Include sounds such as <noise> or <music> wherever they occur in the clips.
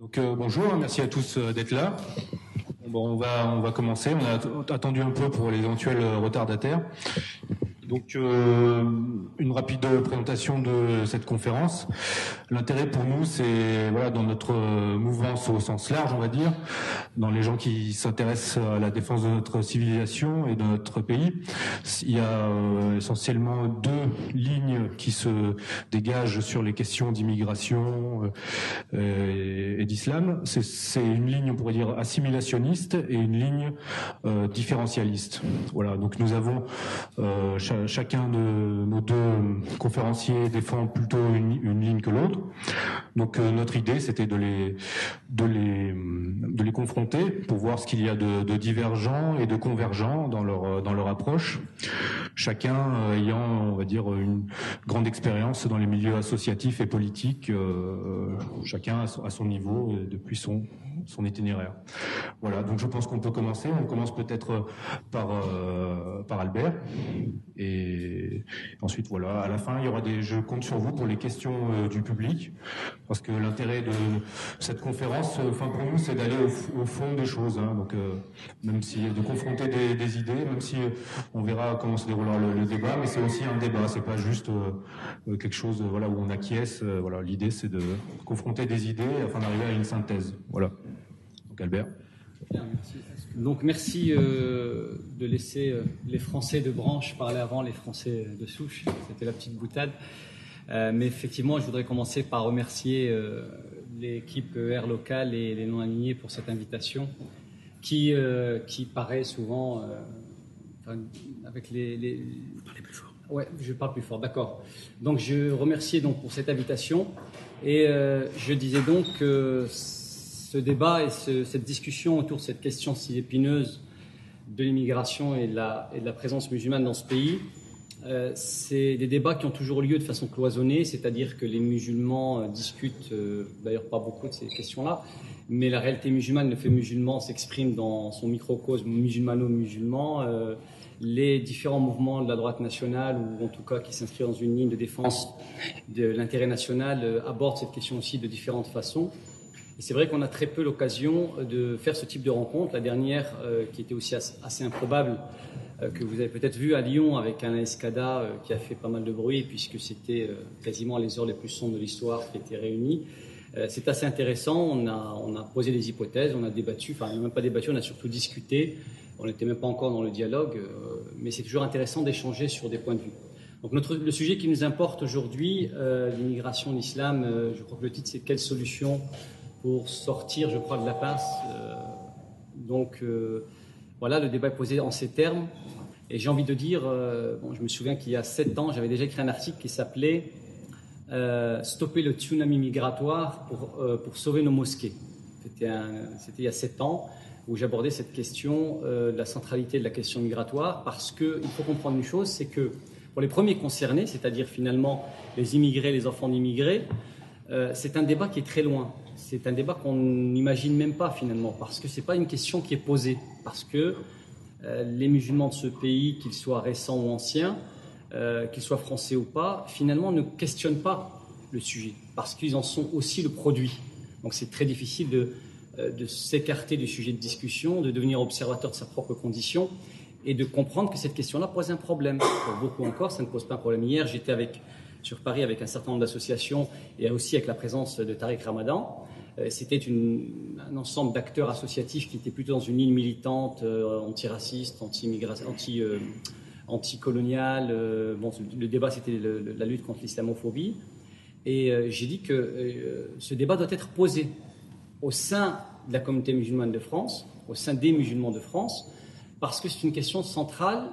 Donc euh, bonjour, merci à tous euh, d'être là. Bon, on va on va commencer. On a attendu un peu pour les éventuels retardataires. Donc, euh, une rapide présentation de cette conférence. L'intérêt pour nous, c'est voilà, dans notre mouvance au sens large, on va dire, dans les gens qui s'intéressent à la défense de notre civilisation et de notre pays. Il y a euh, essentiellement deux lignes qui se dégagent sur les questions d'immigration euh, et, d'islam. C'est une ligne, on pourrait dire, assimilationniste et une ligne différentialiste. Voilà. Donc, nous avons chacun de nos deux conférenciers défend plutôt une, ligne que l'autre. Donc euh, notre idée, c'était de les, de, les, de les confronter pour voir ce qu'il y a de, divergent et de convergent dans leur, dans leur approche. Chacun euh, ayant, on va dire, une grande expérience dans les milieux associatifs et politiques, euh, chacun à son niveau depuis son, son itinéraire. Voilà, donc je pense qu'on peut commencer. On commence peut-être par, par Albert. Et ensuite, voilà, à la fin, il y aura des. Je compte sur vous pour les questions euh, du public, parce que l'intérêt de cette conférence, euh, enfin pour nous, c'est d'aller au, fond des choses. Hein. donc, euh, même si de confronter des, idées, même si on verra comment se déroulera le, débat, mais c'est aussi un débat. C'est pas juste quelque chose, voilà, où on acquiesce. voilà, l'idée, c'est de confronter des idées afin d'arriver à une synthèse. Voilà. Donc, Albert. Donc merci euh, de laisser euh, les Français de branche parler avant les Français de souche. C'était la petite boutade. Euh, mais effectivement, je voudrais commencer par remercier l'équipe Air Local et les non-alignés pour cette invitation qui, qui paraît souvent avec les, les... Vous parlez plus fort. Ouais, je parle plus fort, d'accord. Donc je remercie donc pour cette invitation et je disais donc que ce débat et cette discussion autour de cette question si épineuse de l'immigration et, de la présence musulmane dans ce pays, euh, c'est des débats qui ont toujours lieu de façon cloisonnée, c'est-à-dire que les musulmans euh, discutent, euh, d'ailleurs pas beaucoup de ces questions-là, mais la réalité musulmane, le fait musulman s'exprime dans son microcosme musulmano-musulman. les différents mouvements de la droite nationale, ou en tout cas qui s'inscrivent dans une ligne de défense de l'intérêt national, abordent cette question aussi de différentes façons c'est vrai qu'on a très peu l'occasion de faire ce type de rencontre. La dernière, euh, qui était aussi assez, improbable, euh, que vous avez peut-être vu à Lyon avec un escada euh, qui a fait pas mal de bruit, puisque c'était quasiment les heures les plus sombres de l'histoire qui étaient réunies. c'est assez intéressant. On a, on a posé des hypothèses, on a débattu, enfin, on n'a même pas débattu, on a surtout discuté. On n'était même pas encore dans le dialogue, mais c'est toujours intéressant d'échanger sur des points de vue. Donc notre, le sujet qui nous importe aujourd'hui, l'immigration, l'islam, je crois que le titre c'est Quelle solution pour sortir, je crois, de la passe. Euh, donc euh, voilà, le débat est posé en ces termes. Et j'ai envie de dire, euh, bon, je me souviens qu'il y a sept ans, j'avais déjà écrit un article qui s'appelait Stopper le tsunami migratoire pour, pour sauver nos mosquées. C'était il y a sept ans où j'abordais cette question de la centralité de la question migratoire parce qu'il faut comprendre une chose, c'est que pour les premiers concernés, c'est-à-dire finalement les immigrés, les enfants d'immigrés, c'est un débat qui est très loin c'est un débat qu'on n'imagine même pas finalement, parce que ce n'est pas une question qui est posée, parce que euh, les musulmans de ce pays, qu'ils soient récents ou anciens, euh, qu'ils soient français ou pas, finalement ne questionnent pas le sujet, parce qu'ils en sont aussi le produit. Donc c'est très difficile de, euh, de s'écarter du sujet de discussion, de devenir observateur de sa propre condition et de comprendre que cette question-là pose un problème. Pour beaucoup encore, ça ne pose pas un problème. Hier, j'étais avec sur Paris avec un certain nombre d'associations et aussi avec la présence de Tariq Ramadan. Euh, c'était un ensemble d'acteurs associatifs qui étaient plutôt dans une ligne militante, euh, antiraciste, anti-coloniale. Anti, euh, anti bon, le débat, c'était la lutte contre l'islamophobie. Et j'ai dit que ce débat doit être posé au sein de la communauté musulmane de France, au sein des musulmans de France, parce que c'est une question centrale,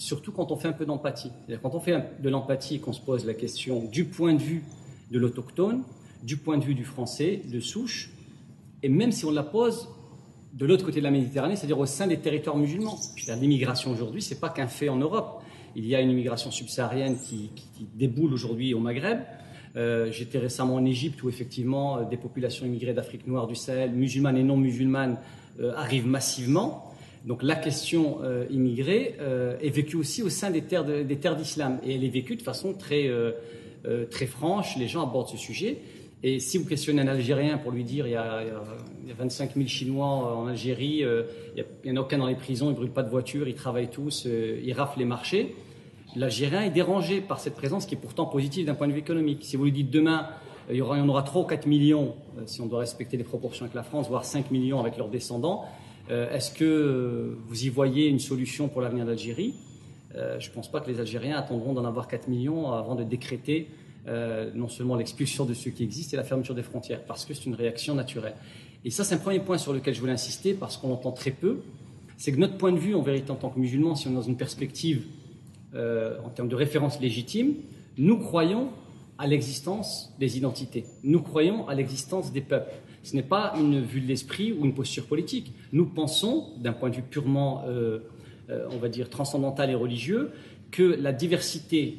surtout quand on fait un peu d'empathie. Quand on fait de l'empathie et qu'on se pose la question du point de vue de l'autochtone, du point de vue du français, de souche, et même si on la pose de l'autre côté de la Méditerranée, c'est-à-dire au sein des territoires musulmans. L'immigration aujourd'hui, ce n'est pas qu'un fait en Europe. Il y a une immigration subsaharienne qui, déboule aujourd'hui au Maghreb. Euh, j'étais récemment en Égypte où effectivement euh, des populations immigrées d'Afrique noire, du Sahel, musulmanes et non musulmanes, euh, arrivent massivement. Donc la question immigrée est vécue aussi au sein des terres d'islam et elle est vécue de façon très, très franche. Les gens abordent ce sujet. Et si vous questionnez un Algérien pour lui dire il y a, 25 000 Chinois en Algérie, euh, il n'y en a aucun dans les prisons, ils ne brûlent pas de voitures, ils travaillent tous, euh, ils raflent les marchés, l'Algérien est dérangé par cette présence qui est pourtant positive d'un point de vue économique. Si vous lui dites demain, il y, aura, il y en aura 3 ou 4 millions, si on doit respecter les proportions avec la France, voire 5 millions avec leurs descendants, est-ce que vous y voyez une solution pour l'avenir d'Algérie? Je ne pense pas que les Algériens attendront d'en avoir 4 millions avant de décréter euh, non seulement l'expulsion de ceux qui existent et la fermeture des frontières, parce que c'est une réaction naturelle. Et ça, c'est un premier point sur lequel je voulais insister, parce qu'on entend très peu, c'est que notre point de vue, en vérité, en tant que musulmans, si on est dans une perspective euh, en termes de référence légitime, nous croyons à l'existence des identités. Nous croyons à l'existence des peuples. Ce n'est pas une vue de l'esprit ou une posture politique. Nous pensons, d'un point de vue purement, euh, on va dire, transcendantal et religieux, que la diversité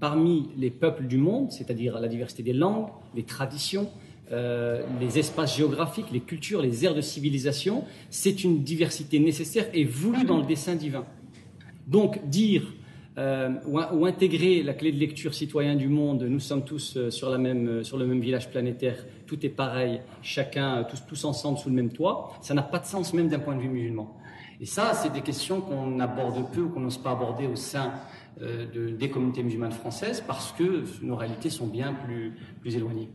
parmi les peuples du monde, c'est-à-dire la diversité des langues, les traditions, euh, les espaces géographiques, les cultures, les aires de civilisation, c'est une diversité nécessaire et voulue dans le dessein divin. Donc dire euh, ou, intégrer la clé de lecture citoyen du monde, nous sommes tous euh, sur, la même, sur le même village planétaire, tout est pareil, chacun, tous, tous ensemble sous le même toit, ça n'a pas de sens même d'un point de vue musulman. Et ça, c'est des questions qu'on aborde peu ou qu'on n'ose pas aborder au sein euh, de, des communautés musulmanes françaises parce que nos réalités sont bien plus, plus éloignées.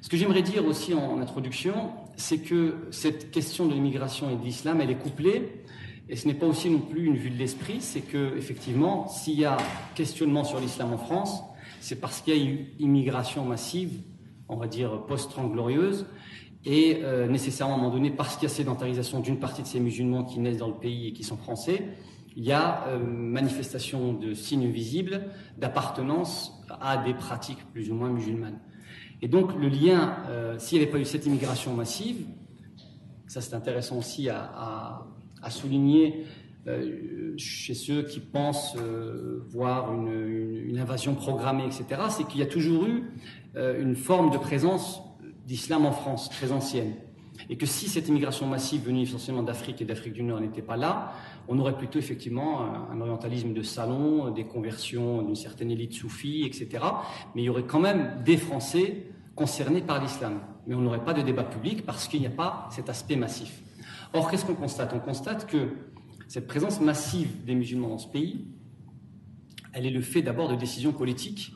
Ce que j'aimerais dire aussi en, introduction, c'est que cette question de l'immigration et de l'islam, elle est couplée, et ce n'est pas aussi non plus une vue de l'esprit, c'est que effectivement, s'il y a questionnement sur l'islam en France, c'est parce qu'il y a eu immigration massive, on va dire post-glorieuse, et euh, nécessairement à un moment donné, parce qu'il y a sédentarisation d'une partie de ces musulmans qui naissent dans le pays et qui sont français, il y a euh, manifestation de signes visibles d'appartenance à des pratiques plus ou moins musulmanes. Et donc le lien, euh, s'il n'y avait pas eu cette immigration massive, ça c'est intéressant aussi à, souligner chez ceux qui pensent voir une, invasion programmée, etc., c'est qu'il y a toujours eu une forme de présence d'islam en France, très ancienne. Et que si cette immigration massive venue essentiellement d'Afrique et d'Afrique du Nord n'était pas là, on aurait plutôt effectivement un, orientalisme de salon, des conversions d'une certaine élite soufie, etc. Mais il y aurait quand même des Français concernés par l'islam. Mais on n'aurait pas de débat public parce qu'il n'y a pas cet aspect massif. Or, qu'est-ce qu'on constate? On constate que cette présence massive des musulmans dans ce pays, elle est le fait d'abord de décisions politiques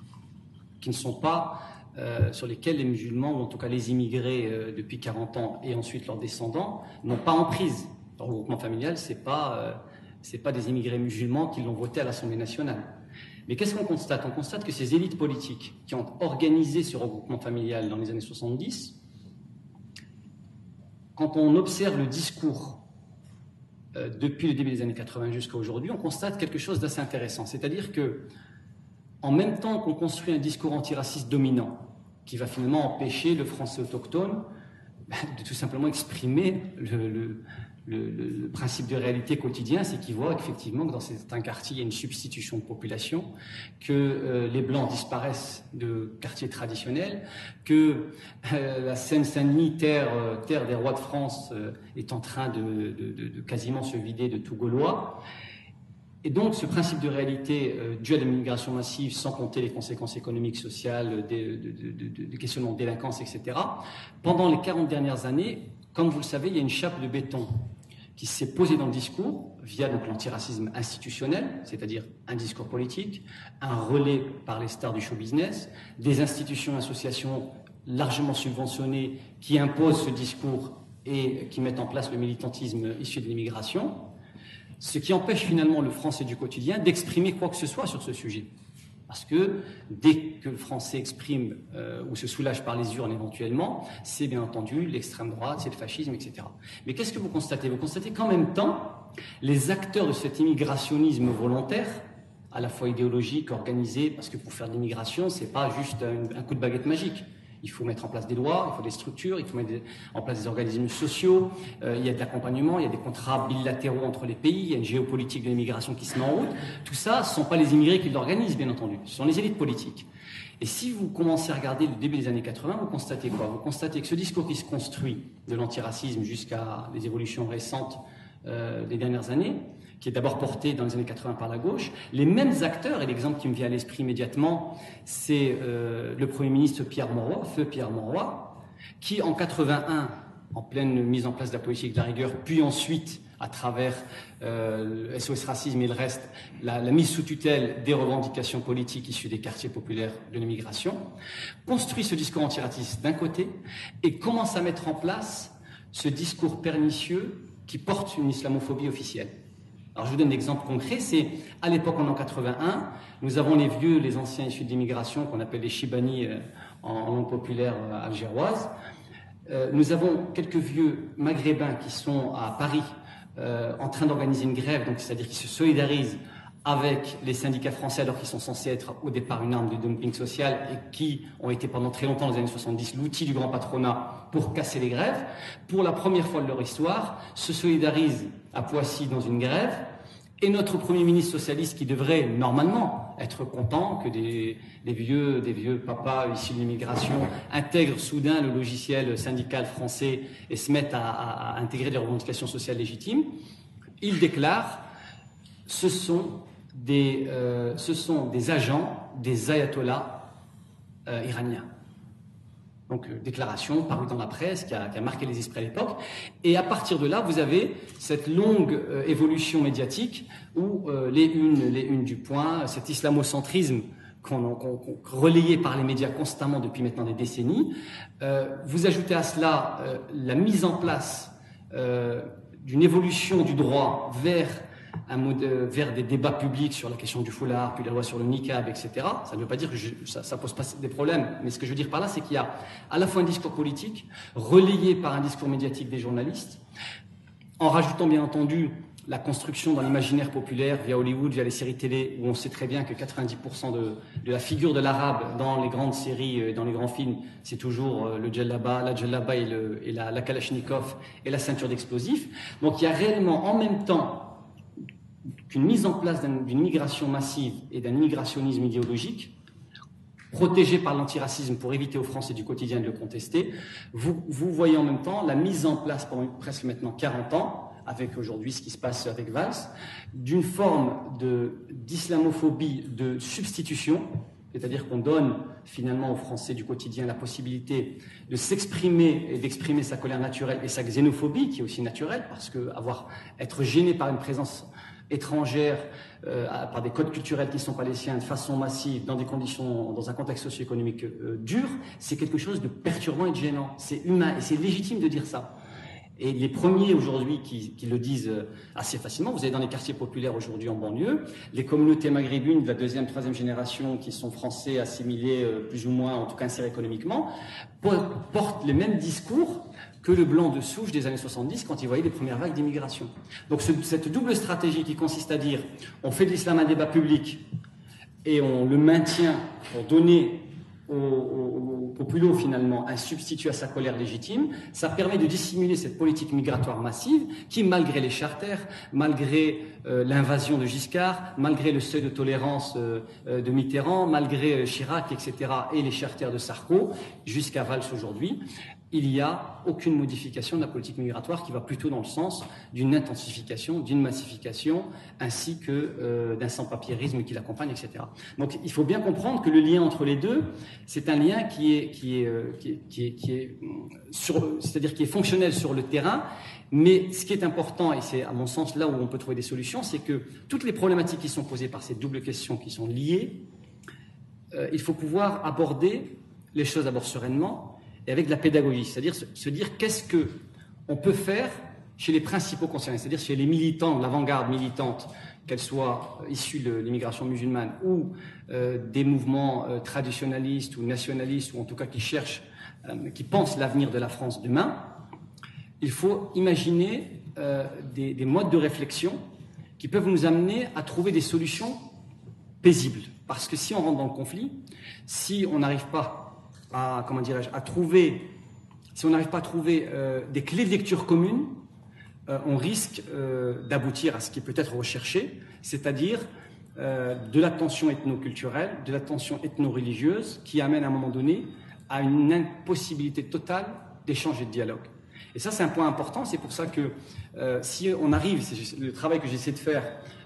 qui ne sont pas euh, sur lesquelles les musulmans, ou en tout cas les immigrés euh, depuis 40 ans et ensuite leurs descendants, n'ont pas en prise. Le regroupement familial, ce n'est pas, euh, pas des immigrés musulmans qui l'ont voté à l'Assemblée nationale. Mais qu'est-ce qu'on constate? On constate que ces élites politiques qui ont organisé ce regroupement familial dans les années 70, quand on observe le discours depuis le début des années 80 jusqu'à aujourd'hui, on constate quelque chose d'assez intéressant. C'est-à-dire que en même temps qu'on construit un discours antiraciste dominant, qui va finalement empêcher le français autochtone de tout simplement exprimer le, principe de réalité quotidien, c'est qu'il voit effectivement que dans certains quartiers, il y a une substitution de population, que euh, les Blancs disparaissent de quartiers traditionnels, que euh, la Seine-Saint-Denis, terre, euh, terre, des rois de France, est en train de, quasiment se vider de tout Gaulois. Et donc, ce principe de réalité dû à l'immigration massive, sans compter les conséquences économiques, sociales, des, de, questionnements de délinquance, etc., pendant les 40 dernières années, comme vous le savez, il y a une chape de béton qui s'est posée dans le discours via donc l'antiracisme institutionnel, c'est-à-dire un discours politique, un relais par les stars du show business, des institutions, associations largement subventionnées qui imposent ce discours et qui mettent en place le militantisme issu de l'immigration, ce qui empêche finalement le français du quotidien d'exprimer quoi que ce soit sur ce sujet. Parce que dès que le français exprime euh, ou se soulage par les urnes éventuellement, c'est bien entendu l'extrême droite, c'est le fascisme, etc. Mais qu'est-ce que vous constatez? Vous constatez qu'en même temps, les acteurs de cet immigrationnisme volontaire, à la fois idéologique, organisé, parce que pour faire de l'immigration, c'est pas juste un coup de baguette magique. Il faut mettre en place des lois, il faut des structures, il faut mettre en place des organismes sociaux, euh, il y a de l'accompagnement, il y a des contrats bilatéraux entre les pays, il y a une géopolitique de l'immigration qui se met en route. Tout ça, ce ne sont pas les immigrés qui l'organisent, bien entendu, ce sont les élites politiques. Et si vous commencez à regarder le début des années 80, vous constatez quoi? Vous constatez que ce discours qui se construit de l'antiracisme jusqu'à les évolutions récentes des dernières années, qui est d'abord porté dans les années 80 par la gauche. Les mêmes acteurs, et l'exemple qui me vient à l'esprit immédiatement, c'est le Premier ministre Pierre Monroy, feu Pierre Monroy, qui en 81, en pleine mise en place de la politique de la rigueur, puis ensuite à travers euh, SOS Racisme et le reste, la, mise sous tutelle des revendications politiques issues des quartiers populaires de l'immigration, construit ce discours antiraciste d'un côté et commence à mettre en place ce discours pernicieux qui porte une islamophobie officielle. Alors je vous donne un exemple concret, c'est à l'époque en 81, nous avons les vieux, les anciens issus de l'immigration qu'on appelle les Chibani euh, en langue populaire euh, algéroise. Euh, nous avons quelques vieux maghrébins qui sont à Paris euh, en train d'organiser une grève, donc c'est-à-dire qu'ils se solidarisent avec les syndicats français alors qu'ils sont censés être au départ une arme de dumping social et qui ont été pendant très longtemps, dans les années 70, l'outil du grand patronat pour casser les grèves, pour la première fois de leur histoire, se solidarisent à Poissy dans une grève et notre Premier ministre socialiste, qui devrait normalement être content que des, vieux, papas issus de l'immigration intègrent soudain le logiciel syndical français et se mettent à, intégrer des revendications sociales légitimes, il déclare ce sont des, euh, ce sont des agents des ayatollahs euh, iraniens donc euh, déclaration parue dans la presse qui a, marqué les esprits à l'époque. Et à partir de là, vous avez cette longue euh, évolution médiatique où euh, les unes, les unes du point, cet islamocentrisme qu'on relayé par les médias constamment depuis maintenant des décennies. vous ajoutez à cela la mise en place d'une évolution du droit vers un mode, vers des débats publics sur la question du foulard, puis la loi sur le niqab, etc. Ça ne veut pas dire que ça, ne pose pas des problèmes, mais ce que je veux dire par là, c'est qu'il y a à la fois un discours politique, relayé par un discours médiatique des journalistes, en rajoutant bien entendu la construction dans l'imaginaire populaire via Hollywood, via les séries télé, où on sait très bien que 90% de, la figure de l'arabe dans les grandes séries, et euh, dans les grands films, c'est toujours euh, le djellaba, la djellaba et, et la, la kalachnikov et la ceinture d'explosifs. Donc il y a réellement en même temps qu'une mise en place d'une migration massive et d'un immigrationnisme idéologique, protégé par l'antiracisme pour éviter aux Français du quotidien de le contester, vous, voyez en même temps la mise en place pendant presque maintenant 40 ans, avec aujourd'hui ce qui se passe avec Valls, d'une forme d'islamophobie de, substitution, c'est-à-dire qu'on donne finalement aux Français du quotidien la possibilité de s'exprimer et d'exprimer sa colère naturelle et sa xénophobie, qui est aussi naturelle, parce que être gêné par une présence étrangères, euh, par des codes culturels qui ne sont pas les siens, de façon massive, dans des conditions, dans un contexte socio-économique euh, dur, c'est quelque chose de perturbant et de gênant. C'est humain et c'est légitime de dire ça. Et les premiers aujourd'hui qui, le disent euh, assez facilement, vous avez dans les quartiers populaires aujourd'hui en banlieue, les communautés maghrébines de la deuxième, troisième génération qui sont français assimilés plus ou moins, en tout cas insérés économiquement, portent les mêmes discours que le blanc de souche des années 70 quand il voyait les premières vagues d'immigration. Donc cette double stratégie qui consiste à dire on fait de l'islam un débat public et on le maintient pour donner au, au, finalement un substitut à sa colère légitime, ça permet de dissimuler cette politique migratoire massive qui, malgré les charters, malgré euh, l'invasion de Giscard, malgré le seuil de tolérance euh, euh, de Mitterrand, malgré Chirac, etc., et les charters de Sarko, jusqu'à Valls aujourd'hui, il n'y a aucune modification de la politique migratoire qui va plutôt dans le sens d'une intensification, d'une massification, ainsi que euh, d'un sans-papierisme qui l'accompagne, etc. Donc il faut bien comprendre que le lien entre les deux, c'est un lien qui est, qui est, euh, qui est, qui est, sur, c'est-à-dire qui est fonctionnel sur le terrain, mais ce qui est important, et c'est à mon sens là où on peut trouver des solutions, c'est que toutes les problématiques qui sont posées par ces doubles questions qui sont liées, euh, il faut pouvoir aborder les choses d'abord sereinement, et avec de la pédagogie, c'est-à-dire se, dire qu'est-ce que on peut faire chez les principaux concernés, c'est-à-dire chez les militants, l'avant-garde militante, qu'elle soit issue de l'immigration musulmane ou euh, des mouvements euh, traditionnalistes ou nationalistes, ou en tout cas qui cherchent, euh, qui pensent l'avenir de la France demain, il faut imaginer des, des modes de réflexion qui peuvent nous amener à trouver des solutions paisibles. Parce que si on rentre dans le conflit, si on n'arrive pas à, comment dirais-je, à trouver, si on n'arrive pas à trouver euh, des clés de lecture communes, euh, on risque euh, d'aboutir à ce qui est peut-être recherché, c'est-à-dire de la tension ethno-culturelle, de la tension ethno-religieuse, qui amène à un moment donné à une impossibilité totale d'échange et de dialogue. Et ça, c'est un point important. C'est pour ça que si on arrive, c'est le travail que j'essaie de faire,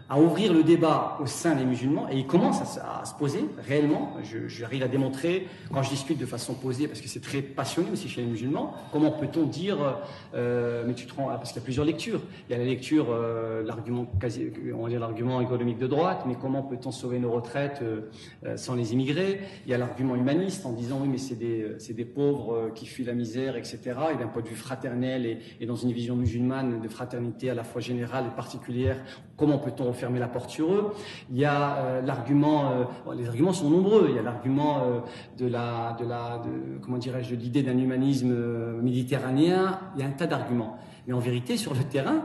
à ouvrir le débat au sein des musulmans et il commence à, se poser réellement. J'arrive à démontrer quand je discute de façon posée, parce que c'est très passionné aussi chez les musulmans. Comment peut-on dire, euh, mais tu te rends, parce qu'il y a plusieurs lectures. Il y a la lecture, euh, l'argument quasi, on va dire l'argument économique de droite, mais comment peut-on sauver nos retraites euh, sans les immigrés Il y a l'argument humaniste en disant oui, mais c'est des, c'est des pauvres qui fuient la misère, etc. Et d'un point de vue fraternel et, et dans une vision musulmane de fraternité à la fois générale et particulière, comment peut-on fermer la porte sur eux? Il y a euh, l'argument, euh, les arguments sont nombreux. Il y a l'argument euh, de la, de la, de, comment dirais-je, de l'idée d'un humanisme méditerranéen. Il y a un tas d'arguments. Mais en vérité, sur le terrain,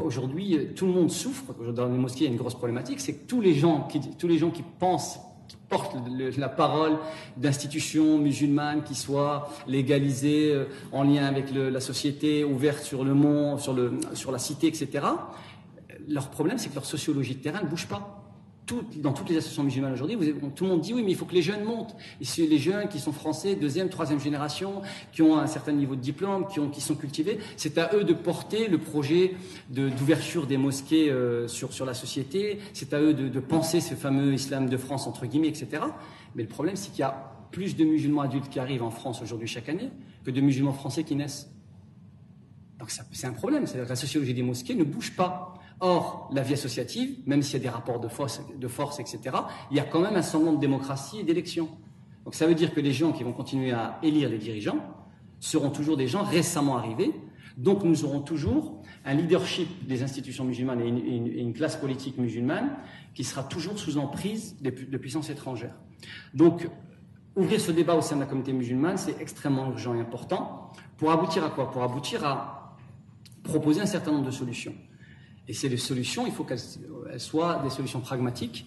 aujourd'hui, tout le monde souffre. Dans les mosquées, il y a une grosse problématique, c'est que tous les gens qui, tous les gens qui pensent qui portent la parole d'institutions musulmanes qui soient légalisées en lien avec la société, ouvertes sur le monde, sur, le, sur la cité, etc leur problème, c'est que leur sociologie de terrain ne bouge pas. dans toutes les associations musulmanes aujourd'hui, tout le monde dit oui, mais il faut que les jeunes montent. Les jeunes qui sont français, deuxième, troisième génération, qui ont un certain niveau de diplôme, qui, ont, qui sont cultivés, c'est à eux de porter le projet d'ouverture des mosquées euh, sur, sur la société. C'est à eux de, de penser ce fameux islam de France, entre guillemets, etc. Mais le problème, c'est qu'il y a plus de musulmans adultes qui arrivent en France aujourd'hui chaque année que de musulmans français qui naissent. Donc c'est un problème. C'est-à-dire que la sociologie des mosquées ne bouge pas. Or, la vie associative, même s'il y a des rapports de force, etc., il y a quand même un semblant de démocratie et d'élection. Donc ça veut dire que les gens qui vont continuer à élire les dirigeants seront toujours des gens récemment arrivés. Donc nous aurons toujours un leadership des institutions musulmanes et une, classe politique musulmane qui sera toujours sous emprise de, de puissances étrangères. Donc ouvrir ce débat au sein de la communauté musulmane, c'est extrêmement urgent et important pour aboutir à quoi? Pour aboutir à proposer un certain nombre de solutions. Et ces solutions, il faut qu'elles soient des solutions pragmatiques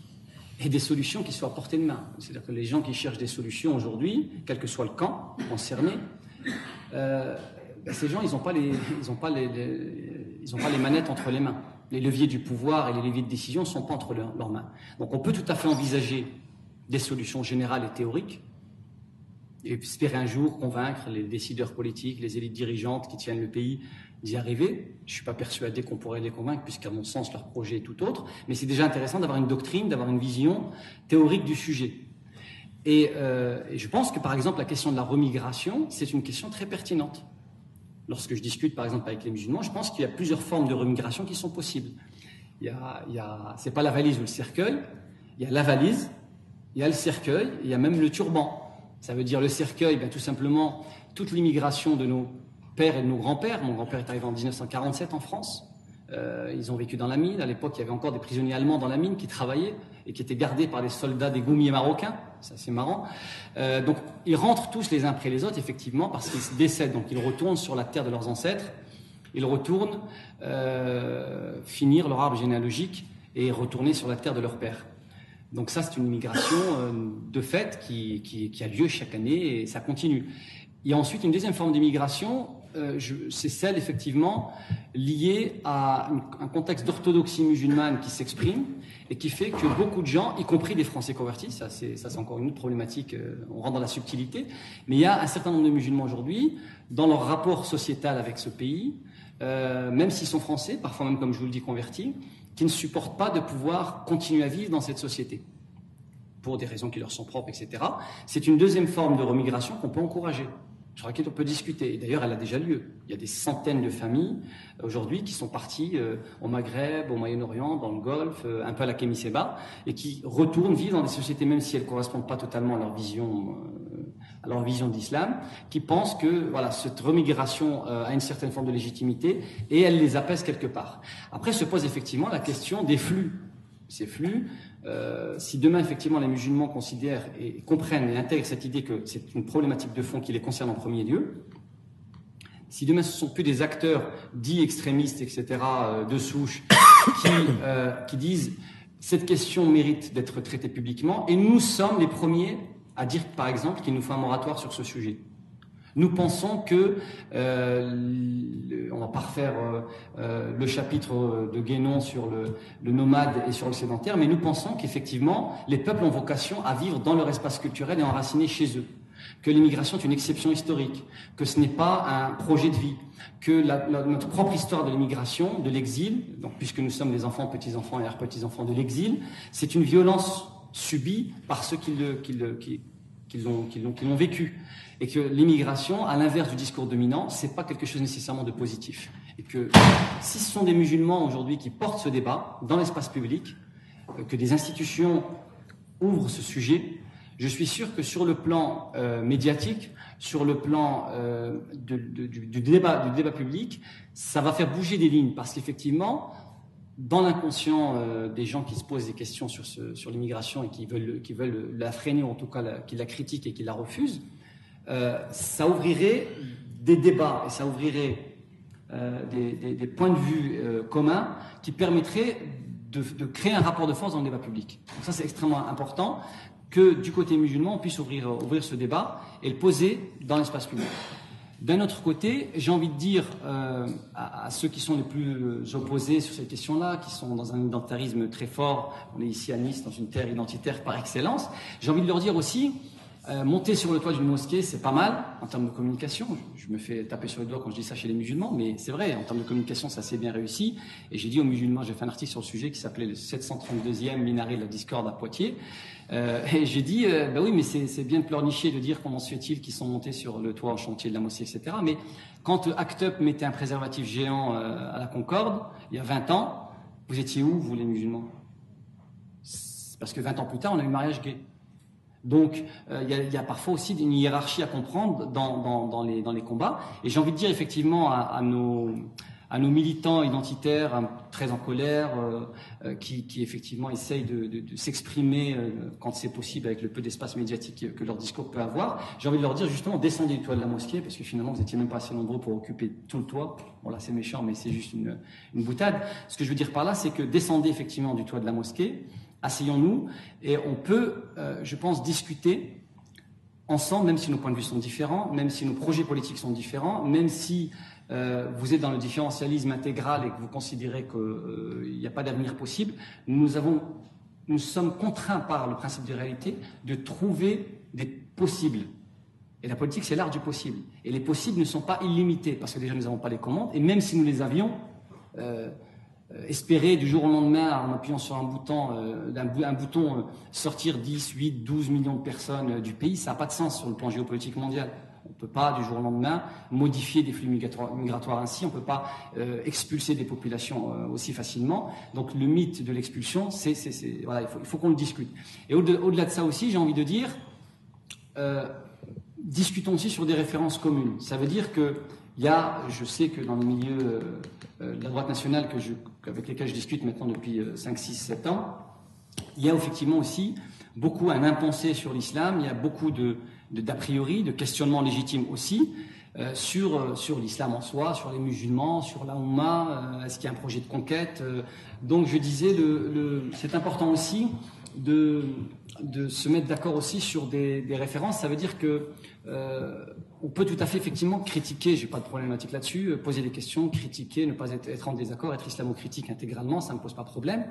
et des solutions qui soient à portée de main. C'est-à-dire que les gens qui cherchent des solutions aujourd'hui, quel que soit le camp concerné, euh, ben, ces gens, ils n'ont pas, les, pas, les, pas les manettes entre les mains. Les leviers du pouvoir et les leviers de décision ne sont pas entre leurs mains. Donc on peut tout à fait envisager des solutions générales et théoriques, et espérer un jour convaincre les décideurs politiques, les élites dirigeantes qui tiennent le pays d'y arriver. Je ne suis pas persuadé qu'on pourrait les convaincre, puisqu'à mon sens, leur projet est tout autre. Mais c'est déjà intéressant d'avoir une doctrine, d'avoir une vision théorique du sujet. Euh, et, je pense que, par exemple, la question de la remigration, c'est une question très pertinente. Lorsque je discute, par exemple, avec les musulmans, je pense qu'il y a plusieurs formes de remigration qui sont possibles. Il y a, c'est pas la valise ou le cercueil, il y a la valise, il y a le cercueil, il y a même le turban. Ça veut dire le cercueil, ben, tout simplement, toute l'immigration de nos pères et de nos grands-pères. Mon grand-père est arrivé en 1947 en France. Euh, ils ont vécu dans la mine. À l'époque, il y avait encore des prisonniers allemands dans la mine qui travaillaient et qui étaient gardés par des soldats des goumiers marocains. Ça, c'est marrant. Euh, donc, ils rentrent tous les uns après les autres, effectivement, parce qu'ils décèdent. Donc, ils retournent sur la terre de leurs ancêtres. Ils retournent euh, finir leur arbre généalogique et retourner sur la terre de leur père. Donc ça, c'est une immigration de fait qui, a lieu chaque année et ça continue. Il y a ensuite une deuxième forme d'immigration euh, c'est celle effectivement liée à un contexte d'orthodoxie musulmane qui s'exprime et qui fait que beaucoup de gens, y compris des Français convertis, ça c'est, encore une autre problématique, euh, on rentre dans la subtilité, mais il y a un certain nombre de musulmans aujourd'hui, dans leur rapport sociétal avec ce pays, euh, même s'ils sont français, parfois même comme je vous le dis convertis, qui ne supportent pas de pouvoir continuer à vivre dans cette société pour des raisons qui leur sont propres, etc. C'est une deuxième forme de remigration qu'on peut encourager sur laquelle on peut discuter. D'ailleurs, elle a déjà lieu. Il y a des centaines de familles euh, aujourd'hui qui sont parties euh, au Maghreb, au Moyen-Orient, dans le Golfe, euh, un peu à la Kémisséba, et qui retournent vivre dans des sociétés, même si elles ne correspondent pas totalement à leur vision, à leur vision d'islam, qui pensent que voilà cette remigration a une certaine forme de légitimité et elle les apaise quelque part. Après se pose effectivement la question des flux. Ces flux, euh, si demain, effectivement, les musulmans considèrent et comprennent et intègrent cette idée que c'est une problématique de fond qui les concerne en premier lieu, si demain ce ne sont plus des acteurs dits extrémistes, etc., euh, de souche, qui, euh, qui disent cette question mérite d'être traitée publiquement, et nous sommes les premiers à dire, par exemple, qu'il nous faut un moratoire sur ce sujet. Nous pensons que, euh, le, on va pas refaire euh, euh, le chapitre de Guénon sur le, le, nomade et sur le sédentaire, mais nous pensons qu'effectivement, les peuples ont vocation à vivre dans leur espace culturel et enracinés chez eux. que l'immigration est une exception historique, que ce n'est pas un projet de vie, que notre propre histoire de l'immigration, de l'exil, puisque nous sommes les enfants, petits-enfants et arrière-petits-enfants de l'exil, c'est une violence subie par ceux qui l'ont vécu. Et que l'immigration, à l'inverse du discours dominant, c'est pas quelque chose nécessairement de positif. Et que si ce sont des musulmans aujourd'hui qui portent ce débat dans l'espace public, euh, que des institutions ouvrent ce sujet, je suis sûr que sur le plan euh, médiatique, sur le plan euh, du, débat, du débat public, ça va faire bouger des lignes parce qu'effectivement, dans l'inconscient euh, des gens qui se posent des questions sur, sur l'immigration et qui veulent, qui veulent la freiner, ou en tout cas qui la critiquent et qui la refusent, ça ouvrirait des débats et ça ouvrirait des, des, points de vue communs qui permettraient de, de, créer un rapport de force dans le débat public. Donc ça, c'est extrêmement important que du côté musulman, on puisse ouvrir, ouvrir ce débat et le poser dans l'espace public. D'un autre côté, j'ai envie de dire euh, à, ceux qui sont les plus opposés sur cette question-là, qui sont dans un identitarisme très fort, on est ici à Nice, dans une terre identitaire par excellence, j'ai envie de leur dire aussi, euh, monter sur le toit d'une mosquée, c'est pas mal en termes de communication. Je, me fais taper sur le doigt quand je dis ça chez les musulmans, mais c'est vrai, en termes de communication, ça s'est bien réussi. Et j'ai dit aux musulmans, j'ai fait un article sur le sujet qui s'appelait le 732e minaret de la discorde à Poitiers. Euh, et j'ai dit, euh, bah oui, mais c'est bien de pleurnicher de dire comment se fait-il qu'ils sont montés sur le toit en chantier de la mosquée, etc. Mais quand Act Up mettait un préservatif géant à la Concorde, il y a 20 ans, vous étiez où, vous les musulmans? Parce que 20 ans plus tard, on a eu mariage gay. Donc, euh, il y, a parfois aussi une hiérarchie à comprendre dans, les, combats. Et j'ai envie de dire effectivement à, nos, militants identitaires hein, très en colère, euh, euh, qui, effectivement essayent de, s'exprimer quand c'est possible avec le peu d'espace médiatique que leur discours peut avoir, j'ai envie de leur dire justement descendez du toit de la mosquée, parce que finalement vous n'étiez même pas assez nombreux pour occuper tout le toit. Bon là c'est méchant, mais c'est juste une, une boutade. Ce que je veux dire par là, c'est que descendez effectivement du toit de la mosquée asseyons-nous et on peut, euh, je pense, discuter ensemble, même si nos points de vue sont différents, même si nos projets politiques sont différents, même si euh, vous êtes dans le différentialisme intégral et que vous considérez qu'il euh, n'y a pas d'avenir possible, nous, sommes contraints par le principe de réalité de trouver des possibles. Et la politique, c'est l'art du possible. Et les possibles ne sont pas illimités, parce que déjà, nous n'avons pas les commandes, et même si nous les avions, espérer du jour au lendemain, en appuyant sur un bouton, euh, euh, sortir 10, 8, 12 millions de personnes du pays, ça n'a pas de sens sur le plan géopolitique mondial. On ne peut pas, du jour au lendemain, modifier des flux migratoires, ainsi. On ne peut pas expulser des populations aussi facilement. Donc le mythe de l'expulsion, c'est, voilà, il faut qu'on le discute. Et au-delà de ça aussi, j'ai envie de dire, discutons aussi sur des références communes. Ça veut dire que il y a, je sais que dans le milieu de la droite nationale avec lesquels je discute maintenant depuis 5, 6, 7 ans, il y a effectivement aussi beaucoup un impensé sur l'islam, il y a beaucoup d'a priori, de questionnements légitimes aussi, euh, sur, euh, sur l'islam en soi, sur les musulmans, sur la Oumma, euh, est-ce qu'il y a un projet de conquête Donc je disais, c'est important aussi de, de se mettre d'accord aussi sur des, des, références. Ça veut dire que euh, on peut tout à fait effectivement critiquer, j'ai pas de problématique là-dessus, euh, poser des questions, critiquer, ne pas être, en désaccord, être islamo-critique intégralement, ça me pose pas de problème.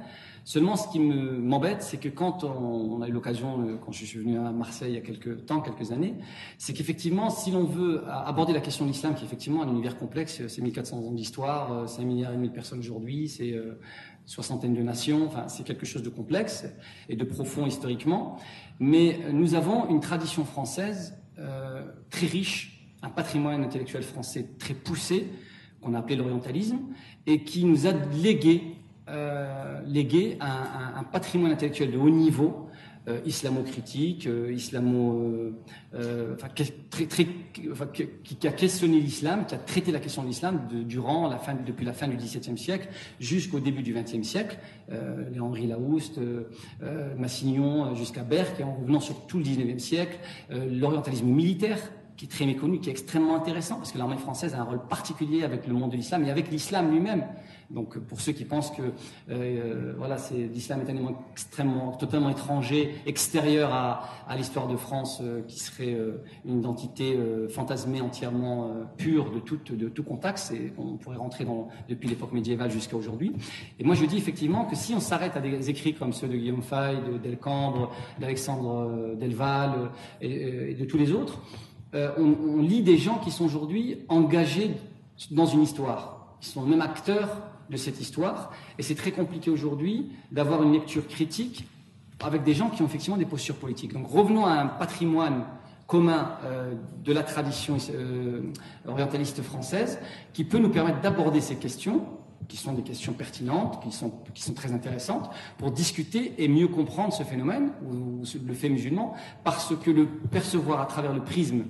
Seulement, ce qui m'embête, c'est que quand on, a eu l'occasion, euh, quand je suis venu à Marseille il y a quelques temps, quelques années, c'est qu'effectivement, si l'on veut aborder la question de l'islam, qui est effectivement un univers complexe, c'est 1400 ans d'histoire, 5 milliards et demi de personnes aujourd'hui, c'est soixantaine de nations, enfin, c'est quelque chose de complexe et de profond historiquement. Mais nous avons une tradition française euh, très riche, un patrimoine intellectuel français très poussé, qu'on a appelé l'orientalisme, et qui nous a légué, euh, un, patrimoine intellectuel de haut niveau, islamo-critique, islamo, qui, a questionné l'islam, qui a traité la question de l'islam durant la fin, depuis la fin du XVIIe siècle jusqu'au début du XXe siècle, euh, les Henri Laouste, euh, Massignon, jusqu'à Berck, et en revenant sur tout le XIXe siècle, l'orientalisme militaire qui est très méconnu, qui est extrêmement intéressant, parce que l'armée française a un rôle particulier avec le monde de l'islam et avec l'islam lui-même. Donc pour ceux qui pensent que euh, voilà, c'est l'islam est un élément extrêmement, totalement étranger, extérieur à, l'histoire de France, euh, qui serait euh, une identité euh, fantasmée entièrement pure de tout, de tout contact, et on pourrait rentrer dans, depuis l'époque médiévale jusqu'à aujourd'hui. Et moi je dis effectivement que si on s'arrête à des écrits comme ceux de Guillaume Fay, de Delcambre, d'Alexandre Delval et, et, de tous les autres, on, on lit des gens qui sont aujourd'hui engagés dans une histoire, qui sont même acteurs de cette histoire. Et c'est très compliqué aujourd'hui d'avoir une lecture critique avec des gens qui ont effectivement des postures politiques. Donc revenons à un patrimoine commun euh, de la tradition euh, orientaliste française qui peut nous permettre d'aborder ces questions qui sont des questions pertinentes, qui sont, qui sont très intéressantes, pour discuter et mieux comprendre ce phénomène, ou, le fait musulman, parce que le percevoir à travers le prisme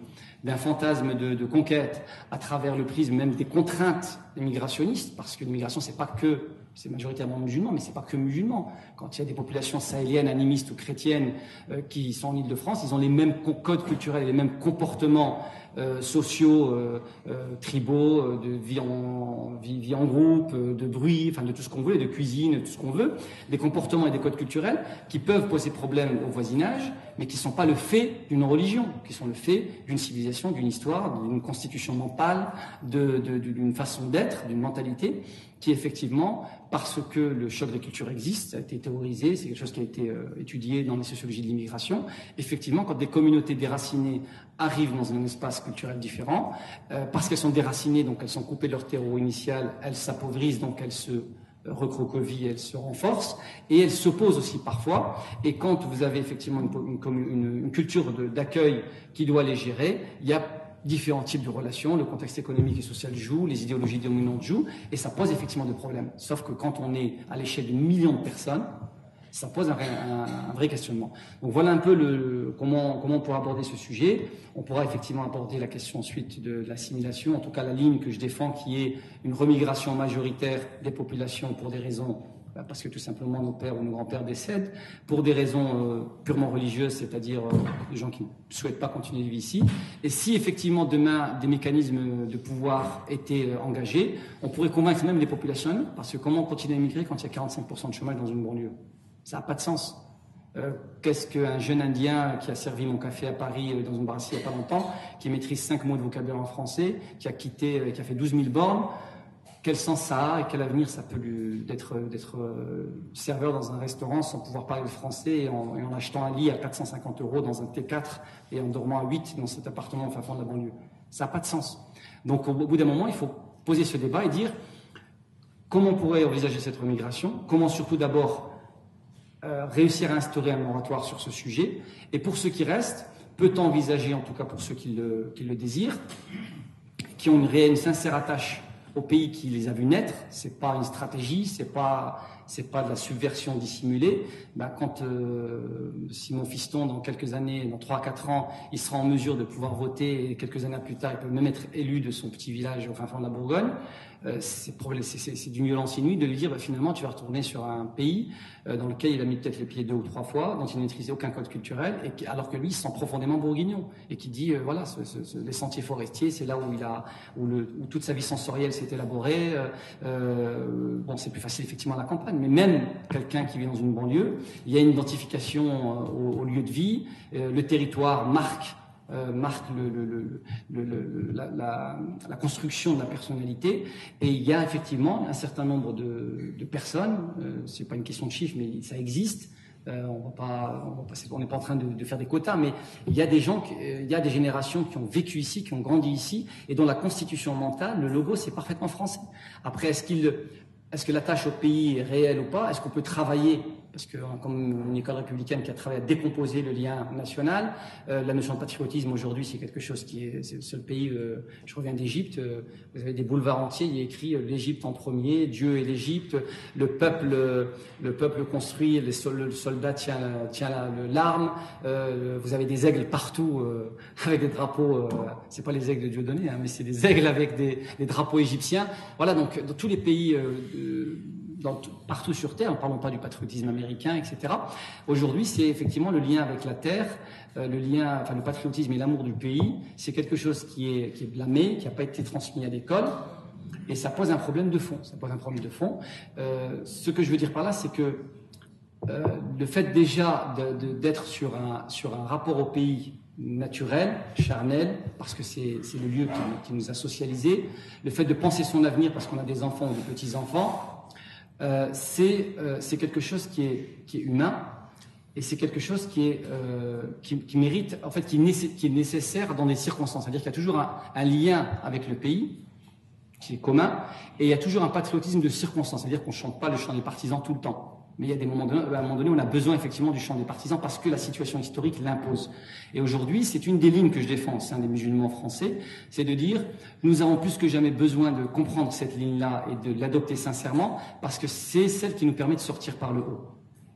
d'un fantasme de, conquête, à travers le prisme même des contraintes immigrationnistes, parce que l'immigration, c'est pas que, c'est majoritairement musulman, mais c'est pas que musulman. Quand il y a des populations sahéliennes, animistes ou chrétiennes euh, qui sont en Ile-de-France, ils ont les mêmes codes culturels, les mêmes comportements euh, sociaux, euh, euh, tribaux, de vie en, vie, en groupe, de bruit, enfin de tout ce qu'on veut, de cuisine, tout ce qu'on veut, des comportements et des codes culturels qui peuvent poser problème au voisinage, mais qui ne sont pas le fait d'une religion, qui sont le fait d'une civilisation, d'une histoire, d'une constitution mentale, d'une façon d'être, d'une mentalité qui effectivement, parce que le choc des cultures existe, ça a été théorisé, c'est quelque chose qui a été euh, étudié dans les sociologies de l'immigration, effectivement, quand des communautés déracinées arrivent dans un espace culturel différent, euh, parce qu'elles sont déracinées, donc elles sont coupées de leur terreau initial, elles s'appauvrissent, donc elles se recroquevillent, elles se renforcent, et elles s'opposent aussi parfois. Et quand vous avez effectivement une, une, une culture d'accueil qui doit les gérer, il y a différents types de relations, le contexte économique et social joue, les idéologies dominantes jouent, et ça pose effectivement des problèmes. Sauf que quand on est à l'échelle de millions de personnes, ça pose un, vrai questionnement. Donc voilà un peu comment, comment on pourra aborder ce sujet. On pourra effectivement aborder la question ensuite de, de l'assimilation, en tout cas la ligne que je défends, qui est une remigration majoritaire des populations pour des raisons bah, parce que tout simplement nos pères ou nos grands-pères décèdent, pour des raisons euh, purement religieuses, c'est-à-dire euh, des gens qui ne souhaitent pas continuer de vivre ici. Et si effectivement demain des mécanismes de pouvoir étaient euh, engagés, on pourrait convaincre même les populations, parce que comment continuer à immigrer quand il y a 45% de chômage dans une banlieue? Ça n'a pas de sens. Qu'est-ce qu'un jeune Indien qui a servi mon café à Paris dans une brasserie il n'y a pas longtemps, qui maîtrise 5 mots de vocabulaire en français, qui a quitté, qui a fait 12 000 bornes, quel sens ça a et quel avenir ça peut lui d'être d'être euh, serveur dans un restaurant sans pouvoir parler le français et en, en, achetant un lit à 450 euros dans un T4 et en dormant à 8 dans cet appartement au fin de la banlieue. Ça n'a pas de sens. Donc au bout d'un moment, il faut poser ce débat et dire comment on pourrait envisager cette remigration, comment surtout d'abord euh, réussir à instaurer un moratoire sur ce sujet, et pour ceux qui restent, peut-on envisager, en tout cas pour ceux qui le, désirent, qui ont une réelle, une sincère attache au pays qui les a vus naître. C'est pas une stratégie, c'est pas pas de la subversion dissimulée. Ben, quand euh, si mon fiston dans quelques années, dans 3-4 ans, il sera en mesure de pouvoir voter et quelques années plus tard, il peut même être élu de son petit village au fin fond de la Bourgogne, c'est d'une violence inouïe de lui dire bah, finalement tu vas retourner sur un pays euh, dans lequel il a mis peut-être les pieds deux ou trois fois, dont il ne maîtrisait aucun code culturel, et alors que lui il se sent profondément bourguignon et qui dit euh, voilà ce, ce, les sentiers forestiers c'est là où il a où, le, où, toute sa vie sensorielle s'est élaborée. bon c'est plus facile effectivement à la campagne, mais même quelqu'un qui vit dans une banlieue, il y a une identification au, au lieu de vie, le territoire marque euh, marque la, construction de la personnalité. Et il y a effectivement un certain nombre de, personnes, euh, c'est pas une question de chiffres, mais ça existe. Euh, on n'est pas en train de, faire des quotas, mais il y a des gens, il y a des générations qui ont vécu ici, qui ont grandi ici, et dont la constitution mentale, le logo, c'est parfaitement français. Après, est-ce qu'il est-ce que la tâche au pays est réelle ou pas? Est-ce qu'on peut travailler Parce que hein, comme une école républicaine qui a travaillé à décomposer le lien national, euh, la notion de patriotisme aujourd'hui, c'est quelque chose qui est, c'est le seul pays. Euh, je reviens d'Égypte. Euh, vous avez des boulevards entiers. Il a écrit l'Égypte en premier, Dieu et l'Égypte. Le peuple, le peuple construit. le soldat tient, tient l'arme. vous avez des aigles partout <laughs> avec des drapeaux. c'est pas les aigles de Dieu donné, hein, mais c'est des aigles avec des, des, drapeaux égyptiens. Voilà. Donc dans tous les pays partout sur Terre, ne parlons pas du patriotisme américain, etc. Aujourd'hui, c'est effectivement le lien avec la Terre, euh, le lien, enfin le patriotisme et l'amour du pays. C'est quelque chose qui est, qui blâmé, qui n'a pas été transmis à l'école. Et ça pose un problème de fond. Ça pose un problème de fond. Euh, ce que je veux dire par là, c'est que euh, le fait déjà d'être sur un, sur un rapport au pays naturel, charnel, parce que c'est le lieu qui, nous a socialisés, le fait de penser son avenir parce qu'on a des enfants ou des petits-enfants, euh, euh, c'est quelque chose qui est, humain et c'est quelque chose qui, est, euh, qui, mérite, en fait, qui, qui, est nécessaire dans des circonstances. C'est-à-dire qu'il y a toujours un, un, lien avec le pays qui est commun et il y a toujours un patriotisme de circonstance. C'est-à-dire qu'on ne chante pas le chant des partisans tout le temps. Mais il y a des moments donné, à un moment donné, on a besoin effectivement du chant des partisans parce que la situation historique l'impose. Et aujourd'hui, c'est une des lignes que je défends au sein des musulmans français, c'est de dire, nous avons plus que jamais besoin de comprendre cette ligne-là et de l'adopter sincèrement parce que c'est celle qui nous permet de sortir par le haut.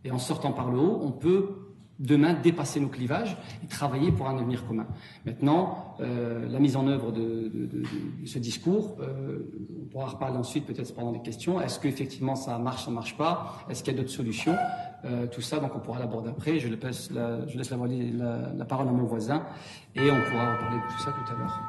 Et en sortant par le haut, on peut demain dépasser nos clivages et travailler pour un avenir commun. Maintenant, euh, la mise en œuvre de, de, de, de ce discours, euh, on pourra reparler ensuite peut-être pendant des questions. Est-ce qu'effectivement ça marche, ça marche pas? Est-ce qu'il y a d'autres solutions? Euh, Tout ça, donc on pourra l'aborder après. Je laisse, la, je laisse la, la, parole à mon voisin et on pourra reparler de tout ça tout à l'heure.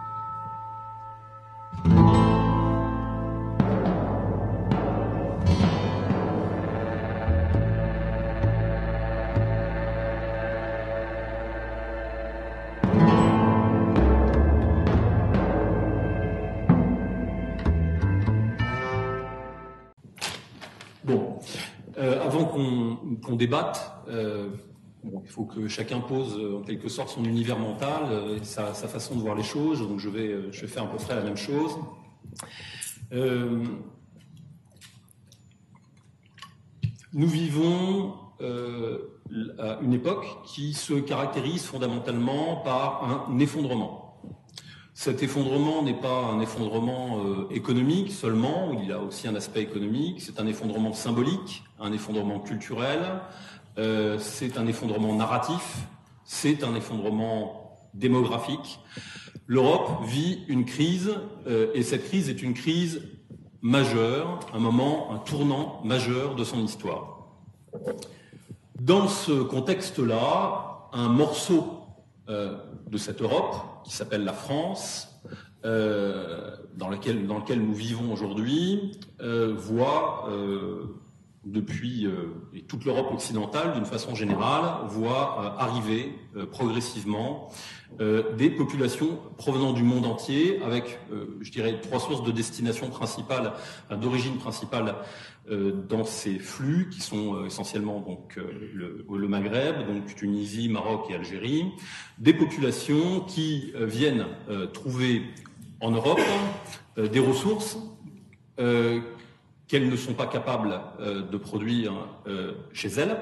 Qu'on débatte. Euh, il faut que chacun pose en quelque sorte son univers mental, euh, sa, façon de voir les choses. Donc je vais, je vais faire à peu près la même chose. Euh, nous vivons à une époque qui se caractérise fondamentalement par un effondrement. Cet effondrement n'est pas un effondrement économique seulement, il a aussi un aspect économique, c'est un effondrement symbolique, un effondrement culturel, euh, c'est un effondrement narratif, c'est un effondrement démographique. L'Europe vit une crise euh, et cette crise est une crise majeure, un moment, un tournant majeur de son histoire. Dans ce contexte-là, un morceau euh, de cette Europe, qui s'appelle la France, dans, lequel, dans lequel nous vivons aujourd'hui, voit depuis euh, et toute l'Europe occidentale, d'une façon générale, voit euh, arriver euh, progressivement des populations provenant du monde entier, avec, je dirais, trois sources de destination principale, d'origine principale dans ces flux, qui sont essentiellement donc le, le, Maghreb, donc Tunisie, Maroc et Algérie, des populations qui viennent trouver en Europe des ressources qu'elles ne sont pas capables euh, de produire euh, chez elles.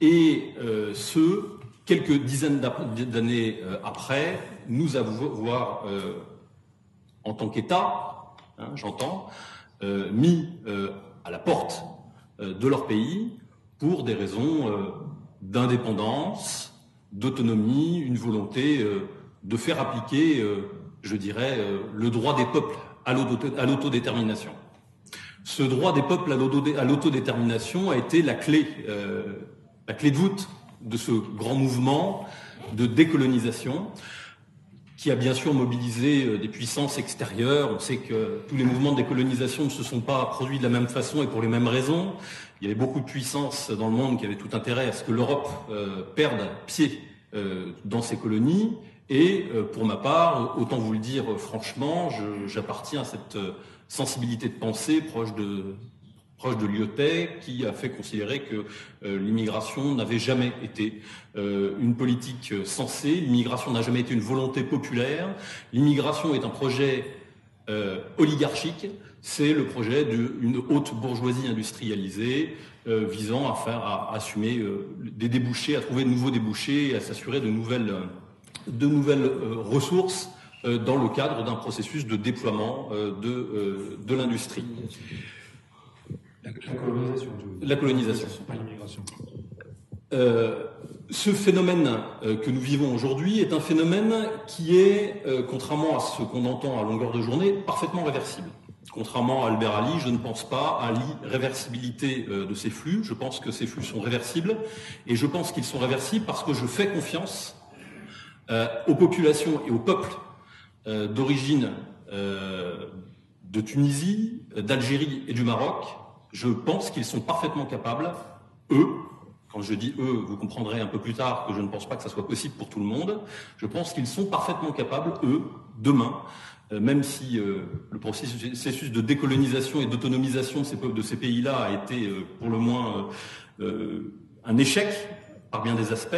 Et euh, ce, quelques dizaines d'années après, nous avons voir, en tant qu'État, hein, j'entends, mis à la porte de leur pays pour des raisons d'indépendance, d'autonomie, une volonté de faire appliquer, je dirais, le droit des peuples à l'autodétermination. Ce droit des peuples à l'autodétermination a été la clé, euh, la clé de voûte de ce grand mouvement de décolonisation qui a bien sûr mobilisé euh, des puissances extérieures. On sait que tous les mouvements de décolonisation ne se sont pas produits de la même façon et pour les mêmes raisons. Il y avait beaucoup de puissances dans le monde qui avaient tout intérêt à ce que l'Europe euh, perde pied dans ses colonies. Et pour ma part, autant vous le dire franchement, j'appartiens à cette sensibilité de pensée proche de proche de Lyotet, qui a fait considérer que euh, l'immigration n'avait jamais été euh, une politique sensée, l'immigration n'a jamais été une volonté populaire, l'immigration est un projet euh, oligarchique, c'est le projet d'une haute bourgeoisie industrialisée visant à faire, assumer des débouchés, à trouver de nouveaux débouchés à s'assurer de nouvelles, de nouvelles ressources euh, dans le cadre d'un processus de déploiement euh, de, euh, de l'industrie. La, colonisation. La colonisation. Pas l'immigration. ce phénomène que nous vivons aujourd'hui est un phénomène qui est, contrairement à ce qu'on entend à longueur de journée, parfaitement réversible. Contrairement à Albert Ali, je ne pense pas à l'irréversibilité euh, de ces flux. Je pense que ces flux sont réversibles. Et je pense qu'ils sont réversibles parce que je fais confiance euh, aux populations et aux peuples euh, d'origine de Tunisie, d'Algérie et du Maroc. Je pense qu'ils sont parfaitement capables, eux, quand je dis eux, vous comprendrez un peu plus tard que je ne pense pas que ça soit possible pour tout le monde. Je pense qu'ils sont parfaitement capables, eux, demain, euh, même si euh, le processus de décolonisation et d'autonomisation de ces, pays-là a été euh, pour le moins un échec par bien des aspects,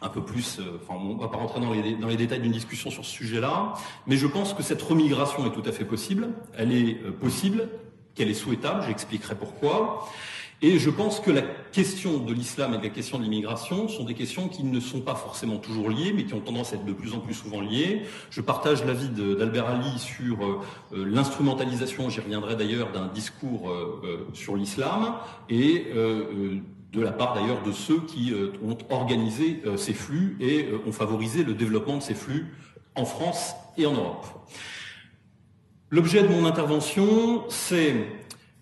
un peu plus, enfin, on ne va pas rentrer dans les détails d'une discussion sur ce sujet-là, mais je pense que cette remigration est tout à fait possible, elle est possible, qu'elle est souhaitable, j'expliquerai pourquoi. Et je pense que la question de l'islam et la question de l'immigration sont des questions qui ne sont pas forcément toujours liées, mais qui ont tendance à être de plus en plus souvent liées. Je partage l'avis d'Albert Ali sur euh, euh, l'instrumentalisation, j'y reviendrai d'ailleurs, d'un discours euh, sur l'islam, et de la part d'ailleurs de ceux qui ont organisé ces flux et ont favorisé le développement de ces flux en France et en Europe. L'objet de mon intervention, c'est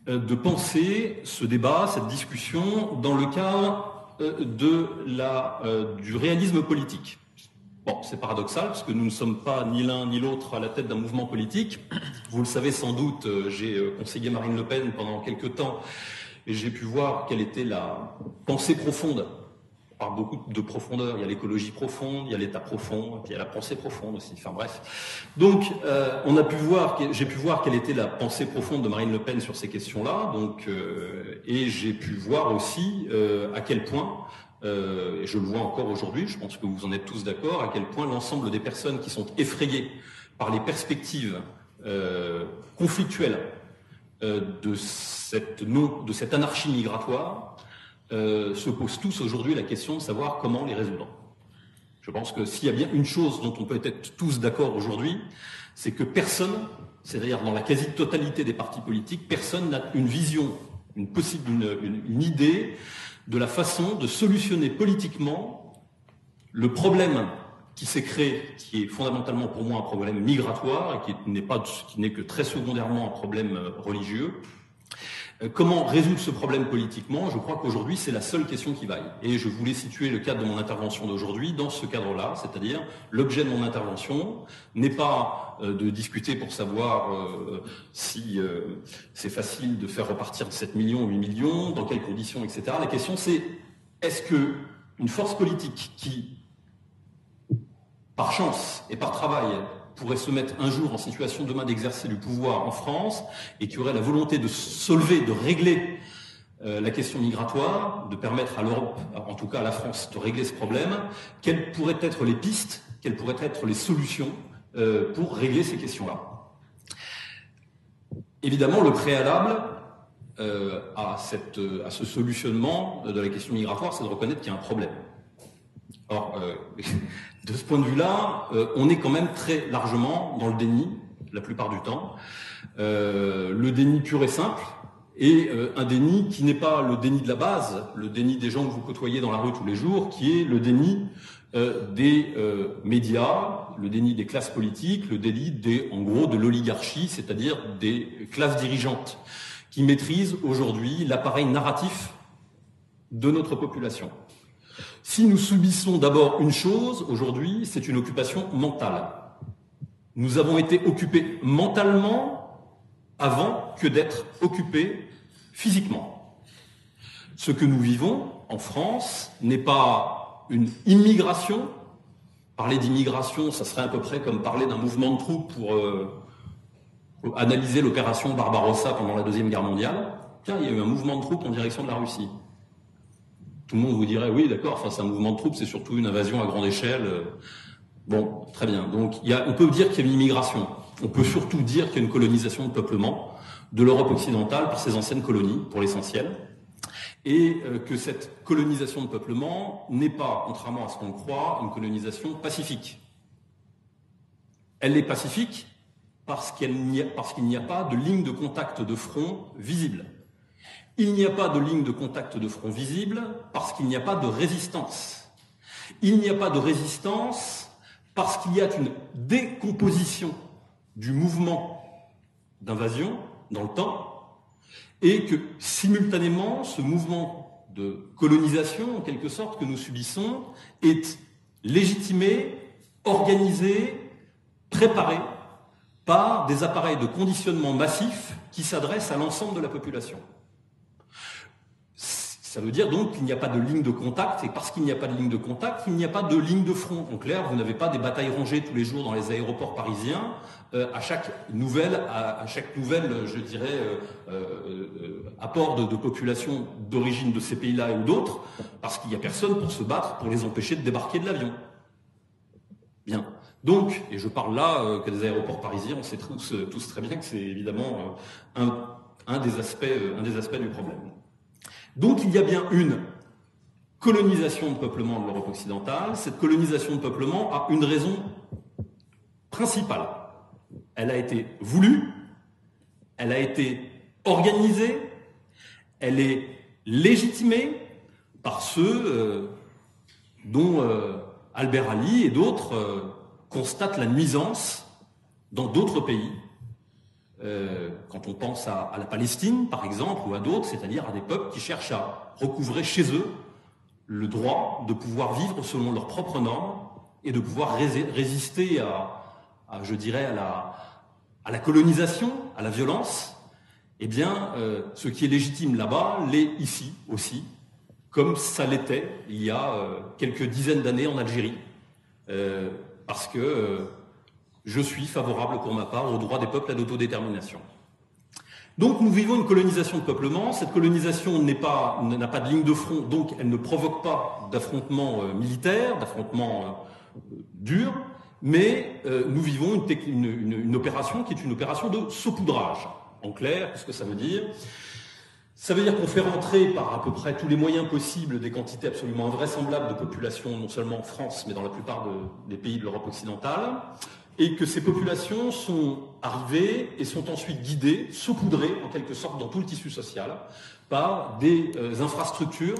euh, de penser ce débat, cette discussion, dans le cadre euh, de la, euh, du réalisme politique. Bon, c'est paradoxal, parce que nous ne sommes pas ni l'un ni l'autre à la tête d'un mouvement politique. Vous le savez sans doute, j'ai conseillé Marine Le Pen pendant quelques temps, et j'ai pu voir quelle était la pensée profonde par beaucoup de profondeur. Il y a l'écologie profonde, il y a l'état profond, et puis il y a la pensée profonde aussi. Enfin bref. Donc, euh, on a pu voir, j'ai pu voir quelle était la pensée profonde de Marine Le Pen sur ces questions-là. Donc, euh, et j'ai pu voir aussi euh, à quel point, et je le vois encore aujourd'hui, je pense que vous en êtes tous d'accord, à quel point l'ensemble des personnes qui sont effrayées par les perspectives conflictuelles de cette, de cette anarchie migratoire euh, se posent tous aujourd'hui la question de savoir comment les résoudre. Je pense que s'il y a bien une chose dont on peut être tous d'accord aujourd'hui, c'est que personne, c'est-à-dire dans la quasi-totalité des partis politiques, personne n'a une vision, une, possible, idée de la façon de solutionner politiquement le problème qui s'est créé, qui est fondamentalement pour moi un problème migratoire et qui n'est que très secondairement un problème euh, religieux, comment résoudre ce problème politiquement? Je crois qu'aujourd'hui, c'est la seule question qui vaille. Et je voulais situer le cadre de mon intervention d'aujourd'hui dans ce cadre-là, c'est-à-dire l'objet de mon intervention n'est pas euh, de discuter pour savoir euh, si c'est facile de faire repartir 7 millions, 8 millions, dans quelles conditions, etc. La question, c'est est-ce que une force politique qui, par chance et par travail, pourrait se mettre un jour en situation demain d'exercer du pouvoir en France et qui aurait la volonté de solver, de régler euh, la question migratoire, de permettre à l'Europe, en tout cas à la France, de régler ce problème, quelles pourraient être les pistes, quelles pourraient être les solutions euh, pour régler ces questions-là? Évidemment, le préalable euh, à, à ce solutionnement de la question migratoire, c'est de reconnaître qu'il y a un problème. Or, de ce point de vue-là, euh, on est quand même très largement dans le déni, la plupart du temps. Euh, le déni pur et simple, et euh, un déni qui n'est pas le déni de la base, le déni des gens que vous côtoyez dans la rue tous les jours, qui est le déni des médias, le déni des classes politiques, le déni des, en gros, de l'oligarchie, c'est-à-dire des classes dirigeantes, qui maîtrisent aujourd'hui l'appareil narratif de notre population. Si nous subissons d'abord une chose, aujourd'hui, c'est une occupation mentale. Nous avons été occupés mentalement avant que d'être occupés physiquement. Ce que nous vivons en France n'est pas une immigration. Parler d'immigration, ça serait à peu près comme parler d'un mouvement de troupes pour, euh, analyser l'opération Barbarossa pendant la Deuxième Guerre mondiale. Tiens, il y a eu un mouvement de troupes en direction de la Russie tout le monde vous dirait oui, d'accord, enfin c'est un mouvement de troupes, c'est surtout une invasion à grande échelle. Bon, très bien. Donc on peut dire qu'il y a une immigration. On peut surtout dire qu'il y a une colonisation de peuplement de l'Europe occidentale par ses anciennes colonies, pour l'essentiel, et euh, que cette colonisation de peuplement n'est pas, contrairement à ce qu'on croit, une colonisation pacifique. Elle est pacifique parce qu'il n'y a, pas de ligne de contact de front visible. Il n'y a pas de ligne de contact de front visible parce qu'il n'y a pas de résistance. Il n'y a pas de résistance parce qu'il y a une décomposition du mouvement d'invasion dans le temps, et que simultanément, ce mouvement de colonisation, en quelque sorte, que nous subissons, est légitimé, organisé, préparé par des appareils de conditionnement massifs qui s'adressent à l'ensemble de la population. Ça veut dire donc qu'il n'y a pas de ligne de contact, et parce qu'il n'y a pas de ligne de contact, il n'y a pas de ligne de front. En clair, vous n'avez pas des batailles rangées tous les jours dans les aéroports parisiens, euh, à chaque nouvelle, à, chaque nouvelle, je dirais, euh, euh, apport de, population d'origine de ces pays-là ou d'autres, parce qu'il n'y a personne pour se battre, pour les empêcher de débarquer de l'avion. Bien. Donc, et je parle là que des aéroports parisiens, on sait tous, très bien que c'est évidemment un, des aspects, un des aspects du problème. Donc il y a bien une colonisation de peuplement de l'Europe occidentale. Cette colonisation de peuplement a une raison principale. Elle a été voulue, elle a été organisée, elle est légitimée par ceux euh, dont euh, Albert Ali et d'autres euh, constatent la nuisance dans d'autres pays, euh, quand on pense à, la Palestine, par exemple, ou à d'autres, c'est-à-dire à des peuples qui cherchent à recouvrer chez eux le droit de pouvoir vivre selon leurs propres normes et de pouvoir résister à, je dirais, à la, colonisation, à la violence, eh bien, euh, ce qui est légitime là-bas l'est ici aussi, comme ça l'était il y a euh, quelques dizaines d'années en Algérie, parce que je suis favorable pour ma part au droit des peuples à l'autodétermination. Donc nous vivons une colonisation de peuplement. Cette colonisation n'a pas, de ligne de front, donc elle ne provoque pas d'affrontements euh, militaires, d'affrontements euh, durs, mais euh, nous vivons une, une, opération qui est une opération de saupoudrage. En clair, qu'est-ce que ça veut dire? Ça veut dire qu'on fait rentrer par à peu près tous les moyens possibles des quantités absolument invraisemblables de population, non seulement en France, mais dans la plupart des pays de l'Europe occidentale et que ces populations sont arrivées et sont ensuite guidées, saupoudrées en quelque sorte dans tout le tissu social par des euh, infrastructures,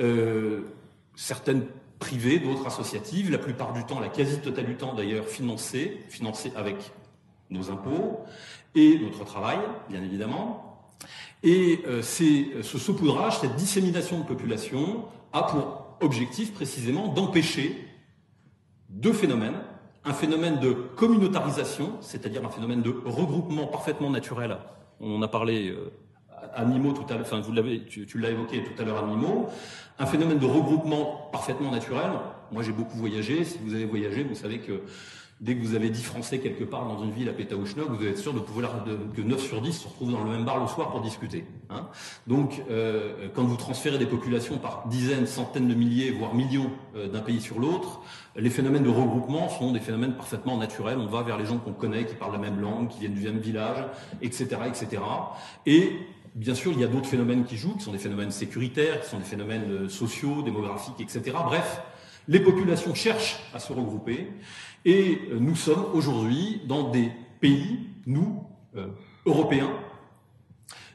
euh, certaines privées, d'autres associatives, la plupart du temps, la quasi-totale du temps d'ailleurs financées, financées avec nos impôts et notre travail, bien évidemment. Et euh, ce saupoudrage, cette dissémination de population a pour objectif précisément d'empêcher deux phénomènes un phénomène de communautarisation, c'est-à-dire un phénomène de regroupement parfaitement naturel. On a parlé euh, animaux tout à l'heure, enfin vous l'avez, tu, l'as évoqué tout à l'heure animaux, un phénomène de regroupement parfaitement naturel. Moi j'ai beaucoup voyagé, si vous avez voyagé, vous savez que Dès que vous avez 10 Français quelque part dans une ville à Pétaouchnok, vous êtes sûr de pouvoir que 9 sur 10 se retrouvent dans le même bar le soir pour discuter. Hein. Donc, euh, quand vous transférez des populations par dizaines, centaines de milliers, voire millions euh, d'un pays sur l'autre, les phénomènes de regroupement sont des phénomènes parfaitement naturels. On va vers les gens qu'on connaît, qui parlent la même langue, qui viennent du même village, etc., etc. Et Bien sûr, il y a d'autres phénomènes qui jouent, qui sont des phénomènes sécuritaires, qui sont des phénomènes euh, sociaux, démographiques, etc. Bref, les populations cherchent à se regrouper et euh, nous sommes aujourd'hui dans des pays, nous, euh, Européens,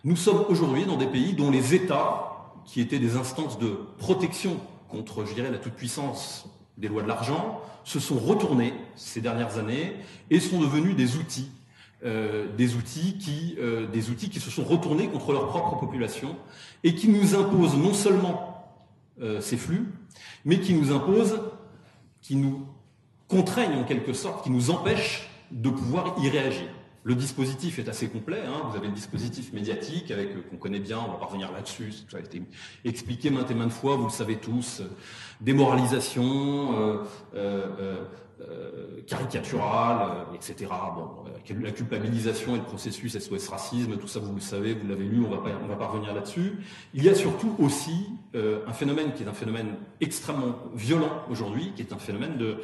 nous sommes aujourd'hui dans des pays dont les États, qui étaient des instances de protection contre, je dirais, la toute-puissance des lois de l'argent, se sont retournés ces dernières années et sont devenus des outils, euh, des outils qui, des outils qui se sont retournés contre leur propre population et qui nous imposent non seulement ces flux, mais qui nous imposent, qui nous contraignent en quelque sorte, qui nous empêchent de pouvoir y réagir. Le dispositif est assez complet. Hein. Vous avez le dispositif médiatique avec euh, qu'on connaît bien. On va pas revenir là-dessus. Ça a été expliqué maintes et maintes fois. Vous le savez tous. Démoralisation, euh, euh, euh caricaturale, etc. Bon, la culpabilisation et le processus SOS racisme, tout ça vous le savez, vous l'avez lu. On va pas, on va pas revenir là-dessus. Il y a surtout aussi un phénomène qui est un phénomène extrêmement violent aujourd'hui, qui est un phénomène de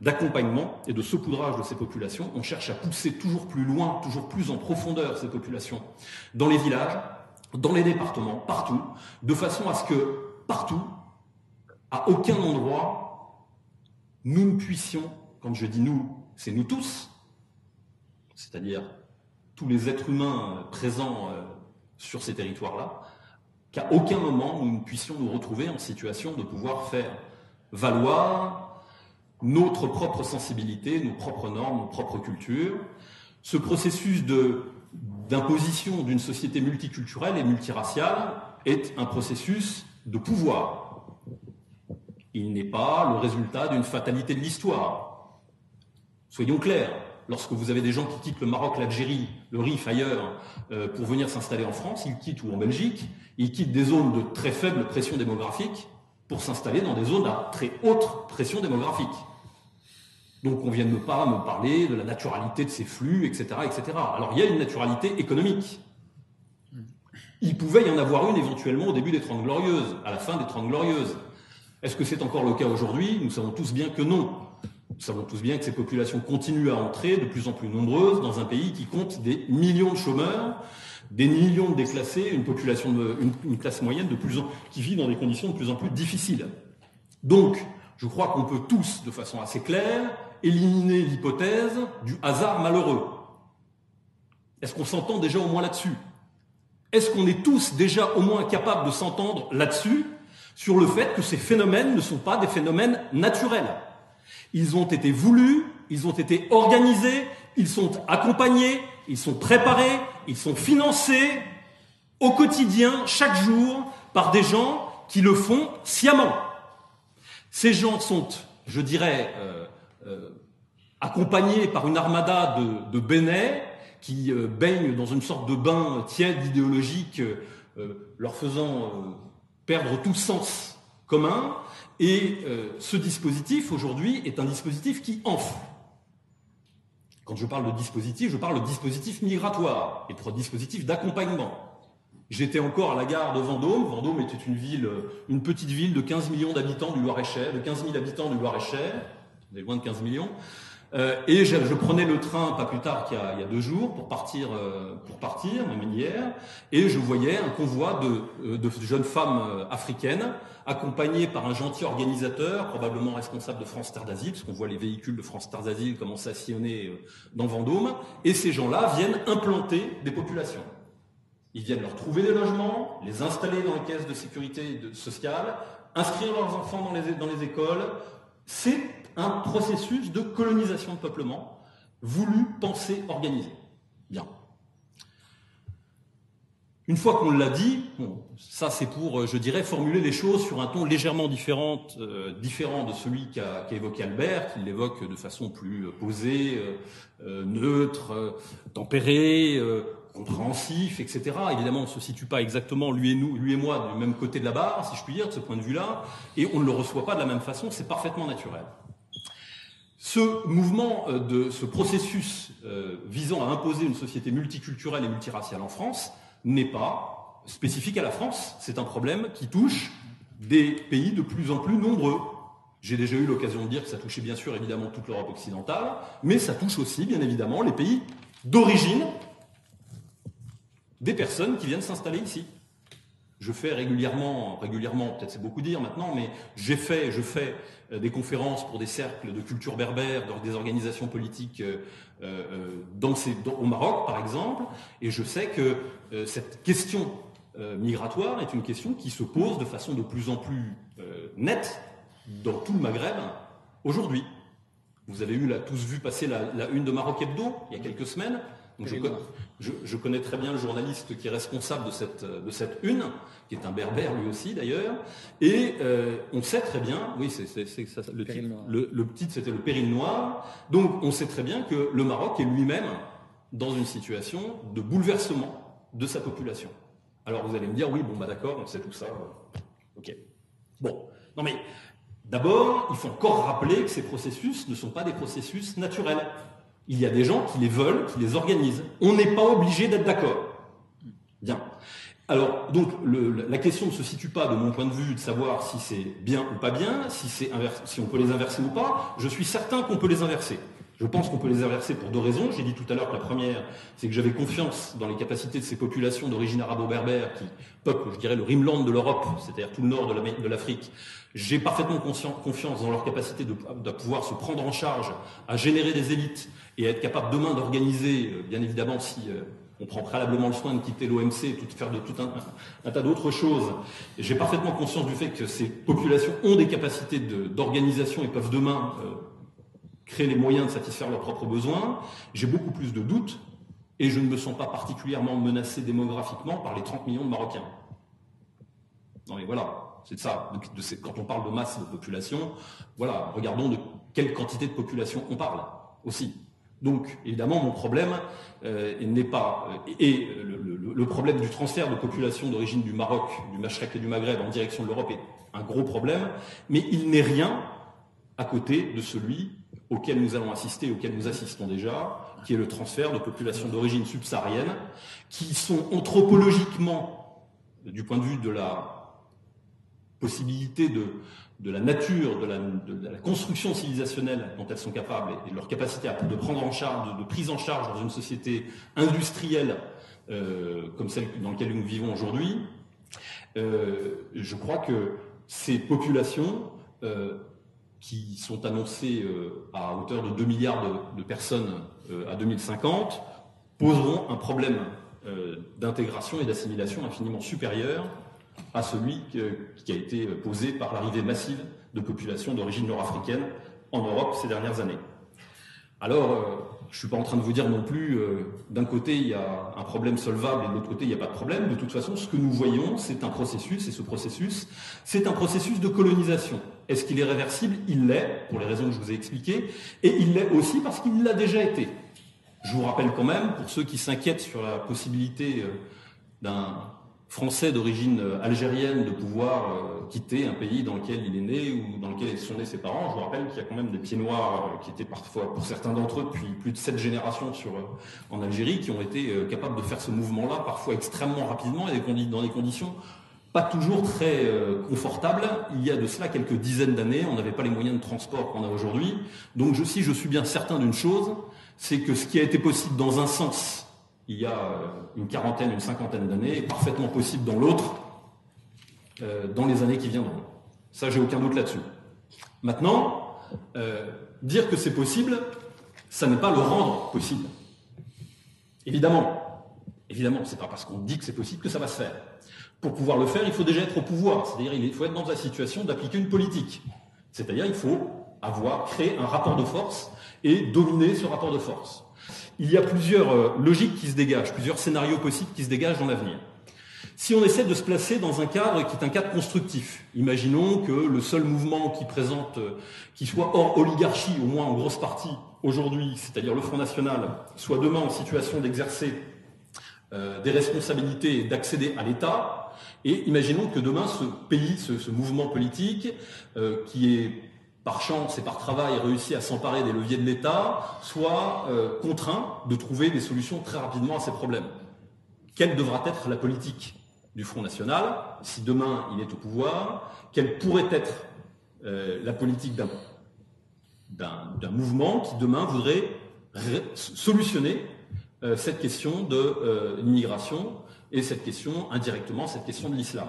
d'accompagnement et de saupoudrage de ces populations. On cherche à pousser toujours plus loin, toujours plus en profondeur ces populations dans les villages, dans les départements, partout, de façon à ce que partout, à aucun endroit, nous ne puissions, quand je dis nous, c'est nous tous, c'est-à-dire tous les êtres humains présents euh, sur ces territoires-là, qu'à aucun moment nous ne puissions nous retrouver en situation de pouvoir faire valoir notre propre sensibilité, nos propres normes, nos propres cultures. Ce processus d'imposition d'une société multiculturelle et multiraciale est un processus de pouvoir. Il n'est pas le résultat d'une fatalité de l'histoire. Soyons clairs, lorsque vous avez des gens qui quittent le Maroc, l'Algérie, le Rif ailleurs euh, pour venir s'installer en France, ils quittent ou en Belgique, ils quittent des zones de très faible pression démographique pour s'installer dans des zones à très haute pression démographique. Donc on vient de me pas me parler de la naturalité de ces flux, etc., etc. Alors il y a une naturalité économique. Il pouvait y en avoir une éventuellement au début des Trente Glorieuses, à la fin des Trente Glorieuses. Est-ce que c'est encore le cas aujourd'hui? Nous savons tous bien que non. Nous savons tous bien que ces populations continuent à entrer de plus en plus nombreuses dans un pays qui compte des millions de chômeurs, des millions de déclassés, une population, classe moyenne qui vit dans des conditions de plus en plus difficiles. Donc, je crois qu'on peut tous, de façon assez claire, éliminer l'hypothèse du hasard malheureux. Est-ce qu'on s'entend déjà au moins là-dessus? Est-ce qu'on est tous déjà au moins capables de s'entendre là-dessus, sur le fait que ces phénomènes ne sont pas des phénomènes naturels? Ils ont été voulus, ils ont été organisés, ils sont accompagnés, ils sont préparés, ils sont financés au quotidien, chaque jour, par des gens qui le font sciemment. Ces gens sont, je dirais, euh, euh, accompagnés par une armada de, de qui euh, baignent dans une sorte de bain tiède idéologique, euh, leur faisant perdre tout sens commun. Et ce dispositif, aujourd'hui, est un dispositif qui enfle. Quand je parle de dispositif, je parle de dispositif migratoire et de dispositif d'accompagnement. J'étais encore à la gare de Vendôme. Vendôme était une ville, une petite ville de 15 millions d'habitants du Loir-et-Cher, de 15 000 habitants du Loir-et-Cher on est loin de 15 millions. Euh, et je, prenais le train pas plus tard qu'il y, a, deux jours pour partir, euh, pour partir, hier, et je voyais un convoi de, euh, de jeunes femmes euh, africaines accompagnées par un gentil organisateur, probablement responsable de France Terre d'Asile, parce qu'on voit les véhicules de France Terre commencer à sillonner dans Vendôme, et ces gens-là viennent implanter des populations. Ils viennent leur trouver des logements, les installer dans les caisses de sécurité sociale, inscrire leurs enfants dans les, dans les écoles. C'est un processus de colonisation de peuplement voulu, pensé, organisé. Bien. Une fois qu'on l'a dit, ça c'est pour, je dirais, formuler les choses sur un ton légèrement différent, euh, différent de celui qu'a évoqué Albert, qui l'évoque de façon plus euh, posée, euh, neutre, tempérée, compréhensif, etc. Évidemment, on ne se situe pas exactement, lui et lui et moi, du même côté de la barre, si je puis dire, de ce point de vue-là, et on ne le reçoit pas de la même façon, c'est parfaitement naturel. Ce mouvement euh, ce processus euh, visant à imposer une société multiculturelle et multiraciale en France n'est pas spécifique à la France. C'est un problème qui touche des pays de plus en plus nombreux. J'ai déjà eu l'occasion de dire que ça touchait bien sûr évidemment toute l'Europe occidentale, mais ça touche aussi bien évidemment les pays d'origine des personnes qui viennent s'installer ici. Je fais régulièrement, régulièrement, peut-être c'est beaucoup dire maintenant, mais j'ai fait, je fais euh, des conférences pour des cercles de culture berbère, des organisations politiques euh, euh, au Maroc, par exemple, et je sais que cette question migratoire est une question qui se pose de façon de plus en plus nette dans tout le Maghreb aujourd'hui. Vous avez tous vu passer la une de Maroc Hebdo il y a quelques semaines je, connais très bien le journaliste qui est responsable de cette, de cette une, qui est un berbère lui aussi d'ailleurs, et euh, on sait très bien, oui, c'est ça, le, titre, le, titre c'était le péril noir, donc on sait très bien que le Maroc est lui-même dans une situation de bouleversement de sa population. Alors vous allez me dire, oui, bon bah d'accord, on sait tout ça, ok. Bon, non mais d'abord, il faut encore rappeler que ces processus ne sont pas des processus naturels. Il y a des gens qui les veulent, qui les organisent. On n'est pas obligé d'être d'accord. Bien. Alors, donc, la question ne se situe pas, de mon point de vue, de savoir si c'est bien ou pas bien, si, on peut les inverser ou pas. Je suis certain qu'on peut les inverser. Je pense qu'on peut les inverser pour deux raisons. J'ai dit tout à l'heure que la première, c'est que j'avais confiance dans les capacités de ces populations d'origine arabo-berbère qui peuplent, je dirais, le rimland de l'Europe, c'est-à-dire tout le nord de l'Afrique. J'ai parfaitement confiance dans leur capacité de, pouvoir se prendre en charge, à générer des élites et être capable demain d'organiser, euh, bien évidemment, si euh, on prend préalablement le soin de quitter l'OMC, tout faire de tout un, tas d'autres choses. J'ai parfaitement conscience du fait que ces populations ont des capacités d'organisation et peuvent demain euh, créer les moyens de satisfaire leurs propres besoins. J'ai beaucoup plus de doutes, Et je ne me sens pas particulièrement menacé démographiquement par les 30 millions de Marocains. Non mais voilà, c'est ça. quand on parle de masse de population, voilà, regardons de quelle quantité de population on parle aussi. Donc, évidemment, mon problème euh, n'est pas euh, et le, problème du transfert de population d'origine du Maroc, du Machrek et du Maghreb en direction de l'Europe est un gros problème, mais il n'est rien à côté de celui auquel nous allons assister, auquel nous assistons déjà, qui est le transfert de populations d'origine subsaharienne, qui sont anthropologiquement, du point de vue de la possibilité de, de la nature, de la, construction civilisationnelle dont elles sont capables et de leur capacité de prendre en charge, de, prise en charge dans une société industrielle euh, comme celle dans laquelle nous vivons aujourd'hui, euh, je crois que ces populations euh, qui sont annoncées à hauteur de 2 milliards de personnes à 2050 poseront un problème d'intégration et d'assimilation infiniment supérieur à celui qui a été posé par l'arrivée massive de populations d'origine nord-africaine en Europe ces dernières années. Alors, euh, je ne suis pas en train de vous dire non plus, euh, d'un côté, il y a un problème solvable et de l'autre côté, il n'y a pas de problème. De toute façon, ce que nous voyons, c'est un processus, et ce processus, c'est un processus de colonisation. Est-ce qu'il est réversible? Il l'est, pour les raisons que je vous ai expliquées, et il l'est aussi parce qu'il l'a déjà été. Je vous rappelle quand même, pour ceux qui s'inquiètent sur la possibilité euh, d'un français d'origine euh, algérienne de pouvoir euh, quitter un pays dans lequel il est né ou dans lequel sont nés ses parents. Je vous rappelle qu'il y a quand même des pieds noirs euh, qui étaient parfois, pour certains d'entre eux, depuis plus de sept générations sur, en Algérie, qui ont été capables de faire ce mouvement-là, parfois extrêmement rapidement et dans des conditions pas toujours très confortables. Il y a de cela quelques dizaines d'années, on n'avait pas les moyens de transport qu'on a aujourd'hui. Donc si je suis bien certain d'une chose, c'est que ce qui a été possible dans un sens il y a euh, une quarantaine, une cinquantaine d'années, est parfaitement possible dans l'autre, euh, dans les années qui viendront. Ça, j'ai aucun doute là-dessus. Maintenant, euh, dire que c'est possible, ça n'est pas le rendre possible. Évidemment, évidemment, c'est pas parce qu'on dit que c'est possible que ça va se faire. Pour pouvoir le faire, il faut déjà être au pouvoir, c'est-à-dire il faut être dans la situation d'appliquer une politique. C'est-à-dire il faut avoir créé un rapport de force et dominer ce rapport de force il y a plusieurs euh, logiques qui se dégagent, plusieurs scénarios possibles qui se dégagent dans l'avenir. Si on essaie de se placer dans un cadre qui est un cadre constructif, imaginons que le seul mouvement qui présente, euh, qui soit hors oligarchie, au moins en grosse partie aujourd'hui, c'est-à-dire le Front National, soit demain en situation d'exercer euh, des responsabilités et d'accéder à l'État, et imaginons que demain ce pays, ce, mouvement politique, qui est par chance et par travail, réussi à s'emparer des leviers de l'État, soit euh, contraint de trouver des solutions très rapidement à ces problèmes. Quelle devra être la politique du Front National si demain il est au pouvoir? Quelle pourrait être euh, la politique d'un mouvement qui demain voudrait solutionner euh, cette question de l'immigration? Et cette question, indirectement, cette question de l'islam.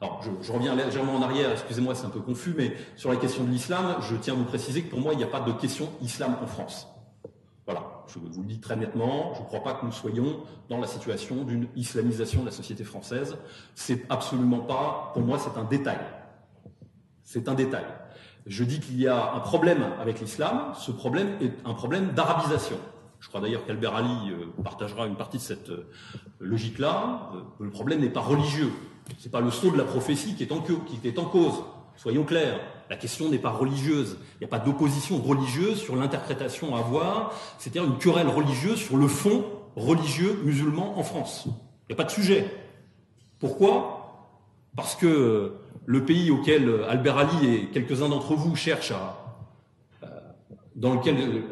Alors, je, reviens légèrement en arrière, excusez-moi, c'est un peu confus, mais sur la question de l'islam, je tiens à vous préciser que pour moi, il n'y a pas de question islam en France. Voilà, je vous le dis très nettement, je ne crois pas que nous soyons dans la situation d'une islamisation de la société française. C'est absolument pas, pour moi, c'est un détail. C'est un détail. Je dis qu'il y a un problème avec l'islam, ce problème est un problème d'arabisation. Je crois d'ailleurs qu'Albert Ali euh, partagera une partie de cette euh, logique-là. Euh, le problème n'est pas religieux. Ce n'est pas le saut de la prophétie qui est, en, qui est en cause. Soyons clairs. La question n'est pas religieuse. Il n'y a pas d'opposition religieuse sur l'interprétation à avoir. C'est-à-dire une querelle religieuse sur le fond religieux musulman en France. Il n'y a pas de sujet. Pourquoi? Parce que le pays auquel Albert Ali et quelques-uns d'entre vous cherchent à, dans lequel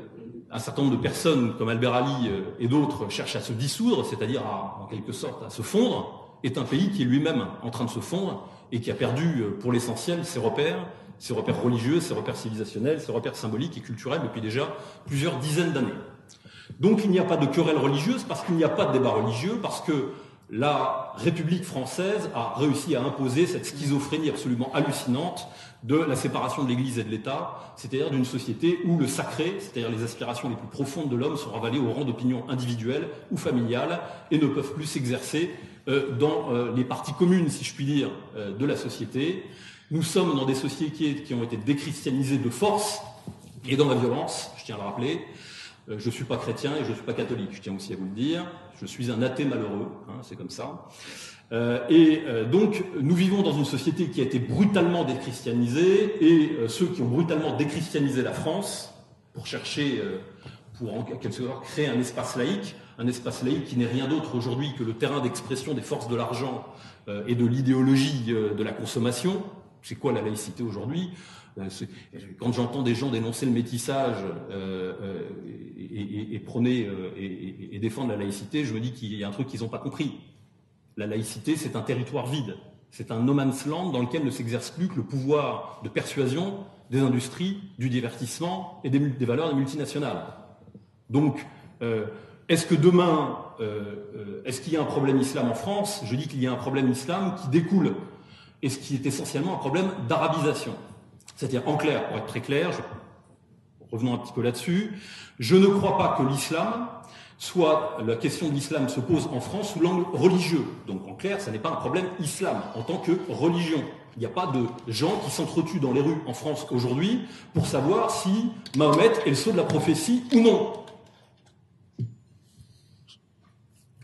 un certain nombre de personnes comme Albert Ali euh, et d'autres cherchent à se dissoudre, c'est-à-dire en quelque sorte à se fondre, est un pays qui est lui-même en train de se fondre et qui a perdu euh, pour l'essentiel ses repères, ses repères religieux, ses repères civilisationnels, ses repères symboliques et culturels depuis déjà plusieurs dizaines d'années. Donc il n'y a pas de querelle religieuse parce qu'il n'y a pas de débat religieux, parce que la République française a réussi à imposer cette schizophrénie absolument hallucinante de la séparation de l'Église et de l'État, c'est-à-dire d'une société où le sacré, c'est-à-dire les aspirations les plus profondes de l'homme, sont ravalées au rang d'opinion individuelle ou familiale et ne peuvent plus s'exercer euh, dans euh, les parties communes, si je puis dire, euh, de la société. Nous sommes dans des sociétés qui ont été déchristianisées de force et dans la violence, je tiens à le rappeler. je ne suis pas chrétien et je ne suis pas catholique, je tiens aussi à vous le dire. Je suis un athée malheureux, hein, c'est comme ça. Et donc, nous vivons dans une société qui a été brutalement déchristianisée, et ceux qui ont brutalement déchristianisé la France, pour chercher, pour en quelque sorte créer un espace laïque, un espace laïque qui n'est rien d'autre aujourd'hui que le terrain d'expression des forces de l'argent euh, et de l'idéologie euh, de la consommation. C'est quoi la laïcité aujourd'hui? Euh, quand j'entends des gens dénoncer le métissage et, prôner et, défendre la laïcité, je me dis qu'il y a un truc qu'ils n'ont pas compris. La laïcité, c'est un territoire vide. C'est un no man's land dans lequel ne s'exerce plus que le pouvoir de persuasion des industries, du divertissement et des, valeurs des multinationales. Donc, est-ce que demain, euh, euh, est-ce qu'il y a un problème islam en France? Je dis qu'il y a un problème islam qui découle, et ce qui est essentiellement un problème d'arabisation. C'est-à-dire, en clair, pour être très clair, revenons un petit peu là-dessus, je ne crois pas que l'islam soit, la question de l'islam se pose en France sous l'angle religieux. Donc en clair, ça n'est pas un problème islam en tant que religion. Il n'y a pas de gens qui s'entretuent dans les rues en France aujourd'hui pour savoir si Mahomet est le sceau de la prophétie ou non.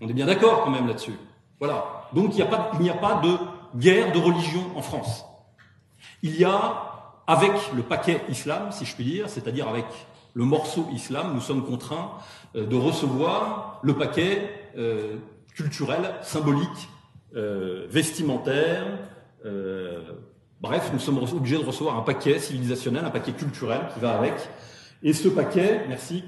On est bien d'accord quand même là-dessus. Voilà. Donc il n'y a, pas, il n'y a pas de guerre de religion en France. Il y a, avec le paquet islam, si je puis dire, c'est-à-dire avec le morceau islam, nous sommes contraints euh, de recevoir le paquet euh, culturel, symbolique, euh, vestimentaire, bref, nous sommes obligés de recevoir un paquet civilisationnel, un paquet culturel qui va avec. Et ce paquet, merci,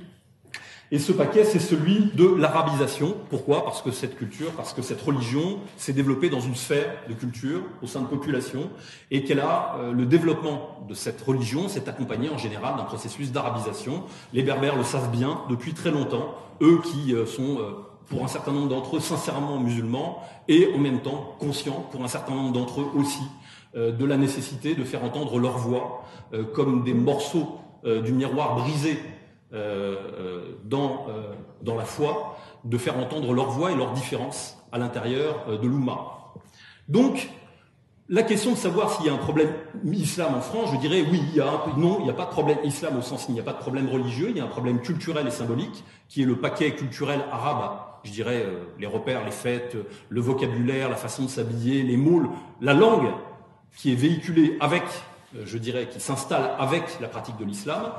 et ce paquet, c'est celui de l'arabisation. Pourquoi? Parce que cette culture, parce que cette religion s'est développée dans une sphère de culture au sein de populations et qu'elle a euh, le développement de cette religion s'est accompagné en général d'un processus d'arabisation. Les Berbères le savent bien depuis très longtemps, eux qui euh, sont euh, pour un certain nombre d'entre eux sincèrement musulmans et en même temps conscients pour un certain nombre d'entre eux aussi de la nécessité de faire entendre leur voix comme des morceaux du miroir brisé dans, euh, dans la foi, de faire entendre leur voix et leurs différences à l'intérieur de l'Oumma. Donc, la question de savoir s'il y a un problème islam en France, je dirais oui, non, il n'y a pas de problème islam au sens il n'y a pas de problème religieux, il y a un problème culturel et symbolique, qui est le paquet culturel arabe, je dirais les repères, les fêtes, le vocabulaire, la façon de s'habiller, les moules, la langue qui est véhiculée avec, je dirais, qui s'installe avec la pratique de l'islam,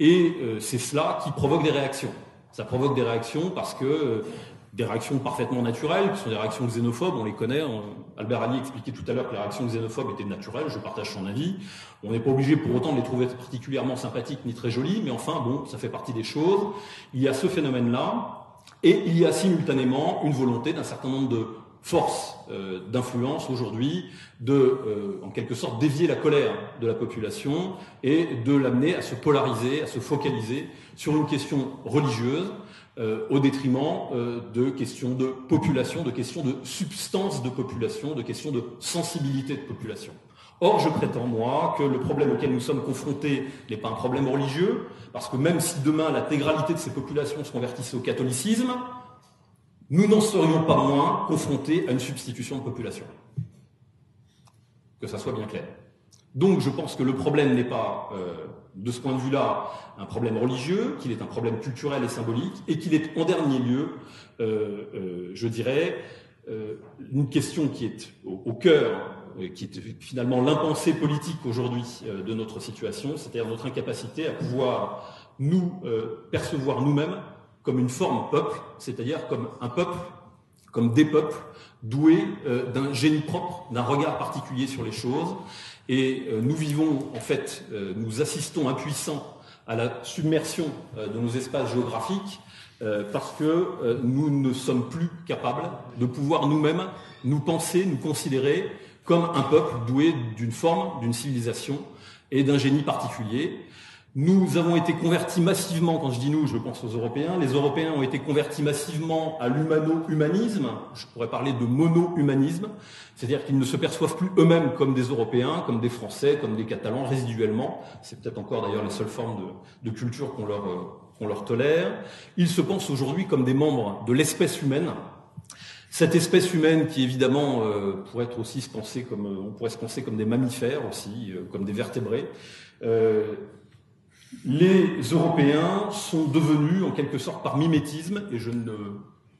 et euh, c'est cela qui provoque des réactions. Ça provoque des réactions parce que euh, des réactions parfaitement naturelles, qui sont des réactions xénophobes, on les connaît. Albert Ali expliquait tout à l'heure que les réactions xénophobes étaient naturelles, je partage son avis. On n'est pas obligé pour autant de les trouver particulièrement sympathiques ni très jolies, mais enfin, bon, ça fait partie des choses. Il y a ce phénomène-là, et il y a simultanément une volonté d'un certain nombre de force euh, d'influence aujourd'hui de, euh, en quelque sorte, dévier la colère de la population et de l'amener à se polariser, à se focaliser sur une question religieuse euh, au détriment de questions de population, de questions de substance de population, de questions de sensibilité de population. Or, je prétends, moi, que le problème auquel nous sommes confrontés n'est pas un problème religieux, parce que même si demain l'intégralité de ces populations se convertissait au catholicisme, nous n'en serions pas moins confrontés à une substitution de population. Que ça soit bien clair. Donc je pense que le problème n'est pas, euh, de ce point de vue-là, un problème religieux, qu'il est un problème culturel et symbolique, et qu'il est en dernier lieu, euh, euh, je dirais, une question qui est au, cœur, qui est finalement l'impensé politique aujourd'hui de notre situation, c'est-à-dire notre incapacité à pouvoir nous percevoir nous-mêmes comme une forme peuple, c'est-à-dire comme un peuple, comme des peuples doués euh, d'un génie propre, d'un regard particulier sur les choses. Et euh, nous vivons, en fait, euh, nous assistons impuissants à la submersion de nos espaces géographiques parce que nous ne sommes plus capables de pouvoir nous-mêmes nous penser, nous considérer comme un peuple doué d'une forme, d'une civilisation et d'un génie particulier. Nous avons été convertis massivement, quand je dis nous, je pense aux Européens, les Européens ont été convertis massivement à l'humano-humanisme, je pourrais parler de mono-humanisme, c'est-à-dire qu'ils ne se perçoivent plus eux-mêmes comme des Européens, comme des Français, comme des Catalans, résiduellement. C'est peut-être encore d'ailleurs les seules formes de, culture qu'on leur, qu'on leur tolère. Ils se pensent aujourd'hui comme des membres de l'espèce humaine, cette espèce humaine qui évidemment euh, pourrait être aussi se penser comme on pourrait se penser comme des mammifères aussi, euh, comme des vertébrés, euh, les Européens sont devenus, en quelque sorte, par mimétisme, et je ne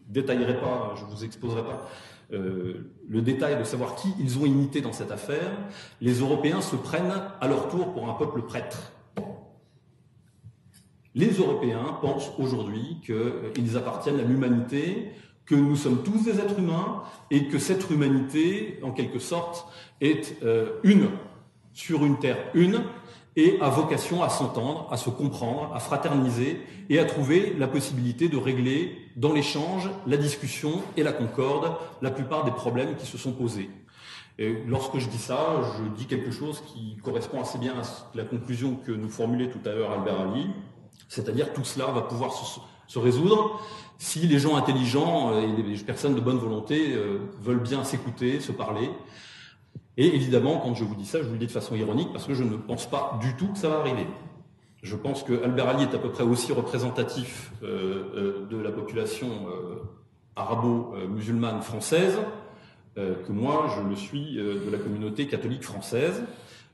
détaillerai pas, je ne vous exposerai pas euh, le détail de savoir qui ils ont imité dans cette affaire, les Européens se prennent à leur tour pour un peuple prêtre. Les Européens pensent aujourd'hui qu'ils appartiennent à l'humanité, que nous sommes tous des êtres humains et que cette humanité, en quelque sorte, est euh, une sur une terre une et a vocation à s'entendre, à se comprendre, à fraterniser et à trouver la possibilité de régler dans l'échange, la discussion et la concorde la plupart des problèmes qui se sont posés. Et lorsque je dis ça, je dis quelque chose qui correspond assez bien à la conclusion que nous formulait tout à l'heure Albert Ali, c'est-à-dire tout cela va pouvoir se, résoudre si les gens intelligents et les personnes de bonne volonté euh, veulent bien s'écouter, se parler, et évidemment, quand je vous dis ça, je vous le dis de façon ironique parce que je ne pense pas du tout que ça va arriver. Je pense que Albert Ali est à peu près aussi représentatif euh, euh, de la population euh, arabo-musulmane française que moi, je le suis de la communauté catholique française.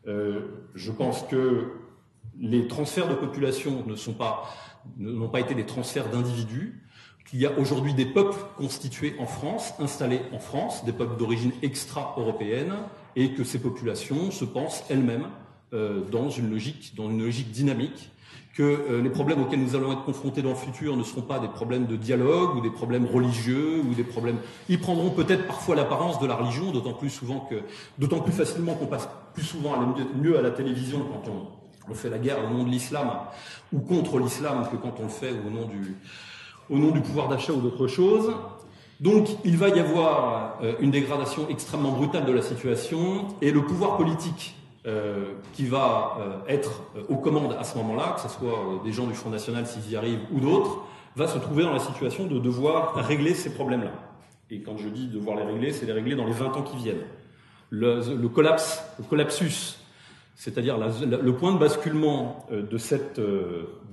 je pense que les transferts de population ne sont pas n'ont pas été des transferts d'individus, qu'il y a aujourd'hui des peuples constitués en France, installés en France, des peuples d'origine extra-européenne, et que ces populations se pensent elles-mêmes euh, dans une logique, dynamique, que euh, les problèmes auxquels nous allons être confrontés dans le futur ne seront pas des problèmes de dialogue ou des problèmes religieux ou des problèmes. Ils prendront peut-être parfois l'apparence de la religion, d'autant plus facilement qu'on passe plus souvent à mieux à la télévision quand on, fait la guerre au nom de l'islam ou contre l'islam que quand on le fait au nom du, au nom du pouvoir d'achat ou d'autre chose. Donc il va y avoir euh, une dégradation extrêmement brutale de la situation et le pouvoir politique euh, qui va euh, être aux commandes à ce moment-là, que ce soit des gens du Front National s'ils y arrivent ou d'autres, va se trouver dans la situation de devoir régler ces problèmes-là. Et quand je dis devoir les régler, c'est les régler dans les 20 ans qui viennent. Le, collapsus, c'est-à-dire le point de basculement de, cette,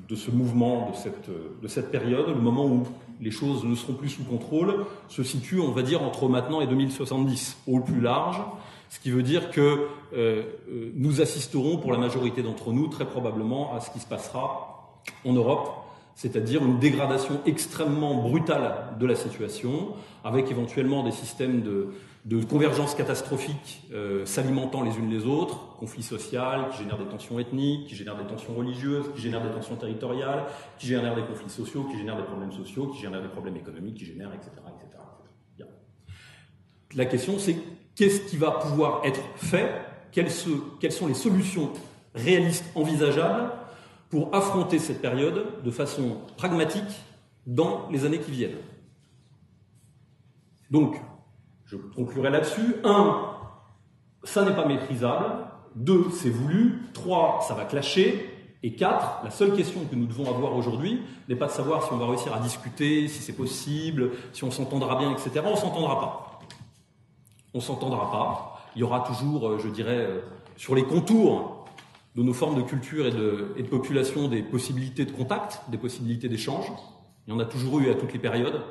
de ce mouvement, de cette, de cette période, le moment où les choses ne seront plus sous contrôle, se situe, on va dire, entre maintenant et 2070, au plus large, ce qui veut dire que euh, euh, nous assisterons, pour la majorité d'entre nous, très probablement à ce qui se passera en Europe, c'est-à-dire une dégradation extrêmement brutale de la situation, avec éventuellement des systèmes de, de convergence catastrophique euh, s'alimentant les unes les autres, conflits sociaux qui génèrent des tensions ethniques, qui génèrent des tensions religieuses, qui génèrent des tensions territoriales, qui génèrent des conflits sociaux, qui génèrent des problèmes sociaux, qui génèrent des problèmes économiques, qui génèrent, etc. etc., La question c'est qu'est-ce qui va pouvoir être fait? Quelles, quelles sont les solutions réalistes, envisageables pour affronter cette période de façon pragmatique dans les années qui viennent? Donc, je conclurai là-dessus. Un, ça n'est pas maîtrisable. Deux, c'est voulu. Trois, ça va clasher. Et quatre, la seule question que nous devons avoir aujourd'hui n'est pas de savoir si on va réussir à discuter, si c'est possible, si on s'entendra bien, etc. On s'entendra pas. On s'entendra pas. Il y aura toujours, euh, je dirais, euh, sur les contours de nos formes de culture et de, et de population des possibilités de contact, des possibilités d'échange. Il y en a toujours eu à toutes les périodes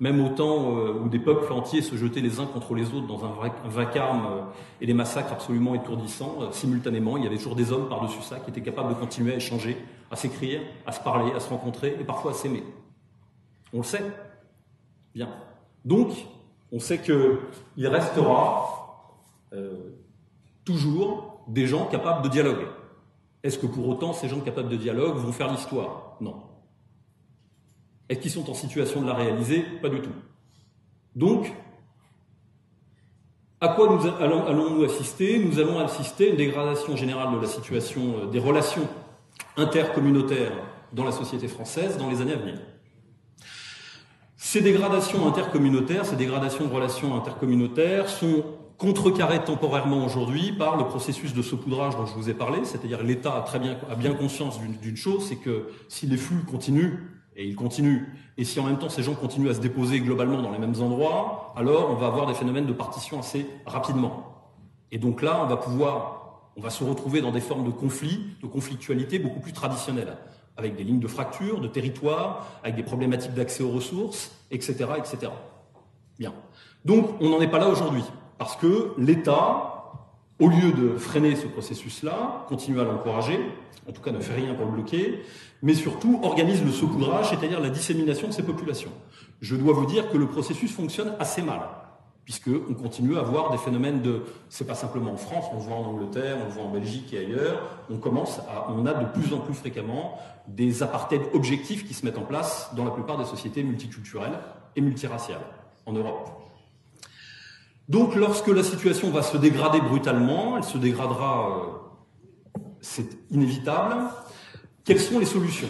même au temps euh, où des peuples entiers se jetaient les uns contre les autres dans un vacarme euh, et des massacres absolument étourdissants, euh, simultanément, il y avait toujours des hommes par-dessus ça qui étaient capables de continuer à échanger, à s'écrire, à se parler, à se rencontrer et parfois à s'aimer. On le sait. Bien. Donc, on sait qu'il restera toujours des gens capables de dialogue. Est-ce que pour autant ces gens capables de dialogue vont faire l'histoire? Non. Est-ce qu'ils sont en situation de la réaliser Pas du tout. Donc, à quoi nous allons-nous assister? Nous allons assister à une dégradation générale de la situation euh, des relations intercommunautaires dans la société française dans les années à venir. Ces dégradations intercommunautaires, ces dégradations de relations intercommunautaires sont contrecarrées temporairement aujourd'hui par le processus de saupoudrage dont je vous ai parlé, c'est-à-dire l'État a très bien, a bien conscience d'une chose, c'est que si les flux continuent, et il continue. Et si en même temps ces gens continuent à se déposer globalement dans les mêmes endroits, alors on va avoir des phénomènes de partition assez rapidement. Et donc là, on va pouvoir, on va se retrouver dans des formes de conflits, de conflictualité beaucoup plus traditionnelles, avec des lignes de fracture, de territoire, avec des problématiques d'accès aux ressources, etc., etc. Bien. Donc on n'en est pas là aujourd'hui, parce que l'État au lieu de freiner ce processus-là, continue à l'encourager, en tout cas ne fait rien pour le bloquer, mais surtout organise le saupoudrage, c'est-à-dire la dissémination de ces populations. Je dois vous dire que le processus fonctionne assez mal, puisqu'on continue à avoir des phénomènes de... C'est pas simplement en France, on le voit en Angleterre, on le voit en Belgique et ailleurs, on commence à... On a de plus en plus fréquemment des apartheids objectifs qui se mettent en place dans la plupart des sociétés multiculturelles et multiraciales en Europe. Donc lorsque la situation va se dégrader brutalement, elle se dégradera, euh, c'est inévitable, quelles sont les solutions?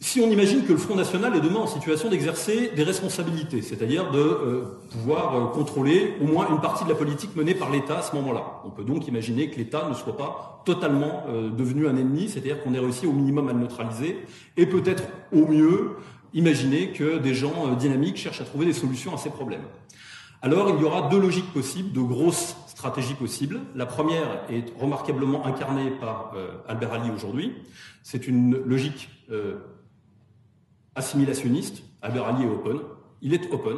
Si on imagine que le Front National est demain en situation d'exercer des responsabilités, c'est-à-dire de euh, pouvoir euh, contrôler au moins une partie de la politique menée par l'État à ce moment-là, on peut donc imaginer que l'État ne soit pas totalement devenu un ennemi, c'est-à-dire qu'on ait réussi au minimum à le neutraliser, et peut-être au mieux imaginer que des gens dynamiques cherchent à trouver des solutions à ces problèmes. Alors il y aura deux logiques possibles, deux grosses possibles. La première est remarquablement incarnée par euh, Albert Ali aujourd'hui. C'est une logique euh, assimilationniste. Albert Ali est open. Il est open,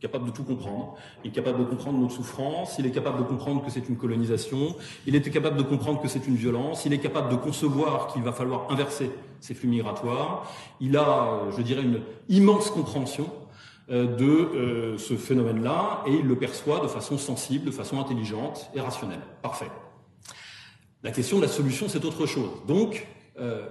capable de tout comprendre. Il est capable de comprendre notre souffrance. Il est capable de comprendre que c'est une colonisation. Il est capable de comprendre que c'est une violence. Il est capable de concevoir qu'il va falloir inverser ces flux migratoires. Il a, je dirais, une immense compréhension de euh, ce phénomène-là et il le perçoit de façon sensible, de façon intelligente et rationnelle. Parfait. La question de la solution, c'est autre chose. Donc, euh,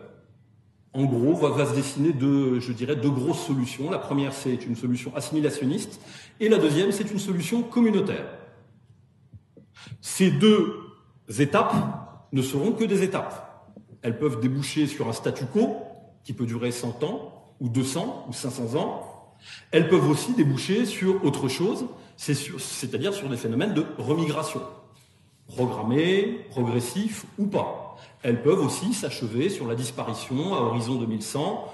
en gros, va, va, se dessiner deux, je dirais, deux grosses solutions. La première, c'est une solution assimilationniste, et la deuxième, c'est une solution communautaire. Ces deux étapes ne seront que des étapes. Elles peuvent déboucher sur un statu quo qui peut durer 100 ans, ou 200, ou 500 ans, elles peuvent aussi déboucher sur autre chose, c'est-à-dire sur des phénomènes de remigration, programmés, progressifs ou pas. Elles peuvent aussi s'achever sur la disparition à horizon 2100,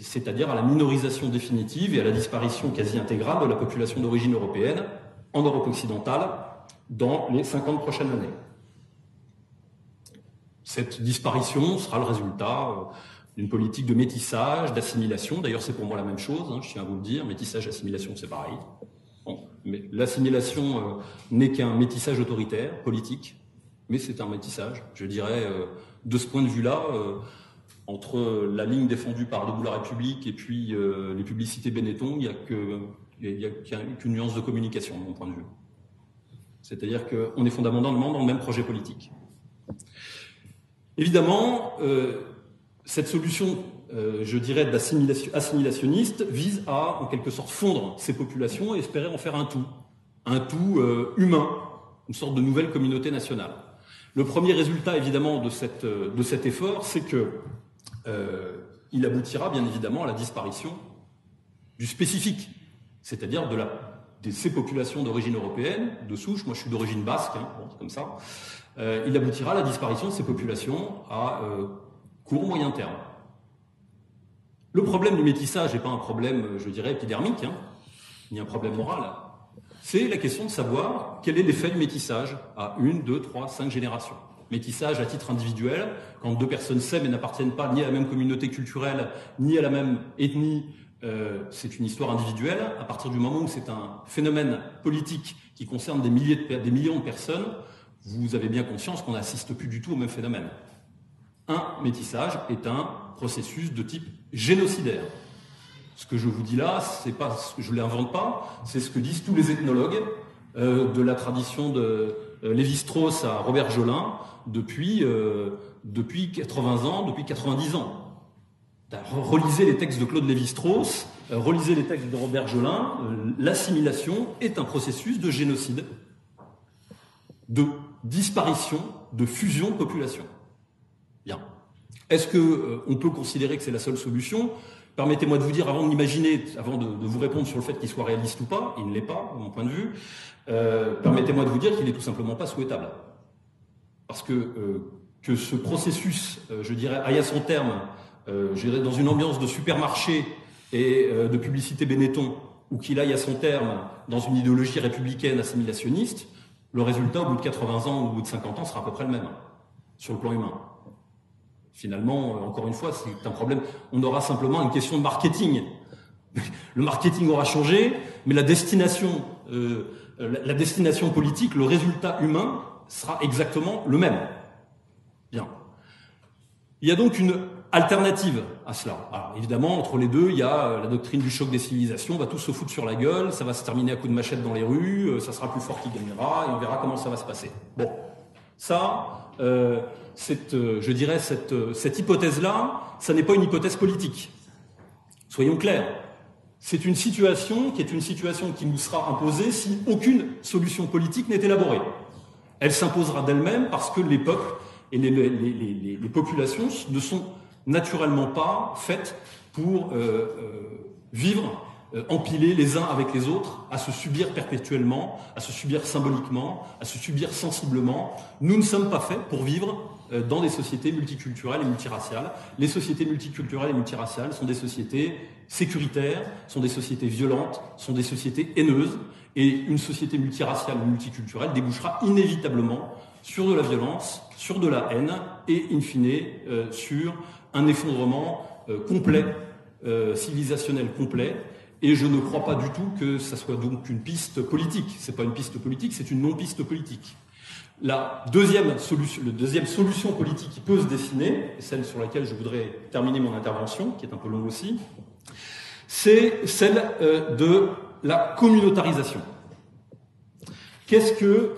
c'est-à-dire à la minorisation définitive et à la disparition quasi intégrale de la population d'origine européenne en Europe occidentale dans les 50 prochaines années. Cette disparition sera le résultat euh, d'une politique de métissage, d'assimilation. D'ailleurs, c'est pour moi la même chose, hein, je tiens à vous le dire. Métissage, assimilation, c'est pareil. mais l'assimilation euh, n'est qu'un métissage autoritaire, politique, mais c'est un métissage. Je dirais, euh, de ce point de vue-là, euh, entre la ligne défendue par Debout la République et puis les publicités Benetton, il n'y a qu'une nuance de communication, de mon point de vue. C'est-à-dire qu'on est fondamentalement dans le même projet politique. Évidemment, cette solution, euh, je dirais, assimilationniste vise à, en quelque sorte, fondre ces populations et espérer en faire un tout, un tout euh, humain, une sorte de nouvelle communauté nationale. Le premier résultat, évidemment, de, euh, cet effort, c'est que il aboutira, bien évidemment, à la disparition du spécifique, c'est-à-dire de, ces populations d'origine européenne, de souche. Moi, je suis d'origine basque, hein, comme ça. il aboutira à la disparition de ces populations à moyen terme. Le problème du métissage n'est pas un problème, je dirais, épidermique, hein, ni un problème moral. C'est la question de savoir quel est l'effet du métissage à une, deux, trois, cinq générations. Métissage à titre individuel, quand deux personnes s'aiment et n'appartiennent pas ni à la même communauté culturelle, ni à la même ethnie, euh, c'est une histoire individuelle. À partir du moment où c'est un phénomène politique qui concerne des, milliers de, des millions de personnes, vous avez bien conscience qu'on n'assiste plus du tout au même phénomène un métissage est un processus de type génocidaire. Ce que je vous dis là, c'est pas je l'invente pas, c'est ce que disent tous les ethnologues euh, de la tradition de euh, Lévi-Strauss à Robert Jolin depuis, euh, depuis 80 ans, depuis 90 ans. Relisez les textes de Claude Lévi-Strauss, relisez les textes de Robert Jolin, l'assimilation est un processus de génocide, de disparition, de fusion de population. Est-ce qu'on euh, peut considérer que c'est la seule solution? Permettez-moi de vous dire, avant d'imaginer, avant de, vous répondre sur le fait qu'il soit réaliste ou pas, il ne l'est pas, de mon point de vue, euh, permettez-moi de vous dire qu'il n'est tout simplement pas souhaitable. Parce que euh, que ce processus, je dirais, aille à son terme, dans une ambiance de supermarché et de publicité Benetton, ou qu'il aille à son terme dans une idéologie républicaine assimilationniste, le résultat, au bout de 80 ans ou au bout de 50 ans, sera à peu près le même, sur le plan humain. Finalement, euh, encore une fois, c'est un problème. On aura simplement une question de marketing. <laughs> Le marketing aura changé, mais la destination euh, la destination politique, le résultat humain sera exactement le même. Bien. Il y a donc une alternative à cela. Alors évidemment, entre les deux, il y a la doctrine du choc des civilisations, on va tous se foutre sur la gueule, ça va se terminer à coups de machette dans les rues, ça sera plus fort qui gagnera, et on verra comment ça va se passer. Bon, ça, euh, cette, je dirais, cette, cette hypothèse-là, ça n'est pas une hypothèse politique. Soyons clairs. C'est une situation qui est une situation qui nous sera imposée si aucune solution politique n'est élaborée. Elle s'imposera d'elle-même parce que les peuples et les, populations ne sont naturellement pas faites pour euh, euh, vivre euh, empilés les uns avec les autres, à se subir perpétuellement, à se subir symboliquement, à se subir sensiblement. Nous ne sommes pas faits pour vivre euh, dans des sociétés multiculturelles et multiraciales. Les sociétés multiculturelles et multiraciales sont des sociétés sécuritaires, sont des sociétés violentes, sont des sociétés haineuses, et une société multiraciale ou multiculturelle débouchera inévitablement sur de la violence, sur de la haine, et in fine euh, sur un effondrement euh, complet, euh, civilisationnel complet. Et je ne crois pas du tout que ça soit donc une piste politique. C'est pas une piste politique, c'est une non-piste politique. La deuxième solution, politique qui peut se dessiner, et celle sur laquelle je voudrais terminer mon intervention, qui est un peu longue aussi, c'est celle euh, de la communautarisation. Qu'est-ce que,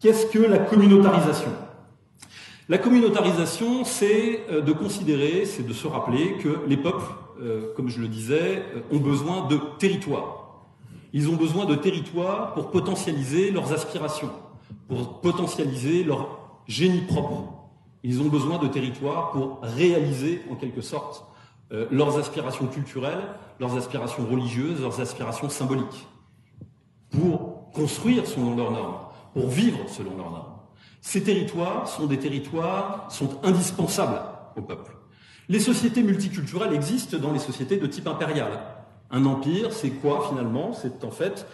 qu'est-ce que la communautarisation? La communautarisation, c'est euh, de considérer, c'est de se rappeler que les peuples, euh, comme je le disais, ont besoin de territoire. Ils ont besoin de territoire pour potentialiser leurs aspirations pour potentialiser leur génie propre. Ils ont besoin de territoires pour réaliser, en quelque sorte, euh, leurs aspirations culturelles, leurs aspirations religieuses, leurs aspirations symboliques, pour construire selon leurs normes, pour vivre selon leurs normes. Ces territoires sont des territoires, sont indispensables au peuple. Les sociétés multiculturelles existent dans les sociétés de type impérial. Un empire, c'est quoi finalement? C'est en fait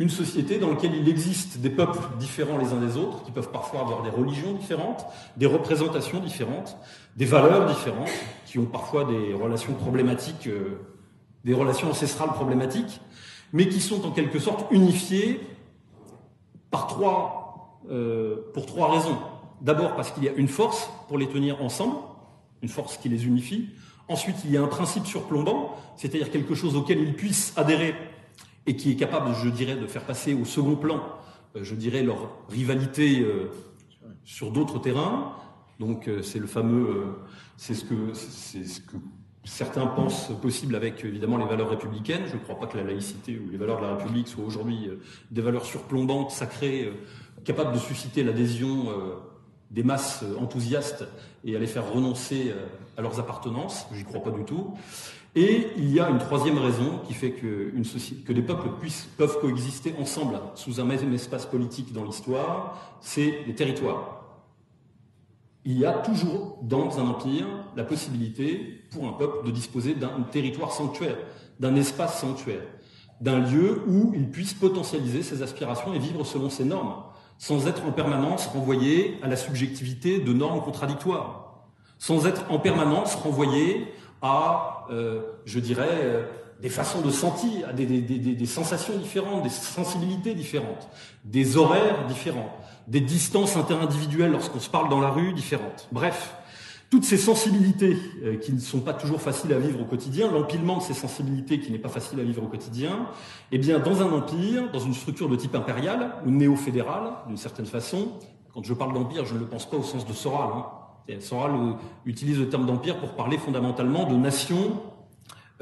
une société dans laquelle il existe des peuples différents les uns des autres, qui peuvent parfois avoir des religions différentes, des représentations différentes, des valeurs différentes, qui ont parfois des relations problématiques, euh, des relations ancestrales problématiques, mais qui sont en quelque sorte unifiées euh, pour trois raisons. D'abord parce qu'il y a une force pour les tenir ensemble, une force qui les unifie. Ensuite, il y a un principe surplombant, c'est-à-dire quelque chose auquel ils puissent adhérer et qui est capable, je dirais, de faire passer au second plan, euh, je dirais, leur rivalité euh, sur d'autres terrains. Donc euh, c'est le fameux, c'est ce que, c'est ce que certains pensent possible avec évidemment les valeurs républicaines. Je ne crois pas que la laïcité ou les valeurs de la République soient aujourd'hui des valeurs surplombantes, sacrées, capables de susciter l'adhésion des masses enthousiastes et à les faire renoncer à leurs appartenances. J'y crois pas du tout. Et il y a une troisième raison qui fait que, une société, que les peuples peuvent coexister ensemble sous un même espace politique dans l'histoire, c'est les territoires. Il y a toujours dans un empire la possibilité pour un peuple de disposer d'un territoire sanctuaire, d'un espace sanctuaire, d'un lieu où il puisse potentialiser ses aspirations et vivre selon ses normes, sans être en permanence renvoyé à la subjectivité de normes contradictoires, sans être en permanence renvoyé à, euh, je dirais, euh, des façons de sentir, à des, des, des, des, sensations différentes, des sensibilités différentes, des horaires différents, des distances interindividuelles lorsqu'on se parle dans la rue différentes. Bref, toutes ces sensibilités euh, qui ne sont pas toujours faciles à vivre au quotidien, l'empilement de ces sensibilités qui n'est pas facile à vivre au quotidien, eh bien, dans un empire, dans une structure de type impérial ou néo-fédéral, d'une certaine façon, quand je parle d'empire, je ne le pense pas au sens de Soral, hein, Soral utilise le terme d'empire pour parler fondamentalement de nations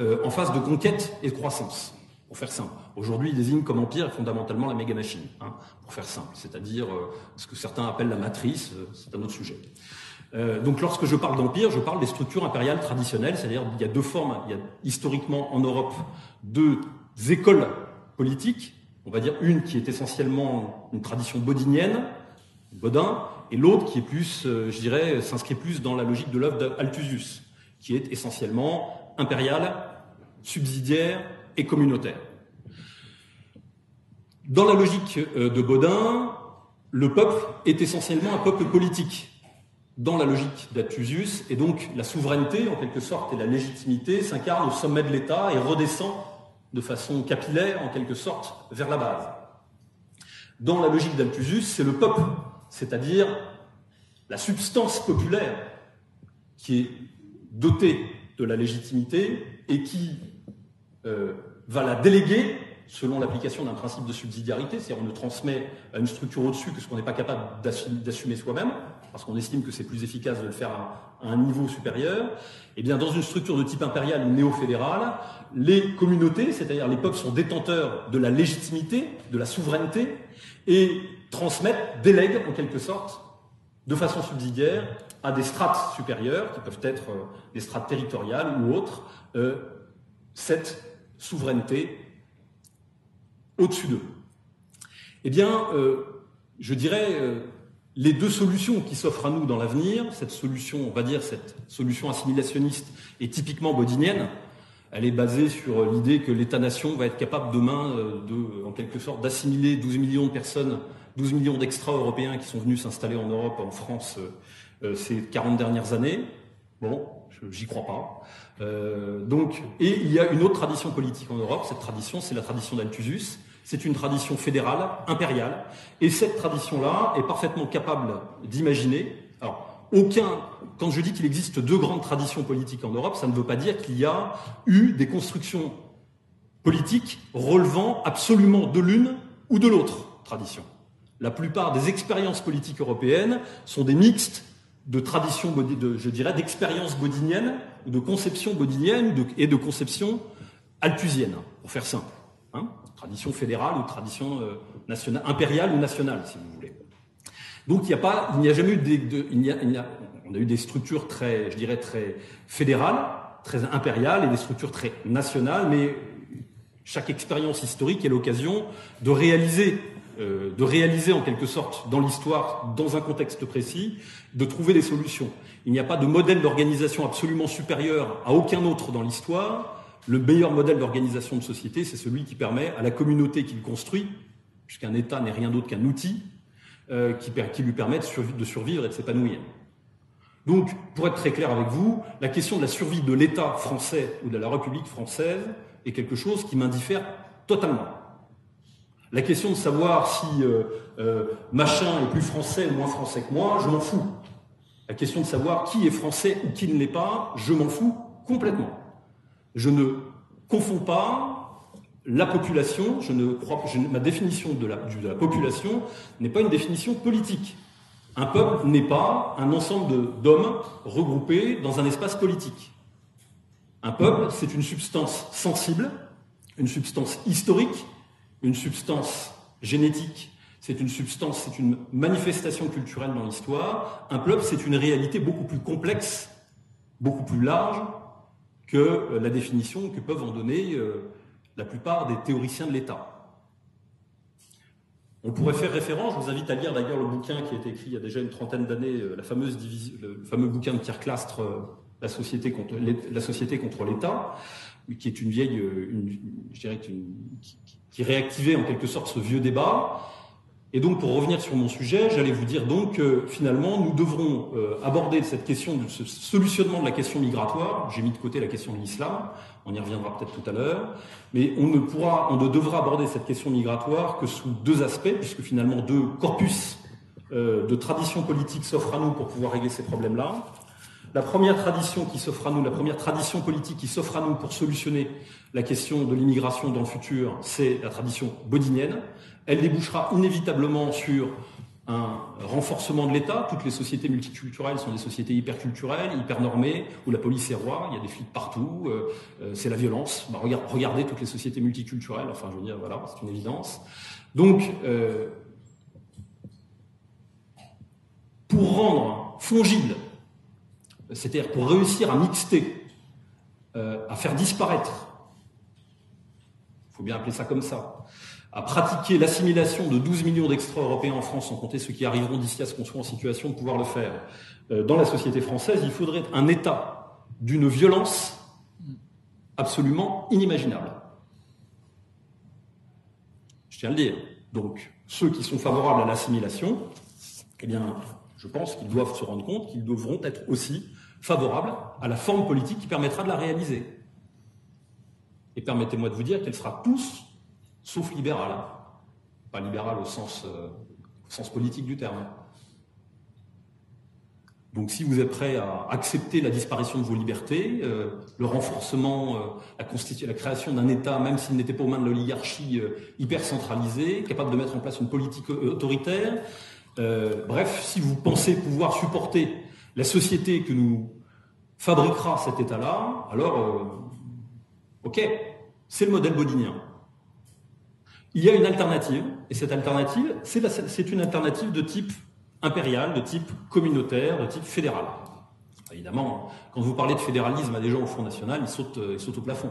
euh, en phase de conquête et de croissance, pour faire simple. Aujourd'hui, il désigne comme empire fondamentalement la méga machine, hein, pour faire simple, c'est-à-dire euh, ce que certains appellent la matrice, euh, c'est un autre sujet. donc lorsque je parle d'empire, je parle des structures impériales traditionnelles, c'est-à-dire il y a deux formes, il y a historiquement en Europe deux écoles politiques, on va dire une qui est essentiellement une tradition bodinienne, Bodin, et l'autre qui est plus, euh, je dirais, s'inscrit plus dans la logique de l'œuvre d'Althusius, qui est essentiellement impériale, subsidiaire et communautaire. Dans la logique euh, de Bodin, le peuple est essentiellement un peuple politique. Dans la logique d'Althusius, et donc la souveraineté, en quelque sorte, et la légitimité s'incarnent au sommet de l'État et redescend de façon capillaire, en quelque sorte, vers la base. Dans la logique d'Althussus, c'est le peuple, c'est-à-dire la substance populaire qui est dotée de la légitimité et qui euh, va la déléguer selon l'application d'un principe de subsidiarité, c'est-à-dire on ne transmet à une structure au-dessus que ce qu'on n'est pas capable d'assumer soi-même, parce qu'on estime que c'est plus efficace de le faire à, un niveau supérieur. Et eh bien, dans une structure de type impérial ou néo-fédéral, les communautés, c'est-à-dire les peuples, sont détenteurs de la légitimité, de la souveraineté, et transmettent, délèguent en quelque sorte, de façon subsidiaire, à des strates supérieures, qui peuvent être euh, des strates territoriales ou autres, euh, cette souveraineté au-dessus d'eux. Eh bien, euh, je dirais, les deux solutions qui s'offrent à nous dans l'avenir, cette solution, on va dire, cette solution assimilationniste est typiquement bodinienne. Elle est basée sur l'idée que l'État-nation va être capable demain, de, en quelque sorte, d'assimiler 12 millions de personnes, 12 millions d'extra-européens qui sont venus s'installer en Europe, en France, ces 40 dernières années. Bon, j'y crois pas. donc, et il y a une autre tradition politique en Europe. Cette tradition, c'est la tradition d'Althussus, c'est une tradition fédérale, impériale, et cette tradition-là est parfaitement capable d'imaginer. Alors, aucun, quand je dis qu'il existe deux grandes traditions politiques en Europe, ça ne veut pas dire qu'il y a eu des constructions politiques relevant absolument de l'une ou de l'autre tradition. La plupart des expériences politiques européennes sont des mixtes de traditions, de, je dirais, d'expériences bodiniennes, de conceptions bodiniennes et de conceptions althusiennes, pour faire simple. Hein tradition fédérale ou tradition euh, nationale, impériale ou nationale, si vous voulez. Donc il n'y a jamais eu des, on a eu des structures très, je dirais très fédérales, très impériales et des structures très nationales, mais chaque expérience historique est l'occasion de réaliser, euh, de réaliser en quelque sorte dans l'histoire, dans un contexte précis, de trouver des solutions. Il n'y a pas de modèle d'organisation absolument supérieur à aucun autre dans l'histoire. Le meilleur modèle d'organisation de société, c'est celui qui permet à la communauté qu'il construit, puisqu'un État n'est rien d'autre qu'un outil, euh, qui, qui, lui permet de, survivre et de s'épanouir. Donc, pour être très clair avec vous, la question de la survie de l'État français ou de la République française est quelque chose qui m'indiffère totalement. La question de savoir si euh, euh, machin est plus français ou moins français que moi, je m'en fous. La question de savoir qui est français ou qui ne l'est pas, je m'en fous complètement. Je ne confonds pas la population, je ne crois, ma définition de la population n'est pas une définition politique. Un peuple n'est pas un ensemble d'hommes regroupés dans un espace politique. Un peuple, c'est une substance sensible, une substance historique, une substance génétique, c'est une substance, c'est une manifestation culturelle dans l'histoire. Un peuple, c'est une réalité beaucoup plus complexe, beaucoup plus large, que euh, la définition que peuvent en donner euh, la plupart des théoriciens de l'État. On pourrait faire référence, je vous invite à lire d'ailleurs le bouquin qui a été écrit il y a déjà une trentaine d'années, euh, le fameux bouquin de Pierre Clastre, la société contre l'État, qui est une vieille, je dirais, une, qui réactivait en quelque sorte ce vieux débat et donc, pour revenir sur mon sujet, j'allais vous dire donc que finalement, nous devrons euh, aborder cette question, ce solutionnement de la question migratoire. J'ai mis de côté la question de l'islam, on y reviendra peut-être tout à l'heure, mais on ne pourra, on ne devra aborder cette question migratoire que sous deux aspects, puisque finalement deux corpus euh, de traditions politiques s'offrent à nous pour pouvoir régler ces problèmes-là. La première tradition qui s'offre à nous, la première tradition politique qui s'offre à nous pour solutionner la question de l'immigration dans le futur, c'est la tradition bodinienne. Elle débouchera inévitablement sur un renforcement de l'État. Toutes les sociétés multiculturelles sont des sociétés hyperculturelles, hyper normées, où la police est roi, il y a des flics partout, euh, euh, c'est la violence. Bah, regardez toutes les sociétés multiculturelles, enfin je veux dire, voilà, c'est une évidence. Donc, euh, pour rendre fongible, c'est-à-dire pour réussir à mixter, à faire disparaître, il faut bien appeler ça comme ça, à pratiquer l'assimilation de 12 millions d'extra-européens en France, sans compter ceux qui arriveront d'ici à ce qu'on soit en situation de pouvoir le faire, euh, dans la société française, il faudrait un État d'une violence absolument inimaginable. Je tiens à le dire. Donc, ceux qui sont favorables à l'assimilation, eh bien, je pense qu'ils doivent se rendre compte qu'ils devront être aussi favorables à la forme politique qui permettra de la réaliser. Et permettez-moi de vous dire qu'elle sera tous sauf libéral. pas libéral au sens, sens politique du terme. Donc si vous êtes prêt à accepter la disparition de vos libertés, euh, le renforcement, euh, la, création d'un État, même s'il n'était pas aux mains de l'oligarchie euh, hyper centralisée, capable de mettre en place une politique autoritaire, bref, si vous pensez pouvoir supporter la société que nous fabriquera cet État-là, alors, ok, c'est le modèle bodinien. Il y a une alternative, et cette alternative, c'est une alternative de type impérial, de type communautaire, de type fédéral. Évidemment, quand vous parlez de fédéralisme à des gens au Front National, ils sautent, sautent au plafond.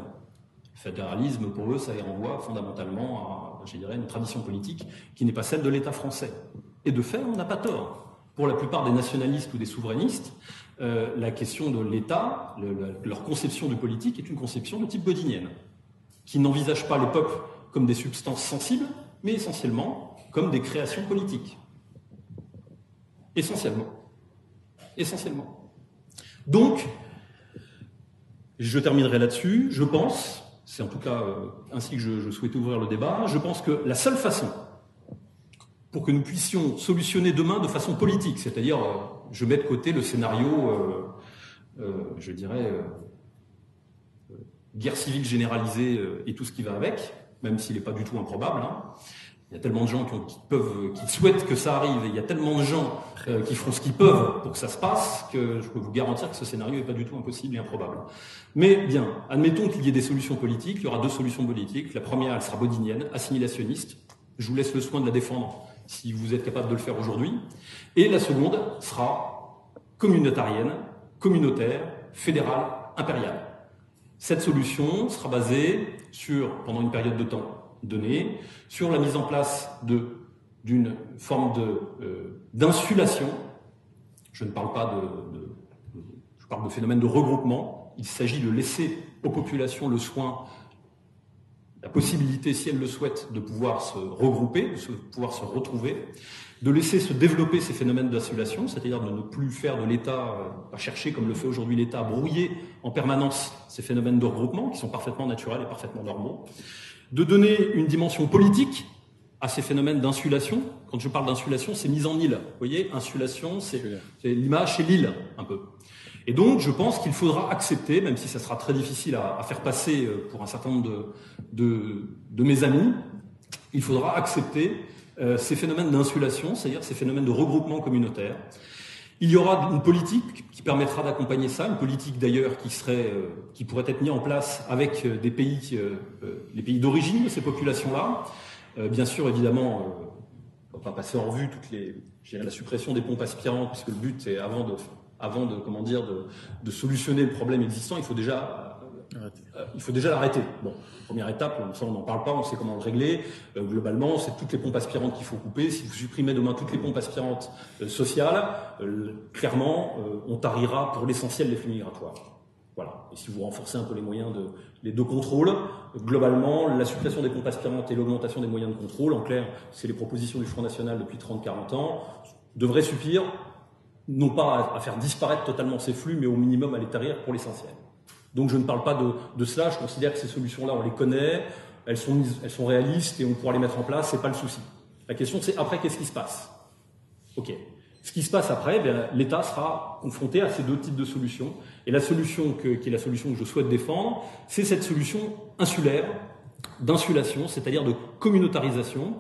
Le fédéralisme, pour eux, ça y renvoie fondamentalement à, je une tradition politique qui n'est pas celle de l'État français. Et de fait, on n'a pas tort. Pour la plupart des nationalistes ou des souverainistes, euh, la question de l'État, leur conception de politique est une conception de type bodinienne, qui n'envisage pas les peuples comme des substances sensibles, mais essentiellement comme des créations politiques. Essentiellement. Essentiellement. Donc, je terminerai là-dessus. Je pense, c'est en tout cas euh, ainsi que je, souhaite ouvrir le débat, je pense que la seule façon pour que nous puissions solutionner demain de façon politique, c'est-à-dire, euh, je mets de côté le scénario, euh, je dirais, guerre civile généralisée et tout ce qui va avec, même s'il n'est pas du tout improbable, hein, il y a tellement de gens qui, peuvent, qui souhaitent que ça arrive, et il y a tellement de gens euh, qui font ce qu'ils peuvent pour que ça se passe, que je peux vous garantir que ce scénario n'est pas du tout impossible et improbable. Mais bien, admettons qu'il y ait des solutions politiques, il y aura deux solutions politiques. La première, elle sera bodinienne, assimilationniste. Je vous laisse le soin de la défendre si vous êtes capable de le faire aujourd'hui. Et la seconde sera communautarienne, communautaire, fédérale, impériale. Cette solution sera basée sur, pendant une période de temps, données, sur la mise en place d'une forme euh, d'insulation. je ne parle pas de, je parle de phénomène de regroupement. Il s'agit de laisser aux populations le soin, la possibilité, si elles le souhaitent, de pouvoir se regrouper, de pouvoir se retrouver, de laisser se développer ces phénomènes d'insulation, c'est-à-dire de ne plus faire de l'État, euh, pas chercher comme le fait aujourd'hui l'État, à brouiller en permanence ces phénomènes de regroupement qui sont parfaitement naturels et parfaitement normaux de donner une dimension politique à ces phénomènes d'insulation. Quand je parle d'insulation, c'est mise en île. Vous voyez, insulation, c'est l'image, c'est l'île, un peu. Et donc, je pense qu'il faudra accepter, même si ça sera très difficile à, faire passer euh, pour un certain nombre de, mes amis, il faudra accepter euh, ces phénomènes d'insulation, c'est-à-dire ces phénomènes de regroupement communautaire, il y aura une politique qui permettra d'accompagner ça, une politique d'ailleurs qui serait, euh, qui pourrait être mise en place avec les pays d'origine de ces populations-là. bien sûr, évidemment, on va pas passer en revue toutes les, la suppression des pompes aspirantes, puisque le but c'est avant de, avant de, comment dire, de, de solutionner le problème existant, il faut déjà euh, il faut déjà l'arrêter. Bon, première étape, ça on n'en parle pas, on sait comment le régler. Euh, globalement, c'est toutes les pompes aspirantes qu'il faut couper. Si vous supprimez demain toutes les pompes aspirantes euh, sociales, clairement, on tarira pour l'essentiel les flux migratoires. Voilà. Et si vous renforcez un peu les moyens de les deux contrôles, globalement, la suppression des pompes aspirantes et l'augmentation des moyens de contrôle, en clair, c'est les propositions du Front National depuis 30-40 ans, devraient suffire, non pas à, faire disparaître totalement ces flux, mais au minimum à les tarir pour l'essentiel. Donc je ne parle pas de, cela, je considère que ces solutions-là, on les connaît, elles sont, elles sont réalistes et on pourra les mettre en place, c'est pas le souci. La question c'est après qu'est-ce qui se passe? Ok. Ce qui se passe après, eh l'État sera confronté à ces deux types de solutions. Et la solution qui est la solution que je souhaite défendre, c'est cette solution insulaire, d'insulation, c'est-à-dire de communautarisation.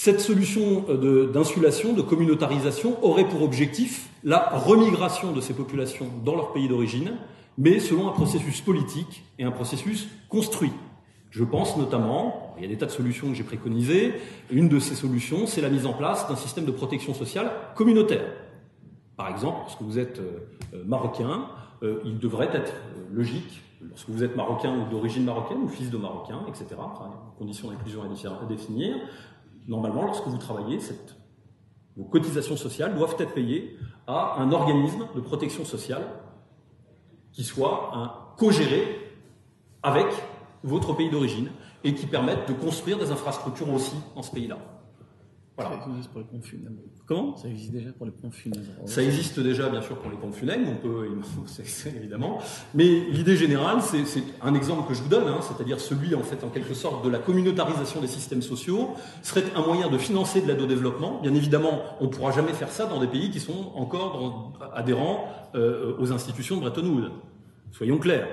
Cette solution euh, d'insulation, de communautarisation, aurait pour objectif la remigration de ces populations dans leur pays d'origine, mais selon un processus politique et un processus construit. Je pense notamment, il y a des tas de solutions que j'ai préconisées, une de ces solutions, c'est la mise en place d'un système de protection sociale communautaire. Par exemple, lorsque vous êtes euh, euh, marocain, il devrait être logique, lorsque vous êtes marocain ou d'origine marocaine ou fils de marocain, etc., enfin, conditions d'inclusion à définir, normalement, lorsque vous travaillez, vos cotisations sociales doivent être payées à un organisme de protection sociale qui soit co-géré avec votre pays d'origine et qui permettent de construire des infrastructures aussi dans ce pays-là. Voilà. Ça existe pour les pompes funèbres. Comment? Ça existe déjà pour les pompes funèbres. Ça existe déjà, bien sûr, pour les pompes funèbres, on peut, <laughs> évidemment. Mais l'idée générale, c'est un exemple que je vous donne, hein, c'est-à-dire celui, en fait, en quelque sorte, de la communautarisation des systèmes sociaux, serait un moyen de financer de l'aide au développement. Bien évidemment, on ne pourra jamais faire ça dans des pays qui sont encore adhérents euh, aux institutions de Bretton Woods. Soyons clairs.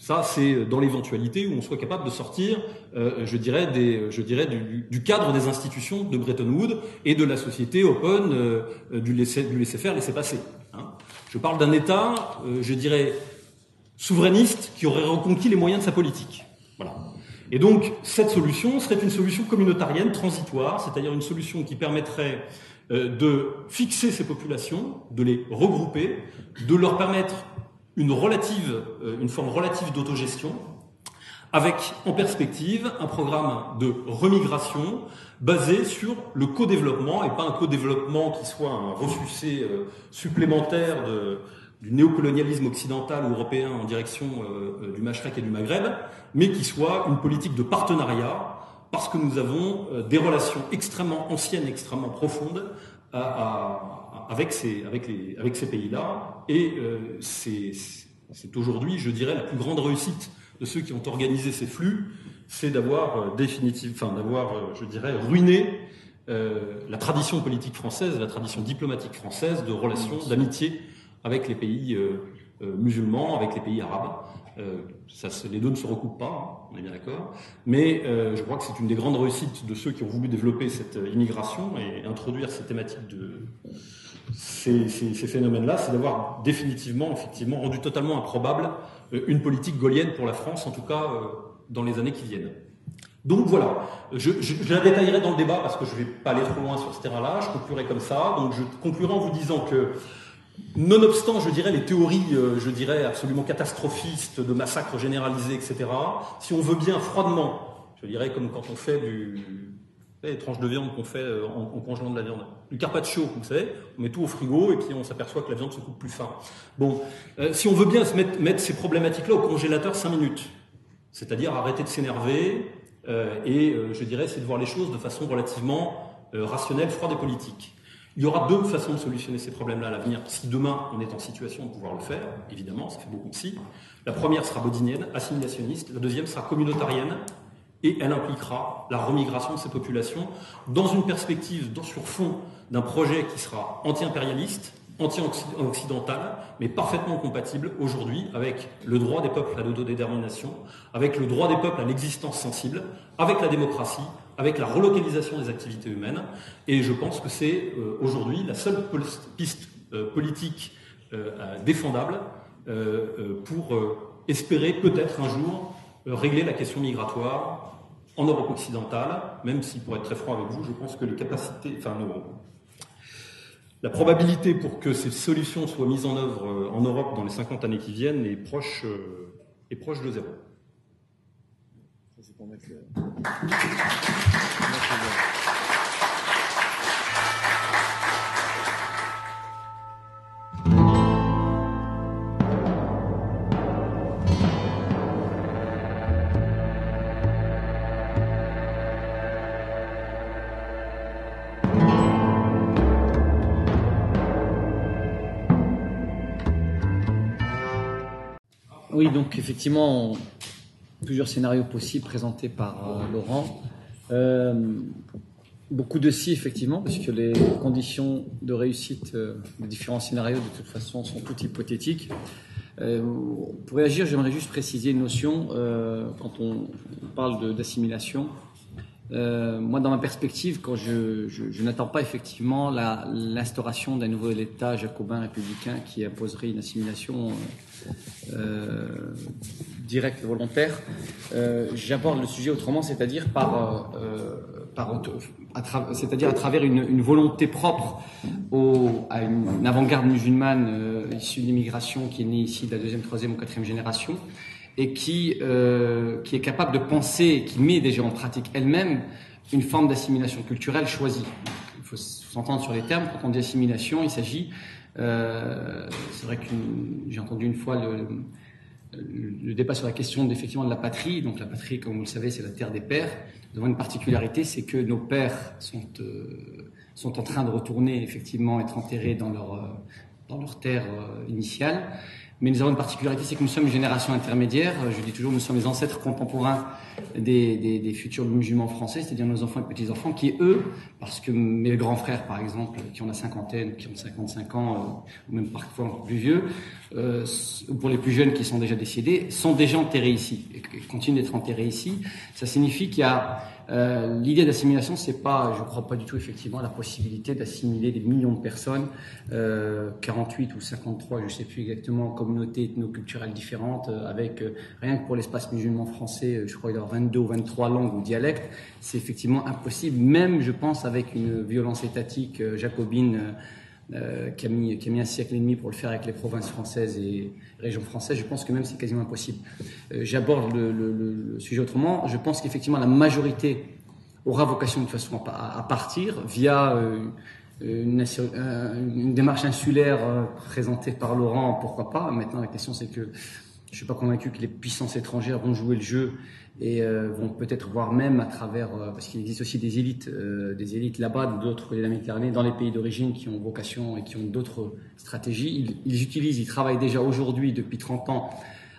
Ça, c'est dans l'éventualité où on soit capable de sortir, euh, je dirais, je dirais du, cadre des institutions de Bretton Woods et de la société open, euh, du, laisser, du laisser faire, laisser passer. Hein. Je parle d'un État, euh, je dirais, souverainiste qui aurait reconquis les moyens de sa politique. Voilà. Et donc, cette solution serait une solution communautarienne transitoire, c'est-à-dire une solution qui permettrait de fixer ces populations, de les regrouper, de leur permettre une, relative, euh, une forme relative d'autogestion, avec en perspective un programme de remigration basé sur le co-développement et pas un co-développement qui soit un refusé euh, supplémentaire de, du néocolonialisme occidental ou européen en direction euh, du Machrek et du Maghreb, mais qui soit une politique de partenariat parce que nous avons des relations extrêmement anciennes, extrêmement profondes à, à, avec ces, avec les, avec ces pays-là. Et euh, c'est aujourd'hui, je dirais, la plus grande réussite de ceux qui ont organisé ces flux, c'est d'avoir euh, enfin euh, je dirais, ruiné la tradition politique française, la tradition diplomatique française de relations, d'amitié avec les pays musulmans, avec les pays arabes. Ça, les deux ne se recoupent pas, hein, on est bien d'accord. Mais je crois que c'est une des grandes réussites de ceux qui ont voulu développer cette immigration et introduire ces thématiques de, ces, ces, phénomènes-là, c'est d'avoir définitivement, effectivement, rendu totalement improbable euh, une politique gaulienne pour la France, en tout cas euh, dans les années qui viennent. Donc voilà, je, je, la détaillerai dans le débat parce que je ne vais pas aller trop loin sur ce terrain-là, je conclurai comme ça. Donc je conclurai en vous disant que, nonobstant, je dirais, les théories, euh, je dirais, absolument catastrophistes de massacres généralisés, etc., si on veut bien froidement, je dirais comme quand on fait du, les tranches de viande qu'on fait euh, en, congelant de la viande. Du carpaccio, vous savez, on met tout au frigo et puis on s'aperçoit que la viande se coupe plus fin. Bon, euh, si on veut bien mettre, ces problématiques-là au congélateur 5 minutes, c'est-à-dire arrêter de s'énerver et, je dirais, essayer de voir les choses de façon relativement rationnelle, froide et politique. Il y aura deux façons de solutionner ces problèmes-là à l'avenir, si demain on est en situation de pouvoir le faire, évidemment, ça fait beaucoup de si. La première sera bodinienne, assimilationniste, la deuxième sera communautarienne, et elle impliquera la remigration de ces populations dans une perspective sur fond d'un projet qui sera anti-impérialiste, anti-occidental, mais parfaitement compatible aujourd'hui avec le droit des peuples à l'autodétermination, avec le droit des peuples à l'existence sensible, avec la démocratie, avec la relocalisation des activités humaines. Et je pense que c'est euh, aujourd'hui la seule piste euh, politique euh, défendable pour espérer peut-être un jour régler la question migratoire en Europe occidentale, même si, pour être très franc avec vous, je pense que les capacités, enfin, la probabilité pour que ces solutions soient mises en œuvre en Europe dans les 50 années qui viennent est proche de zéro. Mettre Oui, donc effectivement, plusieurs scénarios possibles présentés par euh, Laurent. Euh, beaucoup de si, effectivement, parce que les conditions de réussite euh, des différents scénarios, de toute façon, sont toutes hypothétiques. pour réagir, j'aimerais juste préciser une notion. quand on parle d'assimilation, moi, dans ma perspective, quand je, n'attends pas effectivement l'instauration d'un nouvel État jacobin républicain qui imposerait une assimilation euh, direct volontaire. Euh, j'aborde le sujet autrement, c'est-à-dire par, euh, par c'est-à-dire à travers une, volonté propre à une, avant-garde musulmane issue d'immigration qui est née ici de la deuxième, troisième ou quatrième génération et qui, qui est capable de penser, qui met déjà en pratique elle-même une forme d'assimilation culturelle choisie. Il faut s'entendre sur les termes. Quand on dit assimilation, il s'agit euh, c'est vrai que j'ai entendu une fois le, le débat sur la question effectivement de la patrie. Donc la patrie, comme vous le savez, c'est la terre des pères. Nous avons une particularité, c'est que nos pères sont, euh, sont en train de retourner effectivement être enterrés dans leur, euh, dans leur terre euh, initiale. Mais nous avons une particularité, c'est que nous sommes une génération intermédiaire. Je dis toujours, nous sommes les ancêtres contemporains des, futurs musulmans français, c'est-à-dire nos enfants et petits-enfants, qui eux, parce que mes grands frères, par exemple, qui ont la cinquantaine, qui ont 55 ans, ou même parfois encore plus vieux, euh, ou pour les plus jeunes qui sont déjà décédés, sont déjà enterrés ici, et continuent d'être enterrés ici. Ça signifie qu'il y a euh, l'idée d'assimilation, c'est pas, je crois pas du tout effectivement la possibilité d'assimiler des millions de personnes, euh, 48 ou 53, je sais plus exactement, communautés ethno-culturelles différentes, euh, avec euh, rien que pour l'espace musulman français, euh, je crois il y a 22 ou 23 langues ou dialectes, c'est effectivement impossible, même je pense avec une violence étatique jacobine. Euh, qui, a mis, un siècle et demi pour le faire avec les provinces françaises et régions françaises, je pense que même c'est quasiment impossible. Euh, J'aborde le, sujet autrement. Je pense qu'effectivement la majorité aura vocation de façon à, partir via euh, une, une, démarche insulaire euh, présentée par Laurent, pourquoi pas. Maintenant la question c'est que je suis pas convaincu que les puissances étrangères vont jouer le jeu et euh, vont peut-être voir même à travers, euh, parce qu'il existe aussi des élites, euh, des élites là-bas, d'autres de la Méditerranée, dans les pays d'origine qui ont vocation et qui ont d'autres stratégies. Ils, ils, utilisent, ils travaillent déjà aujourd'hui, depuis 30 ans,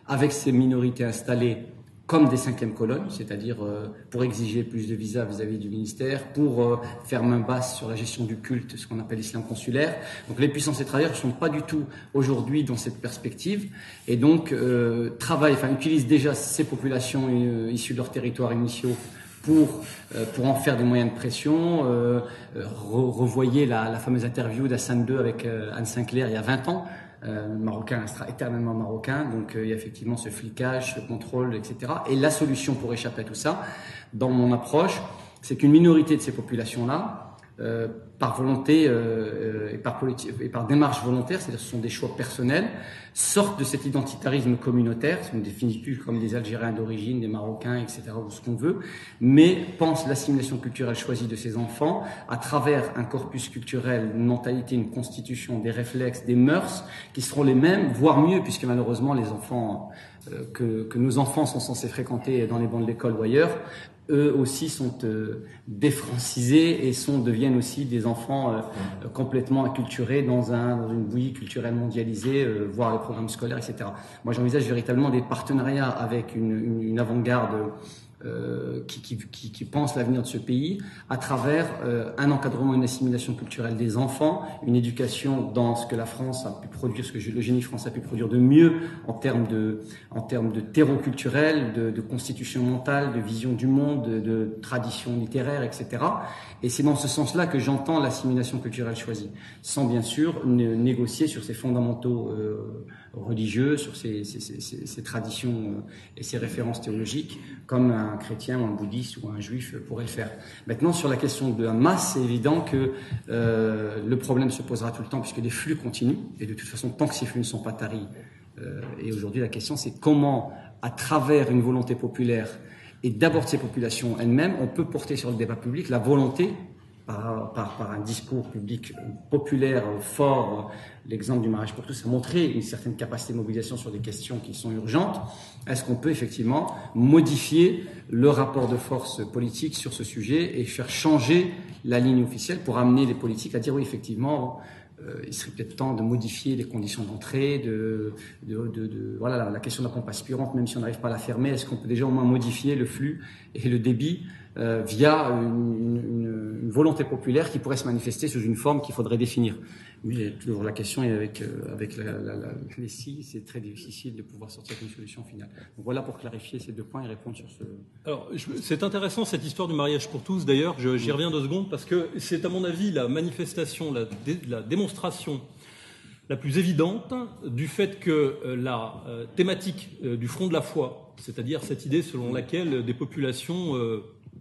avec ces minorités installées comme des cinquièmes colonnes, c'est-à-dire euh, pour exiger plus de visas vis-à-vis du ministère, pour euh, faire main basse sur la gestion du culte, ce qu'on appelle l'islam consulaire. Donc les puissances étrangères ne sont pas du tout aujourd'hui dans cette perspective et donc euh, travaillent, enfin utilisent déjà ces populations euh, issues de leurs territoires initiaux pour, pour en faire des moyens de pression. Euh, re revoyez la, la, fameuse interview d'Hassan II avec Anne Sinclair il y a 20 ans, euh, marocain sera éternellement marocain, donc euh, il y a effectivement ce flicage, ce contrôle, etc. Et la solution pour échapper à tout ça, dans mon approche, c'est qu'une minorité de ces populations-là, euh, par volonté euh, et, par et par démarche volontaire, c'est-à-dire ce sont des choix personnels, sortent de cet identitarisme communautaire, on ne définit plus comme des Algériens d'origine, des Marocains, etc., ou ce qu'on veut, mais pensent l'assimilation culturelle choisie de ces enfants à travers un corpus culturel, une mentalité, une constitution, des réflexes, des mœurs qui seront les mêmes, voire mieux, puisque malheureusement les enfants euh, que, que nos enfants sont censés fréquenter dans les bancs de l'école ou ailleurs eux aussi sont euh, défrancisés et sont deviennent aussi des enfants euh, complètement acculturés dans, un, dans une bouillie culturelle mondialisée, euh, voire les programmes scolaires, etc. Moi, j'envisage véritablement des partenariats avec une, une, une avant-garde euh, qui, qui, qui, qui, pense l'avenir de ce pays à travers euh, un encadrement, une assimilation culturelle des enfants, une éducation dans ce que la France a pu produire, ce que le génie français a pu produire de mieux en termes de, en termes de terreau culturel, de, de constitution mentale, de vision du monde, de, de tradition littéraire, etc. Et c'est dans ce sens-là que j'entends l'assimilation culturelle choisie, sans bien sûr négocier sur ses fondamentaux euh, religieux, sur ses, traditions euh, et ses références théologiques, comme un chrétien ou un bouddhiste ou un juif pourrait le faire. Maintenant, sur la question de la masse, c'est évident que euh, le problème se posera tout le temps puisque les flux continuent, et de toute façon, tant que ces flux ne sont pas taris, euh, et aujourd'hui la question c'est comment, à travers une volonté populaire, et d'abord de ces populations elles-mêmes, on peut porter sur le débat public la volonté par, par, par, un discours public populaire fort, l'exemple du mariage pour tous a montré une certaine capacité de mobilisation sur des questions qui sont urgentes. Est-ce qu'on peut effectivement modifier le rapport de force politique sur ce sujet et faire changer la ligne officielle pour amener les politiques à dire oui, effectivement, euh, il serait peut-être temps de modifier les conditions d'entrée, de, de, voilà la, la, question de la pompe aspirante, même si on n'arrive pas à la fermer, est-ce qu'on peut déjà au moins modifier le flux et le débit euh, via une, volonté populaire qui pourrait se manifester sous une forme qu'il faudrait définir. Mais toujours la question est avec, euh, avec la, la, les si, c'est très difficile de pouvoir sortir une solution finale. Voilà pour clarifier ces deux points et répondre sur ce. Alors c'est intéressant cette histoire du mariage pour tous. D'ailleurs, j'y reviens deux secondes parce que c'est à mon avis la manifestation, la, dé, la démonstration la plus évidente du fait que euh, la thématique du front de la foi, c'est-à-dire cette idée selon laquelle des populations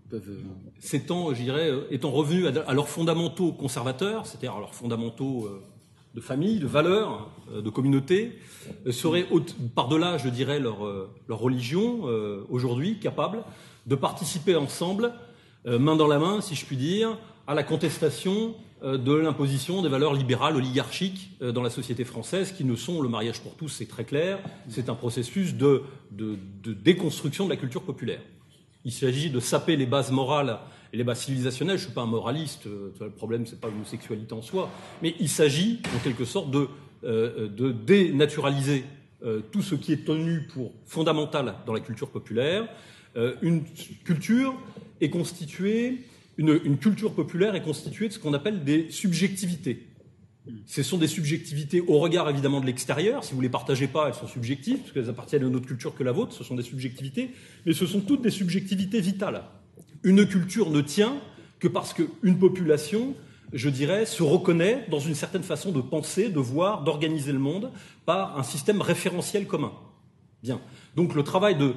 peuvent s'étant, je dirais, étant revenus à, leurs fondamentaux conservateurs, c'est-à-dire à leurs fondamentaux euh, de famille, de valeurs, euh, de communauté, euh, seraient par-delà, je dirais, leur, religion, aujourd'hui, capables de participer ensemble, main dans la main, si je puis dire, à la contestation de l'imposition des valeurs libérales oligarchiques dans la société française, qui ne sont le mariage pour tous, c'est très clair, c'est un processus de, déconstruction de la culture populaire. Il s'agit de saper les bases morales et les bases civilisationnelles. Je ne suis pas un moraliste, le problème c'est pas l'homosexualité en soi, mais il s'agit en quelque sorte de, de dénaturaliser tout ce qui est tenu pour fondamental dans la culture populaire. une culture est constituée une, culture populaire est constituée de ce qu'on appelle des subjectivités. Ce sont des subjectivités au regard évidemment de l'extérieur. Si vous ne les partagez pas, elles sont subjectives, parce qu'elles appartiennent à une autre culture que la vôtre, ce sont des subjectivités, mais ce sont toutes des subjectivités vitales. Une culture ne tient que parce qu'une population, je dirais, se reconnaît dans une certaine façon de penser, de voir, d'organiser le monde par un système référentiel commun. Bien. Donc le travail de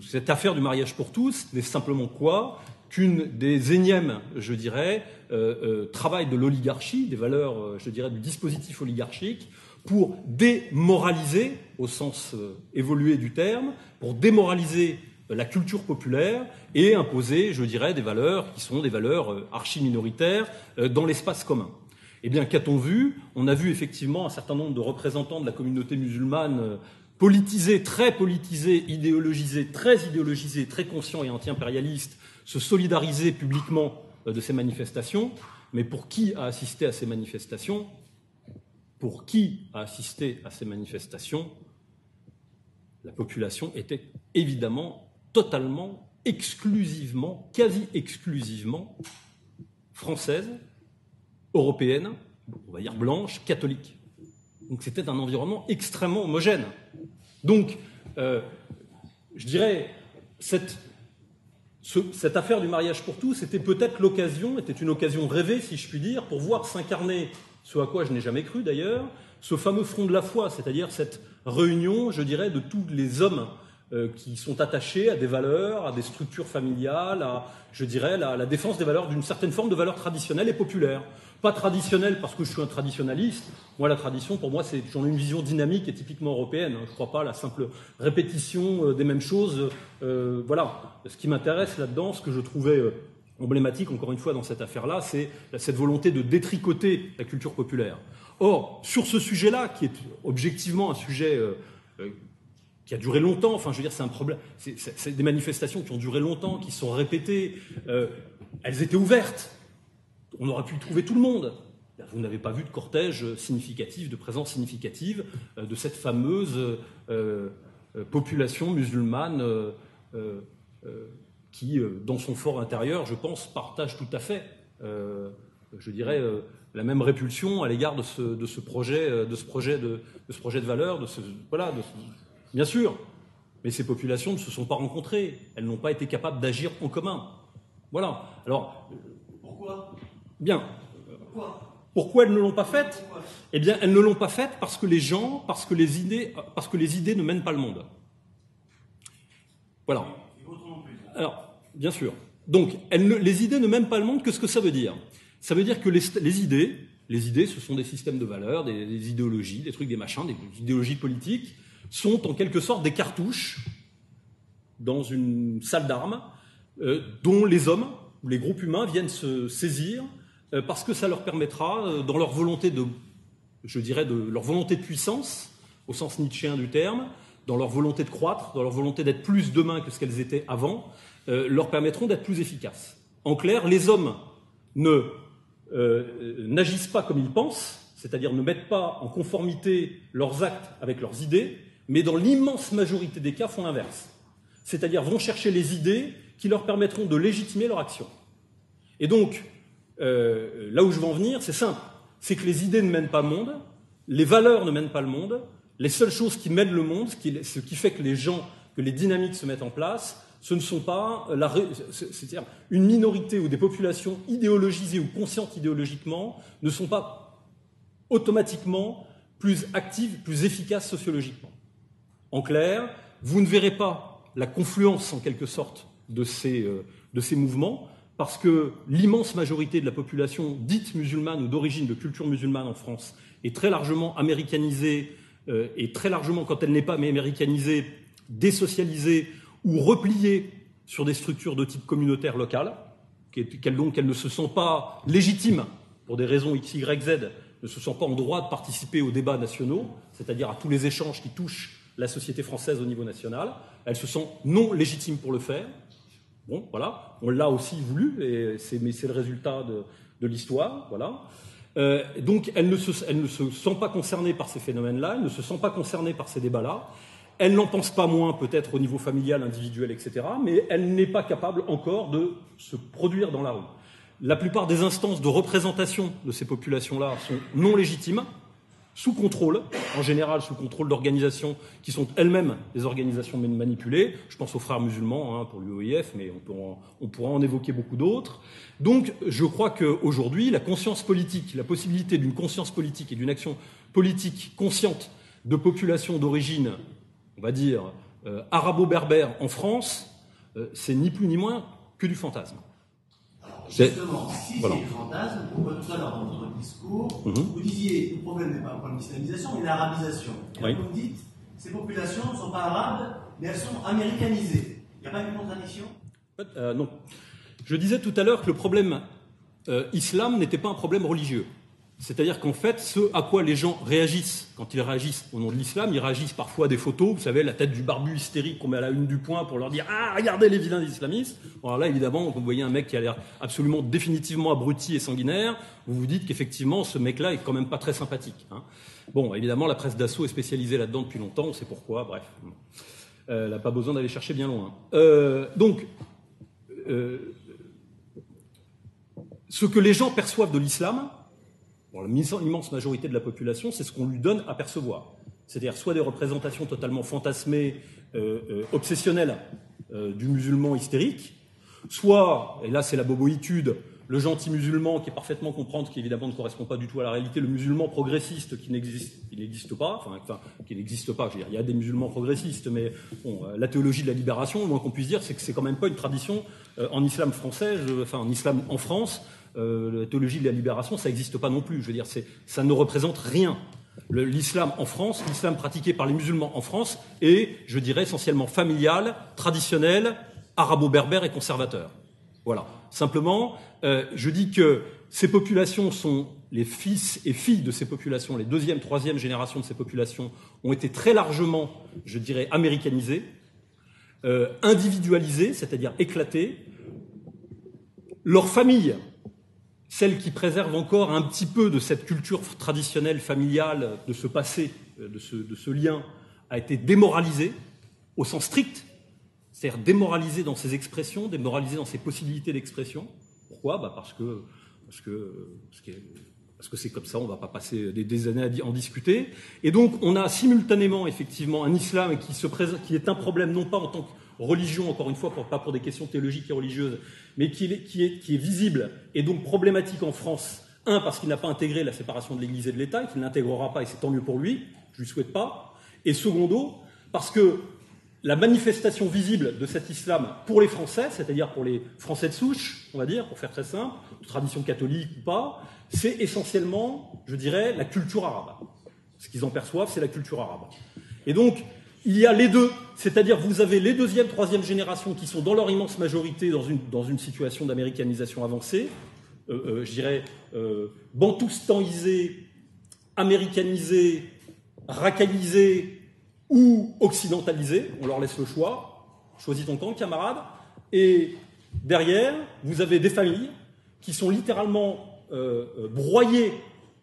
cette affaire du mariage pour tous n'est simplement quoi? Qu'une des énièmes, je dirais, euh, euh, travail de l'oligarchie, des valeurs, euh, je dirais, du dispositif oligarchique, pour démoraliser, au sens évolué du terme, pour démoraliser la culture populaire et imposer, je dirais, des valeurs qui sont des valeurs archi-minoritaires dans l'espace commun. Eh bien, qu'a-t-on vu? On a vu effectivement un certain nombre de représentants de la communauté musulmane politisés, très politisés, idéologisés, très idéologisés, très conscients et anti-impérialistes, se solidariser publiquement euh, de ces manifestations, mais pour qui a assisté à ces manifestations? Pour qui a assisté à ces manifestations? La population était évidemment totalement, exclusivement, quasi exclusivement française, européenne, on va dire blanche, catholique. Donc c'était un environnement extrêmement homogène. Donc, euh, je dirais, cette cette affaire du mariage pour tous était peut-être l'occasion, était une occasion rêvée, si je puis dire, pour voir s'incarner, ce à quoi je n'ai jamais cru d'ailleurs, ce fameux front de la foi, c'est-à-dire cette réunion, je dirais, de tous les hommes euh, qui sont attachés à des valeurs, à des structures familiales, à, je dirais, la, la défense des valeurs d'une certaine forme de valeurs traditionnelles et populaires. Pas traditionnelles parce que je suis un traditionnaliste. Moi, la tradition, pour moi, c'est j'en ai une vision dynamique et typiquement européenne. Je ne crois pas à la simple répétition euh, des mêmes choses. Euh, voilà. Ce qui m'intéresse là-dedans, ce que je trouvais euh, emblématique, encore une fois, dans cette affaire-là, c'est cette volonté de détricoter la culture populaire. Or, sur ce sujet-là, qui est objectivement un sujet qui a duré longtemps. Enfin, je veux dire, c'est un problème. C'est des manifestations qui ont duré longtemps, qui sont répétées. elles étaient ouvertes on aurait pu trouver tout le monde. Vous n'avez pas vu de cortège significatif, de présence significative euh, de cette fameuse euh, euh, population musulmane qui, dans son fort intérieur, je pense, partage tout à fait, je dirais, la même répulsion à l'égard de ce, projet, de ce projet de, ce projet de valeur, de ce, voilà, bien sûr. Mais ces populations ne se sont pas rencontrées, elles n'ont pas été capables d'agir en commun. Voilà. Alors, pourquoi? Bien. Pourquoi elles ne l'ont pas faite? Eh bien, elles ne l'ont pas faite parce que les gens, parce que les idées, parce que les idées ne mènent pas le monde. Voilà. Alors, bien sûr. Donc, les idées ne mènent pas le monde. Qu'est-ce que ça veut dire Ça veut dire que les, idées, les idées, ce sont des systèmes de valeurs, des, idéologies, des trucs, des machins, des idéologies politiques, sont en quelque sorte des cartouches dans une salle d'armes euh, dont les hommes les groupes humains viennent se saisir parce que ça leur permettra, euh, dans leur volonté de, je dirais, de leur volonté de puissance, au sens nietzschéen du terme, dans leur volonté de croître, dans leur volonté d'être plus demain que ce qu'elles étaient avant, euh, leur permettront d'être plus efficaces. En clair, les hommes ne n'agissent pas comme ils pensent, c'est-à-dire ne mettent pas en conformité leurs actes avec leurs idées, mais dans l'immense majorité des cas font l'inverse. C'est-à-dire vont chercher les idées qui leur permettront de légitimer leur action. Et donc, euh, là où je veux en venir, c'est simple. C'est que les idées ne mènent pas le monde, les valeurs ne mènent pas le monde. Les seules choses qui mènent le monde, ce qui, fait que les gens, que les dynamiques se mettent en place, ce ne sont pas c'est-à-dire une minorité ou des populations idéologisées ou conscientes idéologiquement ne sont pas automatiquement plus actives, plus efficaces sociologiquement. En clair, vous ne verrez pas la confluence en quelque sorte de ces, euh, de ces mouvements, parce que l'immense majorité de la population dite musulmane ou d'origine de culture musulmane en France est très largement américanisée euh, et très largement, quand elle n'est pas américanisée, désocialisée ou repliée sur des structures de type communautaire local, qu'elle donc ne se sent pas légitime pour des raisons X, Y, Z, ne se sentent pas en droit de participer aux débats nationaux, c'est-à-dire à tous les échanges qui touchent la société française au niveau national. Elles se sentent non légitimes pour le faire. Bon, voilà, on l'a aussi voulu, mais c'est le résultat de, l'histoire, voilà. Euh, donc, elles ne, se, elles ne se sentent pas concernées par ces phénomènes-là, elles ne se sentent pas concernées par ces débats-là. Elle n'en pense pas moins, peut-être au niveau familial, individuel, etc., mais elle n'est pas capable encore de se produire dans la rue. La plupart des instances de représentation de ces populations-là sont non légitimes, sous contrôle, en général sous contrôle d'organisations qui sont elles-mêmes des organisations manipulées. Je pense aux frères musulmans hein, pour l'UOIF, mais on, pourra en évoquer beaucoup d'autres. Donc je crois qu'aujourd'hui, la conscience politique, la possibilité d'une conscience politique et d'une action politique consciente de populations d'origine, on va dire, euh, arabo-berbère en France, euh, c'est ni plus ni moins que du fantasme. Justement, si voilà. c'est le fantasme, pourquoi tout à l'heure dans votre discours, mm -hmm. vous disiez le problème n'est pas un problème d'islamisation, mais l'arabisation. Oui. Vous dites, ces populations ne sont pas arabes, mais elles sont américanisées. Il n'y a pas une contradiction? Euh, Non. Je disais tout à l'heure que le problème euh, islam n'était pas un problème religieux. C'est-à-dire qu'en fait, ce à quoi les gens réagissent quand ils réagissent au nom de l'islam, ils réagissent parfois des photos, vous savez, la tête du barbu hystérique qu'on met à la une du point pour leur dire Ah, regardez les vilains islamistes. Alors là, évidemment, vous voyez un mec qui a l'air absolument définitivement abruti et sanguinaire, vous vous dites qu'effectivement, ce mec-là est quand même pas très sympathique. Hein. Bon, évidemment, la presse d'assaut est spécialisée là-dedans depuis longtemps, on sait pourquoi, bref. Euh, elle n'a pas besoin d'aller chercher bien loin. Euh, donc, euh, ce que les gens perçoivent de l'islam, Bon, l'immense majorité de la population, c'est ce qu'on lui donne à percevoir. C'est-à-dire soit des représentations totalement fantasmées, euh, euh, obsessionnelles euh, du musulman hystérique, soit, et là c'est la boboïtude, le gentil musulman qui est parfaitement comprendre, qui évidemment ne correspond pas du tout à la réalité, le musulman progressiste qui n'existe, pas, enfin, enfin, qui n'existe pas, je veux dire, il y a des musulmans progressistes, mais bon, la théologie de la libération, le moins qu'on puisse dire, c'est que c'est quand même pas une tradition en islam français, enfin en islam en France, euh, la théologie de la libération, ça n'existe pas non plus. Je veux dire, ça ne représente rien. L'islam en France, l'islam pratiqué par les musulmans en France est, je dirais, essentiellement familial, traditionnel, arabo-berbère et conservateur. Voilà. Simplement, euh, je dis que ces populations sont les fils et filles de ces populations, les deuxième, troisième générations de ces populations ont été très largement, je dirais, américanisées, euh, individualisées, c'est-à-dire éclatées. Leurs familles celle qui préserve encore un petit peu de cette culture traditionnelle familiale, de ce passé, euh, de ce, lien, a été démoralisée au sens strict, c'est-à-dire démoralisée dans ses expressions, démoralisée dans ses possibilités d'expression. Pourquoi? Bah parce que parce que parce que c'est comme ça, on ne va pas passer des, années à en discuter. Et donc, on a simultanément, effectivement, un islam qui, se présente, qui est un problème, non pas en tant que religion, encore une fois, pas pour des questions théologiques et religieuses, mais qui est, est, visible et donc problématique en France. Un, parce qu'il n'a pas intégré la séparation de l'Église et de l'État, et qu'il ne l'intégrera pas, et c'est tant mieux pour lui, je ne lui souhaite pas. Et secondo, parce que la manifestation visible de cet islam pour les Français, c'est-à-dire pour les Français de souche, on va dire, pour faire très simple, de tradition catholique ou pas, c'est essentiellement, je dirais, la culture arabe. Ce qu'ils en perçoivent, c'est la culture arabe. Et donc, il y a les deux, c'est-à-dire vous avez les deuxième, troisième générations qui sont dans leur immense majorité dans une, dans une situation d'américanisation avancée, euh, euh, je dirais euh, bantoustanisée, américanisée, ou occidentalisée, on leur laisse le choix. Choisis ton camp, camarade. Et derrière, vous avez des familles qui sont littéralement euh, euh, broyées,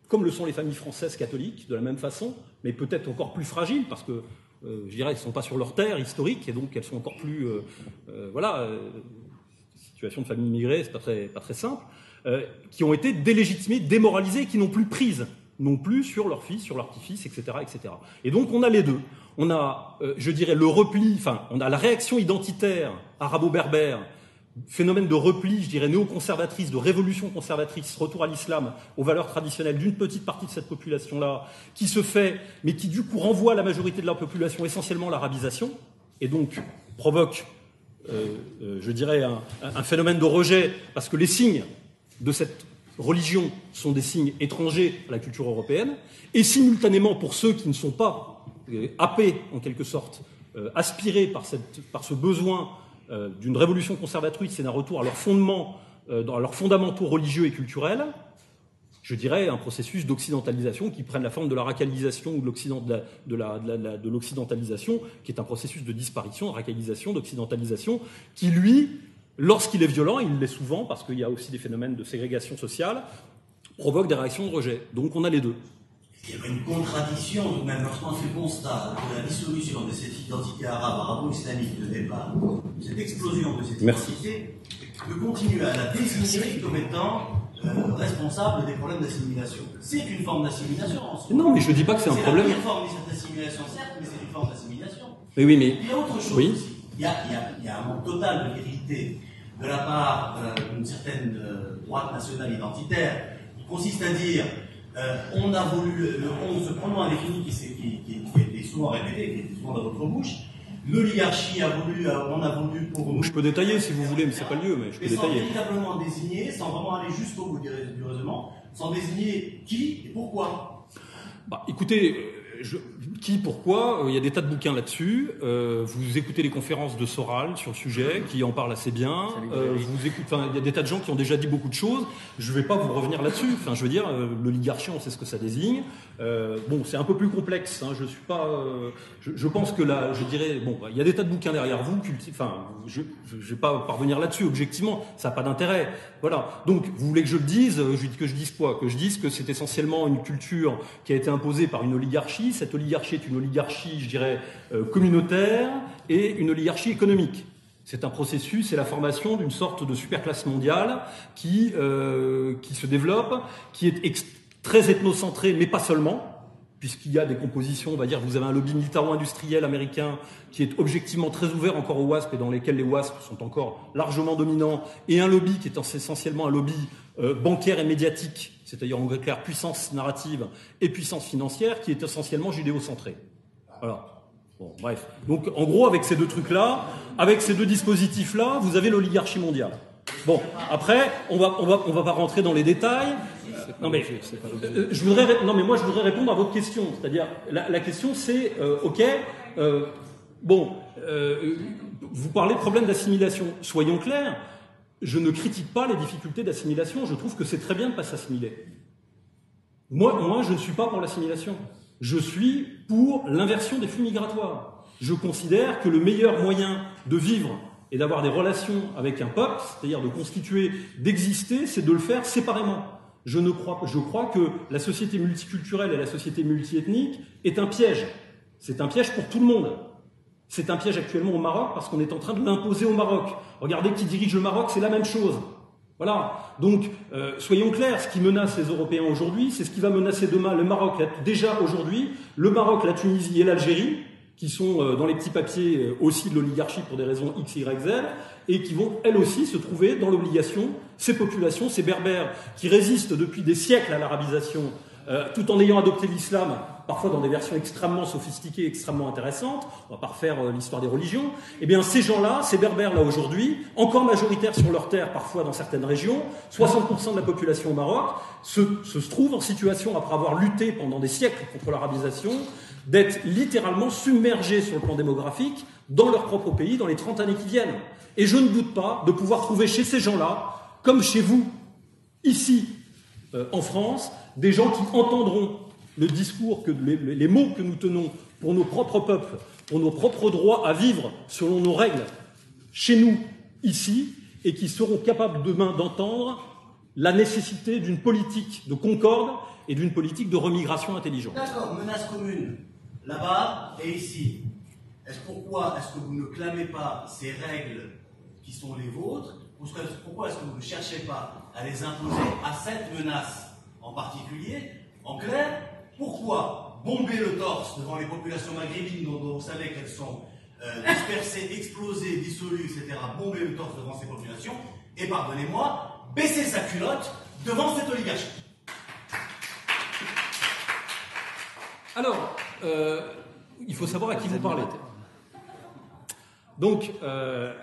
comme le sont les familles françaises catholiques, de la même façon, mais peut-être encore plus fragiles, parce que euh, je dirais, ne sont pas sur leur terre historique, et donc elles sont encore plus, euh, euh, voilà, situation de famille immigrée, c'est pas très, pas très simple, qui ont été délégitimées, démoralisées, qui n'ont plus prise non plus sur leur fils, sur leur petit-fils, etc., etc. Et donc on a les deux. On a, je dirais, le repli, enfin, on a la réaction identitaire arabo-berbère phénomène de repli, je dirais, néoconservatrice, de révolution conservatrice, retour à l'islam, aux valeurs traditionnelles d'une petite partie de cette population-là, qui se fait, mais qui du coup renvoie à la majorité de la population essentiellement l'arabisation, et donc provoque, euh, euh, je dirais, un, phénomène de rejet, parce que les signes de cette religion sont des signes étrangers à la culture européenne, et simultanément, pour ceux qui ne sont pas euh, happés, en quelque sorte, aspirés par, ce besoin d'une révolution conservatrice et d'un retour à leurs fondements, euh, à leurs fondamentaux religieux et culturels, je dirais, un processus d'occidentalisation qui prenne la forme de la racialisation ou de l'occidentalisation, qui est un processus de disparition, de racialisation, d'occidentalisation, qui, lui, lorsqu'il est violent, il l'est souvent, parce qu'il y a aussi des phénomènes de ségrégation sociale, provoque des réactions de rejet. Donc on a les deux. Il y a une contradiction, même lorsqu'on fait constat de la dissolution de cette identité arabe, arabo-islamique de départ, cette explosion de cette identité, de continuer à la désigner comme étant euh, responsable des problèmes d'assimilation. C'est une forme d'assimilation. Non, mais je ne dis pas que c'est un problème. C'est une forme d'assimilation, certes, mais c'est une forme d'assimilation. Mais oui, mais. Il y a autre chose oui. aussi. Il y, a, il, y a, il y a, un manque total de vérité de la part euh, d'une certaine euh, droite nationale identitaire qui consiste à dire euh, on a voulu, le, on, ce pronom indéfini qui, qui, qui, qui, était souvent répété, qui était souvent dans votre bouche, l'oligarchie a voulu, euh, on a voulu pour nous. Je peux détailler si vous voulez, mais c'est pas le lieu, mais je peux mais détailler. Sans véritablement désigner, sans vraiment aller jusqu'au bout, heureusement, sans désigner qui et pourquoi. Bah, écoutez, je, qui, pourquoi Il y a des tas de bouquins là-dessus. Euh, vous écoutez les conférences de Soral sur le sujet, qui en parle assez bien. Euh, vous écoutez, enfin, il y a des tas de gens qui ont déjà dit beaucoup de choses. Je ne vais pas vous revenir là-dessus. Enfin, je veux dire, euh, l'oligarchie, on sait ce que ça désigne. Bon, c'est un peu plus complexe. Hein. Je suis pas. Je, je, pense que là, je dirais, bon, il y a des tas de bouquins derrière vous. Enfin, je ne vais pas parvenir là-dessus. Objectivement, ça n'a pas d'intérêt. Voilà. Donc, vous voulez que je le dise Je que je dise quoi? Que je dise que c'est essentiellement une culture qui a été imposée par une oligarchie. Cette oligarchie est une oligarchie, je dirais, euh, communautaire et une oligarchie économique. C'est un processus, c'est la formation d'une sorte de superclasse mondiale qui, euh, qui se développe, qui est très ethnocentrée, mais pas seulement, puisqu'il y a des compositions, on va dire, vous avez un lobby militaro-industriel américain qui est objectivement très ouvert encore aux WASP et dans lesquels les WASP sont encore largement dominants, et un lobby qui est essentiellement un lobby euh, bancaire et médiatique, c'est-à-dire en clair puissance narrative et puissance financière, qui est essentiellement judéo-centré. Voilà. Bon, bref. Donc, en gros, avec ces deux trucs-là, avec ces deux dispositifs-là, vous avez l'oligarchie mondiale. Bon, après, on va, on va, on va pas rentrer dans les détails. Non mais, euh, je voudrais, non mais moi je voudrais répondre à votre question. C'est-à-dire, la, la question c'est, euh, ok, euh, bon, vous parlez de problème d'assimilation. Soyons clairs, je ne critique pas les difficultés d'assimilation. Je trouve que c'est très bien de ne pas s'assimiler. Moi, moi, je ne suis pas pour l'assimilation. Je suis pour l'inversion des flux migratoires. Je considère que le meilleur moyen de vivre et d'avoir des relations avec un peuple, c'est-à-dire de constituer, d'exister, c'est de le faire séparément. Je, ne crois, je crois que la société multiculturelle et la société multiethnique est un piège. C'est un piège pour tout le monde. C'est un piège actuellement au Maroc parce qu'on est en train de l'imposer au Maroc. Regardez qui dirige le Maroc, c'est la même chose. Voilà. Donc, euh, soyons clairs, ce qui menace les Européens aujourd'hui, c'est ce qui va menacer demain le Maroc. Déjà aujourd'hui, le Maroc, la Tunisie et l'Algérie, qui sont euh, dans les petits papiers euh, aussi de l'oligarchie pour des raisons X, Y, Z, et qui vont elles aussi se trouver dans l'obligation, ces populations, ces berbères, qui résistent depuis des siècles à l'arabisation, euh, tout en ayant adopté l'islam, parfois dans des versions extrêmement sophistiquées, extrêmement intéressantes, on va pas refaire l'histoire des religions, eh bien ces gens-là, ces berbères-là aujourd'hui, encore majoritaires sur leur terre, parfois dans certaines régions, 60% de la population au Maroc, se, se en situation, après avoir lutté pendant des siècles contre l'arabisation, d'être littéralement submergés sur le plan démographique dans leur propre pays dans les 30 années qui viennent. Et je ne doute pas de pouvoir trouver chez ces gens-là, comme chez vous, ici, euh, en France, des gens qui entendront le discours, que, les, les, mots que nous tenons pour nos propres peuples, pour nos propres droits à vivre selon nos règles, chez nous, ici, et qui seront capables demain d'entendre la nécessité d'une politique de concorde et d'une politique de remigration intelligente. D'accord, menace commune là-bas et ici. Est-ce pourquoi est-ce que vous ne clamez pas ces règles qui sont les vôtres? Pourquoi est-ce que vous ne cherchez pas à les imposer à cette menace en particulier? En clair, pourquoi bomber le torse devant les populations maghrébines dont, vous savez qu'elles sont euh, dispersées, <laughs> explosées, dissolues, etc. Bomber le torse devant ces populations? Et, pardonnez-moi, baisser sa culotte devant cette oligarchie. Alors, euh, il faut savoir à qui vous parlez. Donc, euh,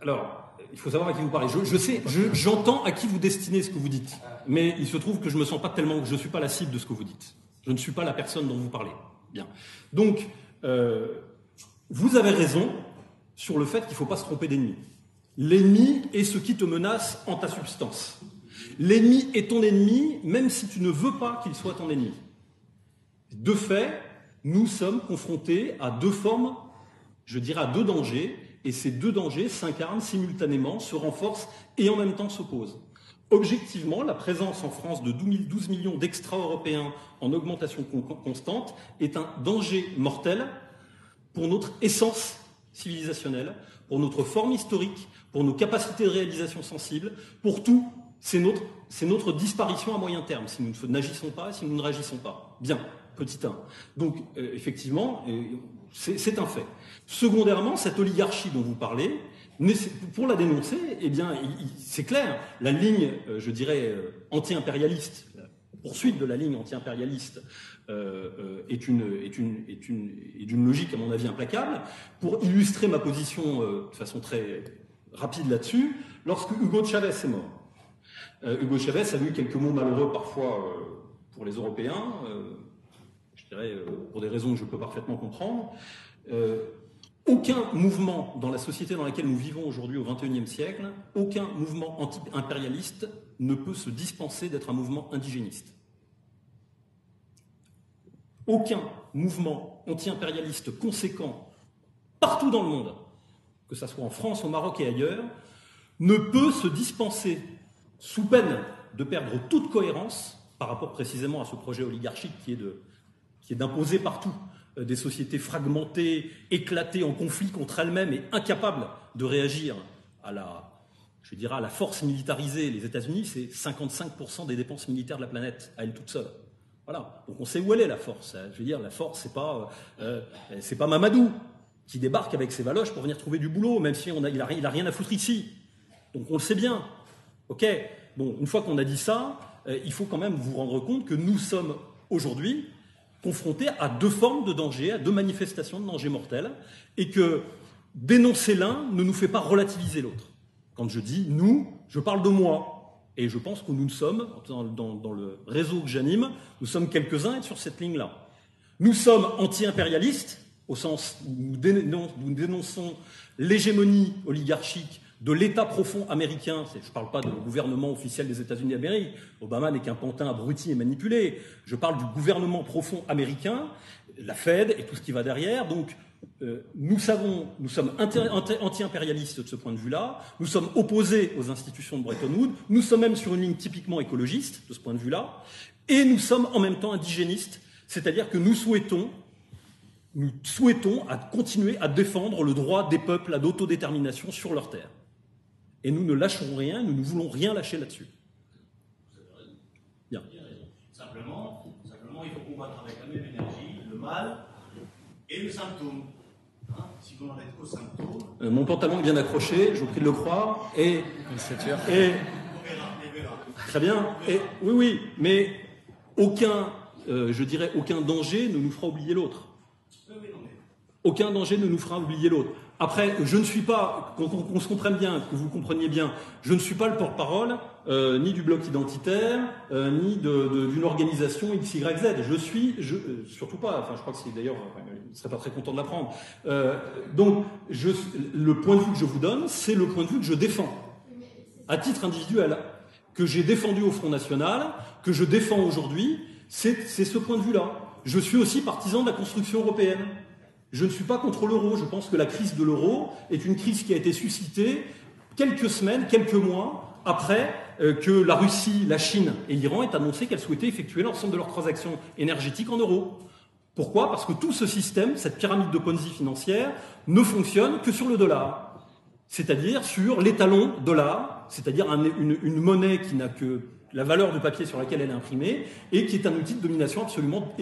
alors, il faut savoir à qui vous parlez. Je, je sais, j'entends à qui vous destinez ce que vous dites, mais il se trouve que je me sens pas tellement, je ne suis pas la cible de ce que vous dites. Je ne suis pas la personne dont vous parlez. Bien. Donc, euh, vous avez raison sur le fait qu'il ne faut pas se tromper d'ennemi. L'ennemi est ce qui te menace en ta substance. L'ennemi est ton ennemi, même si tu ne veux pas qu'il soit ton ennemi. De fait, nous sommes confrontés à deux formes, je dirais à deux dangers, et ces deux dangers s'incarnent simultanément, se renforcent et en même temps s'opposent. Objectivement, la présence en France de 12 millions d'extra-européens en augmentation constante est un danger mortel pour notre essence civilisationnelle, pour notre forme historique, pour nos capacités de réalisation sensibles, pour tout. C'est notre, notre disparition à moyen terme si nous n'agissons pas, si nous ne réagissons pas. Bien, petit 1. Donc, euh, effectivement, euh, c'est un fait. Secondairement, cette oligarchie dont vous parlez, pour la dénoncer, eh bien, c'est clair, la ligne, euh, je dirais, anti-impérialiste, la poursuite de la ligne anti-impérialiste est d'une logique, à mon avis, implacable. Pour illustrer ma position de façon très rapide là-dessus, lorsque Hugo Chavez est mort, Hugo Chavez a eu quelques mots malheureux parfois pour les Européens, euh, pour des raisons que je peux parfaitement comprendre. Euh, aucun mouvement dans la société dans laquelle nous vivons aujourd'hui au XXIe siècle, aucun mouvement anti-impérialiste ne peut se dispenser d'être un mouvement indigéniste. Aucun mouvement anti-impérialiste conséquent partout dans le monde, que ce soit en France, au Maroc et ailleurs, ne peut se dispenser, sous peine de perdre toute cohérence par rapport précisément à ce projet oligarchique qui est de qui est d'imposer partout euh, des sociétés fragmentées, éclatées en conflit contre elles-mêmes et incapables de réagir à la, je dirais, la force militarisée. Les États-Unis, c'est 55% des dépenses militaires de la planète, à elles toutes seules. Voilà. Donc on sait où elle est la force. Hein. Je veux dire, la force, c'est pas, euh, c'est pas Mamadou qui débarque avec ses valoches pour venir trouver du boulot, même si on a, il, a, rien à foutre ici. Donc on le sait bien. Ok. Bon, une fois qu'on a dit ça, euh, il faut quand même vous rendre compte que nous sommes aujourd'hui confrontés à deux formes de danger, à deux manifestations de danger mortel, et que dénoncer l'un ne nous fait pas relativiser l'autre. Quand je dis nous, je parle de moi, et je pense que nous sommes, dans, le réseau que j'anime, nous sommes quelques-uns sur cette ligne-là. Nous sommes anti-impérialistes, au sens où nous dénonçons l'hégémonie oligarchique de l'État profond américain, je ne parle pas du gouvernement officiel des États-Unis d'Amérique, Obama n'est qu'un pantin abruti et manipulé, je parle du gouvernement profond américain, la Fed et tout ce qui va derrière. Donc, euh, nous savons, nous sommes anti-impérialistes de ce point de vue-là, nous sommes opposés aux institutions de Bretton Woods, nous sommes même sur une ligne typiquement écologiste de ce point de vue-là, et nous sommes en même temps indigénistes, c'est-à-dire que nous souhaitons nous souhaitons continuer à défendre le droit des peuples à l'autodétermination sur leur terre. Et nous ne lâcherons rien, nous ne voulons rien lâcher là-dessus. Bien. Simplement, simplement, il faut combattre avec la même énergie le mal et le symptôme. Hein si vous n'en êtes qu'au symptôme. Euh, mon pantalon est bien accroché, je vous prie de le croire. Et. et très bien. Et, oui, oui, mais aucun, euh, je dirais, aucun danger ne nous fera oublier l'autre. Aucun danger ne nous fera oublier l'autre. Après, je ne suis pas, qu'on se comprenne bien, que vous compreniez bien, je ne suis pas le porte-parole euh, ni du bloc identitaire, euh, ni d'une organisation XYZ. Je suis, je, euh, surtout pas, enfin je crois que c'est d'ailleurs, il ne serait pas très content de l'apprendre. donc, le point de vue que je vous donne, c'est le point de vue que je défends, à titre individuel, que j'ai défendu au Front National, que je défends aujourd'hui, c'est ce point de vue-là. Je suis aussi partisan de la construction européenne. Je ne suis pas contre l'euro. Je pense que la crise de l'euro est une crise qui a été suscitée quelques semaines, quelques mois après euh, que la Russie, la Chine et l'Iran aient annoncé qu'elles souhaitaient effectuer l'ensemble de leurs transactions énergétiques en euros. Pourquoi? Parce que tout ce système, cette pyramide de Ponzi financière, ne fonctionne que sur le dollar. C'est-à-dire sur l'étalon dollar, c'est-à-dire une, une monnaie qui n'a que la valeur du papier sur laquelle elle est imprimée et qui est un outil de domination absolument,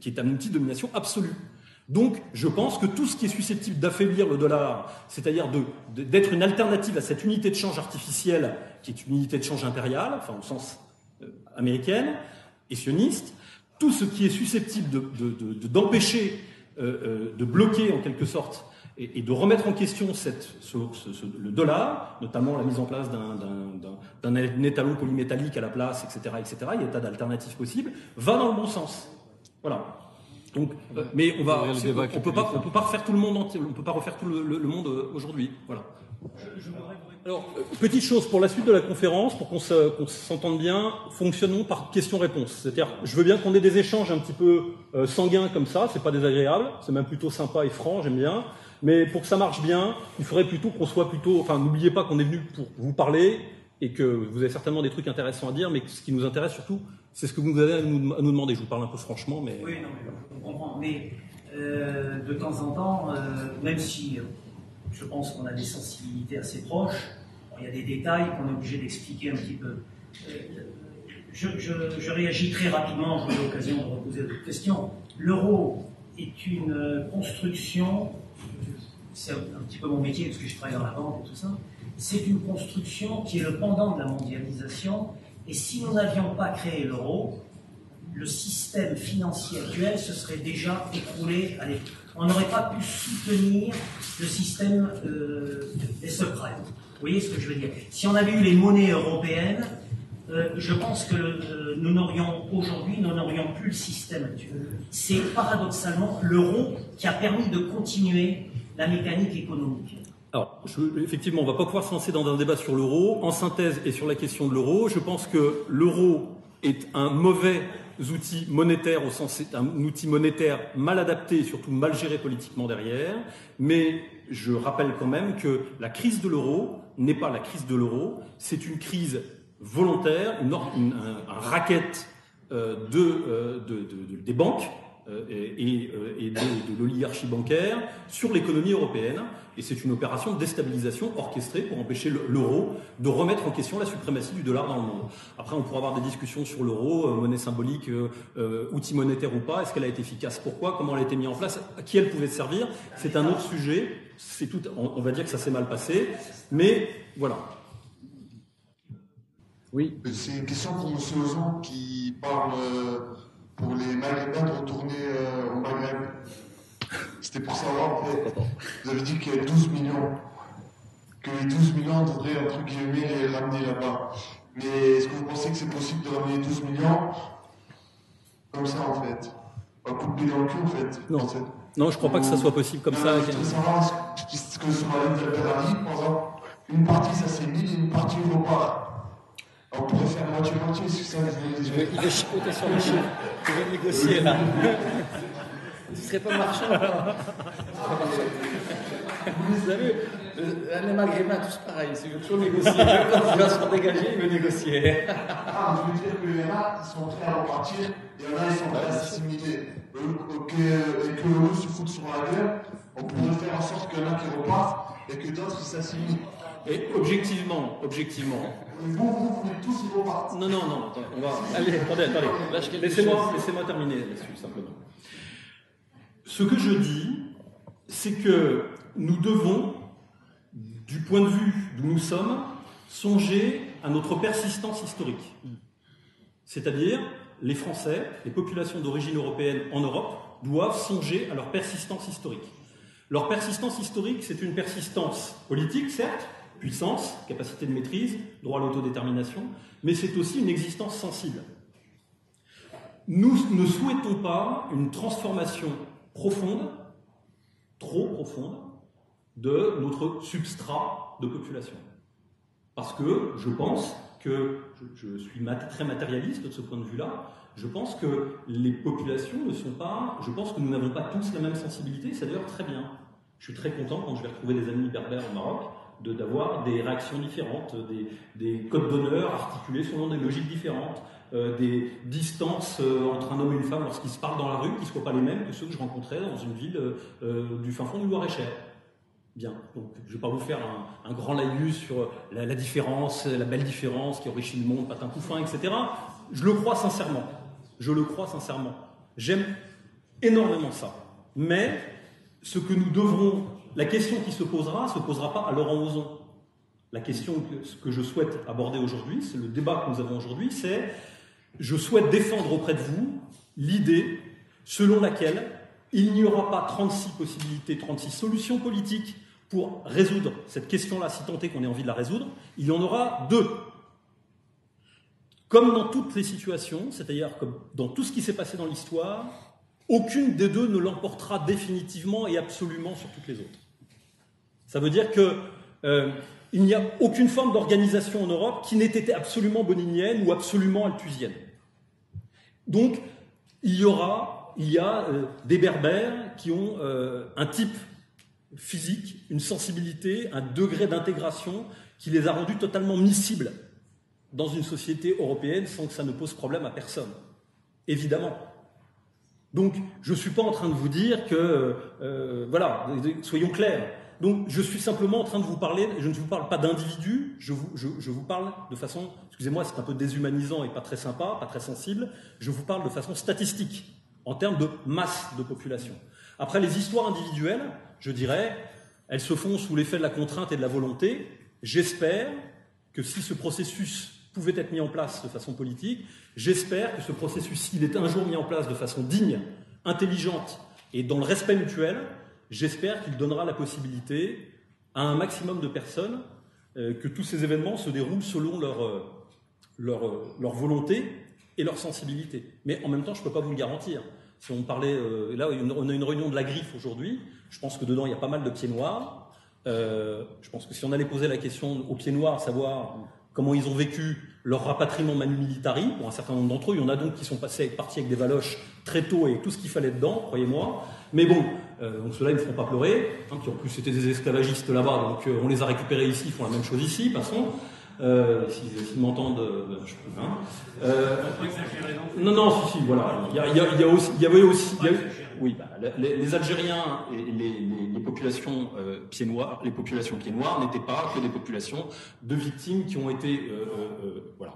qui est un outil de domination absolue. Donc, je pense que tout ce qui est susceptible d'affaiblir le dollar, c'est-à-dire d'être une alternative à cette unité de change artificielle, qui est une unité de change impériale, enfin au sens euh, américaine et sioniste, tout ce qui est susceptible d'empêcher, de, euh, euh, de, bloquer en quelque sorte, et, de remettre en question cette, le dollar, notamment la mise en place d'un étalon polymétallique à la place, etc., etc., il y a des tas d'alternatives possibles, va dans le bon sens. Voilà. Donc, mais on va, on, peut pas, on peut pas refaire tout le monde entier, on peut pas refaire tout le, monde euh, aujourd'hui. Voilà. Alors, euh, petite chose pour la suite de la conférence, pour qu'on s'entende bien, fonctionnons par question-réponse. C'est-à-dire, je veux bien qu'on ait des échanges un petit peu euh, sanguins comme ça, c'est pas désagréable, c'est même plutôt sympa et franc, j'aime bien. Mais pour que ça marche bien, il faudrait plutôt qu'on soit plutôt, enfin, n'oubliez pas qu'on est venu pour vous parler et que vous avez certainement des trucs intéressants à dire, mais ce qui nous intéresse surtout, c'est ce que vous avez à nous, demander. Je vous parle un peu franchement, mais. Oui, non, mais je comprends. Mais euh, de temps en temps, même si je pense qu'on a des sensibilités assez proches. il y a des détails qu'on est obligé d'expliquer un petit peu. Euh, je, réagis très rapidement, j'aurai l'occasion de reposer d'autres questions. L'euro est une construction, c'est un petit peu mon métier parce que je travaille dans la banque et tout ça, c'est une construction qui est le pendant de la mondialisation. Et si nous n'avions pas créé l'euro, le système financier actuel se serait déjà écroulé on n'aurait pas pu soutenir le système euh, des subprimes. Vous voyez ce que je veux dire? Si on avait eu les monnaies européennes, euh, je pense que euh, nous n'aurions aujourd'hui, nous n'aurions plus le système actuel. C'est paradoxalement l'euro qui a permis de continuer la mécanique économique. Alors, effectivement, on ne va pas pouvoir se lancer dans un débat sur l'euro. En synthèse et sur la question de l'euro, je pense que l'euro est un mauvais outils monétaires au sens un outil monétaire mal adapté et surtout mal géré politiquement derrière. Mais je rappelle quand même que la crise de l'euro n'est pas la crise de l'euro, c'est une crise volontaire, une, un, racket de, des banques et, et, de, de l'oligarchie bancaire sur l'économie européenne. Et c'est une opération de déstabilisation orchestrée pour empêcher l'euro de remettre en question la suprématie du dollar dans le monde. Après, on pourra avoir des discussions sur l'euro, euh, monnaie symbolique, euh, outil monétaire ou pas. Est-ce qu'elle a été efficace? Pourquoi? Comment elle a été mise en place? À qui elle pouvait servir? C'est un autre sujet. C'est tout. On, va dire que ça s'est mal passé, mais voilà. Oui. C'est une question pour M. Ozon qui parle pour les Maghrébins de retourner euh, au Maghreb. C'était pour savoir, vous avez dit qu'il y a 12 millions, que les 12 millions devraient, entre guillemets, les ramener là-bas. Mais est-ce que vous pensez que c'est possible de ramener 12 millions comme ça, en fait? Un coup de pied dans le cul, en fait Non, non je crois pas que ça soit possible comme ça. Je savoir ce que sur la ligne de par exemple, une partie ça s'est mis, une partie repart. On pourrait faire moitié-moitié, c'est ça Il veut chipoter sur les chiffres. Il veut négocier là. Ce serait pas marchand Vous avez vu, les maghrébins, tous pareil, c'est toujours négocier. Quand il va se dégager, il veut négocier. Ah, je veux dire que les là, ils sont prêts à repartir, et il y en a, ils sont prêts à s'assimiler. Et que eux se foutent sur la gueule, on pourrait faire en sorte qu'il y en a qui repartent et que d'autres s'assimilent. Et objectivement, objectivement. Non, non, non, on va. Allez, attendez, attendez. Laissez-moi laissez terminer là-dessus, simplement. Ce que je dis, c'est que nous devons, du point de vue d'où nous sommes, songer à notre persistance historique. C'est-à-dire, les Français, les populations d'origine européenne en Europe, doivent songer à leur persistance historique. Leur persistance historique, c'est une persistance politique, certes, puissance, capacité de maîtrise, droit à l'autodétermination, mais c'est aussi une existence sensible. Nous ne souhaitons pas une transformation profonde, trop profonde, de notre substrat de population. Parce que je pense que, je, suis très matérialiste de ce point de vue-là, je pense que les populations ne sont pas, je pense que nous n'avons pas tous la même sensibilité, c'est d'ailleurs très bien. Je suis très content quand je vais retrouver des amis berbères au Maroc, d'avoir des réactions différentes, des, des codes d'honneur articulés selon des logiques différentes, euh, des distances euh, entre un homme et une femme lorsqu'ils se parlent dans la rue qui ne soient pas les mêmes que ceux que je rencontrais dans une ville euh, du fin fond du Loir-et-Cher. Bien, donc je ne vais pas vous faire un, grand laïus sur la, la, différence, la belle différence qui enrichit le monde, patin couffin, etc. Je le crois sincèrement. Je le crois sincèrement. J'aime énormément ça. Mais ce que nous devrons la question qui se posera ne se posera pas à Laurent Ozon. La question que, que je souhaite aborder aujourd'hui, c'est le débat que nous avons aujourd'hui, c'est je souhaite défendre auprès de vous l'idée selon laquelle il n'y aura pas 36 possibilités, 36 solutions politiques pour résoudre cette question-là, si tant est qu'on ait envie de la résoudre, il y en aura deux. Comme dans toutes les situations, c'est-à-dire comme dans tout ce qui s'est passé dans l'histoire, aucune des deux ne l'emportera définitivement et absolument sur toutes les autres. Ça veut dire que Euh, n'y a aucune forme d'organisation en Europe qui n'ait été absolument boninienne ou absolument altusienne. Donc, il y aura, il y a euh, des berbères qui ont euh, un type physique, une sensibilité, un degré d'intégration qui les a rendus totalement miscibles dans une société européenne sans que ça ne pose problème à personne. Évidemment. Donc, je ne suis pas en train de vous dire que, voilà, soyons clairs. Donc, je suis simplement en train de vous parler, je ne vous parle pas d'individus, je vous, je vous, parle de façon, excusez-moi, c'est un peu déshumanisant et pas très sympa, pas très sensible, je vous parle de façon statistique, en termes de masse de population. Après, les histoires individuelles, je dirais, elles se font sous l'effet de la contrainte et de la volonté. J'espère que si ce processus pouvait être mis en place de façon politique, j'espère que ce processus, s'il est un jour mis en place de façon digne, intelligente et dans le respect mutuel, j'espère qu'il donnera la possibilité à un maximum de personnes euh, que tous ces événements se déroulent selon leur, euh, euh, leur, volonté et leur sensibilité. Mais en même temps, je ne peux pas vous le garantir. Si on parlait, là, on a une réunion de la griffe aujourd'hui, je pense que dedans, il y a pas mal de pieds noirs. je pense que si on allait poser la question aux pieds noirs, savoir comment ils ont vécu leur rapatriement manu militari, pour un certain nombre d'entre eux, il y en a donc qui sont passés, partis avec des valoches très tôt et tout ce qu'il fallait dedans, croyez-moi. Mais bon, euh, donc ceux-là, ils ne feront pas pleurer, hein, qui en plus étaient des esclavagistes là-bas, donc euh, on les a récupérés ici, ils font la même chose ici, passons. Euh, S'ils m'entendent, euh, je peux. Hein. Euh, non, non, si, si, voilà. Il y, a, il y, a, il y, a aussi, il y avait aussi. Il y a, oui, bah, les, les, Algériens et les, les, les populations euh, pieds noirs, les populations pieds noirs n'étaient pas que des populations de victimes qui ont été, voilà.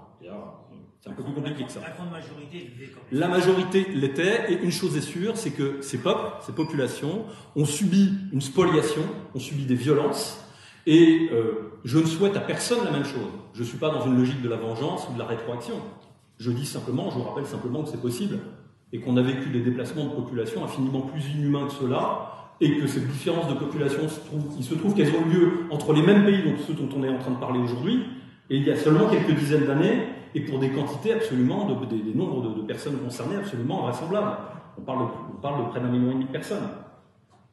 C'est un peu plus compliqué que ça. La grande majorité La majorité l'était, et une chose est sûre, c'est que ces peuples, ces populations, ont subi une spoliation, ont subi des violences, et euh, je ne souhaite à personne la même chose. Je ne suis pas dans une logique de la vengeance ou de la rétroaction. Je dis simplement, je vous rappelle simplement que c'est possible, et qu'on a vécu des déplacements de population infiniment plus inhumains que cela, et que ces différences de population, se il se trouve qu'elles ont lieu entre les mêmes pays, ceux dont on est en train de parler aujourd'hui, et il y a seulement quelques dizaines d'années, et pour des quantités absolument, de, des, nombres de, personnes concernées absolument invraisemblables. On parle, de, on parle de près d'un million et demi de personnes.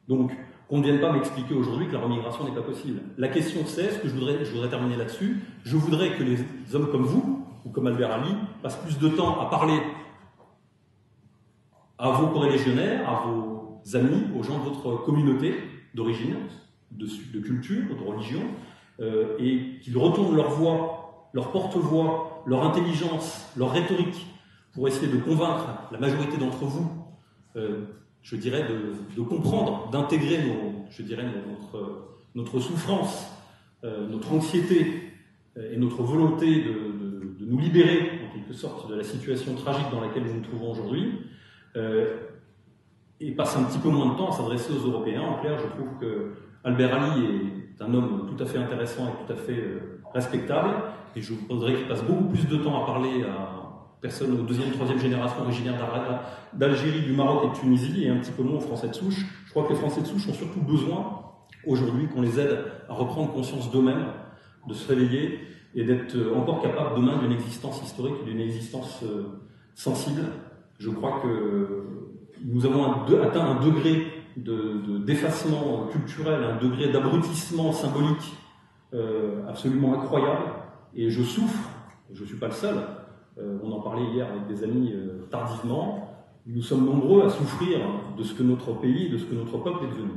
Donc, qu'on ne vienne pas m'expliquer aujourd'hui que la remigration n'est pas possible. La question c'est, ce que je voudrais, je voudrais terminer là-dessus, je voudrais que les hommes comme vous, ou comme Albert Ali, passent plus de temps à parler à vos corrélégionnaires, à vos amis, aux gens de votre communauté d'origine, de, culture, de religion, euh, et qu'ils retournent leur voix, leur porte-voix, leur intelligence, leur rhétorique, pour essayer de convaincre la majorité d'entre vous euh, je dirais, de, comprendre, d'intégrer je dirais, notre, souffrance, euh, notre anxiété et notre volonté de, nous libérer, en quelque sorte, de la situation tragique dans laquelle nous nous trouvons aujourd'hui, et passe un petit peu moins de temps à s'adresser aux Européens. En clair, je trouve que Albert Ali est un homme tout à fait intéressant et tout à fait euh, respectable, et je voudrais qu'il passe beaucoup plus de temps à parler à personnes aux deuxième, troisième génération originaires d'Algérie, du Maroc et de Tunisie, et un petit peu moins aux Français de souche. Je crois que les Français de souche ont surtout besoin, aujourd'hui, qu'on les aide à reprendre conscience d'eux-mêmes, de se réveiller et d'être encore capables demain d'une existence historique, d'une existence euh, sensible. Je crois que nous avons atteint un degré de, de d'effacement culturel, un degré d'abrutissement symbolique euh, absolument incroyable, et je souffre, je ne suis pas le seul, euh, on en parlait hier avec des amis euh, tardivement. Nous sommes nombreux à souffrir de ce que notre pays, de ce que notre peuple est devenu.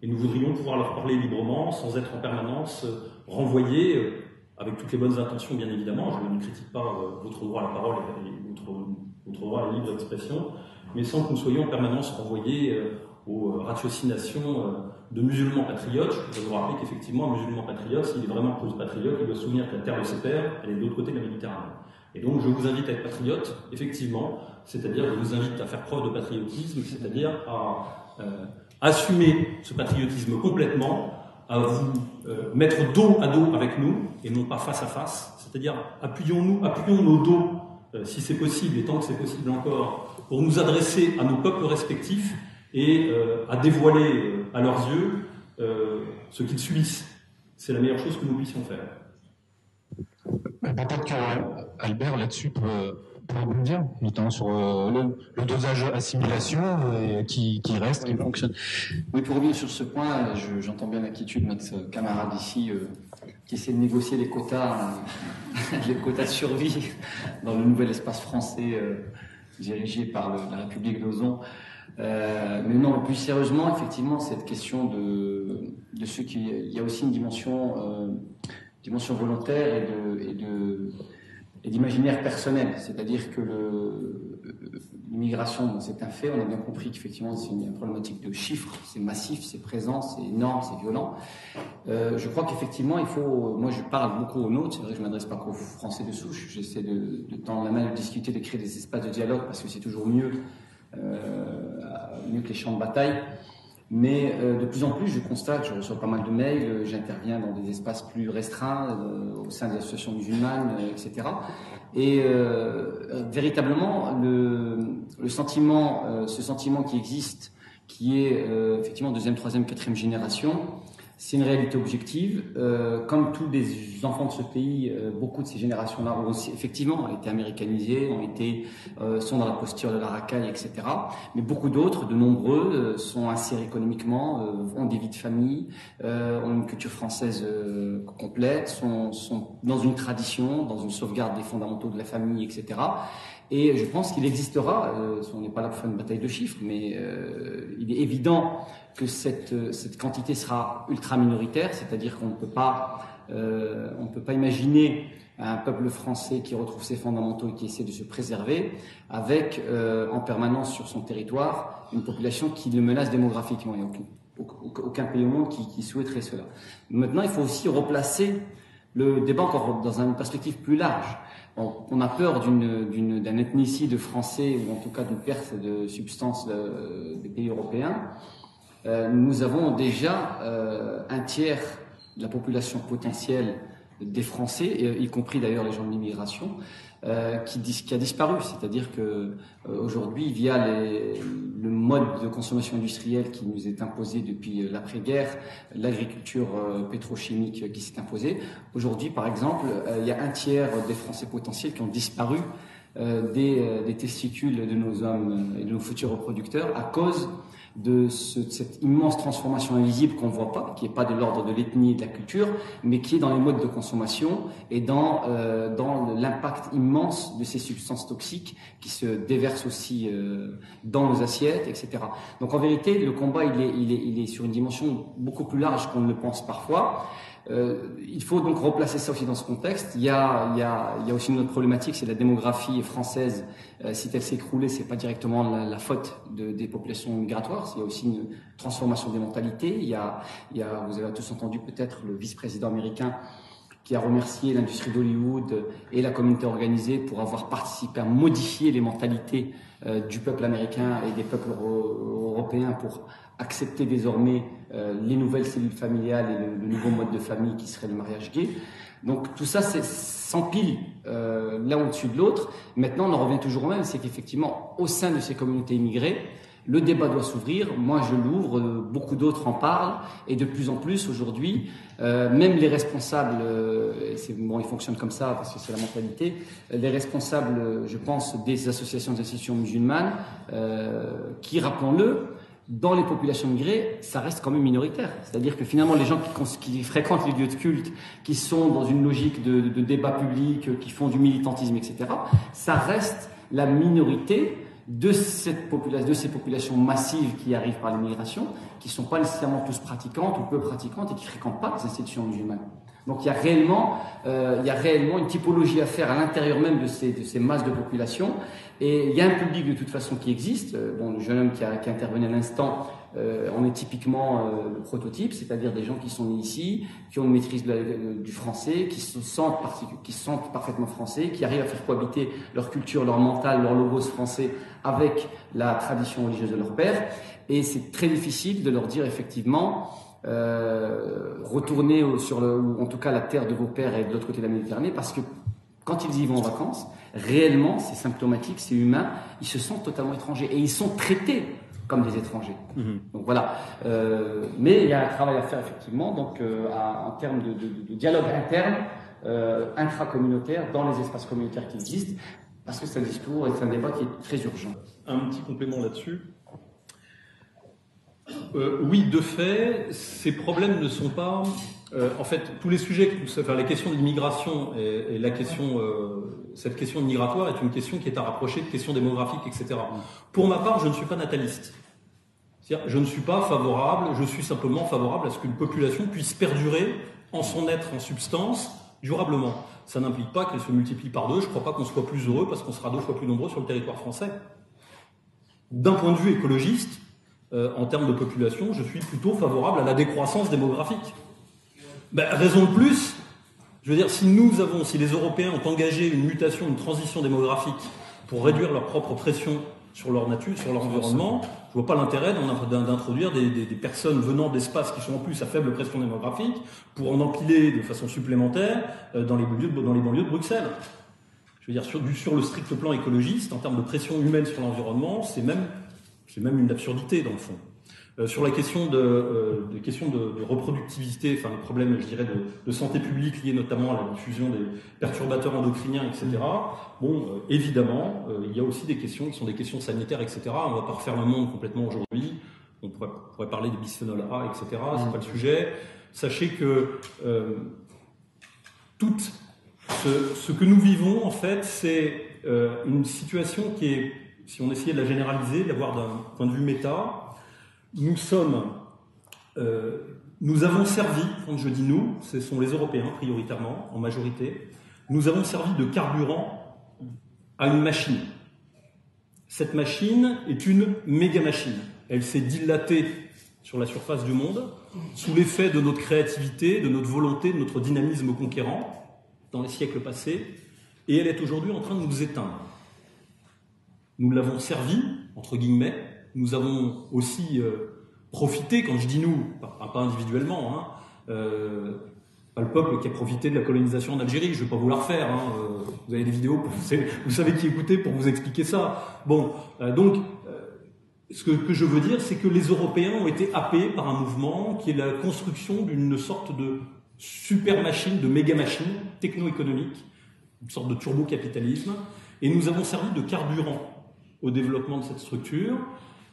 Et nous voudrions pouvoir leur parler librement, sans être en permanence renvoyés, avec toutes les bonnes intentions bien évidemment. Je ne critique pas votre droit à la parole et votre, droit à la libre expression, mais sans que nous soyons en permanence renvoyés aux ratiocinations de musulmans patriotes. Je vous rappeler qu'effectivement, un musulman patriote, s'il est vraiment patriote, il doit se souvenir que la terre de ses pères, elle est de l'autre côté de la Méditerranée. Et donc, je vous invite à être patriote, effectivement, c'est-à-dire, je vous invite à faire preuve de patriotisme, c'est-à-dire à euh, assumer ce patriotisme complètement, à vous euh, mettre dos à dos avec nous, et non pas face à face, c'est-à-dire appuyons-nous, appuyons nos dos, euh, si c'est possible, et tant que c'est possible encore, pour nous adresser à nos peuples respectifs et euh, à dévoiler à leurs yeux ce qu'ils subissent. C'est la meilleure chose que nous puissions faire. Peut-être qu'Albert, là-dessus, peut, pour dire, notamment sur le, dosage assimilation qui, qui, reste, qui fonctionne. Oui, pour revenir sur ce point, j'entends bien l'inquiétude de notre camarade ici qui essaie de négocier les quotas, <laughs> les quotas de survie dans le nouvel espace français dirigé par la République d'Ozon. Euh, mais non, plus sérieusement, effectivement, cette question de, de ce qui, il y a aussi une dimension, euh, dimension volontaire et de, et de, et d'imaginaire personnel. C'est-à-dire que l'immigration, c'est un fait. On a bien compris qu'effectivement, c'est une problématique de chiffres. C'est massif, c'est présent, c'est énorme, c'est violent. Euh, je crois qu'effectivement, il faut. Moi, je parle beaucoup aux nôtres. C'est vrai que je m'adresse pas qu'aux Français de souche. J'essaie de, de tendre la main, de discuter, de créer des espaces de dialogue parce que c'est toujours mieux euh, mieux que les champs de bataille. Mais euh, de plus en plus, je constate, je reçois pas mal de mails, euh, j'interviens dans des espaces plus restreints au sein des associations musulmanes, etc. Et véritablement, le, le sentiment, ce sentiment qui existe, qui est effectivement deuxième, troisième, quatrième génération, c'est une réalité objective. Euh, comme tous les enfants de ce pays, euh, beaucoup de ces générations-là ont aussi, effectivement été américanisés, ont été, euh, sont dans la posture de la racaille, etc. Mais beaucoup d'autres, de nombreux, euh, sont insérés économiquement, euh, ont des vies de famille, ont une culture française complète, sont, sont dans une tradition, dans une sauvegarde des fondamentaux de la famille, etc. Et je pense qu'il existera, on n'est pas là pour faire une bataille de chiffres, mais il est évident que cette, cette quantité sera ultra minoritaire, c'est-à-dire qu'on ne peut pas, euh, on ne peut pas imaginer un peuple français qui retrouve ses fondamentaux et qui essaie de se préserver, avec euh, en permanence sur son territoire une population qui le menace démographiquement. Il n'y a aucun, pays au monde qui, souhaiterait cela. Maintenant, il faut aussi replacer le débat encore dans une perspective plus large. on a peur d'un ethnicide français, ou en tout cas d'une perte de substance euh, des pays européens. Euh, nous avons déjà euh, un tiers de la population potentielle des Français, y compris d'ailleurs les gens de l'immigration, euh, qui, a disparu. C'est-à-dire que aujourd'hui, via le mode de consommation industrielle qui nous est imposé depuis l'après-guerre, l'agriculture pétrochimique qui s'est imposée, aujourd'hui, par exemple, il y a un tiers des Français potentiels qui ont disparu des, des, testicules de nos hommes et de nos futurs reproducteurs à cause de, ce, cette immense transformation invisible qu'on ne voit pas, qui n'est pas de l'ordre de l'ethnie et de la culture, mais qui est dans les modes de consommation et dans, euh, dans l'impact immense de ces substances toxiques qui se déversent aussi euh, dans nos assiettes, etc. Donc en vérité, le combat, il est, il est, il est sur une dimension beaucoup plus large qu'on ne le pense parfois. Euh, il faut donc replacer ça aussi dans ce contexte. Il y a, aussi une autre problématique, c'est la démographie française. Euh, si elle s'est écroulée, c'est pas directement la, faute de, des populations migratoires. Il y a aussi une transformation des mentalités. Il y a vous avez tous entendu peut-être le vice-président américain qui a remercié l'industrie d'Hollywood et la communauté organisée pour avoir participé à modifier les mentalités euh, du peuple américain et des peuples européens pour accepter désormais euh, les nouvelles cellules familiales et le, le, nouveau mode de famille qui serait le mariage gay. Donc tout ça s'empile euh, l'un au-dessus de l'autre. Maintenant, on en revient toujours au même, c'est qu'effectivement, au sein de ces communautés immigrées, le débat doit s'ouvrir. Moi, je l'ouvre. Euh, beaucoup d'autres en parlent, et de plus en plus aujourd'hui, euh, même les responsables, euh, bon, ils fonctionnent comme ça parce que c'est la mentalité. Les responsables, je pense, des associations des institutions musulmanes, qui, rappelons-le, dans les populations migrées, ça reste quand même minoritaire. C'est-à-dire que finalement, les gens qui, fréquentent les lieux de culte, qui sont dans une logique de, de, débat public, qui font du militantisme, etc., ça reste la minorité de, cette population, de ces populations massives qui arrivent par l'immigration, qui ne sont pas nécessairement tous pratiquantes ou peu pratiquantes et qui ne fréquentent pas les institutions musulmanes. Donc il y a réellement, euh, il y a réellement une typologie à faire à l'intérieur même de ces, de ces masses de population. Et il y a un public de toute façon qui existe. Euh, bon, le jeune homme qui a, qui a intervenu à l'instant, euh, on est typiquement euh, le prototype, c'est-à-dire des gens qui sont nés ici, qui ont une maîtrise du français, qui se sentent parfaitement français, qui arrivent à faire cohabiter leur culture, leur mental, leur logos français avec la tradition religieuse de leur père. Et c'est très difficile de leur dire effectivement euh, retourner sur le, ou en tout cas la terre de vos pères et de l'autre côté de la Méditerranée, parce que quand ils y vont en vacances, réellement, c'est symptomatique, c'est humain, ils se sentent totalement étrangers et ils sont traités comme des étrangers. Mmh. Donc voilà. Euh, mais il y a un travail à faire effectivement, donc euh, à, en termes de, de, de, dialogue interne, euh, intracommunautaire dans les espaces communautaires qui existent, Parce que c'est un discours et c'est un débat qui est très urgent. Un petit complément là-dessus. Euh, oui, de fait, ces problèmes ne sont pas. Euh, en fait, tous les sujets, enfin, la question de l'immigration et, la question, euh, cette question migratoire est une question qui est à rapprocher de questions démographiques, etc. Pour ma part, je ne suis pas nataliste. Je ne suis pas favorable, je suis simplement favorable à ce qu'une population puisse perdurer en son être, en substance, durablement. Ça n'implique pas qu'elle se multiplie par deux. Je ne crois pas qu'on soit plus heureux parce qu'on sera deux fois plus nombreux sur le territoire français. D'un point de vue écologiste, euh, en termes de population, je suis plutôt favorable à la décroissance démographique. Ben, raison de plus, je veux dire, si nous avons, si les Européens ont engagé une mutation, une transition démographique pour réduire leur propre pression sur leur nature, sur leur environnement, je vois pas l'intérêt d'introduire des, personnes venant d'espaces qui sont en plus à faible pression démographique pour en empiler de façon supplémentaire euh, dans les banlieues de, Bruxelles. Je veux dire, sur, le strict plan écologiste, en termes de pression humaine sur l'environnement, c'est même une absurdité dans le fond. Euh, sur la question de, euh, de, reproductivité, enfin les problèmes, je dirais, de, santé publique liés notamment à la diffusion des perturbateurs endocriniens, etc. Bon, euh, évidemment, il y a aussi des questions qui sont des questions sanitaires, etc. On va pas refaire le monde complètement aujourd'hui. On pourrait, parler des bisphénols A, etc. C'est pas le sujet. Sachez que tout ce, que nous vivons, en fait, c'est une situation qui est, si on essayait de la généraliser, de l'avoir d'un point de vue méta, nous sommes, euh, nous avons servi, quand je dis nous, ce sont les Européens prioritairement, en majorité, nous avons servi de carburant à une machine. Cette machine est une méga machine. Elle s'est dilatée sur la surface du monde sous l'effet de notre créativité, de notre volonté, de notre dynamisme conquérant dans les siècles passés, et elle est aujourd'hui en train de nous éteindre. Nous l'avons servi, entre guillemets, nous avons aussi euh, profité, quand je dis nous, pas, individuellement, hein, euh, pas le peuple qui a profité de la colonisation en Algérie, je ne vais pas vous la refaire, hein, euh, vous avez des vidéos, <laughs> vous, savez, qui écouter pour vous expliquer ça. Bon, donc, ce que, que, je veux dire, c'est que les Européens ont été happés par un mouvement qui est la construction d'une sorte de super machine, de méga machine techno-économique, une sorte de turbo-capitalisme, et nous avons servi de carburant au développement de cette structure.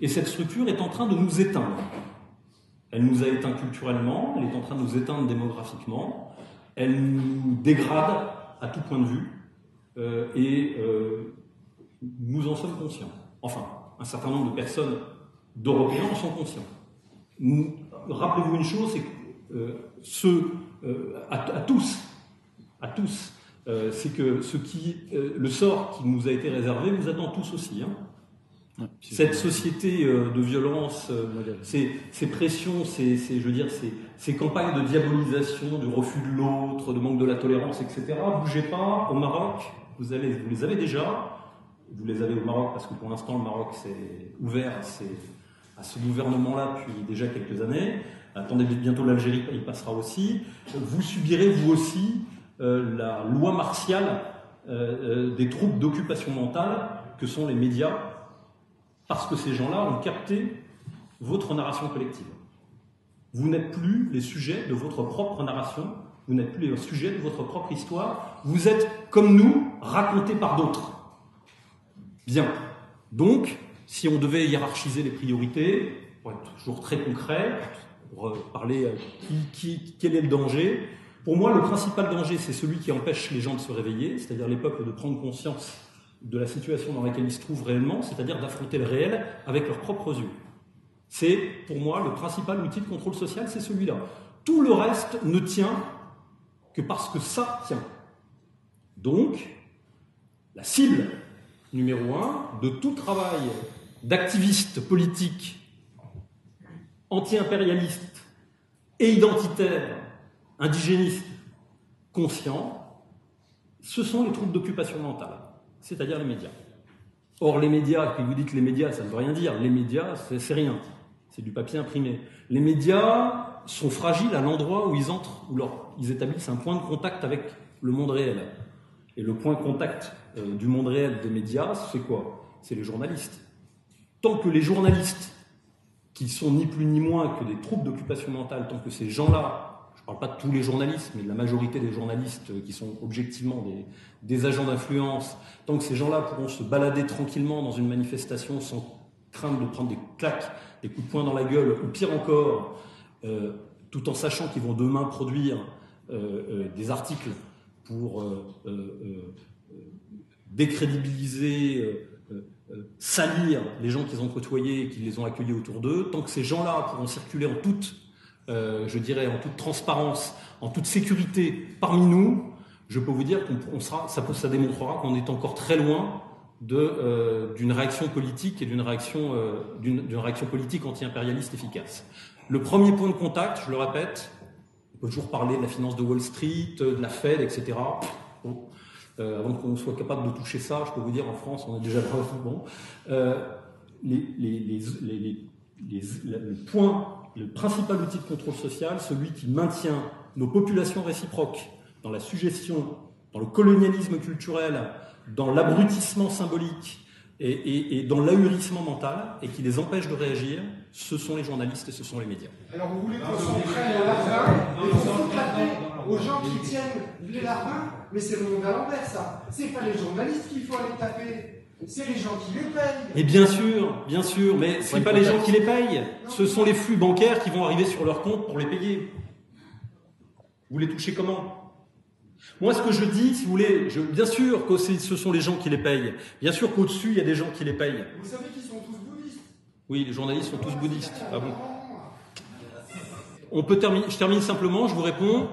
Et cette structure est en train de nous éteindre. Elle nous a éteints culturellement, elle est en train de nous éteindre démographiquement, elle nous dégrade à tout point de vue, euh, et euh, nous en sommes conscients. Enfin, un certain nombre de personnes, d'Européens, en sont conscients. Rappelez-vous une chose, c'est que euh, à, tous, à tous, c'est que ce qui, le sort qui nous a été réservé nous attend tous aussi. Hein. Cette société euh, de violence, euh, ces, pressions, ces, je veux dire, ces, campagnes de diabolisation, du refus de l'autre, de manque de la tolérance, etc. Bougez pas. Au Maroc, vous, allez, vous les avez déjà. Vous les avez au Maroc parce que pour l'instant le Maroc s'est ouvert à, ce gouvernement-là depuis déjà quelques années. Attendez bientôt l'Algérie, il passera aussi. Vous subirez vous aussi euh, la loi martiale des troupes d'occupation mentale que sont les médias parce que ces gens-là ont capté votre narration collective. Vous n'êtes plus les sujets de votre propre narration, vous n'êtes plus les sujets de votre propre histoire, vous êtes, comme nous, racontés par d'autres. Bien. Donc, si on devait hiérarchiser les priorités, pour être toujours très concret, pour parler qui, quel est le danger, pour moi, le principal danger, c'est celui qui empêche les gens de se réveiller, c'est-à-dire les peuples de prendre conscience de la situation dans laquelle ils se trouvent réellement, c'est-à-dire d'affronter le réel avec leurs propres yeux. C'est, pour moi, le principal outil de contrôle social, c'est celui-là. Tout le reste ne tient que parce que ça tient. Donc, la cible numéro un de tout travail d'activiste politique anti-impérialiste et identitaire, indigéniste, conscient, ce sont les troubles d'occupation mentale c'est-à-dire les médias. Or, les médias, puis vous dites les médias, ça ne veut rien dire. Les médias, c'est rien. C'est du papier imprimé. Les médias sont fragiles à l'endroit où ils entrent, où ils établissent un point de contact avec le monde réel. Et le point de contact euh, du monde réel des médias, c'est quoi? C'est les journalistes. Tant que les journalistes, qui sont ni plus ni moins que des troupes d'occupation mentale, tant que ces gens-là, je ne parle pas de tous les journalistes, mais de la majorité des journalistes qui sont objectivement des, agents d'influence, tant que ces gens-là pourront se balader tranquillement dans une manifestation sans crainte de prendre des claques, des coups de poing dans la gueule, ou pire encore, euh, tout en sachant qu'ils vont demain produire euh, euh, des articles pour décrédibiliser, salir les gens qu'ils ont côtoyés et qui les ont accueillis autour d'eux, tant que ces gens-là pourront circuler en toute euh, je dirais, en toute transparence, en toute sécurité parmi nous, je peux vous dire qu'on sera, ça, démontrera qu'on est encore très loin euh, d'une réaction politique et d'une réaction, euh, d'une réaction politique anti-impérialiste efficace. Le premier point de contact, je le répète, on peut toujours parler de la finance de Wall Street, de la Fed, etc. Avant qu'on soit capable de toucher ça, je peux vous dire, en France, on est déjà bon. Les, le principal outil de contrôle social, celui qui maintient nos populations réciproques dans la suggestion, dans le colonialisme culturel, dans l'abrutissement symbolique et, dans l'ahurissement mental, et qui les empêche de réagir, ce sont les journalistes et ce sont les médias. Alors vous voulez qu'on s'en prenne à lapin et qu'on taper aux gens qui tiennent les lapins, mais c'est le monde à l'envers ça. C'est pas les journalistes qu'il faut aller taper. C'est les gens qui les payent. Et bien sûr, bien sûr, mais ce n'est pas les gens qui les payent. Ce sont les flux bancaires qui vont arriver sur leur compte pour les payer. Vous les touchez comment? Moi, ce que je dis, si vous voulez, je, bien sûr que ce sont les gens qui les payent. Bien sûr qu'au-dessus, il y a des gens qui les payent. Vous savez qu'ils sont tous bouddhistes Oui, les journalistes sont tous bouddhistes. Ah bon On peut terminer, je termine simplement, je vous réponds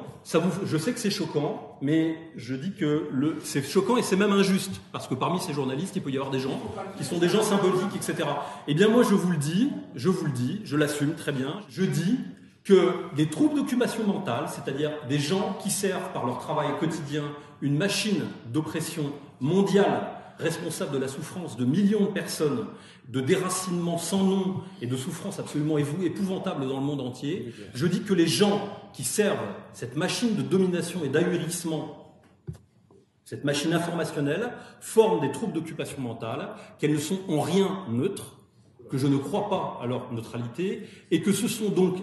je sais que c'est choquant, mais je dis que c'est choquant et c'est même injuste, parce que parmi ces journalistes, il peut y avoir des gens qui sont des gens symboliques, etc. Eh bien, moi, je vous le dis, je vous le dis, je l'assume très bien, je dis que des troubles d'occupation mentale, c'est-à-dire des gens qui servent par leur travail quotidien une machine d'oppression mondiale responsable de la souffrance de millions de personnes, de déracinement sans nom et de souffrance absolument épouvantable dans le monde entier, je dis que les gens qui servent cette machine de domination et d'ahurissement cette machine informationnelle forment des troubles d'occupation mentale, qu'elles ne sont en rien neutres, que je ne crois pas à leur neutralité, et que ce sont donc,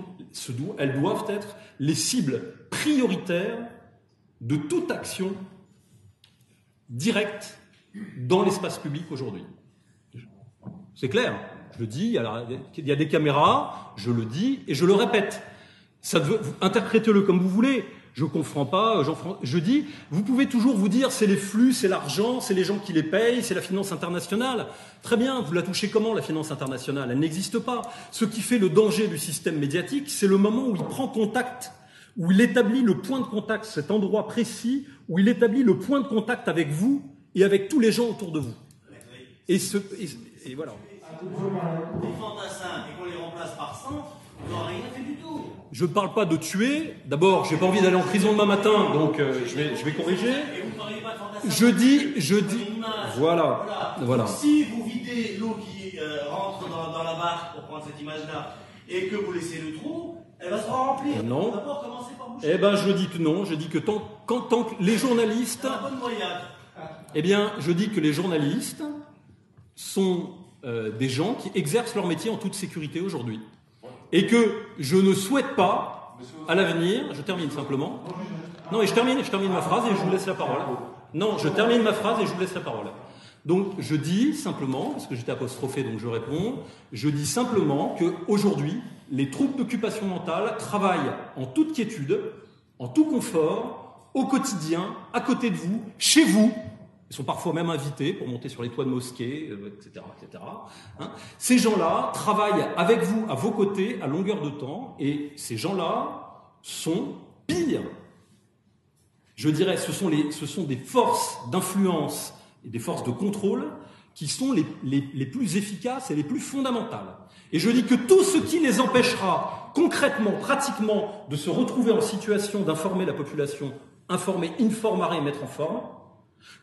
elles doivent être les cibles prioritaires de toute action directe dans l'espace public aujourd'hui. C'est clair. Je le dis, il y a des caméras, je le dis et je le répète. interprétez-le comme vous voulez. Je ne comprends pas, je dis, vous pouvez toujours vous dire c'est les flux, c'est l'argent, c'est les gens qui les payent, c'est la finance internationale. Très bien, vous la touchez comment la finance internationale? Elle n'existe pas. Ce qui fait le danger du système médiatique, c'est le moment où il prend contact, où il établit le point de contact, cet endroit précis, où il établit le point de contact avec vous et avec tous les gens autour de vous. Et, ce, et, voilà. Des fantassins et qu'on les remplace par 100, on n'aura rien fait du tout. Je ne parle pas de tuer. D'abord, j'ai pas envie d'aller en prison demain matin, donc euh, je, vais, je vais corriger. Et vous parlez pas de fantassins. Je dis, je dis. Voilà. voilà. Si vous videz l'eau qui euh, rentre dans, dans, la barque, pour prendre cette image-là, et que vous laissez le trou, elle va se remplir. Non. D'abord, commencez par boucher. Eh ben, je dis que non. Je dis que tant, quand, tant que les journalistes. Eh bien, je dis que les journalistes sont euh, des gens qui exercent leur métier en toute sécurité aujourd'hui. Et que je ne souhaite pas, à l'avenir, je termine simplement. Non, et je termine, je termine ma phrase et je vous laisse la parole. Non, je termine ma phrase et je vous laisse la parole. Donc, je dis simplement, parce que j'étais apostrophé, donc je réponds, je dis simplement que aujourd'hui, les troupes d'occupation mentale travaillent en toute quiétude, en tout confort, au quotidien, à côté de vous, chez vous, ils sont parfois même invités pour monter sur les toits de mosquées, etc. Euh, etc. Hein. ces gens-là travaillent avec vous, à vos côtés, à longueur de temps, et ces gens-là sont pires. Je dirais, ce sont, des forces d'influence et des forces de contrôle qui sont les, plus efficaces et les plus fondamentales. Et je dis que tout ce qui les empêchera concrètement, pratiquement, de se retrouver en situation d'informer la population, informer, informarer et mettre en forme,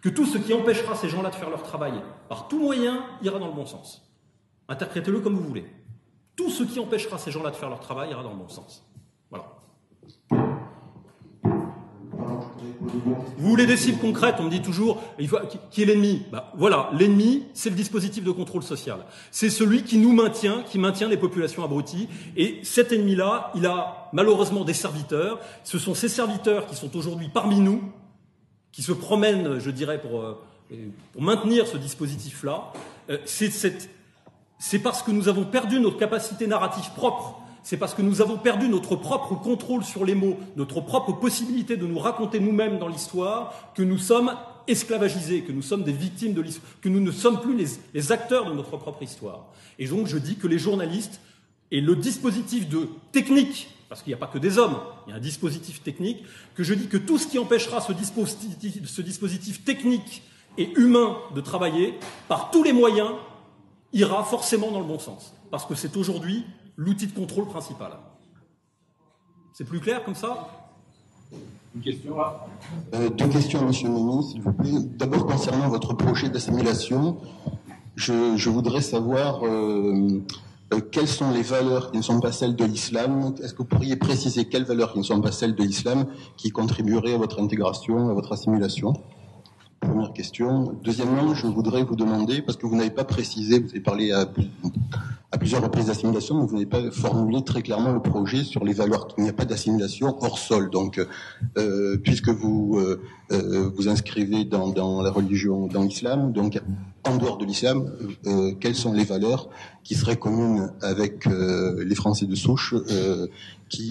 que tout ce qui empêchera ces gens-là de faire leur travail par tout moyen ira dans le bon sens. Interprétez-le comme vous voulez. Tout ce qui empêchera ces gens-là de faire leur travail ira dans le bon sens. Voilà. Vous voulez des cibles concrètes On me dit toujours, qui est l'ennemi? Bah, Voilà, l'ennemi, c'est le dispositif de contrôle social. C'est celui qui nous maintient, qui maintient les populations abruties. Et cet ennemi-là, il a malheureusement des serviteurs. Ce sont ces serviteurs qui sont aujourd'hui parmi nous, qui se promènent, je dirais, pour, euh, maintenir ce dispositif-là. Euh, c'est parce que nous avons perdu notre capacité narrative propre c'est parce que nous avons perdu notre propre contrôle sur les mots, notre propre possibilité de nous raconter nous-mêmes dans l'histoire, que nous sommes esclavagisés, que nous sommes des victimes de l'histoire, que nous ne sommes plus les, acteurs de notre propre histoire. Et donc je dis que les journalistes et le dispositif de technique, parce qu'il n'y a pas que des hommes, il y a un dispositif technique, que je dis que tout ce qui empêchera ce dispositif, ce dispositif technique et humain de travailler, par tous les moyens, ira forcément dans le bon sens. Parce que c'est aujourd'hui l'outil de contrôle principal. C'est plus clair comme ça? Une question là? Euh, Deux questions, Monsieur le ministre, s'il vous plaît. D'abord, concernant votre projet d'assimilation, je, voudrais savoir euh, quelles sont les valeurs qui ne sont pas celles de l'islam? Est-ce que vous pourriez préciser quelles valeurs qui ne sont pas celles de l'islam qui contribueraient à votre intégration, à votre assimilation? Première question. Deuxièmement, je voudrais vous demander, parce que vous n'avez pas précisé, vous avez parlé à, plusieurs reprises d'assimilation, mais vous n'avez pas formulé très clairement le projet sur les valeurs. Il n'y a pas d'assimilation hors sol. Donc, euh, puisque vous euh, euh, vous inscrivez dans, la religion, dans l'islam, donc en dehors de l'islam, quelles sont les valeurs qui seraient communes avec les Français de souche, qui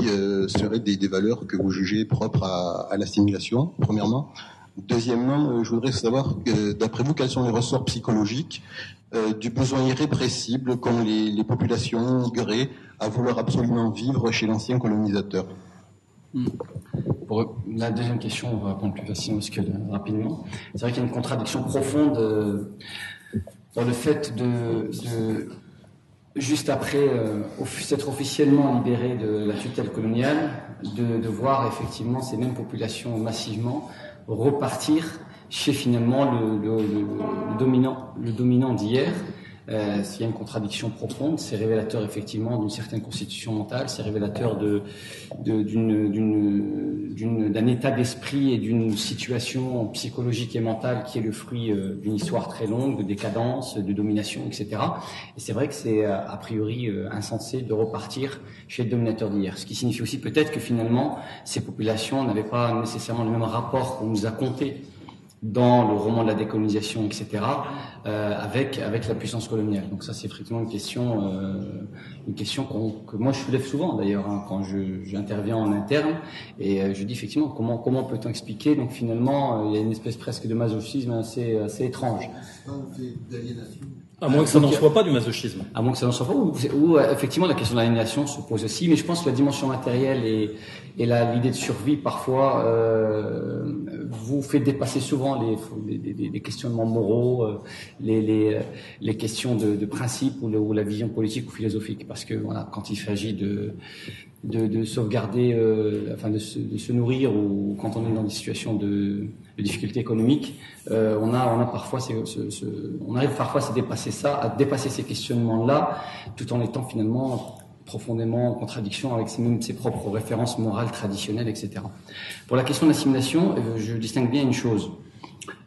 seraient des, valeurs que vous jugez propres à, à l'assimilation, premièrement? Deuxièmement, euh, je voudrais savoir, d'après vous, quels sont les ressorts psychologiques euh, du besoin irrépressible qu'ont les, populations migrées à vouloir absolument vivre chez l'ancien colonisateur hmm. Pour la deuxième question, on va répondre plus facilement que rapidement. C'est vrai qu'il y a une contradiction profonde euh, dans le fait de, juste après s'être officiellement libéré de la tutelle coloniale, de, voir effectivement ces mêmes populations massivement repartir chez finalement le, dominant, le dominant d'hier. Euh, s'il y a une contradiction profonde, c'est révélateur effectivement d'une certaine constitution mentale, c'est révélateur de, d'un état d'esprit et d'une situation psychologique et mentale qui est le fruit euh, d'une histoire très longue de décadence, de domination, etc. Et c'est vrai que c'est euh, a priori insensé de repartir chez le dominateur d'hier. Ce qui signifie aussi peut-être que finalement ces populations n'avaient pas nécessairement le même rapport qu'on nous a compté dans le roman de la décolonisation, etc., euh, avec avec la puissance coloniale. Donc ça, c'est effectivement une question, euh, une question que moi je soulève souvent d'ailleurs hein, quand j'interviens en interne et euh, je dis effectivement comment comment peut-on expliquer Donc finalement, euh, il y a une espèce presque de masochisme assez assez étrange. À moins que ça n'en soit pas du masochisme. À moins que ça n'en soit pas, ou, euh, effectivement la question de l'aliénation se pose aussi, mais je pense que la dimension matérielle et, et l'idée de survie parfois euh, vous fait dépasser souvent les, les, les questionnements moraux, euh, les, les, les, questions de, de principe ou, ou, la vision politique ou philosophique, parce que voilà, quand il s'agit de, de, de sauvegarder, euh, enfin de se, nourrir ou quand on est dans des situations de, de difficultés économiques, euh, on a on a parfois on arrive parfois à dépasser ça, à dépasser ces questionnements-là, tout en étant finalement profondément en contradiction avec ses, ses propres références morales traditionnelles, etc. Pour la question de l'assimilation, euh, je distingue bien une chose.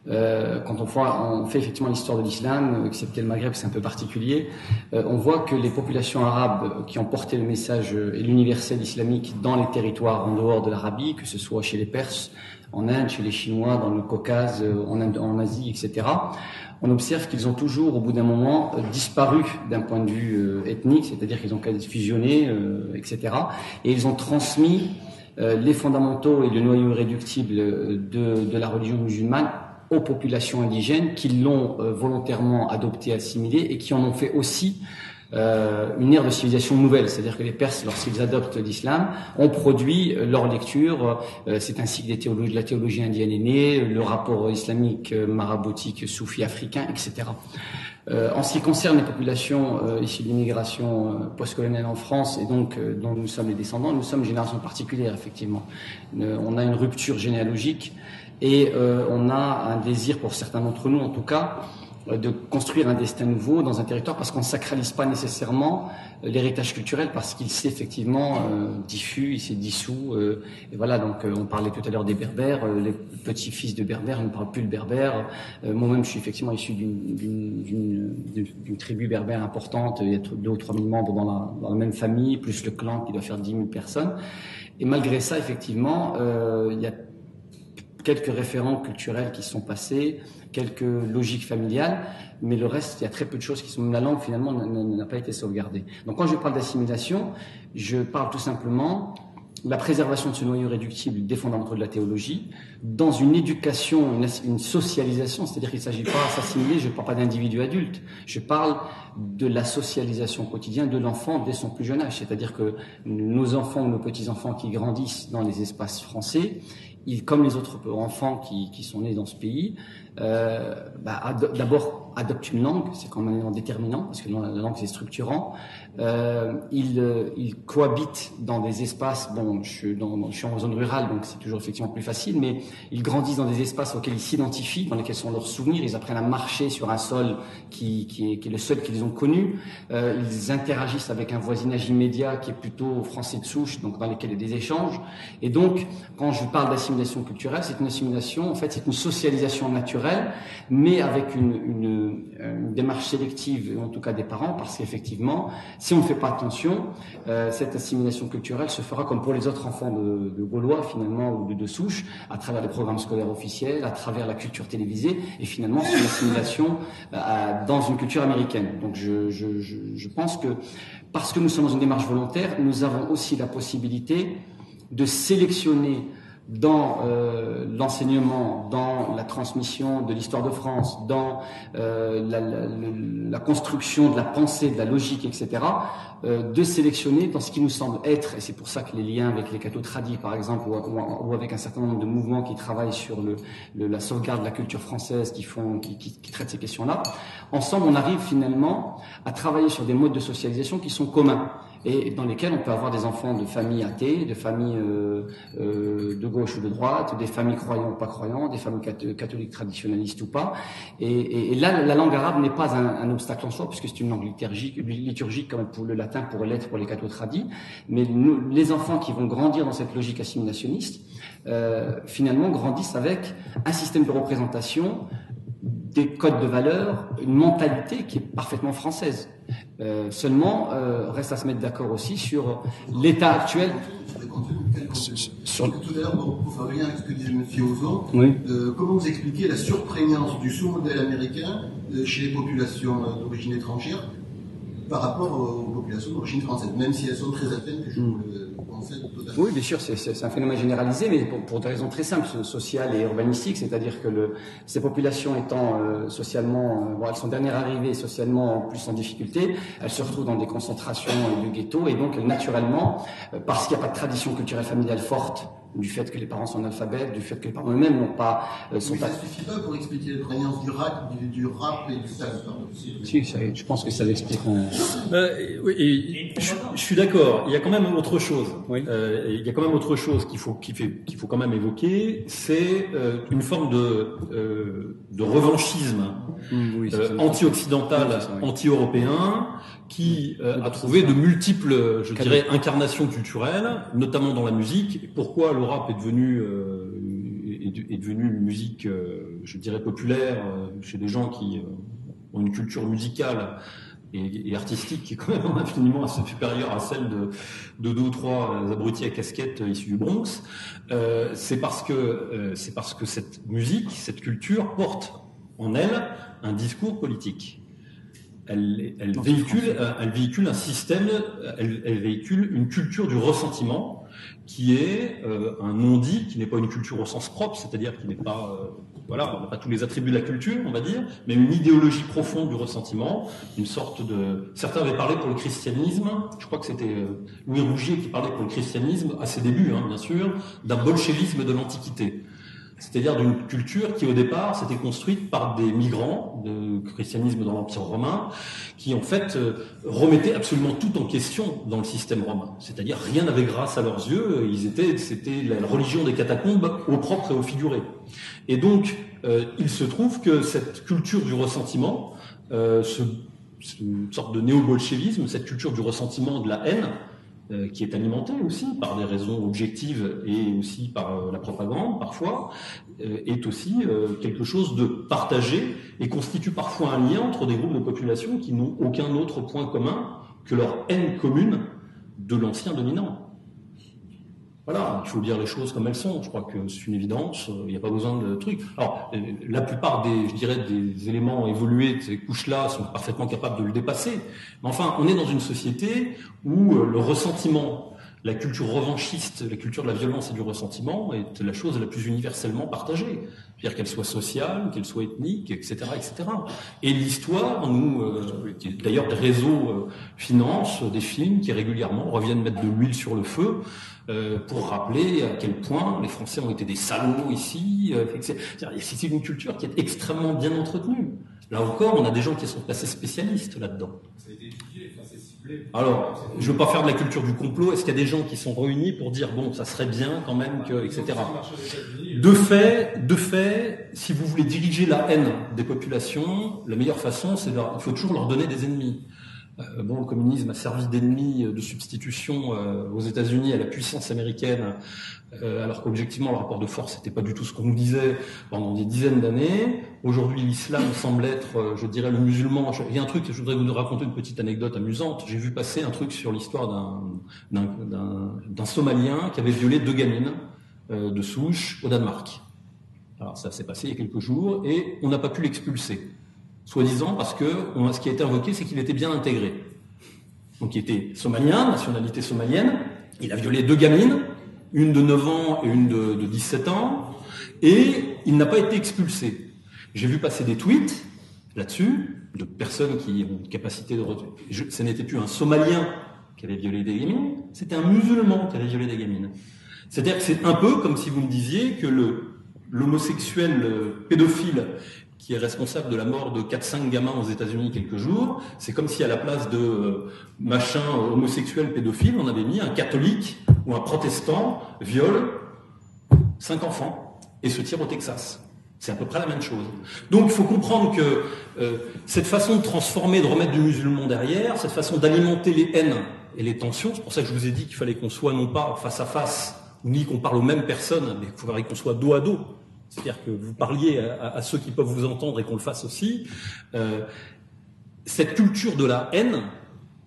Euh, quand on, fait effectivement l'histoire de l'islam, excepté le Maghreb, c'est un peu particulier, euh, on voit que les populations arabes qui ont porté le message et l'universel islamique dans les territoires en dehors de l'Arabie, que ce soit chez les Perses, en Inde, chez les Chinois, dans le Caucase, en, Inde, en Asie, etc., on observe qu'ils ont toujours, au bout d'un moment, euh, disparu d'un point de vue euh, ethnique, c'est-à-dire qu'ils ont fusionné, euh, etc. Et ils ont transmis les fondamentaux et le noyau irréductible de, de la religion musulmane aux populations indigènes qui l'ont volontairement adopté, assimilé et qui en ont fait aussi euh, une ère de civilisation nouvelle, c'est-à-dire que les Perses, lorsqu'ils adoptent l'islam, ont produit leur lecture. Euh, c'est ainsi que la théologie indienne est née, le rapport islamique, euh, maraboutique, soufi africain, etc. en ce qui concerne les populations issues de l'immigration postcoloniale en France et donc dont nous sommes les descendants, nous sommes une génération particulière effectivement. on a une rupture généalogique et on a un désir pour certains d'entre nous en tout cas euh, de construire un destin nouveau dans un territoire parce qu'on ne sacralise pas nécessairement euh, l'héritage culturel parce qu'il s'est effectivement euh, diffus, il s'est dissous. et voilà, donc on parlait tout à l'heure des berbères, les petits-fils de berbères ne parlent plus le berbère. Moi-même, je suis effectivement issu d'une tribu berbère importante, il y a deux ou trois mille membres dans la, dans la même famille, plus le clan qui doit faire dix mille personnes. Et malgré ça, effectivement, il y a quelques référents culturels qui sont passés, quelques logiques familiales, mais le reste, il y a très peu de choses qui sont. La langue, finalement, n'a pas été sauvegardée. Donc, quand je parle d'assimilation, je parle tout simplement la préservation de ce noyau réductible des fondamentaux de la théologie, dans une éducation, une, socialisation, c'est-à-dire qu'il ne s'agit pas de s'assimiler, je ne parle pas d'individu adulte, je parle de la socialisation quotidienne de l'enfant dès son plus jeune âge, c'est-à-dire que nos enfants ou nos petits-enfants qui grandissent dans les espaces français, comme les autres enfants qui, sont nés dans ce pays, euh, bah, d'abord adoptent une langue, c'est quand même un élément déterminant, parce que la langue c'est structurant, euh, ils, euh, cohabitent dans des espaces. Bon, je suis, en zone rurale, donc c'est toujours effectivement plus facile, mais ils grandissent dans des espaces auxquels ils s'identifient, dans lesquels sont leurs souvenirs. Ils apprennent à marcher sur un sol qui, est, le seul qu'ils ont connu. Euh, ils interagissent avec un voisinage immédiat qui est plutôt français de souche, donc dans lequel il y a des échanges. Et donc, quand je parle d'assimilation culturelle, c'est une assimilation, en fait, c'est une socialisation naturelle, mais avec une démarche sélective, en tout cas des parents, parce qu'effectivement, si on ne fait pas attention, euh, cette assimilation culturelle se fera comme pour les autres enfants de, Gaulois finalement ou de, souche, à travers les programmes scolaires officiels, à travers la culture télévisée, et finalement c'est une assimilation euh, dans une culture américaine. Donc je pense que parce que nous sommes dans une démarche volontaire, nous avons aussi la possibilité de sélectionner dans euh, l'enseignement, dans la transmission de l'histoire de France, dans euh, la, la, la, construction de la pensée, de la logique, etc., euh, de sélectionner dans ce qui nous semble être, et c'est pour ça que les liens avec les cathos tradis, par exemple, ou, ou, avec un certain nombre de mouvements qui travaillent sur le, le, la sauvegarde de la culture française, qui, font, qui, qui traitent ces questions-là, ensemble, on arrive finalement à travailler sur des modes de socialisation qui sont communs et dans lesquels on peut avoir des enfants de familles athées, de familles euh, euh, de gauche ou de droite, des familles croyantes ou pas croyantes, des familles catholiques traditionnalistes ou pas. Et, là, la langue arabe n'est pas un, obstacle en soi, puisque c'est une langue liturgique, liturgique comme pour le latin pour l'être pour les cathos tradis. Mais les enfants qui vont grandir dans cette logique assimilationniste, euh, finalement grandissent avec un système de représentation des codes de valeurs, une mentalité qui est parfaitement française. Euh, seulement, euh, reste à se mettre d'accord aussi sur l'état actuel. Sur... Tout à l'heure, pour faire rien avec ce que disait M. Ozon, oui. euh, comment vous expliquez la surprégnance du sous-modèle américain euh, chez les populations euh, d'origine étrangère par rapport aux populations d'origine française, même si elles sont très atteintes, que Oui, bien sûr, c'est un phénomène généralisé, mais pour, des raisons très simples, sociales et urbanistiques, c'est-à-dire que ces populations étant euh, socialement, euh, bon, elles sont dernières arrivées socialement en plus en difficulté, elles se retrouvent dans des concentrations et du ghetto, et donc naturellement, euh, parce qu'il n'y a pas de tradition culturelle familiale forte, du fait que les parents sont analphabètes, du fait que les parents eux-mêmes n'ont pas euh, sont Mais ça suffit pas pour expliquer les prégnances du rap, du, du rap et du tap. Si, ça, je pense que ça l'explique. Euh, oui, et, je, je, suis d'accord. Il y a quand même autre chose. Oui. Euh, il y a quand même autre chose qu'il faut qu'il qu'il faut quand même évoquer, c'est euh, une forme de euh, de revanchisme mmh, oui, euh, anti-occidental, oui, anti-européen qui euh, a trouvé de multiples, je dirais, incarnations culturelles, notamment dans la musique. Pourquoi le rap est devenu euh, est, est, devenu une musique, euh, je dirais, populaire euh, chez des gens qui euh, ont une culture musicale et, et, artistique qui est quand même <laughs> infiniment supérieure à celle de, de deux ou trois abrutis à casquette issus du Bronx. c'est parce que c'est parce que cette musique, cette culture porte en elle un discours politique elle, elle véhicule, elle véhicule un système, elle, elle, véhicule une culture du ressentiment qui est euh, un non-dit, qui n'est pas une culture au sens propre, c'est-à-dire qui n'est pas, euh, voilà, on n'a pas tous les attributs de la culture, on va dire, mais une idéologie profonde du ressentiment, une sorte de. Certains avaient parlé pour le christianisme. Je crois que c'était euh, Louis Rougier qui parlait pour le christianisme à ses débuts, hein, bien sûr, d'un bolchevisme de l'Antiquité. C'est-à-dire d'une culture qui au départ s'était construite par des migrants de christianisme dans l'Empire romain, qui en fait euh, remettaient absolument tout en question dans le système romain. C'est-à-dire rien n'avait grâce à leurs yeux, ils étaient, c'était la religion des catacombes au propre et au figuré. Et donc, euh, il se trouve que cette culture du ressentiment, euh, ce, une sorte de néo-bolchevisme, cette culture du ressentiment, de la haine, qui est alimentée aussi par des raisons objectives et aussi par euh, la propagande parfois, euh, est aussi quelque chose de partagé et constitue parfois un lien entre des groupes de population qui n'ont aucun autre point commun que leur haine commune de l'ancien dominant. Voilà, il faut dire les choses comme elles sont. Je crois que c'est une évidence. Il n'y a pas besoin de trucs. Alors, la plupart des, je dirais, des éléments évolués de ces couches-là sont parfaitement capables de le dépasser. Mais enfin, on est dans une société où euh, le ressentiment, la culture revanchiste, la culture de la violence et du ressentiment est la chose la plus universellement partagée. C'est-à-dire qu'elle soit sociale, qu'elle soit ethnique, etc., etc. Et l'histoire, nous, euh, d'ailleurs, des réseaux euh, financent des films qui régulièrement reviennent mettre de l'huile sur le feu euh, pour rappeler à quel point les Français ont été des salauds ici. Euh, c'est une culture qui est extrêmement bien entretenue. Là encore, on a des gens qui sont assez spécialistes là-dedans. Alors, je ne veux pas faire de la culture du complot. Est-ce qu'il y a des gens qui sont réunis pour dire bon, ça serait bien quand même que, etc. De fait, de fait, si vous voulez diriger la haine des populations, la meilleure façon, c'est il faut toujours leur donner des ennemis. Euh, bon, le communisme a servi d'ennemi de substitution euh, aux États-Unis à la puissance américaine, euh, alors qu'objectivement le rapport de force n'était pas du tout ce qu'on nous disait pendant des dizaines d'années. Aujourd'hui, l'islam semble être, je dirais, le musulman. Il y a un truc, je voudrais vous raconter une petite anecdote amusante. J'ai vu passer un truc sur l'histoire d'un Somalien qui avait violé deux gamines de souche au Danemark. Alors ça s'est passé il y a quelques jours et on n'a pas pu l'expulser soi-disant parce que ce qui a été invoqué, c'est qu'il était bien intégré. Donc il était somalien, nationalité somalienne, il a violé deux gamines, une de 9 ans et une de, 17 ans, et il n'a pas été expulsé. J'ai vu passer des tweets là-dessus, de personnes qui ont une capacité de... Je, ce n'était plus un somalien qui avait violé des gamines, c'était un musulman qui avait violé des gamines. C'est-à-dire que c'est un peu comme si vous me disiez que l'homosexuel pédophile qui est responsable de la mort de 4-5 gamins aux États-Unis quelques jours. C'est comme si à la place de euh, machin homosexuel pédophile, on avait mis un catholique ou un protestant viole 5 enfants et se tire au Texas. C'est à peu près la même chose. Donc il faut comprendre que euh, cette façon de transformer, de remettre du musulman derrière, cette façon d'alimenter les haines et les tensions, c'est pour ça que je vous ai dit qu'il fallait qu'on soit non pas face à face, ni qu'on parle aux mêmes personnes, mais qu'il faudrait qu'on soit dos à dos c'est-à-dire que vous parliez à, ceux qui peuvent vous entendre et qu'on le fasse aussi, euh, cette culture de la haine,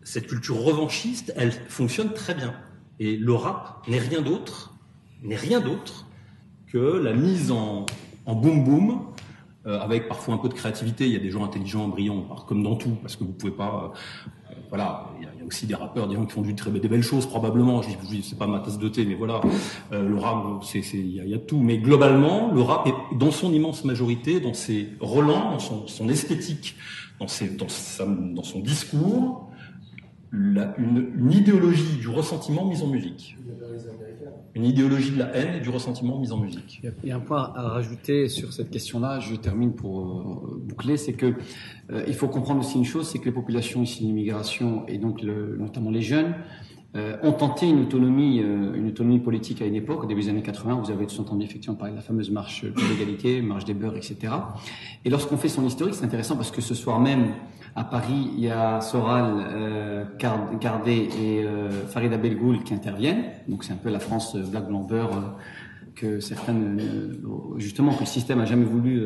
cette culture revanchiste, elle fonctionne très bien. Et le rap n'est rien d'autre, n'est rien d'autre que la mise en, boom boom, euh, avec parfois un peu de créativité. Il y a des gens intelligents, brillants, comme dans tout, parce que vous pouvez pas. Euh, voilà, il y, a, aussi des rappeurs, des gens qui font du très, des belles choses probablement. Je dis, c'est pas ma tasse de thé, mais voilà, euh, le rap, c'est, il y, a, tout. Mais globalement, le rap est dans son immense majorité, dans ses relents, dans son, son esthétique, dans, ses, dans, sa, dans son discours, une, idéologie du ressentiment mise en musique une idéologie de la haine et du ressentiment mise en musique. Il y a un point à rajouter sur cette question-là, je termine pour euh, boucler, c'est que euh, il faut comprendre aussi une chose, c'est que les populations ici d'immigration et donc notamment les jeunes euh, ont tenté une autonomie, une autonomie politique à une époque, au début des années 80. Vous avez tous entendu effectivement parler de la fameuse marche pour l'égalité, marche des beurs, etc. Et lorsqu'on fait son historique, c'est intéressant parce que ce soir même, à Paris, il y a Soral, euh, et euh, Farida Belgoul qui interviennent. Donc c'est un peu la France euh, black blanc beurre euh, que certaines, justement, que le système a jamais voulu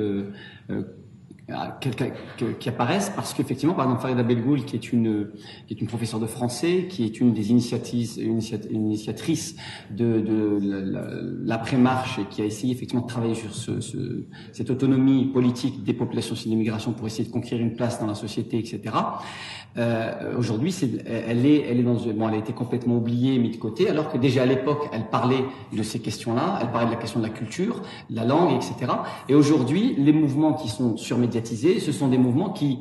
qui apparaissent parce qu'effectivement, par exemple, Farida Belgoul, qui est une qui est une professeure de français, qui est une des initiatrices, initiatrices de, de l'après-marche et qui a essayé effectivement de travailler sur ce, ce, cette autonomie politique des populations sur l'immigration pour essayer de conquérir une place dans la société, etc. Euh, Aujourd'hui, elle est, elle est dans, bon, elle a été complètement oubliée, mise de côté, alors que déjà à l'époque, elle parlait de ces questions-là, elle parlait de la question de la culture, la langue, etc. Et aujourd'hui, les mouvements qui sont surmédiatisés, ce sont des mouvements qui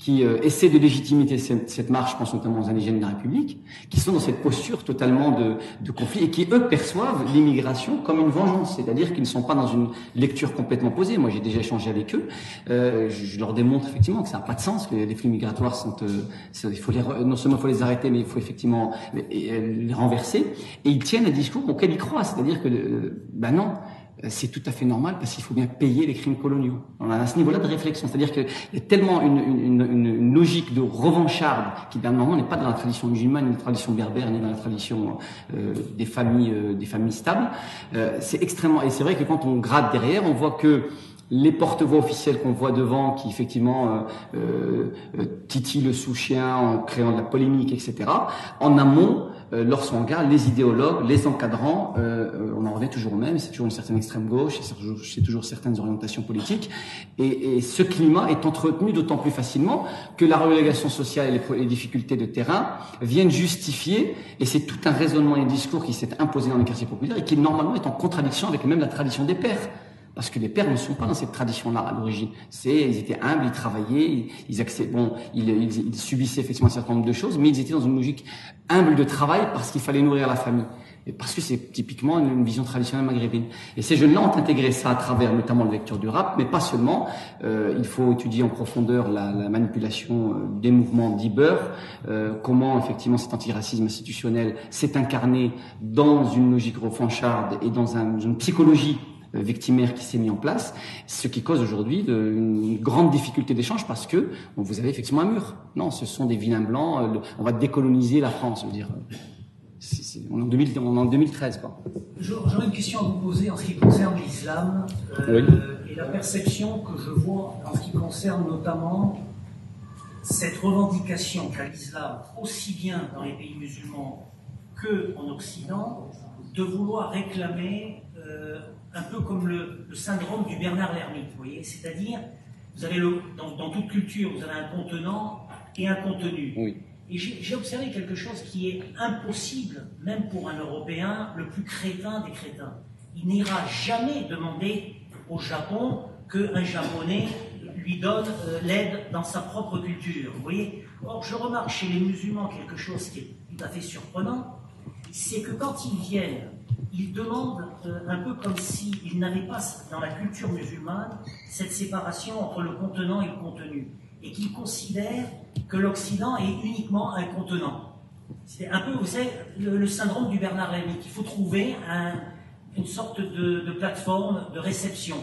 qui euh, essaient de légitimer cette, marche, je pense notamment aux indigènes de la République, qui sont dans cette posture totalement de, conflit et qui, eux, perçoivent l'immigration comme une vengeance, c'est-à-dire qu'ils ne sont pas dans une lecture complètement posée. Moi, j'ai déjà échangé avec eux. Euh, je, leur démontre effectivement que ça n'a pas de sens, que les flux migratoires sont... Euh, il faut non seulement il faut les arrêter, mais il faut effectivement les, les renverser. Et ils tiennent un discours auquel ils croient, c'est-à-dire que, euh, ben non, euh, c'est tout à fait normal parce qu'il faut bien payer les crimes coloniaux. On a à ce niveau-là de réflexion, c'est-à-dire qu'il y a tellement une, logique de revancharde qui, d'un moment, n'est pas dans la tradition musulmane, ni dans la tradition berbère, ni dans la tradition euh, des familles, euh, des familles stables. Euh, c'est extrêmement, et c'est vrai que quand on gratte derrière, on voit que les porte-voix officiels qu'on voit devant, qui effectivement euh, euh, titillent le sous-chien en créant de la polémique, etc. En amont, euh, lorsqu'on regarde les idéologues, les encadrants, euh, euh, on en revient toujours au même, c'est toujours une certaine extrême gauche, c'est toujours, certaines orientations politiques, et, et ce climat est entretenu d'autant plus facilement que la relégation sociale et les, les difficultés de terrain viennent justifier, et c'est tout un raisonnement et un discours qui s'est imposé dans les quartiers populaires et qui normalement est en contradiction avec même la tradition des pères. Parce que les pères ne sont pas dans cette tradition-là à l'origine. C'est, ils étaient humbles, ils travaillaient, ils, ils, bon, ils, subissaient effectivement un certain nombre de choses, mais ils étaient dans une logique humble de travail parce qu'il fallait nourrir la famille. Et parce que c'est typiquement une, vision traditionnelle maghrébine. Et ces jeunes-là ont intégré ça à travers notamment la lecture du rap, mais pas seulement. Euh, il faut étudier en profondeur la, la manipulation euh, des mouvements d'Iber, euh, comment effectivement cet antiracisme institutionnel s'est incarné dans une logique refancharde et dans un, une psychologie victimaire qui s'est mis en place, ce qui cause aujourd'hui une grande difficulté d'échange parce que vous avez effectivement un mur. Non, ce sont des vilains blancs. Euh, on va décoloniser la France, je veux dire. on, est en en 2013, quoi. J'aurais une question à vous poser en ce qui concerne l'islam euh, et la perception que je vois en ce qui concerne notamment cette revendication qu'a l'islam, aussi bien dans les pays musulmans qu'en Occident, de vouloir réclamer un peu comme le, syndrome du Bernard l'ermite, vous voyez, c'est-à-dire, vous avez le, dans, toute culture, vous avez un contenant et un contenu. Oui. Et j'ai observé quelque chose qui est impossible, même pour un Européen le plus crétin des crétins. Il n'ira jamais demander au Japon qu'un Japonais lui donne euh, l'aide dans sa propre culture. Vous voyez Or, je remarque chez les musulmans quelque chose qui est tout à fait surprenant, c'est que quand ils viennent il demande euh, un peu comme s'il n'avait pas dans la culture musulmane cette séparation entre le contenant et le contenu, et qu'il considère que l'Occident est uniquement un contenant. C'est un peu, vous savez, le, syndrome du Bernard Rémy, qu'il faut trouver une sorte de, plateforme de réception.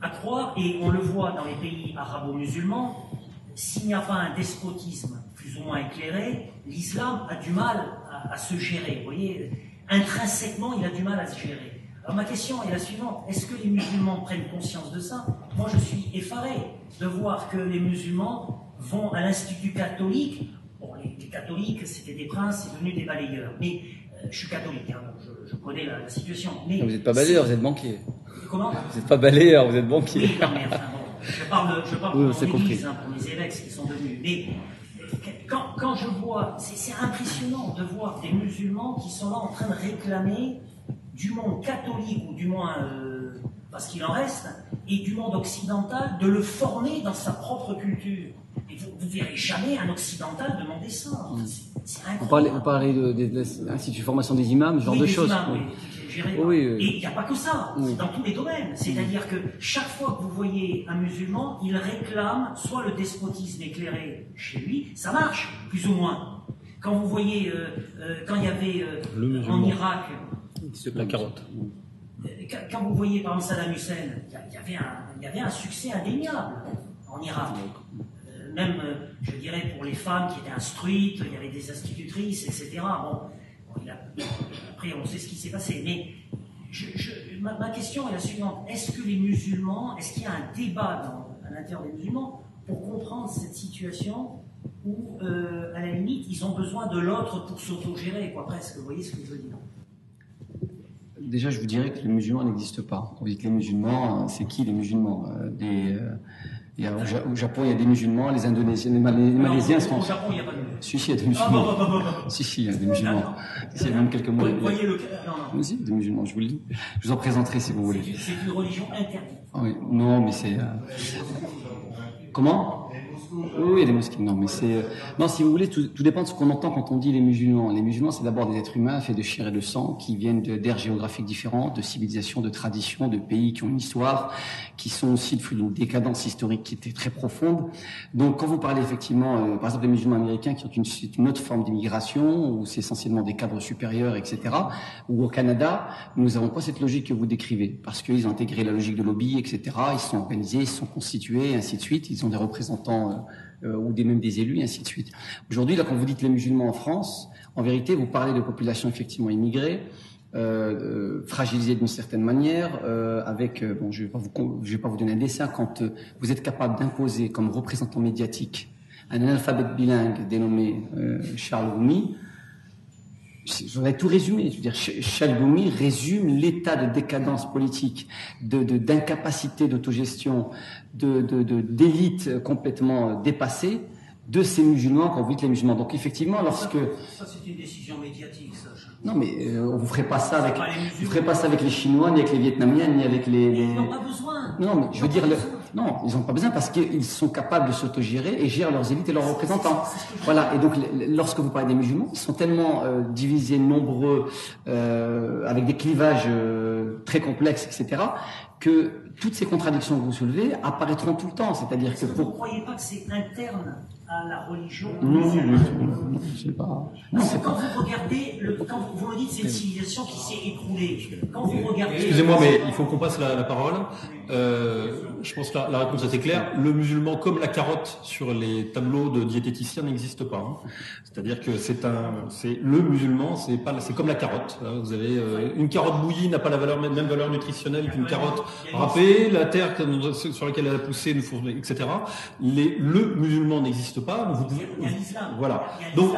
À croire, et on le voit dans les pays arabo-musulmans, s'il n'y a pas un despotisme plus ou moins éclairé, l'islam a du mal à, à se gérer. Vous voyez, intrinsèquement, il a du mal à se gérer. Alors ma question est la suivante. Est-ce que les musulmans prennent conscience de ça? Moi, je suis effaré de voir que les musulmans vont à l'Institut catholique. Bon, les, catholiques, c'était des princes, c'est devenu des balayeurs. Mais euh, je suis catholique, hein, je, connais la, situation. Mais vous n'êtes pas balayeur, vous êtes banquier. Comment? Vous n'êtes pas balayeur, vous êtes banquier. Oui, mais enfin, bon, je parle, je parle oui, pour, l'église, hein, pour évêques qui sont devenus. Mais quand, je vois, c'est impressionnant de voir des musulmans qui sont là en train de réclamer du monde catholique, ou du moins euh, parce qu'il en reste, et du monde occidental, de le former dans sa propre culture. Et vous ne verrez jamais un occidental demander ça. Mm. C'est incroyable. Vous parlez, de, l'Institut de formation des imams, ce genre de choses. Oui, Et il n'y a pas que ça, c'est dans tous les domaines. C'est-à-dire que chaque fois que vous voyez un musulman, il réclame soit le despotisme éclairé chez lui, ça marche, plus ou moins. Quand vous voyez, euh, euh, quand il y avait euh, en Irak... La carotte. Quand vous voyez par exemple Saddam Hussein, il y, avait un, il y avait un succès indéniable en Irak. même, je dirais, pour les femmes qui étaient instruites, il y avait des institutrices, etc. Bon, après, on sait ce qui s'est passé. Mais ma, question est la suivante. Est-ce que les musulmans, est-ce qu'il y a un débat à l'intérieur des musulmans pour comprendre cette situation où, euh, à la limite, ils ont besoin de l'autre pour s'autogérer, quoi, presque. Vous voyez ce que je veux dire? Déjà, je vous dirais que les musulmans n'existent pas. On dit que les musulmans, c'est qui les musulmans? Euh, euh, il y a, au, Japon, il y a des musulmans, les Indonésiens, les, Malaisiens sont. Au Japon, il n'y a pas de musulmans. Si, si, il y a des musulmans. Ah, si, si, il y a des musulmans. il y a même quelques mots. Vous voyez le. Non, non. Si, des musulmans, je vous le dis. Je vous en présenterai si vous voulez. C'est une religion interdite. Oui, non, mais c'est. Euh... Comment? Oui, les mosquées, non, mais c'est... Non, si vous voulez, tout, dépend de ce qu'on entend quand on dit les musulmans. Les musulmans, c'est d'abord des êtres humains faits de chair et de sang, qui viennent d'aires géographiques différentes, de civilisations, de traditions, de pays qui ont une histoire, qui sont aussi le fruit d'une décadence historique qui était très profonde. Donc, quand vous parlez effectivement, euh, par exemple, des musulmans américains qui ont une, une autre forme d'immigration, où c'est essentiellement des cadres supérieurs, etc., ou au Canada, nous n'avons pas cette logique que vous décrivez, parce qu'ils ont intégré la logique de lobby, etc., ils sont organisés, ils sont constitués, et ainsi de suite, ils ont des représentants euh, euh, ou des, même des élus, et ainsi de suite. Aujourd'hui, quand vous dites les musulmans en France, en vérité, vous parlez de populations effectivement immigrées, euh, fragilisées d'une certaine manière, euh, avec, bon, je ne vais, vais, pas vous donner un dessin, quand vous êtes capable d'imposer comme représentant médiatique un analphabète bilingue dénommé Charles Roumi, J'aurais tout résumé. Je veux dire, Chalboumi résume l'état de décadence politique, de d'incapacité d'autogestion, de d'élite complètement dépassée de ces musulmans quand vous dites les musulmans. Donc effectivement, lorsque ça, c'est une décision médiatique, ça. Non, mais euh, vous ferez pas ça avec vous ferez pas ça avec les Chinois, ni avec les Vietnamiens, ni avec les. Ils n'ont pas besoin. Non, mais je veux dire, le... non, ils n'ont pas besoin parce qu'ils sont capables de s'autogérer et gèrent leurs élites et leurs représentants. Voilà. Et donc, lorsque vous parlez des musulmans, ils sont tellement euh, divisés, nombreux, euh, avec des clivages euh, très complexes, etc., que toutes ces contradictions que vous soulevez apparaîtront tout le temps. C'est-à-dire que pour. Vous ne croyez pas que c'est interne à la religion Non, non, sais pas. quand vous regardez, le, quand vous, me dites c'est une civilisation qui s'est écroulée. Quand vous regardez. Excusez-moi, mais il faut qu'on passe la, la parole. Euh, je pense que la, réponse est assez claire. Le musulman, comme la carotte sur les tableaux de diététiciens, n'existe pas. Hein. C'est-à-dire que c'est un, c'est le musulman, c'est pas, c'est comme la carotte. Hein. Vous avez euh, une carotte bouillie n'a pas la valeur, même valeur nutritionnelle qu'une carotte râpée. La terre sur laquelle elle a poussé, etc. Les, le musulman n'existe pas. vous pouvez, il y a l'islam. Voilà. Donc,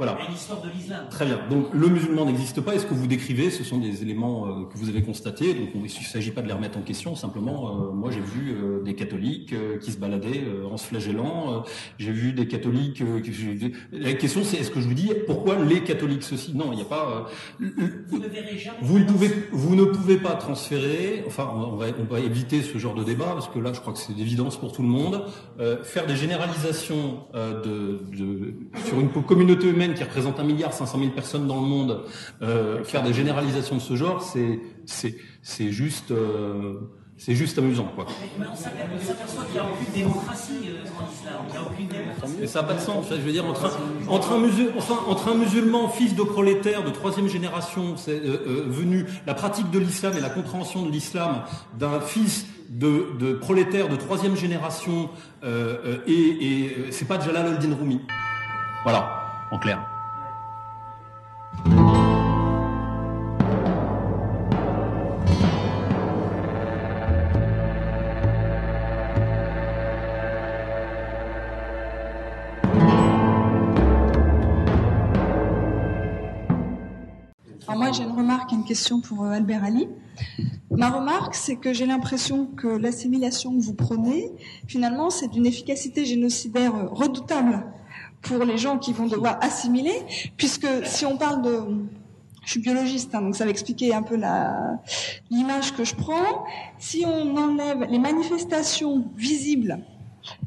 voilà. Il y a l'histoire de l'islam. Très bien. Donc, le musulman n'existe pas. Et ce que vous décrivez, ce sont des éléments euh, que vous avez constatés. Donc, il ne s'agit pas de les remettre en question. Simplement, euh, moi, j'ai vu euh, des catholiques qui se baladaient en se flagellant. j'ai vu des catholiques. Qui, la question, c'est est-ce que je vous dis pourquoi les catholiques ceci? Non, il n'y a pas. vous ne verrez jamais. Vous ne pouvez, vous ne pouvez pas transférer. Enfin, on va, on va éviter ce genre de débat parce que là, je crois que c'est d'évidence pour tout le monde. faire des généralisations de, de, sur une communauté humaine qui représente un milliard 500 000 personnes dans le monde, euh, faire des généralisations de ce genre, c'est c'est c'est juste euh, c'est juste amusant, quoi. Mais on s'aperçoit qu'il n'y a aucune démocratie euh, en islam. Il n'y a aucune démocratie. Mais ça n'a pas de sens. Je veux dire, entre un, entre un, musulman, enfin, entre un musulman, fils de prolétaire de troisième génération, c'est euh, euh, venu la pratique de l'islam et la compréhension de l'islam d'un fils de, de prolétaire de troisième génération, euh, euh et, et c'est pas Jalal al-Din Rumi. Voilà en clair. Moi j'ai une remarque et une question pour euh, Albert Ali. Ma remarque, c'est que j'ai l'impression que l'assimilation que vous prenez, finalement, c'est d'une efficacité génocidaire redoutable pour les gens qui vont devoir assimiler, puisque si on parle de je suis biologiste, hein, donc ça va expliquer un peu l'image que je prends. Si on enlève les manifestations visibles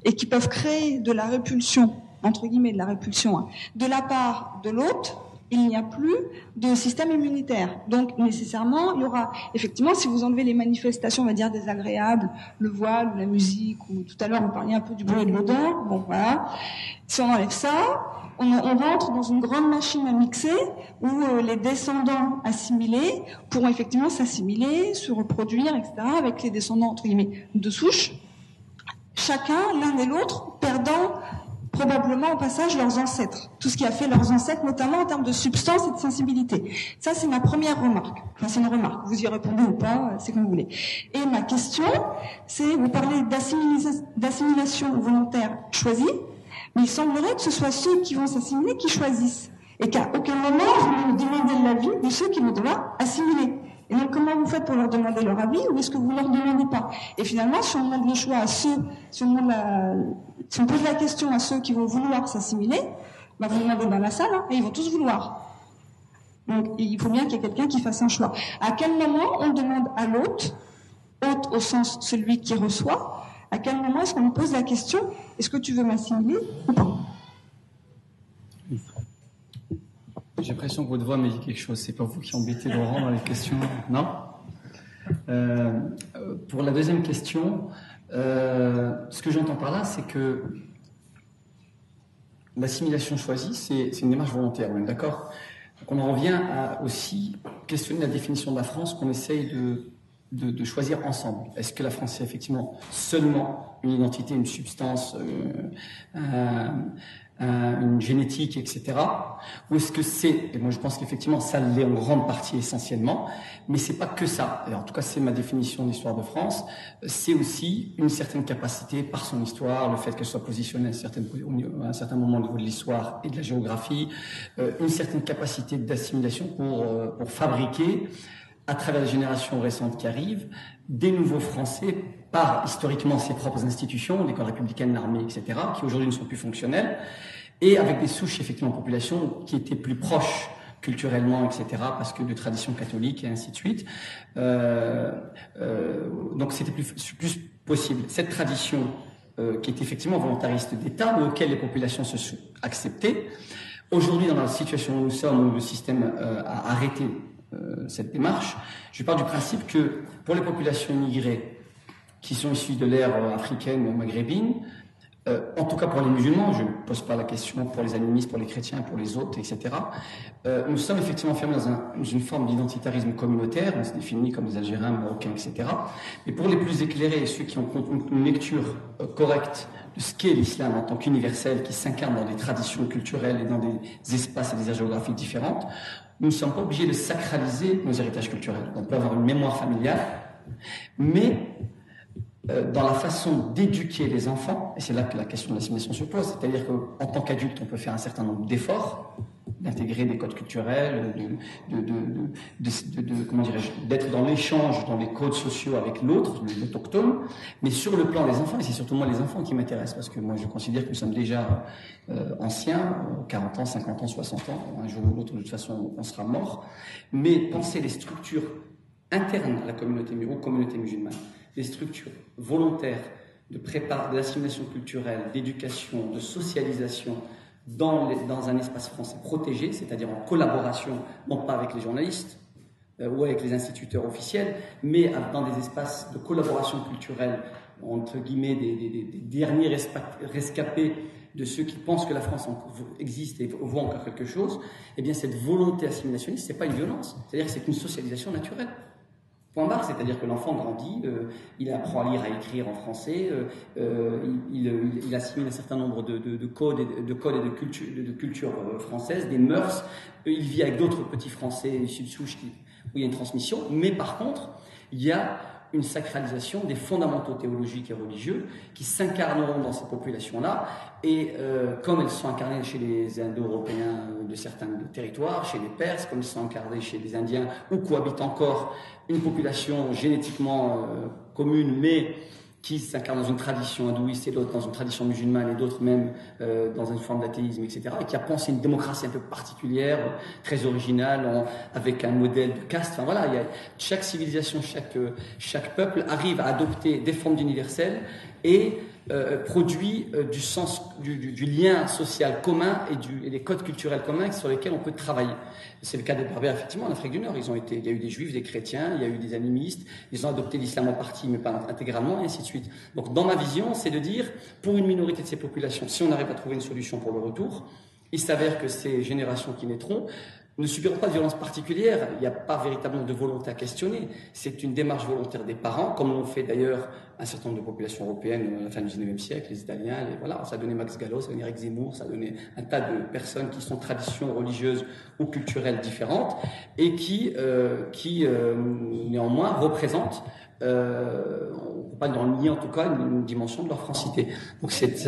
et qui peuvent créer de la répulsion, entre guillemets de la répulsion, hein, de la part de l'autre, il n'y a plus de système immunitaire. Donc nécessairement, il y aura effectivement, si vous enlevez les manifestations, on va dire désagréables, le voile, la musique, ou tout à l'heure on parlait un peu du bruit et de l'odeur, bon voilà. Si on enlève ça, on, rentre dans une grande machine à mixer où euh, les descendants assimilés pourront effectivement s'assimiler, se reproduire, etc., avec les descendants entre guillemets de souche, chacun, l'un et l'autre, perdant probablement au passage leurs ancêtres, tout ce qui a fait leurs ancêtres, notamment en termes de substance et de sensibilité. Ça, c'est ma première remarque. Enfin, c'est une remarque. Vous y répondez ou pas, c'est comme vous voulez. Et ma question, c'est, vous parlez d'assimilation volontaire choisie, mais il semblerait que ce soit ceux qui vont s'assimiler qui choisissent. Et qu'à aucun moment, vous ne demandez l'avis de ceux qui vont devoir assimiler. Et donc, comment vous faites pour leur demander leur avis ou est-ce que vous leur demandez pas? Et finalement, si on demande le choix à ceux, si on, pose la question à ceux qui vont vouloir s'assimiler, bah vous demandez dans la salle hein, et ils vont tous vouloir. Donc, il faut bien qu'il y ait quelqu'un qui fasse un choix. À quel moment on demande à l'autre, hôte au sens celui qui reçoit, À quel moment est-ce qu'on lui pose la question est-ce que tu veux m'assimiler ou pas? J'ai l'impression que votre voix me dit quelque chose. C'est pas vous qui embêtez Laurent dans les questions, non? Euh, Pour la deuxième question, euh, ce que j'entends par là, c'est que l'assimilation choisie, c'est une démarche volontaire, on est d'accord? On en revient à aussi questionner la définition de la France qu'on essaye de, choisir ensemble. Est-ce que la France est effectivement seulement une identité, une substance, euh, euh, une génétique, etc. Ou est-ce que c'est, et moi je pense qu'effectivement ça l'est en grande partie essentiellement, mais c'est pas que ça. Et en tout cas c'est ma définition d'histoire de France. C'est aussi une certaine capacité par son histoire, le fait qu'elle soit positionnée à un certain, à un certain moment au niveau de l'histoire et de la géographie, euh, une certaine capacité d'assimilation pour, euh, pour fabriquer à travers les générations récentes qui arrivent, des nouveaux Français par historiquement ses propres institutions, l'école républicaine, l'armée, etc., qui aujourd'hui ne sont plus fonctionnelles, et avec des souches effectivement de population qui étaient plus proches culturellement, etc., parce que de tradition catholique et ainsi de suite. Euh, euh, donc c'était plus, possible. Cette tradition euh, qui est effectivement volontariste d'État, mais auquel les populations se sont acceptées, aujourd'hui dans la situation où nous sommes, où le système a arrêté cette démarche, je pars du principe que pour les populations immigrées qui sont issues de l'ère africaine ou maghrébine, euh, en tout cas pour les musulmans, je ne pose pas la question pour les animistes, pour les chrétiens, pour les autres, etc. Euh, nous sommes effectivement fermés dans, un, dans une forme d'identitarisme communautaire, on se définit comme des Algériens, Marocains, etc. Mais pour les plus éclairés, ceux qui ont une lecture euh, correcte de ce qu'est l'islam en tant qu'universel, qui s'incarne dans des traditions culturelles et dans des espaces et des aires géographiques différentes, nous ne sommes pas obligés de sacraliser nos héritages culturels. On peut avoir une mémoire familiale, mais euh, dans la façon d'éduquer les enfants, et c'est là que la question de l'assimilation se pose, c'est-à-dire qu'en tant qu'adulte, on peut faire un certain nombre d'efforts, d'intégrer des codes culturels, d'être dans l'échange, dans les codes sociaux avec l'autre, l'autochtone, mais sur le plan des enfants, et c'est surtout moi les enfants qui m'intéressent, parce que moi je considère que nous sommes déjà euh, anciens, 40 ans, 50 ans, 60 ans, un jour ou l'autre de toute façon on sera mort, mais penser les structures internes à la communauté, aux communautés musulmanes, des structures volontaires de préparation, d'assimilation culturelle, d'éducation, de socialisation dans, un espace français protégé, c'est-à-dire en collaboration, non pas avec les journalistes euh, ou avec les instituteurs officiels, mais dans des espaces de collaboration culturelle, entre guillemets, des derniers rescapés de ceux qui pensent que la France existe et voit encore quelque chose, eh bien cette volonté assimilationniste, c'est pas une violence, c'est-à-dire que c'est une socialisation naturelle. Point barre, c'est-à-dire que l'enfant grandit, euh, il apprend à lire, à écrire en français, euh, euh il, il, il, assimile un certain nombre de, de, de codes et de, de, codes et de de, culture euh, des mœurs. Il vit avec d'autres petits Français issus de souche où il y a une transmission. Mais par contre, il y a une sacralisation des fondamentaux théologiques et religieux qui s'incarneront dans ces populations-là. Et euh, comme elles sont incarnées chez les Indo-Européens de certains territoires, chez les Perses, comme elles sont incarnées chez les Indiens, où cohabitent encore une population génétiquement euh, commune, mais qui s'incarne dans une tradition hindouiste et d'autres dans une tradition musulmane et d'autres même euh, dans une forme d'athéisme, etc. Et qui a pensé une démocratie un peu particulière, très originale, avec un modèle de caste. Enfin voilà, il y a, chaque civilisation, chaque, chaque peuple arrive à adopter des formes d'universel et euh, produit euh, du sens, du, lien social commun et, des codes culturels communs sur lesquels on peut travailler. C'est le cas des Berbères, effectivement, en Afrique du Nord. Ils ont été, il y a eu des juifs, des chrétiens, il y a eu des animistes, ils ont adopté l'islam en partie, mais pas intégralement, et ainsi de suite. Donc, dans ma vision, c'est de dire, pour une minorité de ces populations, si on arrive à trouver une solution pour le retour, il s'avère que ces générations qui naîtront ne subiront pas de violence particulière. Il n'y a pas véritablement de volonté à questionner. C'est une démarche volontaire des parents, comme l'ont fait d'ailleurs un certain nombre de populations européennes à la fin du 19e siècle, les Italiens, les, voilà, ça a donné Max Gallo, ça a donné Eric Zemmour, ça a donné un tas de personnes qui sont traditions religieuses ou culturelles différentes et qui, euh, qui euh, néanmoins représentent, euh, on ne peut pas dans le nier en tout cas, une, une dimension de leur francité. Donc c'est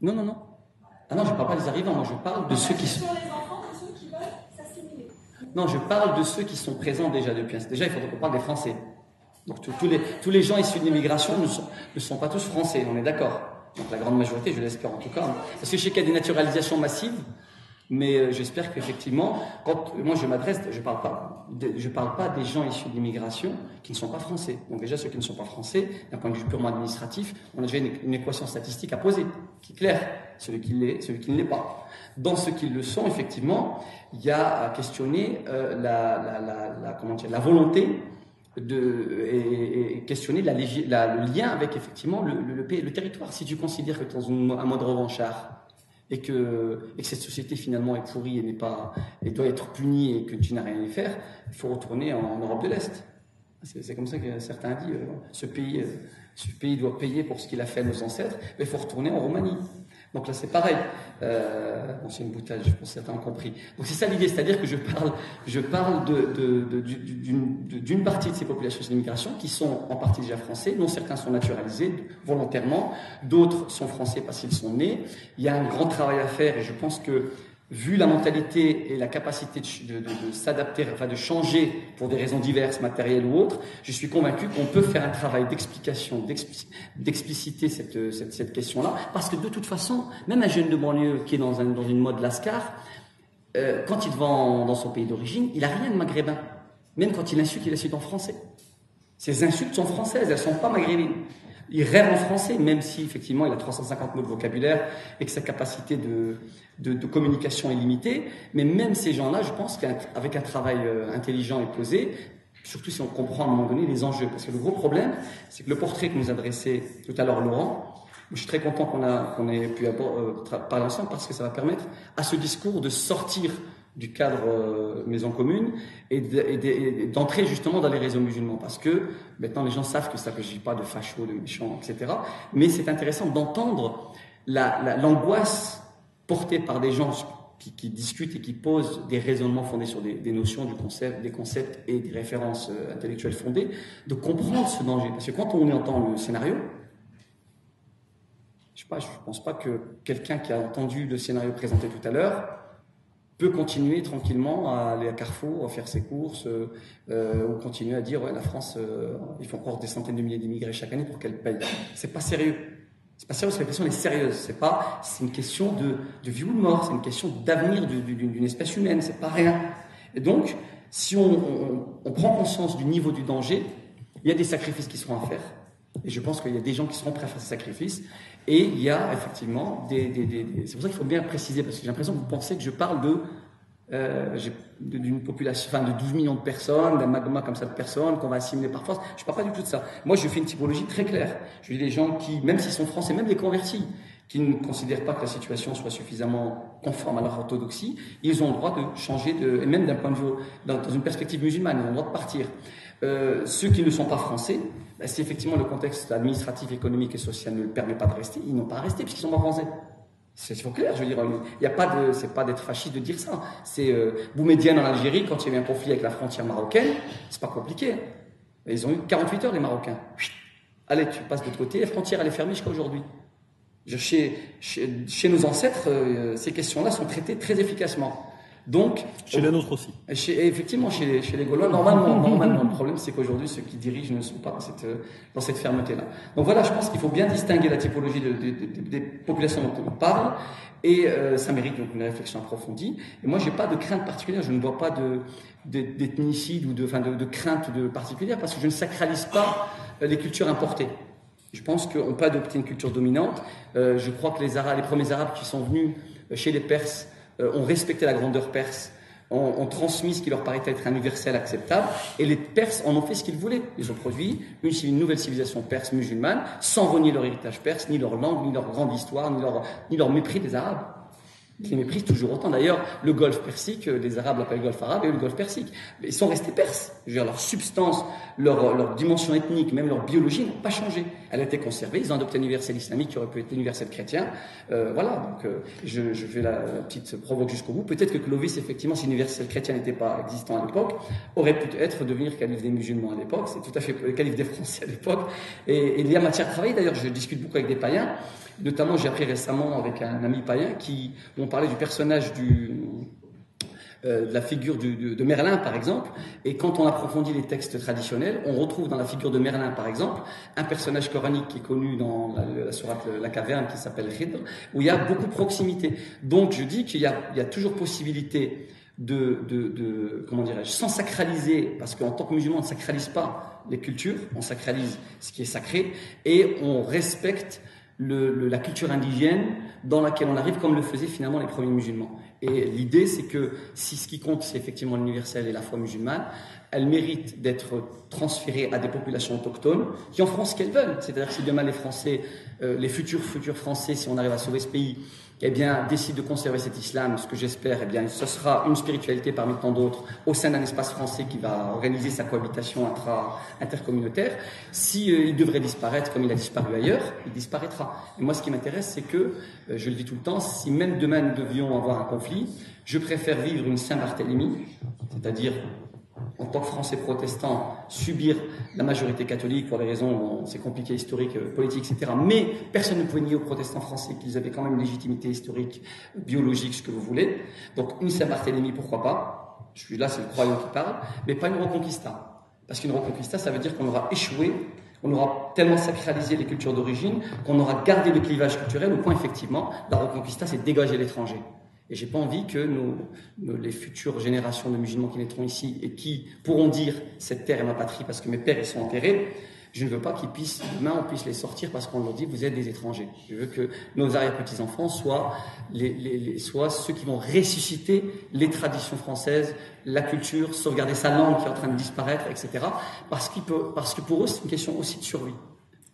Non, non, non. Ah non, je ne parle pas des arrivants, moi je parle de ceux qui sont. Non, je parle de ceux qui sont présents déjà depuis. Déjà, il faudrait qu'on parle des Français. Donc tous les, tous les gens issus de l'immigration ne sont, ne sont pas tous français, on est d'accord. Donc la grande majorité, je l'espère en tout cas. Parce que je sais qu'il y a des naturalisations massives Mais euh, j'espère qu'effectivement, quand moi je m'adresse, je parle parle pas des gens issus de l'immigration qui ne sont pas français. Donc déjà ceux qui ne sont pas français, d'un point de vue purement administratif, on a déjà une, équation statistique à poser, qui est claire, celui qui l'est, celui qui ne l'est pas. Dans ceux qui le sont, effectivement, il y a à questionner euh, la, la, la, comment dire, la volonté de, et, questionner le lien avec effectivement le, le, le, territoire. Si tu considères que tu dans un mode revanchard, et que, et que cette société finalement est pourrie et n'est pas et doit être punie et que tu n'as rien à y faire, il faut retourner en, Europe de l'Est. C'est comme ça que certains disent euh, ce pays, euh, ce pays doit payer pour ce qu'il a fait à nos ancêtres, mais il faut retourner en Roumanie. Donc là, c'est pareil. Euh, bon, c'est une boutade, je pense que certains ont compris. Donc c'est ça l'idée, c'est-à-dire que je parle, je parle d'une de, de, partie de ces populations d'immigration qui sont en partie déjà français, dont certains sont naturalisés volontairement, d'autres sont français parce qu'ils sont nés. Il y a un grand travail à faire et je pense que vu la mentalité et la capacité de, s'adapter, enfin de changer pour des raisons diverses, matérielles ou autres, je suis convaincu qu'on peut faire un travail d'explication, d'expliciter cette, question-là, parce que de toute façon, même un jeune de banlieue qui est dans, un, dans une mode lascar, euh, quand il va dans son pays d'origine, il a rien de maghrébin, même quand il insulte, il insulte en français. Ces insultes sont françaises, elles sont pas maghrébines. Il rêve en français, même si effectivement il a 350 mots de vocabulaire et que sa capacité de, de, de communication est limitée. Mais même ces gens-là, je pense qu'avec un travail euh, intelligent et posé, surtout si on comprend à un moment donné les enjeux. Parce que le gros problème, c'est que le portrait que nous a dressé tout à l'heure Laurent, je suis très content qu'on qu'on ait pu euh, parler ensemble parce que ça va permettre à ce discours de sortir du cadre euh, maison commune et d'entrer justement dans les réseaux musulmans parce que maintenant les gens savent que ça ne s'agit pas de fachos, de méchants, etc. Mais c'est intéressant d'entendre l'angoisse portée par des gens qui, discutent et qui posent des raisonnements fondés sur des, notions des concepts et des références euh, intellectuelles fondées, de comprendre ce danger. Parce que quand on entend le scénario, je ne pense pas que quelqu'un qui a entendu le scénario présenté tout à l'heure peut continuer tranquillement à aller à Carrefour, à faire ses courses, euh, euh, ou continuer à dire ouais, la France, il faut encore des centaines de milliers d'immigrés chaque année pour qu'elle paye. C'est pas sérieux. C'est parce que la question est sérieuse. C'est pas, c'est une question de, de vie ou de mort. C'est une question d'avenir d'une espèce humaine. C'est pas rien. Et donc, si on, on, on, prend conscience du niveau du danger, il y a des sacrifices qui seront à faire. Et je pense qu'il y a des gens qui seront prêts à faire ces sacrifices. Et il y a effectivement des. des, des, c'est pour ça qu'il faut bien préciser, parce que j'ai l'impression que vous pensez que je parle de. Euh, d'une population, enfin de 12 millions de personnes, d'un magma comme ça de personnes qu'on va assimiler par force. Je ne parle pas du tout de ça. Moi, je fais une typologie très claire. Je dis les gens qui, même s'ils sont français, même les convertis, qui ne considèrent pas que la situation soit suffisamment conforme à leur orthodoxie, ils ont le droit de changer, et même d'un point de vue, dans, une perspective musulmane, ils ont le droit de partir. Euh, ceux qui ne sont pas français, ben, si effectivement le contexte administratif, économique et social ne le permet pas de rester, ils n'ont pas à rester puisqu'ils sont pas français. C'est clair, je veux dire, il n'y a pas de, c'est pas d'être fasciste de dire ça. C'est euh, Boumedienne en Algérie, quand il y a eu un conflit avec la frontière marocaine, c'est pas compliqué. Ils ont eu 48 heures les Marocains. Allez, tu passes de l'autre côté, la frontière elle est fermée jusqu'à aujourd'hui. Chez, nos ancêtres, euh, ces questions-là sont traitées très efficacement. Donc, chez les nôtres aussi. Chez, effectivement, chez, chez les Gaulois, normalement, <laughs> normalement. Le problème, c'est qu'aujourd'hui, ceux qui dirigent ne sont pas dans cette, dans cette fermeté-là. Donc voilà, je pense qu'il faut bien distinguer la typologie de, des populations dont on parle, et euh, ça mérite donc une réflexion approfondie. Et moi, j'ai pas de crainte particulière, je ne vois pas de d'ethnicide ou de, enfin de, de crainte de particulière, parce que je ne sacralise pas euh, les cultures importées. Je pense qu'on peut adopter une culture dominante. Euh, je crois que les Arabes, les premiers Arabes qui sont venus euh, chez les Perses euh, ont respecté la grandeur perse, ont, transmis ce qui leur paraissait être universel acceptable, et les Perses en ont fait ce qu'ils voulaient. Ils ont produit une, nouvelle civilisation perse musulmane, sans renier leur héritage perse, ni leur langue, ni leur grande histoire, ni leur mépris des Arabes qui méprisent toujours autant. D'ailleurs, le golfe persique, euh, les Arabes l'appellent golfe arabe et le golfe persique. Mais ils sont restés perses. Je veux dire, leur substance, leur, leur dimension ethnique, même leur biologie n'ont pas changé. Elle a été conservée. Ils ont adopté l'universel islamique qui aurait pu être l'universel chrétien. Euh, voilà, donc euh, je, je fais la, petite provoque jusqu'au bout. Peut-être que Clovis, effectivement, si l'universel chrétien n'était pas existant à l'époque, aurait pu être devenir calife des musulmans à l'époque. C'est tout à fait le calife des Français à l'époque. Et, il y a matière à travailler. D'ailleurs, je discute beaucoup avec des païens. Notamment, j'ai appris récemment avec un ami païen qui, on parlait du personnage euh, de la figure de Merlin, par exemple. Et quand on approfondit les textes traditionnels, on retrouve dans la figure de Merlin, par exemple, un personnage coranique qui est connu dans la, la sourate La Caverne, qui s'appelle Khidr, où il y a beaucoup de proximité. Donc je dis qu'il y, y a, toujours possibilité de, de, de comment dirais-je, sans sacraliser, parce qu'en tant que musulman, on ne sacralise pas les cultures, on sacralise ce qui est sacré, et on respecte le, la culture indigène dans laquelle on arrive, comme le faisaient finalement les premiers musulmans. Et l'idée, c'est que si ce qui compte, c'est effectivement l'universel et la foi musulmane, elle mérite d'être transférée à des populations autochtones qui en feront ce qu'elles veulent. C'est-à-dire que si demain les Français, euh, les futurs futurs Français, si on arrive à sauver ce pays, eh bien, décide de conserver cet islam, ce que j'espère, eh bien, ce sera une spiritualité parmi tant d'autres au sein d'un espace français qui va organiser sa cohabitation intra, intercommunautaire. Si euh, il devrait disparaître comme il a disparu ailleurs, il disparaîtra. Et moi, ce qui m'intéresse, c'est que, euh, je le dis tout le temps, si même demain nous devions avoir un conflit, je préfère vivre une Saint-Barthélemy, c'est-à-dire en tant que Français protestants, subir la majorité catholique pour des raisons, c'est compliqué, historiques, euh, politiques, etc. Mais personne ne pouvait nier aux protestants français qu'ils avaient quand même une légitimité historique, biologique, ce que vous voulez. Donc une Saint-Barthélemy, pourquoi pas? Je suis là, c'est le croyant qui parle, mais pas une Reconquista. Parce qu'une Reconquista, ça veut dire qu'on aura échoué, on aura tellement sacralisé les cultures d'origine qu'on aura gardé le clivage culturel au point, effectivement, la Reconquista, c'est dégager l'étranger. Et j'ai pas envie que nos, les futures générations de musulmans qui naîtront ici et qui pourront dire cette terre est ma patrie parce que mes pères y sont enterrés, je ne veux pas qu'ils puissent, demain, on puisse les sortir parce qu'on leur dit vous êtes des étrangers. Je veux que nos arrière-petits-enfants soient, les, les, soient ceux qui vont ressusciter les traditions françaises, la culture, sauvegarder sa langue qui est en train de disparaître, etc. Parce, parce que pour eux, c'est une question aussi de survie.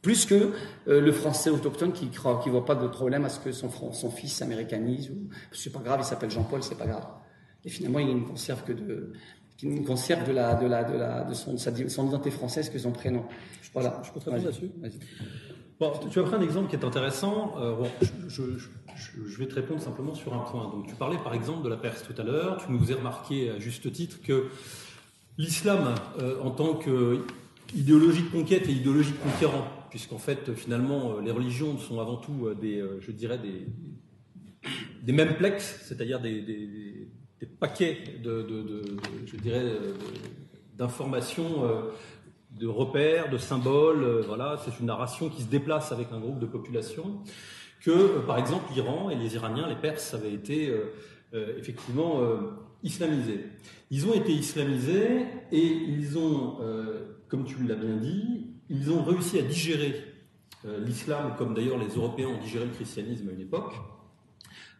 Plus que euh, le français autochtone qui ne qui voit pas de problème à ce que son, son fils s'américanise. Ou... C'est pas grave, il s'appelle Jean-Paul, c'est pas grave. Et finalement, il ne conserve que de, ne conserve de la, de la, de la, de son, son identité française que son prénom. Voilà. Je peux te répondre là-dessus Bon, tu as pris un exemple qui est intéressant. Euh, bon, je, je, je, vais te répondre simplement sur un point. Donc, tu parlais par exemple de la Perse tout à l'heure. Tu nous as remarqué à juste titre que l'islam, euh, en tant qu'idéologie de conquête et idéologie de conquérant, puisqu'en fait, finalement, euh, les religions sont avant tout euh, des, euh, je dirais, des, des mêmes plexes, c'est-à-dire des, des, paquets de, je dirais, d'informations, de repères, de symboles. Voilà, c'est une narration qui se déplace avec un groupe de population. Que, par exemple, l'Iran et les Iraniens, les Perses, avaient été effectivement islamisés. Ils ont été islamisés et ils ont, comme tu l'as bien dit, ils ont réussi à digérer euh, l'islam, comme d'ailleurs les Européens ont digéré le christianisme à une époque,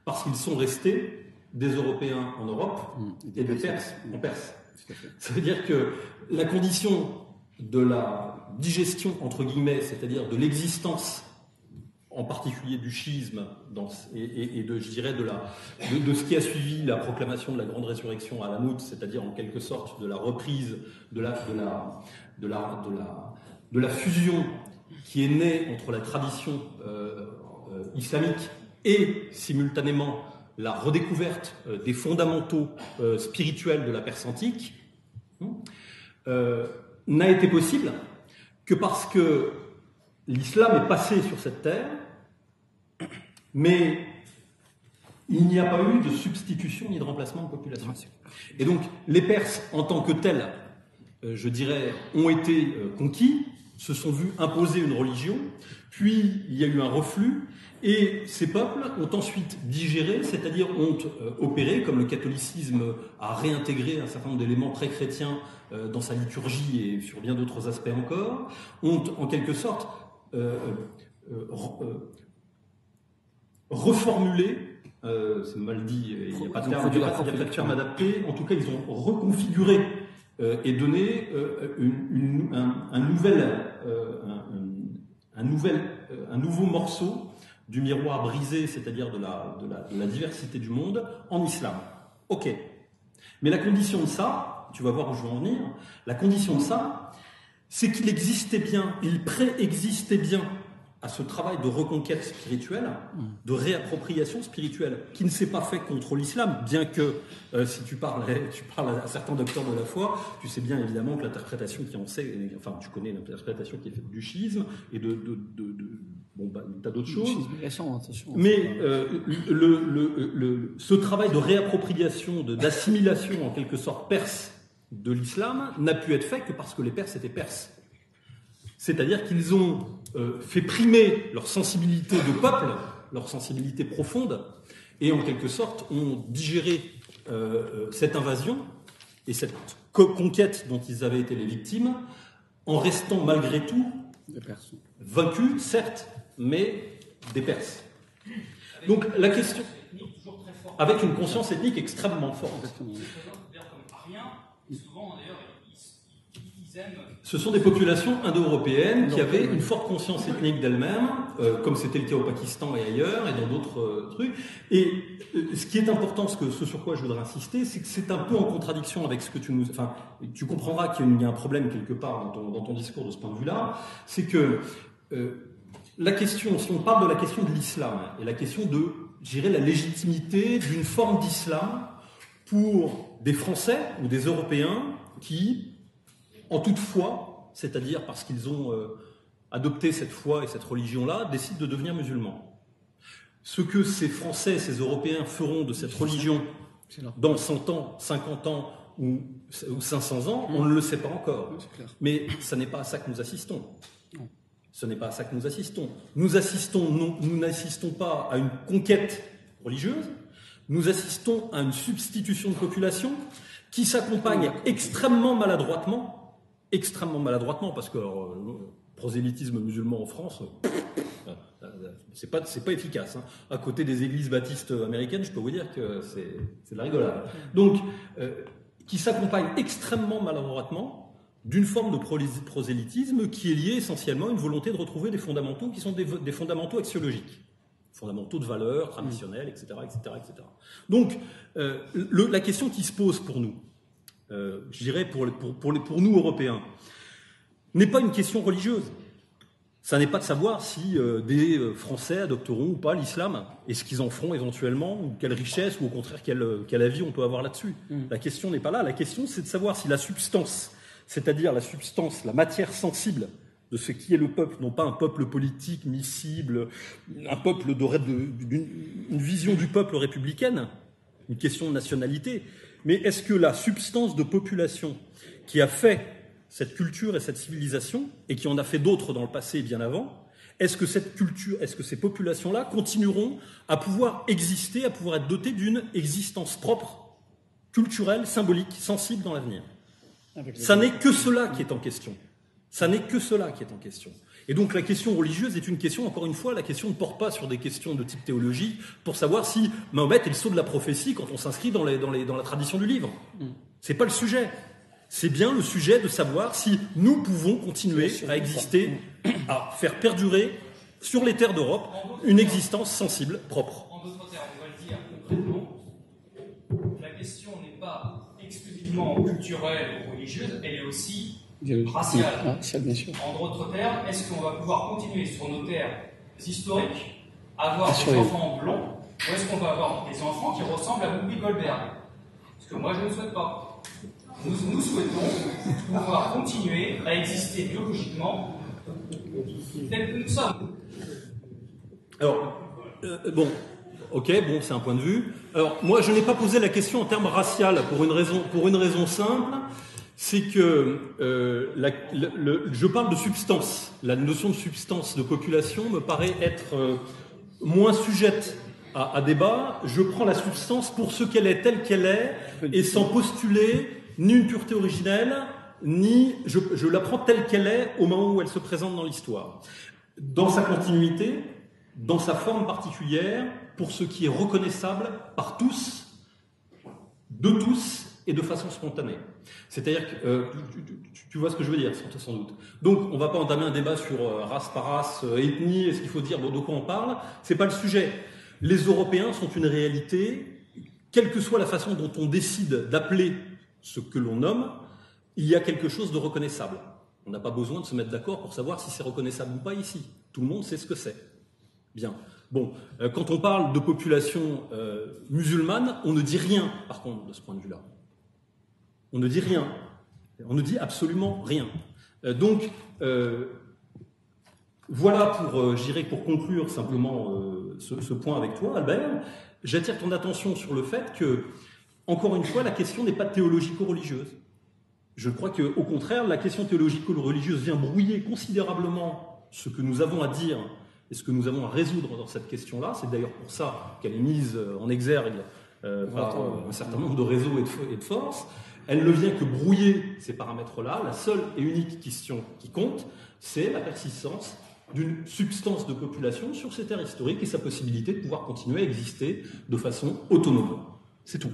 parce qu'ils sont restés des Européens en Europe mmh, et des Perses. En Perse. Ça veut dire que la condition de la digestion, entre guillemets, c'est-à-dire de l'existence, en particulier du schisme, et, de, je dirais, de, la, de, ce qui a suivi la proclamation de la grande résurrection à la Mout, c'est-à-dire en quelque sorte de la reprise de la, de la, de la, de la de la fusion qui est née entre la tradition euh, euh, islamique et simultanément la redécouverte euh, des fondamentaux spirituels de la Perse antique, n'a été possible que parce que l'islam est passé sur cette terre, mais il n'y a pas eu de substitution ni de remplacement de population. Et donc les Perses, en tant que tels, je dirais, ont été conquis, se sont vus imposer une religion, puis il y a eu un reflux, et ces peuples ont ensuite digéré, c'est-à-dire ont euh, opéré, comme le catholicisme a réintégré un certain nombre d'éléments très chrétiens euh, dans sa liturgie et sur bien d'autres aspects encore, ont en quelque sorte euh, reformulé, c'est mal dit, il n'y a pas de terme adapté, en tout cas ils ont reconfiguré et donner euh, un, nouvel, euh, un, nouvel, un nouveau morceau du miroir brisé, c'est-à-dire de la, de, la, de la, diversité du monde, en islam. Ok. Mais la condition de ça, tu vas voir où je veux en venir, la condition de ça, c'est qu'il existait bien, il préexistait bien à ce travail de reconquête spirituelle, de réappropriation spirituelle, qui ne s'est pas fait contre l'islam, bien que euh, si tu parles, <laughs> tu parles à certains docteurs de la foi, tu sais bien évidemment que l'interprétation qui en sait, enfin tu connais l'interprétation qui est faite du schisme et de, de, de, bon, bah, tas d'autres choses. Mais euh, le, ce travail de réappropriation, d'assimilation en quelque sorte perse de l'islam n'a pu être fait que parce que les Perses étaient Perses. C'est-à-dire qu'ils ont euh, fait primer leur sensibilité de peuple, leur sensibilité profonde, et en quelque sorte ont digéré euh, cette invasion et cette conquête dont ils avaient été les victimes, en restant malgré tout vaincus, certes, mais des Perses. Donc la question, avec une conscience ethnique extrêmement forte. Ce sont des populations indo-européennes qui avaient une forte conscience ethnique d'elles-mêmes, euh, comme c'était le cas au Pakistan et ailleurs, et dans d'autres euh, trucs. Et euh, ce qui est important, ce, que, ce sur quoi je voudrais insister, c'est que c'est un peu en contradiction avec ce que tu nous... Enfin, tu comprendras qu'il y a un problème quelque part dans ton, dans ton discours de ce point de vue-là, c'est que la question, si on parle de la question de l'islam, et la question de, gérer la légitimité d'une forme d'islam pour des Français ou des Européens qui en toute foi, c'est-à-dire parce qu'ils ont euh, adopté cette foi et cette religion-là, décident de devenir musulmans. Ce que ces Français, ces Européens feront de cette religion dans 100 ans, 50 ans ou, 500 ans, on ne le sait pas encore. Mais ce n'est pas à ça que nous assistons. Ce n'est pas à ça que nous assistons. Nous assistons, nous n'assistons pas à une conquête religieuse, nous assistons à une substitution de population qui s'accompagne extrêmement maladroitement extrêmement maladroitement, parce que le prosélytisme musulman en France, euh, euh, c'est pas, c'est pas efficace. Hein. À côté des églises baptistes américaines, je peux vous dire que c'est, c'est de la rigolade. Donc, euh, qui s'accompagne extrêmement maladroitement d'une forme de prosélytisme qui est liée essentiellement à une volonté de retrouver des fondamentaux qui sont des, fondamentaux axiologiques fondamentaux de valeurs traditionnelles, etc., etc., etc. Donc, la question qui se pose pour nous, euh, je dirais pour, pour, pour, nous Européens, n'est pas une question religieuse. Ça n'est pas de savoir si euh, des euh, Français adopteront ou pas l'islam et ce qu'ils en feront éventuellement, ou quelle richesse, ou au contraire quelle avis on peut avoir là-dessus. Mm. La question n'est pas là. La question, c'est de savoir si la substance, c'est-à-dire la substance, la matière sensible de ce qui est le peuple, non pas un peuple politique, miscible, un peuple d'une vision du peuple républicaine, une question de nationalité, mais est-ce que la substance de population qui a fait cette culture et cette civilisation, et qui en a fait d'autres dans le passé et bien avant, est-ce que cette culture, est-ce que ces populations-là continueront à pouvoir exister, à pouvoir être dotées d'une existence propre, culturelle, symbolique, sensible dans l'avenir? Ça n'est que cela qui est en question. Ça n'est que cela qui est en question. Et donc la question religieuse est une question, encore une fois, la question ne porte pas sur des questions de type théologie pour savoir si Mahomet est le sceau de la prophétie quand on s'inscrit dans, dans, la tradition du livre. Mm. C'est pas le sujet. C'est bien le sujet de savoir si nous pouvons continuer à exister, à faire perdurer sur les terres d'Europe une existence sensible, propre. En d'autres termes, on va le dire concrètement, la question n'est pas exclusivement culturelle ou religieuse, elle est aussi raciale. En d'autres termes, est-ce qu'on va pouvoir continuer sur nos terres historiques, avoir des enfants blonds, ou est-ce qu'on va avoir des enfants qui ressemblent à Whoopi Goldberg? Parce que moi, je ne souhaite pas. Nous, nous souhaitons pouvoir continuer à exister biologiquement tel que nous sommes. Alors, euh, bon, ok, bon, c'est un point de vue. Alors, moi, je n'ai pas posé la question en termes racial pour une raison, pour une raison simple c'est que euh, je parle de substance. La notion de substance de population me paraît être euh, moins sujette à, débat. Je prends la substance pour ce qu'elle est, telle qu'elle est, et sans postuler ni une pureté originelle, ni je, je la prends telle qu'elle est au moment où elle se présente dans l'histoire. Dans sa continuité, dans sa forme particulière, pour ce qui est reconnaissable par tous, de tous et de façon spontanée. C'est-à-dire que euh, tu, vois ce que je veux dire, sans, doute. Donc, on ne va pas entamer un débat sur euh, race par race, euh, ethnie, est-ce qu'il faut dire de quoi on parle. C'est pas le sujet. Les Européens sont une réalité, quelle que soit la façon dont on décide d'appeler ce que l'on nomme, il y a quelque chose de reconnaissable. On n'a pas besoin de se mettre d'accord pour savoir si c'est reconnaissable ou pas ici. Tout le monde sait ce que c'est. Bien. Bon, quand on parle de population musulmane, on ne dit rien, par contre, de ce point de vue-là. On ne dit rien. On ne dit absolument rien. Euh, donc, euh, voilà pour, euh, pour conclure simplement ce, ce, point avec toi, Albert. J'attire ton attention sur le fait que, encore une fois, la question n'est pas théologico-religieuse. Je crois qu'au contraire, la question théologico-religieuse vient brouiller considérablement ce que nous avons à dire et ce que nous avons à résoudre dans cette question-là. C'est d'ailleurs pour ça qu'elle est mise en exergue euh, par un certain nombre de réseaux et de, forces. Elle ne vient que brouiller ces paramètres-là. La seule et unique question qui compte, c'est la persistance d'une substance de population sur ces terres historiques et sa possibilité de pouvoir continuer à exister de façon autonome. C'est tout.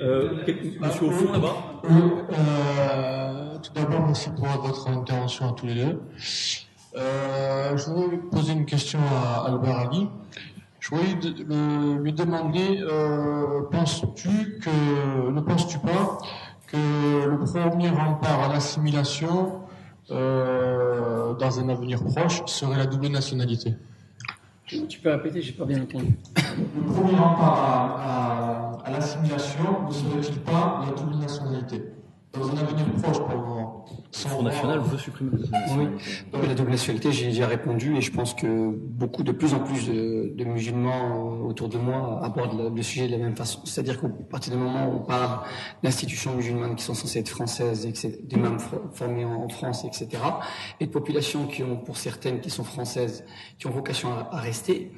Euh, monsieur au fond là-bas. Euh, tout d'abord, merci pour votre intervention à tous les deux. Euh, je voudrais poser une question à Albert Ali. Je voulais lui demander, euh, penses-tu que, ne penses-tu pas que le premier rempart à l'assimilation euh, dans un avenir proche serait la double nationalité? Tu peux répéter, j'ai pas bien entendu. Le premier rempart à, à l'assimilation ne serait-il pas la double nationalité? Dans un avenir proche pour le Front National veut supprimer la double nationalité. Oui, la double nationalité, j'ai déjà répondu et je pense que beaucoup, de plus en plus de, musulmans euh, autour de moi abordent le, sujet de la même façon. C'est-à-dire qu'à partir du moment où on parle d'institutions musulmanes qui sont censées être françaises, des mêmes formées en, France, etc., et de populations qui ont, pour certaines qui sont françaises, qui ont vocation à rester,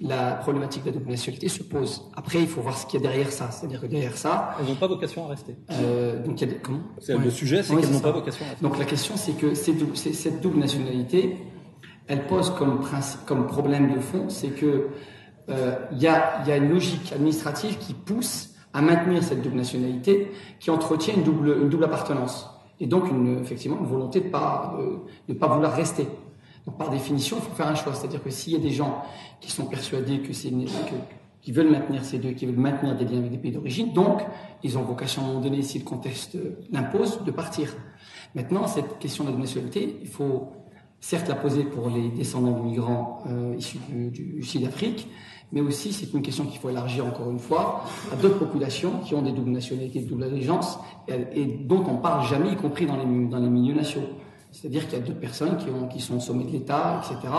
la problématique de la double nationalité se pose. Après, il faut voir ce qu'il y a derrière ça. C'est-à-dire que derrière ça... Elles n'ont pas vocation à rester. Euh, donc il y a comment Le sujet, c'est qu'elles n'ont pas vocation à rester. Donc la question, c'est que cette double nationalité, elle pose comme, principe, comme problème de fond, c'est que euh, il y, a, y, a, une logique administrative qui pousse à maintenir cette double nationalité, qui entretient une double, une double appartenance. Et donc, une, effectivement, une volonté de ne pas, de, de pas vouloir rester. Par définition, il faut faire un choix. C'est-à-dire que s'il y a des gens qui sont persuadés que c'est qui veulent maintenir ces deux, qui veulent maintenir des liens avec des pays d'origine, donc ils ont vocation à un moment donné, si le contexte l'impose, de partir. Maintenant, cette question de la nationalité, il faut certes la poser pour les descendants de migrants euh, issus du, Sud-Afrique, mais aussi c'est une question qu'il faut élargir encore une fois à d'autres populations qui ont des doubles nationalités, des doubles allégeances, et, dont on parle jamais, y compris dans les milieux nationaux. C'est-à-dire qu'il y a d'autres personnes qui, ont, sont au sommet de l'État, etc.,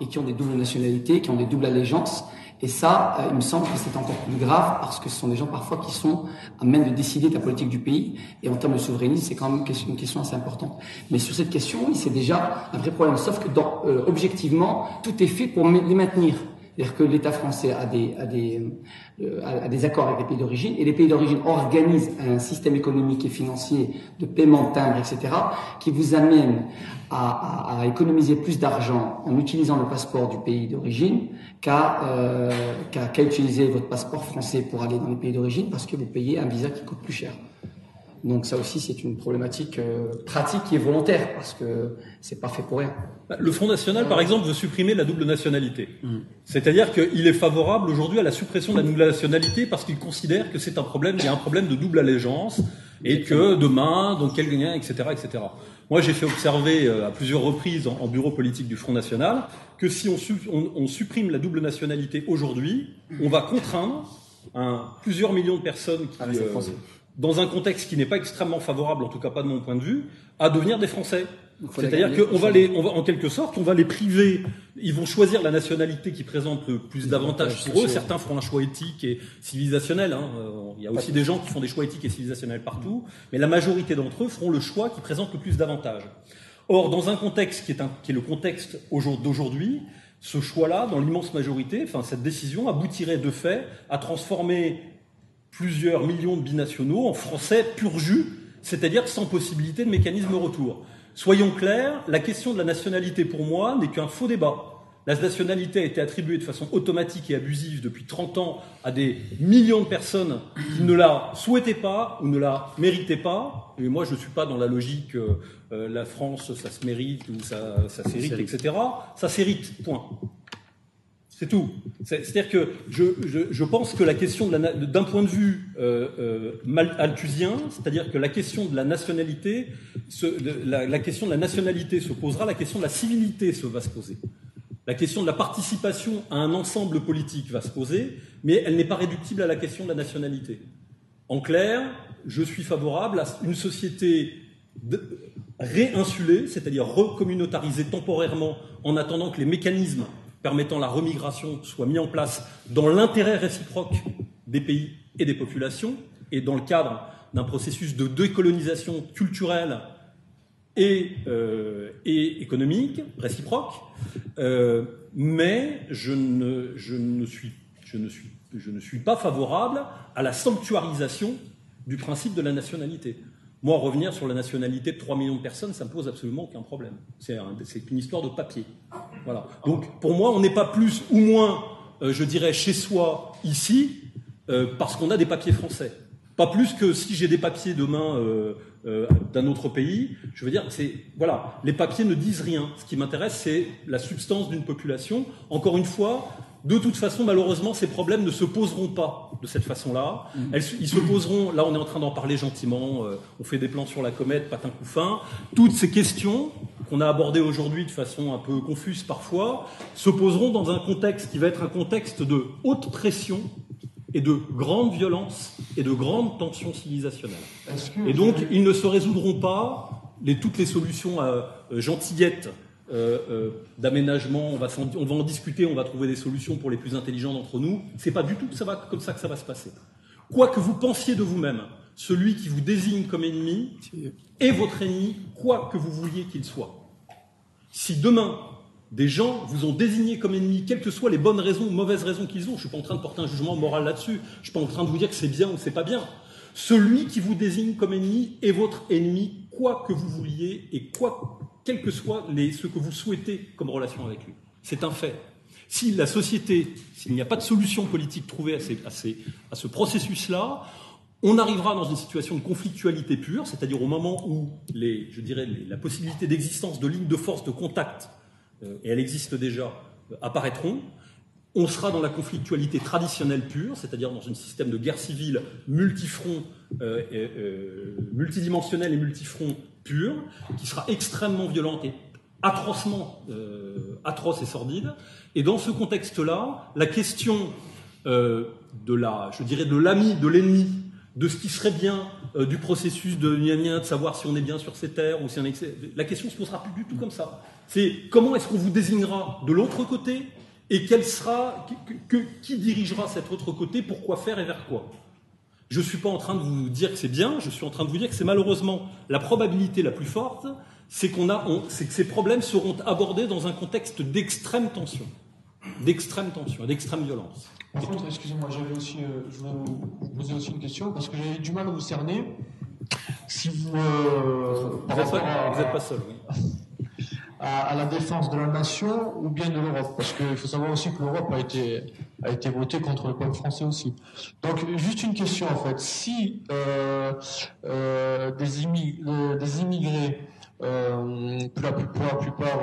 et qui ont des doubles nationalités, qui ont des doubles allégeances. Et ça, euh, il me semble que c'est encore plus grave parce que ce sont des gens parfois qui sont à même de décider de la politique du pays. Et en termes de souveraineté, c'est quand même une question, assez importante. Mais sur cette question, oui, c'est déjà un vrai problème. Sauf que, euh, objectivement, tout est fait pour les maintenir. C'est-à-dire que l'État français euh, a des accords avec les pays d'origine et les pays d'origine organisent un système économique et financier de paiement de timbres, etc., qui vous amène à, économiser plus d'argent en utilisant le passeport du pays d'origine qu'à euh, qu'à utiliser votre passeport français pour aller dans les pays d'origine parce que vous payez un visa qui coûte plus cher. Donc ça aussi, c'est une problématique euh, pratique qui est volontaire parce que c'est pas fait pour rien. Le Front National, par exemple, veut supprimer la double nationalité. Mm. C'est-à-dire qu'il est favorable aujourd'hui à la suppression de la double nationalité parce qu'il considère que c'est un problème, il y a un problème de double allégeance et que demain, donc quel lien, etc., etc. Moi, j'ai fait observer euh, à plusieurs reprises en, bureau politique du Front National que si on, on, supprime la double nationalité aujourd'hui, on va contraindre un, plusieurs millions de personnes qui, ah, dans un contexte qui n'est pas extrêmement favorable, en tout cas pas de mon point de vue, à devenir des Français. C'est-à-dire qu'on va les, on va, en quelque sorte, on va les priver. Ils vont choisir la nationalité qui présente le plus d'avantages pour eux. Certains feront un choix éthique et civilisationnel. Hein. Euh, il y a aussi des gens qui font des choix éthiques et civilisationnels partout, mais la majorité d'entre eux feront le choix qui présente le plus d'avantages. Or, dans un contexte qui est, un, qui est le contexte d'aujourd'hui, ce choix-là, dans l'immense majorité, enfin cette décision aboutirait de fait à transformer plusieurs millions de binationaux en français pur jus, c'est-à-dire sans possibilité de mécanisme retour. Soyons clairs, la question de la nationalité pour moi n'est qu'un faux débat. La nationalité a été attribuée de façon automatique et abusive depuis 30 ans à des millions de personnes qui ne la souhaitaient pas ou ne la méritaient pas. Et moi, je ne suis pas dans la logique euh, euh, la France, ça se mérite ou ça, ça s'hérite, etc. Ça s'hérite, point. C'est tout. C'est-à-dire que je, pense que la question d'un point de vue euh, euh althusien, c'est-à-dire que la question de la nationalité, la, question de la nationalité se posera, la question de la civilité se va se poser. La question de la participation à un ensemble politique va se poser, mais elle n'est pas réductible à la question de la nationalité. En clair, je suis favorable à une société réinsuler, c'est-à-dire recommunautariser temporairement en attendant que les mécanismes permettant la remigration soient mis en place dans l'intérêt réciproque des pays et des populations, et dans le cadre d'un processus de décolonisation culturelle et, euh, économique réciproque, euh, mais je ne suis pas favorable à la sanctuarisation du principe de la nationalité. Moi, revenir sur la nationalité de 3 millions de personnes, ça ne pose absolument aucun problème. C'est une histoire de papier. Voilà. Donc, pour moi, on n'est pas plus ou moins, euh, je dirais, chez soi, ici, euh, parce qu'on a des papiers français. Pas plus que si j'ai des papiers demain euh, d'un autre pays. Je veux dire, c'est voilà, les papiers ne disent rien. Ce qui m'intéresse, c'est la substance d'une population. Encore une fois, de toute façon, malheureusement, ces problèmes ne se poseront pas de cette façon-là. Mm. Ils se poseront, là on est en train d'en parler gentiment, euh, on fait des plans sur la comète, patin coup fin. Toutes ces questions qu'on a abordées aujourd'hui de façon un peu confuse parfois, se poseront dans un contexte qui va être un contexte de haute pression et de grande violence et de grande tension civilisationnelle. Et donc, ils ne se résoudront pas, les, toutes les solutions euh, gentillettes euh, euh, d'aménagement, on va, on va en discuter, on va trouver des solutions pour les plus intelligents d'entre nous. C'est pas du tout ça va, comme ça que ça va se passer. Quoi que vous pensiez de vous-même, celui qui vous désigne comme ennemi est votre ennemi, quoi que vous vouliez qu'il soit. Si demain, des gens vous ont désigné comme ennemi, quelles que soient les bonnes raisons ou mauvaises raisons qu'ils ont, je ne suis pas en train de porter un jugement moral là-dessus, je ne suis pas en train de vous dire que c'est bien ou c'est pas bien. Celui qui vous désigne comme ennemi est votre ennemi, quoi que vous vouliez et quoi quel que soit ce que vous souhaitez comme relation avec lui. C'est un fait. Si la société, s'il n'y a pas de solution politique trouvée à, ce processus-là, on arrivera dans une situation de conflictualité pure, c'est-à-dire au moment où la possibilité d'existence de lignes de force de contact, euh, et elle existe déjà, euh, apparaîtront. On sera dans la conflictualité traditionnelle pure, c'est-à-dire dans un système de guerre civile multifront, euh, euh, multidimensionnel et multifront pure, qui sera extrêmement violente et atrocement euh, atroce et sordide. Et dans ce contexte-là, la question euh, de la, je dirais, de l'ami, de l'ennemi, de ce qui serait bien euh, du processus de gna de savoir si on est bien sur ces terres ou si on est... La question se posera plus du tout comme ça. C'est comment est-ce qu'on vous désignera de l'autre côté et quel sera, qui dirigera cet autre côté, pourquoi faire et vers quoi je ne suis pas en train de vous dire que c'est bien, je suis en train de vous dire que c'est malheureusement la probabilité la plus forte, c'est qu'on a, c'est que ces problèmes seront abordés dans un contexte d'extrême tension, d'extrême tension, d'extrême violence. Par contre, excusez-moi, j'avais aussi, euh, je voulais vous poser aussi une question parce que j'avais du mal à vous cerner. Si vous, euh, vous n'êtes pas seul, oui à, la défense de la nation ou bien de l'Europe Parce qu'il faut savoir aussi que l'Europe a été, a été votée contre le peuple français aussi. Donc, juste une question en fait. Si euh, euh, des, immigrés, des immigrés euh, pour, la, plupart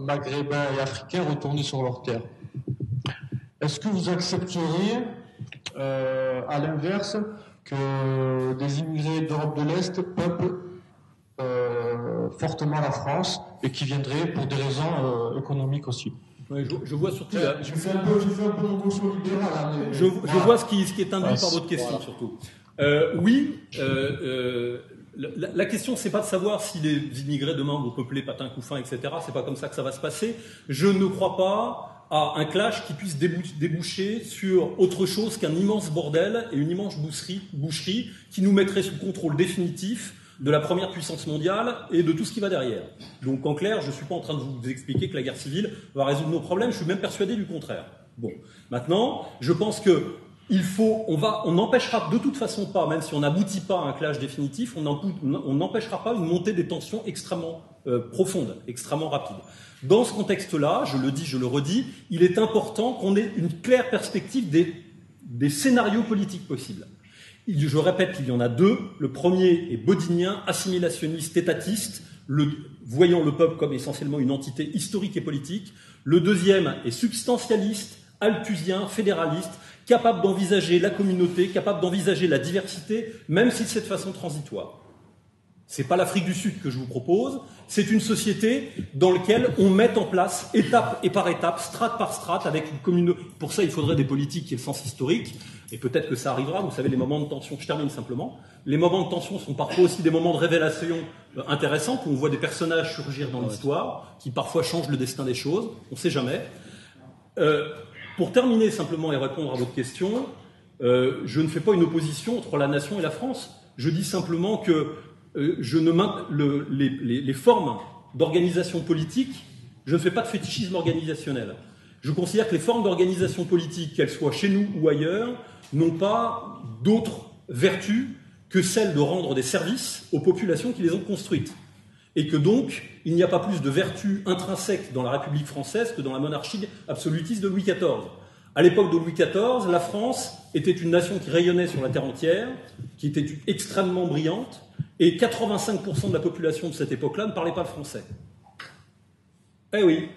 maghrébins et africains retournaient sur leur terre, est-ce que vous accepteriez, à l'inverse, que des immigrés d'Europe de l'Est peuplent euh, fortement la France et qui viendrait pour des raisons euh, économiques aussi. je, vois surtout. je, fais un peu, je fais un peu libéral. Hein, je, vois ce qui, ce qui est induit par votre question surtout. Euh, oui, la, la, question c'est pas de savoir si les immigrés demain vont peupler Patin, Couffin, etc. C'est pas comme ça que ça va se passer. Je ne crois pas à un clash qui puisse déboucher sur autre chose qu'un immense bordel et une immense boucherie, boucherie qui nous mettrait sous contrôle définitif de la première puissance mondiale et de tout ce qui va derrière. Donc en clair, je ne suis pas en train de vous expliquer que la guerre civile va résoudre nos problèmes, je suis même persuadé du contraire. Bon, maintenant, je pense que il faut, on va, on n'empêchera de toute façon pas, même si on n'aboutit pas à un clash définitif, on n'empêchera pas une montée des tensions extrêmement euh, profonde, extrêmement rapide. Dans ce contexte-là, je le dis, je le redis, il est important qu'on ait une claire perspective des scénarios politiques possibles. Je répète qu'il y en a deux. Le premier est bodinien, assimilationniste, étatiste, voyant le peuple comme essentiellement une entité historique et politique. Le deuxième est substantialiste, althusien, fédéraliste, capable d'envisager la communauté, capable d'envisager la diversité, même si c'est de façon transitoire. C'est pas l'Afrique du Sud que je vous propose, c'est une société dans laquelle on met en place, étape et par étape, strate par strate, avec une communauté. Pour ça, il faudrait des politiques qui aient le sens historique, et peut-être que ça arrivera. Vous savez, les moments de tension, je termine simplement. Les moments de tension sont parfois aussi des moments de révélation euh, intéressants, où on voit des personnages surgir dans l'histoire, qui parfois changent le destin des choses, on ne sait jamais. Euh, pour terminer simplement et répondre à votre question, euh, je ne fais pas une opposition entre la nation et la France. Je dis simplement que je ne le, les, les, formes d'organisation politique, je ne fais pas de fétichisme organisationnel. Je considère que les formes d'organisation politique, qu'elles soient chez nous ou ailleurs, n'ont pas d'autres vertus que celle de rendre des services aux populations qui les ont construites. Et que donc, il n'y a pas plus de vertus intrinsèques dans la République française que dans la monarchie absolutiste de Louis XIV. À l'époque de Louis XIV, la France était une nation qui rayonnait sur la terre entière, qui était extrêmement brillante, et 85% de la population de cette époque-là ne parlait pas le français. Eh oui,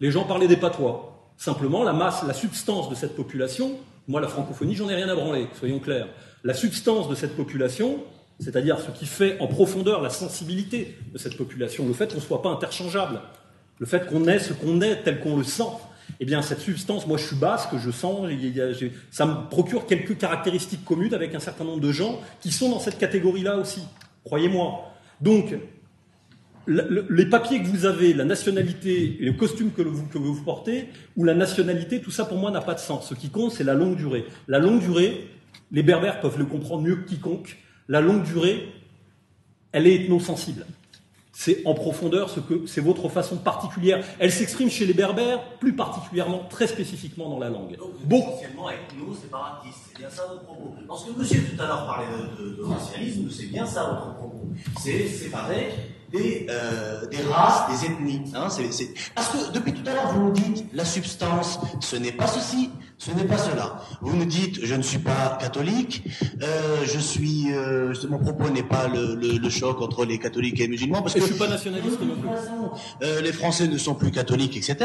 les gens parlaient des patois. Simplement, la masse, la substance de cette population, moi la francophonie, j'en ai rien à branler, soyons clairs. La substance de cette population, c'est-à-dire ce qui fait en profondeur la sensibilité de cette population, le fait qu'on ne soit pas interchangeable, le fait qu'on est ce qu'on est tel qu'on le sent, eh bien cette substance, moi je suis basque, je sens, ça me procure quelques caractéristiques communes avec un certain nombre de gens qui sont dans cette catégorie-là aussi. Croyez-moi. Donc, les papiers que vous avez, la nationalité, le costume que vous, que vous portez, ou la nationalité, tout ça pour moi n'a pas de sens. Ce qui compte, c'est la longue durée. La longue durée, les berbères peuvent le comprendre mieux que quiconque. La longue durée, elle est ethnosensible c'est en profondeur ce que c'est votre façon particulière. Elle s'exprime chez les Berbères, plus particulièrement, très spécifiquement dans la langue. Donc, bon. essentiellement ethno-séparatiste, c'est bien ça votre propos. Lorsque monsieur tout à l'heure parlait de, de racialisme, c'est bien ça votre propos. C'est séparer des, euh, des races, des ethnies. Hein. Parce que depuis tout à l'heure, vous nous dites la substance, ce n'est pas ceci, ce n'est pas cela. Vous nous dites je ne suis pas catholique, euh, je suis, euh, mon propos n'est pas le, le, le, choc entre les catholiques et les musulmans, parce et que je suis pas nationaliste non plus. Euh, les Français ne sont plus catholiques, etc.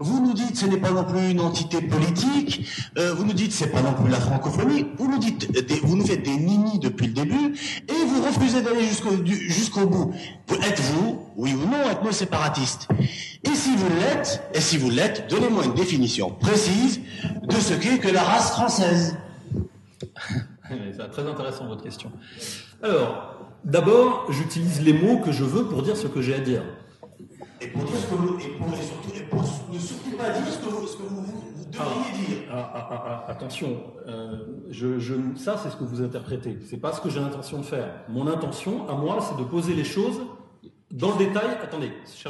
Vous nous dites ce n'est pas non plus une entité politique. Euh, vous nous dites c'est pas non plus la francophonie. Vous nous dites, des, vous nous faites des ninis depuis le début, et vous refusez d'aller jusqu'au jusqu'au bout. Êtes-vous, oui ou non, ethno-séparatiste Et si vous l'êtes, et si vous l'êtes, donnez-moi une définition précise de ce qu'est que la race française. <laughs> C'est très intéressant votre question. Alors, d'abord, j'utilise les mots que je veux pour dire ce que j'ai à dire. Et pour dire ce que vous, et pour, surtout, et pour ne surtout pas dire ce que vous, ce que vous, vous devriez dire. Ah, ah, ah, ah attention, euh, je, je, ça c'est ce que vous interprétez. C'est pas ce que j'ai l'intention de faire. Mon intention, à moi, c'est de poser les choses dans le détail, attendez, c'est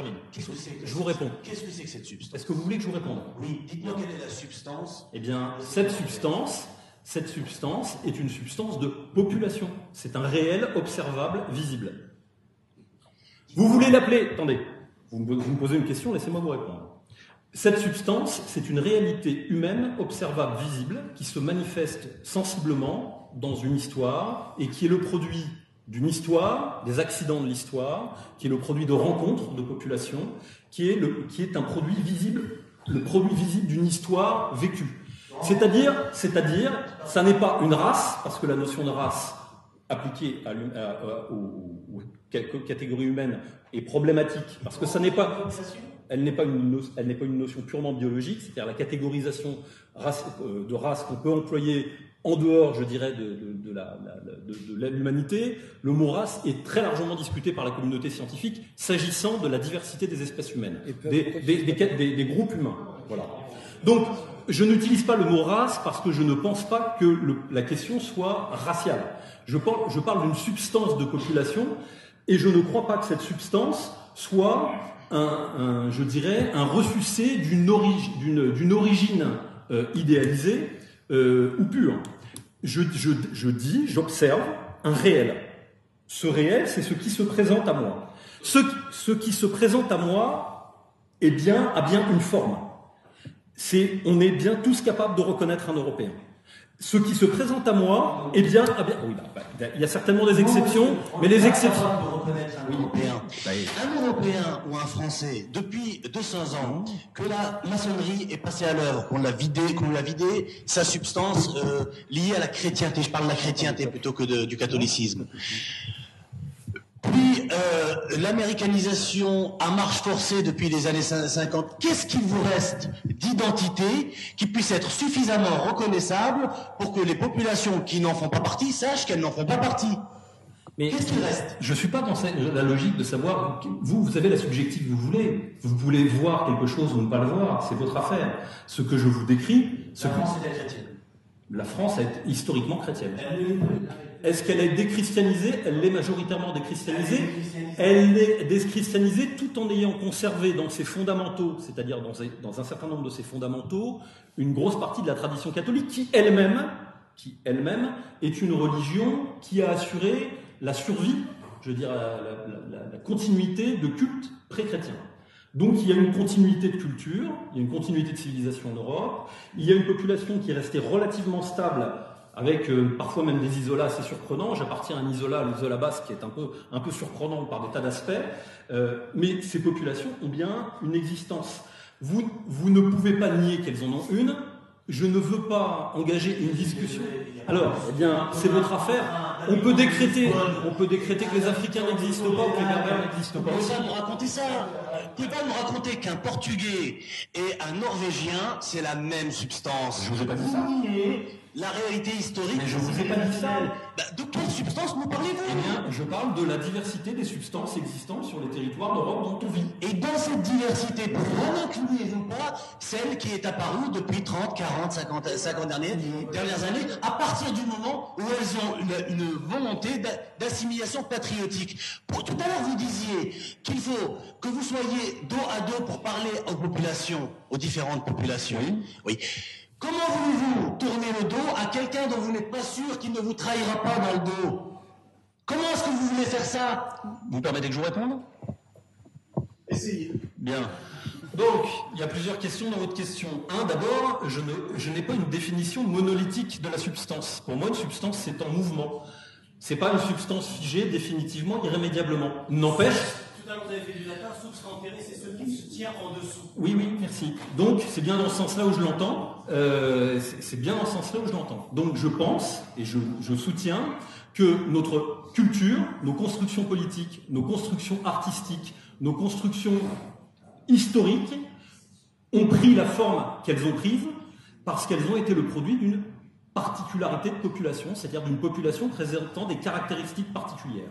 je vous réponds. Qu'est-ce que c'est que cette substance? Est-ce que vous voulez que je vous réponde? Oui, dites-moi quelle est la substance. Eh bien, cette substance, cette substance est une substance de population. C'est un réel observable visible. Vous voulez l'appeler Attendez, vous me posez une question, laissez-moi vous répondre. Cette substance, c'est une réalité humaine observable visible qui se manifeste sensiblement dans une histoire et qui est le produit d'une histoire, des accidents de l'histoire, qui est le produit de rencontres de populations, qui est, un produit visible, le produit visible d'une histoire vécue. C'est-à-dire, ça n'est pas une race, parce que la notion de race appliquée à, aux, catégories humaines est problématique, parce que ça n'est pas, elle n'est pas une, elle n'est pas une notion purement biologique, c'est-à-dire la catégorisation euh, de race qu'on peut employer en dehors, je dirais, de, de, de l'humanité, le mot race est très largement discuté par la communauté scientifique s'agissant de la diversité des espèces humaines, des, des, des, des, groupes humains. Voilà. Donc, je n'utilise pas le mot race parce que je ne pense pas que le, la question soit raciale. Je parle, je parle d'une substance de population et je ne crois pas que cette substance soit un, un je dirais, un ressuscité d'une origine, origine euh, idéalisée euh, ou pur. Je, dis, j'observe un réel. Ce réel, c'est ce qui se présente à moi. Ce, qui se présente à moi est bien, a bien une forme. C'est, on est bien tous capables de reconnaître un Européen ce qui se présente à moi, eh bien, ah bien oui, bah, bah, il y a certainement des exceptions, mais les exceptions. un Européen. Un Européen ou un Français, depuis 200 ans, que la maçonnerie est passée à l'œuvre, qu'on l'a vidé, qu'on l'a vidé, sa substance euh, liée à la chrétienté. Je parle de la chrétienté plutôt que de, du catholicisme. Puis euh, l'américanisation à marche forcée depuis les années 50, qu'est-ce qu'il vous reste d'identité qui puisse être suffisamment reconnaissable pour que les populations qui n'en font pas partie sachent qu'elles n'en font pas partie? Mais Je suis pas dans la logique de savoir. Vous, vous avez la subjective que vous voulez. Vous voulez voir quelque chose ou ne pas le voir. C'est votre affaire. Ce que je vous décris. Ce la France est chrétienne. La France est historiquement chrétienne. Est-ce qu'elle est déchristianisée? Elle l'est majoritairement déchristianisée. Elle est déchristianisée tout en ayant conservé dans ses fondamentaux, c'est-à-dire dans, un certain nombre de ses fondamentaux, une grosse partie de la tradition catholique qui elle-même, qui elle-même est une religion qui a assuré la survie, je veux dire la, continuité de culte pré-chrétien. Donc il y a une continuité de culture, il y a une continuité de civilisation en Europe, il y a une population qui est restée relativement stable avec euh, parfois même des isolats assez surprenants. J'appartiens à un isolat, l'isola basque, qui est un peu, un peu surprenant par des tas d'aspects. Euh, mais ces populations ont bien une existence. Vous, vous ne pouvez pas nier qu'elles en ont une, je ne veux pas engager une discussion. Alors, eh bien, c'est votre affaire. On peut décréter, on peut décréter que les Africains n'existent pas ou que les Berbères n'existent pas. Vous me raconter ça. Vous pouvez pas me raconter qu'un Portugais et un Norvégien, c'est la même substance. Je vous ai pas dit ça la réalité historique. Mais je vous ai pas dit ça. Bah, de quelle substance nous parlez-vous? Eh bien, je parle de la diversité des substances existantes sur les territoires d'Europe dont on vit. Et dans cette diversité, pourquoi n'incluez-vous pas celle qui est apparue depuis 30, 40, 50, 50 dernières, dernières années, à partir du moment où elles ont une, volonté d'assimilation patriotique Pour tout à l'heure, vous disiez qu'il faut que vous soyez dos à dos pour parler aux populations, aux différentes populations. oui. Comment voulez-vous tourner le dos à quelqu'un dont vous n'êtes pas sûr qu'il ne vous trahira pas dans le dos? Comment est-ce que vous voulez faire ça? Vous permettez que je vous réponde? Essayez. Bien. Donc, il y a plusieurs questions dans votre question. Un, d'abord, je, je n'ai pas une définition monolithique de la substance. Pour moi, une substance, c'est en mouvement. C'est pas une substance figée définitivement, irrémédiablement. N'empêche, vous avez fait du latin, c'est ce qui se tient en dessous. Oui, oui, merci. Donc, c'est bien dans ce sens-là où je l'entends. Euh, c'est bien dans ce sens-là où je l'entends. Donc, je pense et je, je soutiens que notre culture, nos constructions politiques, nos constructions artistiques, nos constructions historiques ont pris la forme qu'elles ont prise parce qu'elles ont été le produit d'une particularité de population, c'est-à-dire d'une population présentant des caractéristiques particulières.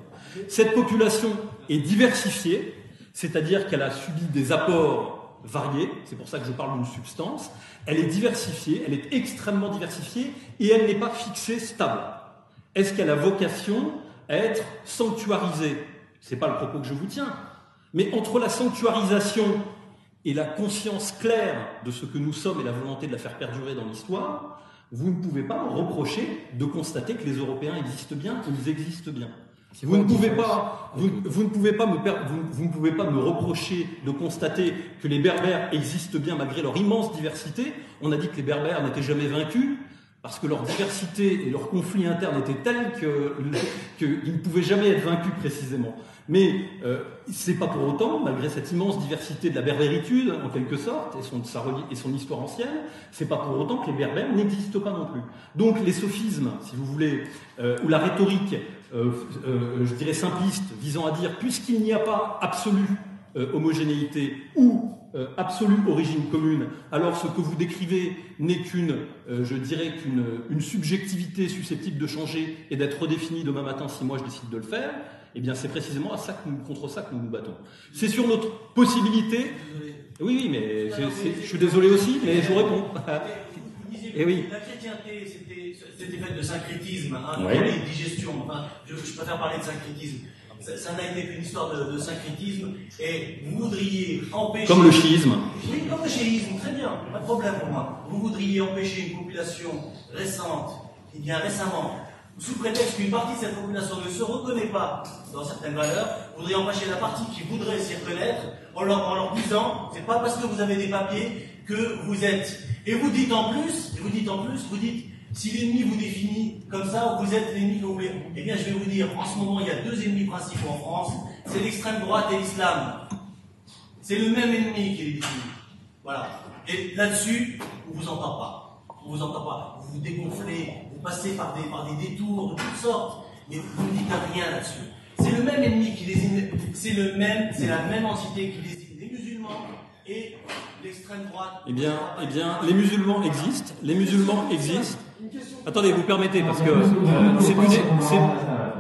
Cette population est diversifiée, c'est-à-dire qu'elle a subi des apports variés, c'est pour ça que je parle d'une substance, elle est diversifiée, elle est extrêmement diversifiée et elle n'est pas fixée stable. Est-ce qu'elle a vocation à être sanctuarisée? C'est pas le propos que je vous tiens. Mais entre la sanctuarisation et la conscience claire de ce que nous sommes et la volonté de la faire perdurer dans l'histoire, vous ne pouvez pas me reprocher de constater que les Européens existent bien, qu'ils existent bien. Vous ne, pouvez pas, vous, ne pouvez pas me, vous, ne pouvez pas me reprocher de constater que les Berbères existent bien malgré leur immense diversité. On a dit que les Berbères n'étaient jamais vaincus parce que leur diversité et leur conflit interne étaient tels qu'ils ne pouvaient jamais être vaincus précisément. Mais euh, c'est pas pour autant, malgré cette immense diversité de la berbéritude, en quelque sorte, et son, histoire ancienne, c'est pas pour autant que les berbères n'existent pas non plus. Donc les sophismes, si vous voulez, euh, ou la rhétorique, euh, euh, je dirais simpliste, visant à dire, puisqu'il n'y a pas absolue homogénéité ou absolue origine commune, alors ce que vous décrivez n'est qu'une, je dirais qu'une une subjectivité susceptible de changer et d'être redéfinie demain matin si moi je décide de le faire, eh bien, c'est précisément à ça que nous, contre ça que nous nous battons. C'est sur notre possibilité. Oui, oui, mais je suis désolé aussi, mais je vous réponds. Et eh oui. La chrétienté, c'était fait de syncrétisme, hein, de digestion. Enfin, je, préfère parler de syncrétisme. Ça n'a été qu'une histoire de, syncrétisme et vous voudriez empêcher. Comme le schisme. Oui, comme le schisme, très bien, pas de problème pour moi. Vous voudriez empêcher une population récente, qui vient récemment, sous prétexte qu'une partie de cette population ne se reconnaît pas dans certaines valeurs, vous voudriez empêcher la partie qui voudrait s'y reconnaître en leur, en leur disant c'est pas parce que vous avez des papiers que vous êtes. Et vous dites en plus, et vous dites en plus, vous dites si l'ennemi vous définit comme ça, vous êtes l'ennemi que vous voulez. Eh bien, je vais vous dire, en ce moment, il y a deux ennemis principaux en France c'est l'extrême droite et l'islam. C'est le même ennemi qui les définit. Voilà. Et là-dessus, on vous entend pas. On vous entend pas. Vous vous dégonflez, passer par des, par des détours de toutes sortes, mais vous ne dites rien là-dessus. C'est le même ennemi qui désigne, c'est le même, c'est la même entité qui désigne les musulmans et l'extrême droite. Eh bien, eh bien, les musulmans existent, les musulmans existent. Attendez, vous permettez, parce que euh, c'est plus,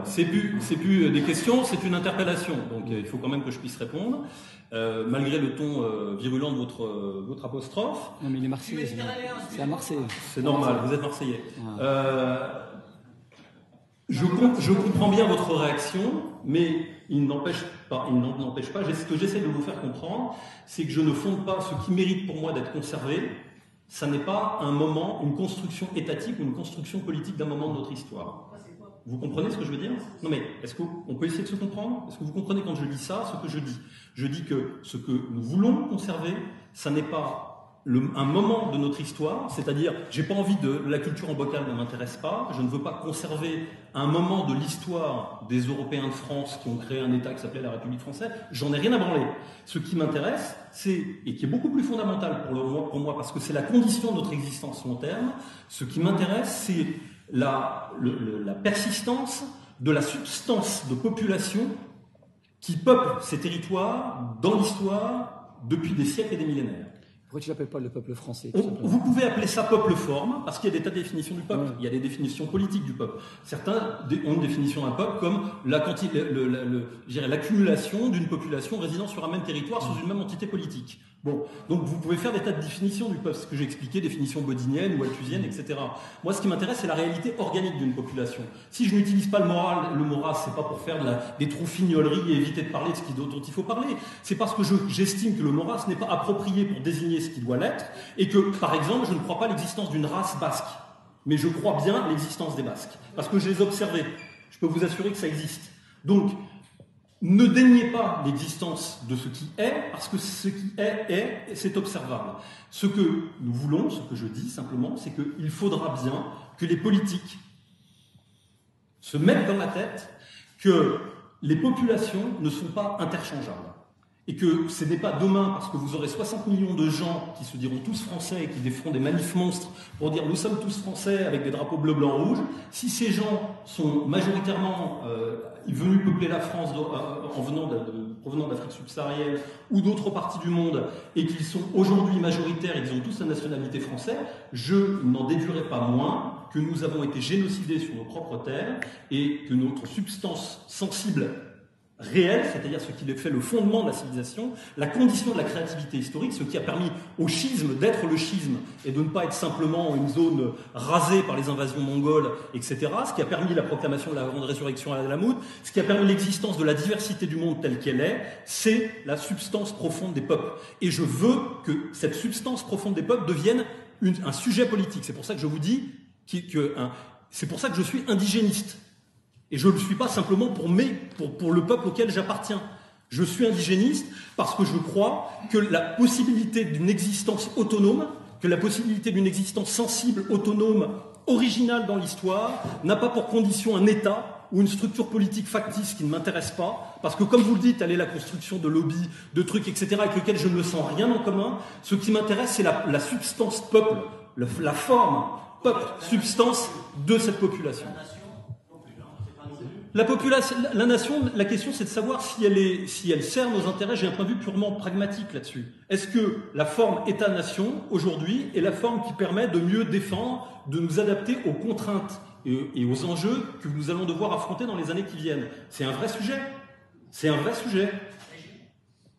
c'est- plus, c'est plus des questions, c'est une interpellation. Donc, euh, il faut quand même que je puisse répondre, euh, malgré le ton euh, virulent de votre, euh, votre apostrophe. Non, mais il est marseillais. c'est- C'est à Marseille. C'est normal, vous êtes marseillais. Euh, je, com- je comprends bien votre réaction, mais il n'empêche pas, il n'en- n'empêche pas, ce que j'essaie de vous faire comprendre, c'est que je ne fonde pas ce qui mérite pour moi d'être conservé, ça n'est pas un moment, une construction étatique ou une construction politique d'un moment de notre histoire. Vous comprenez ce que je veux dire? Non mais est-ce qu'on peut essayer de se comprendre? Est-ce que vous comprenez quand je dis ça, ce que je dis? Je dis que ce que nous voulons conserver, ça n'est pas un moment de notre histoire, c'est-à-dire, j'ai pas envie de la culture en bocal ne m'intéresse pas, je ne veux pas conserver un moment de l'histoire des Européens de France qui ont créé un État qui s'appelait la République française, j'en ai rien à branler. Ce qui m'intéresse, c'est, et qui est beaucoup plus fondamental pour, moi, parce que c'est la condition de notre existence long terme, ce qui m'intéresse, c'est la, la persistance de la substance de population qui peuple ces territoires dans l'histoire depuis des siècles et des millénaires. Pourquoi tu l'appelles pas le peuple français On- vous pouvez appeler ça peuple forme parce qu'il y a des tas de définitions du peuple. Il y a des définitions politiques du peuple. Certains ont une définition d'un peuple comme la l'accumulation d'une population résidant sur un même territoire sous une même entité politique. Bon, donc vous pouvez faire des tas de définitions du peuple, ce que j'ai expliqué, définition bodinienne ou althusienne, etc. Moi, ce qui m'intéresse, c'est la réalité organique d'une population. Si je n'utilise pas le moral, le moral, c'est pas pour faire de la- des troufignoleries et éviter de parler de ce qui- dont, dont il faut parler. C'est parce que je- j'estime que le moral, ce n'est pas approprié pour désigner ce qui doit l'être, et que, par exemple, je ne crois pas l'existence d'une race basque. Mais je crois bien l'existence des Basques. Parce que je les ai observés. Je peux vous assurer que ça existe. Donc, ne déniez pas l'existence de ce qui est, parce que ce qui est, est, c'est observable. Ce que nous voulons, ce que je dis simplement, c'est qu'il faudra bien que les politiques se mettent dans la tête que les populations ne sont pas interchangeables. Et que ce n'est pas demain, parce que vous aurez 60 millions de gens qui se diront tous français et qui déferont des manifs monstres pour dire nous sommes tous français avec des drapeaux bleu, blanc, rouge. Si ces gens sont majoritairement euh, venus peupler la France euh, en venant provenant d'Afrique subsaharienne ou d'autres parties du monde et qu'ils sont aujourd'hui majoritaires qu'ils ont tous la nationalité française, je n'en déduirai pas moins que nous avons été génocidés sur nos propres terres et que notre substance sensible réel, c'est-à-dire ce qui fait le fondement de la civilisation, la condition de la créativité historique, ce qui a permis au schisme d'être le schisme et de ne pas être simplement une zone rasée par les invasions mongoles, etc., ce qui a permis la proclamation de la grande résurrection à la Lamoud, ce qui a permis l'existence de la diversité du monde telle qu'elle est, c'est la substance profonde des peuples. Et je veux que cette substance profonde des peuples devienne un sujet politique. C'est pour ça que je vous dis que c'est pour ça que je suis indigéniste. Et je ne le suis pas simplement pour, mes, pour, le peuple auquel j'appartiens. Je suis indigéniste parce que je crois que la possibilité d'une existence autonome, que la possibilité d'une existence sensible, autonome, originale dans l'histoire, n'a pas pour condition un État ou une structure politique factice qui ne m'intéresse pas, parce que comme vous le dites, elle est la construction de lobbies, de trucs, etc., avec lesquels je ne sens rien en commun. Ce qui m'intéresse, c'est la, substance peuple, le- la forme peuple, substance de cette population. La population, la nation, la question c'est de savoir si elle, est, sert nos intérêts. J'ai un point de vue purement pragmatique là-dessus. Est-ce que la forme État-nation aujourd'hui est la forme qui permet de mieux défendre, de nous adapter aux contraintes et, aux enjeux que nous allons devoir affronter dans les années qui viennent? C'est un vrai sujet. C'est un vrai sujet.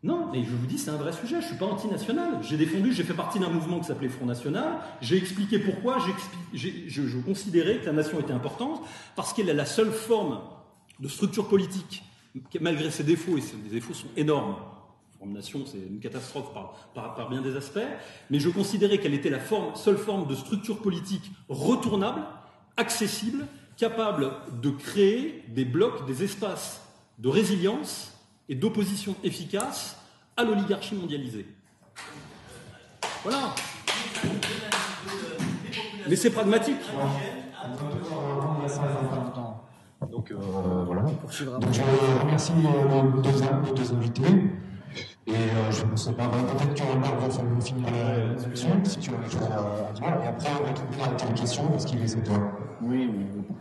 Non, mais je vous dis, c'est un vrai sujet. Je suis pas antinational. J'ai défendu, j'ai fait partie d'un mouvement qui s'appelait Front National. J'ai expliqué pourquoi j'ai- je, je considérais que la nation était importante parce qu'elle est la seule forme de structure politique, malgré ses défauts, et les défauts sont énormes. Forme nation, c'est une catastrophe par bien des aspects. Mais je considérais qu'elle était la forme- seule forme de structure politique retournable, accessible, capable de créer des blocs, des espaces de résilience et d'opposition efficace à l'oligarchie mondialisée. Voilà. Mais c'est pragmatique. Donc euh, voilà. Donc je remercie euh, nos, deux, nos deux invités. Et euh, je ne sais pas, peut-être que Marc va falloir finir la discussion, si tu as quelque chose à. Et après, on va répondre à tes questions, parce qu'il est 7 heures. Oui, mais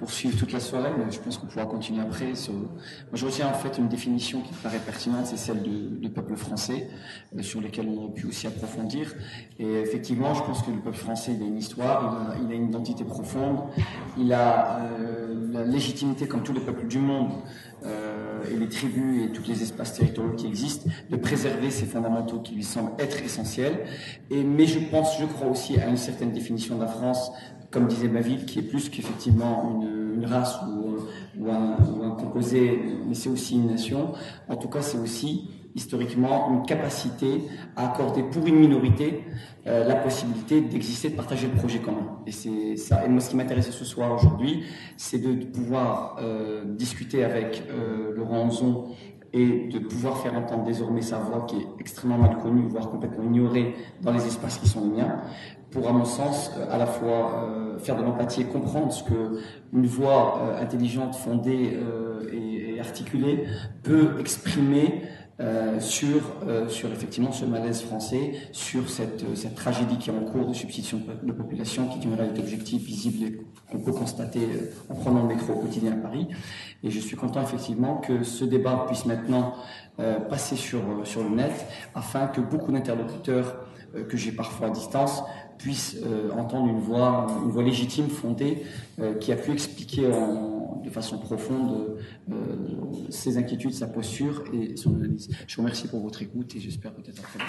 poursuivre toute la soirée, mais je pense qu'on pourra continuer après. Moi, je retiens en fait une définition qui me paraît pertinente, c'est celle du peuple français, euh, sur lesquels on aurait pu aussi approfondir. Et effectivement, je pense que le peuple français, il a une histoire, il a, une identité profonde, il a euh, la légitimité, comme tous les peuples du monde, euh, et les tribus et tous les espaces territoriaux qui existent, de préserver ces fondamentaux qui lui semblent être essentiels. Et, mais je pense, je crois aussi à une certaine définition de la France, comme disait Baville, qui est plus qu'effectivement une, race ou, un, composé, mais c'est aussi une nation. En tout cas, c'est aussi historiquement une capacité à accorder pour une minorité euh, la possibilité d'exister, de partager le projet commun. Et c'est ça. Et moi, ce qui m'intéresse ce soir aujourd'hui, c'est de, pouvoir euh, discuter avec euh, Laurent Anzon et de pouvoir faire entendre désormais sa voix qui est extrêmement mal connue, voire complètement ignorée dans les espaces qui sont les miens, pour, à mon sens, à la fois faire de l'empathie et comprendre ce que une voix intelligente, fondée et, et, articulée peut exprimer euh, sur, euh, sur effectivement ce malaise français, sur cette, euh, cette tragédie qui est en cours de substitution de population, qui est une réalité objective, visible et qu'on peut constater en prenant le métro au quotidien à Paris. Et je suis content effectivement que ce débat puisse maintenant passer sur, sur le net, afin que beaucoup d'interlocuteurs que j'ai parfois à distance puissent entendre une voix, une voix légitime, fondée, qui a pu expliquer de façon profonde euh, ses inquiétudes, sa posture et son analyse. Je vous remercie pour votre écoute et j'espère peut-être après.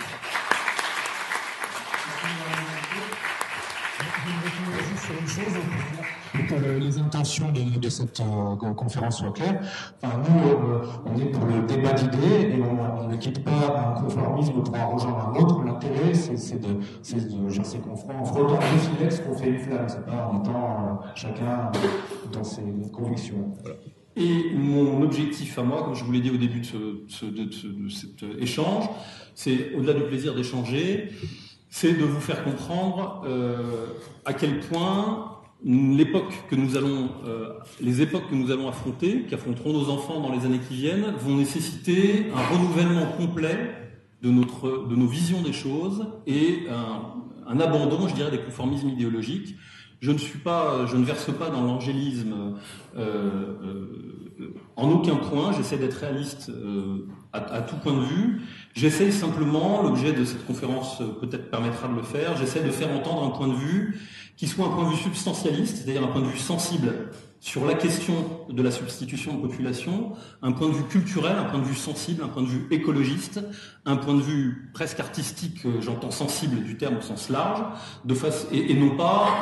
Pour que les intentions de, cette euh, conférence soient claires. Enfin, nous, euh, on est pour le débat d'idées et on, ne quitte pas un conformisme pour en rejoindre un autre. L'intérêt, c'est de, de gérer qu'on en frottant deux filets qu'on fait une flamme. C'est pas en étant chacun dans ses convictions. Et mon objectif à moi, comme je vous l'ai dit au début ce, de cet échange, c'est au-delà du plaisir d'échanger, c'est de vous faire comprendre euh, à quel point l'époque que nous allons, euh, les époques que nous allons affronter, qui affronteront nos enfants dans les années qui viennent, vont nécessiter un renouvellement complet de notre, de nos visions des choses et un, un abandon, je dirais, des conformismes idéologiques. Je ne suis pas, je ne verse pas dans l'angélisme euh, euh, en aucun point. J'essaie d'être réaliste euh, à, tout point de vue. J'essaie simplement, l'objet de cette conférence euh, peut-être permettra de le faire. J'essaie de faire entendre un point de vue qui soit un point de vue substantialiste, c'est-à-dire un point de vue sensible sur la question de la substitution de population, un point de vue culturel, un point de vue sensible, un point de vue écologiste, un point de vue presque artistique, j'entends sensible du terme au sens large, de face, et, non pas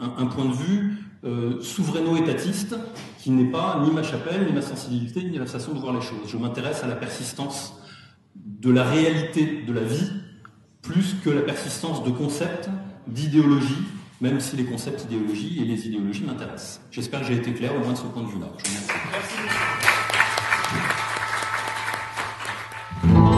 un, point de vue euh, souveraino-étatiste qui n'est pas ni ma chapelle, ni ma sensibilité, ni la façon de voir les choses. Je m'intéresse à la persistance de la réalité de la vie plus que la persistance de concepts d'idéologie, même si les concepts d'idéologie et les idéologies m'intéressent. J'espère que j'ai été clair au moins de ce point de vue-là. Je vous remercie.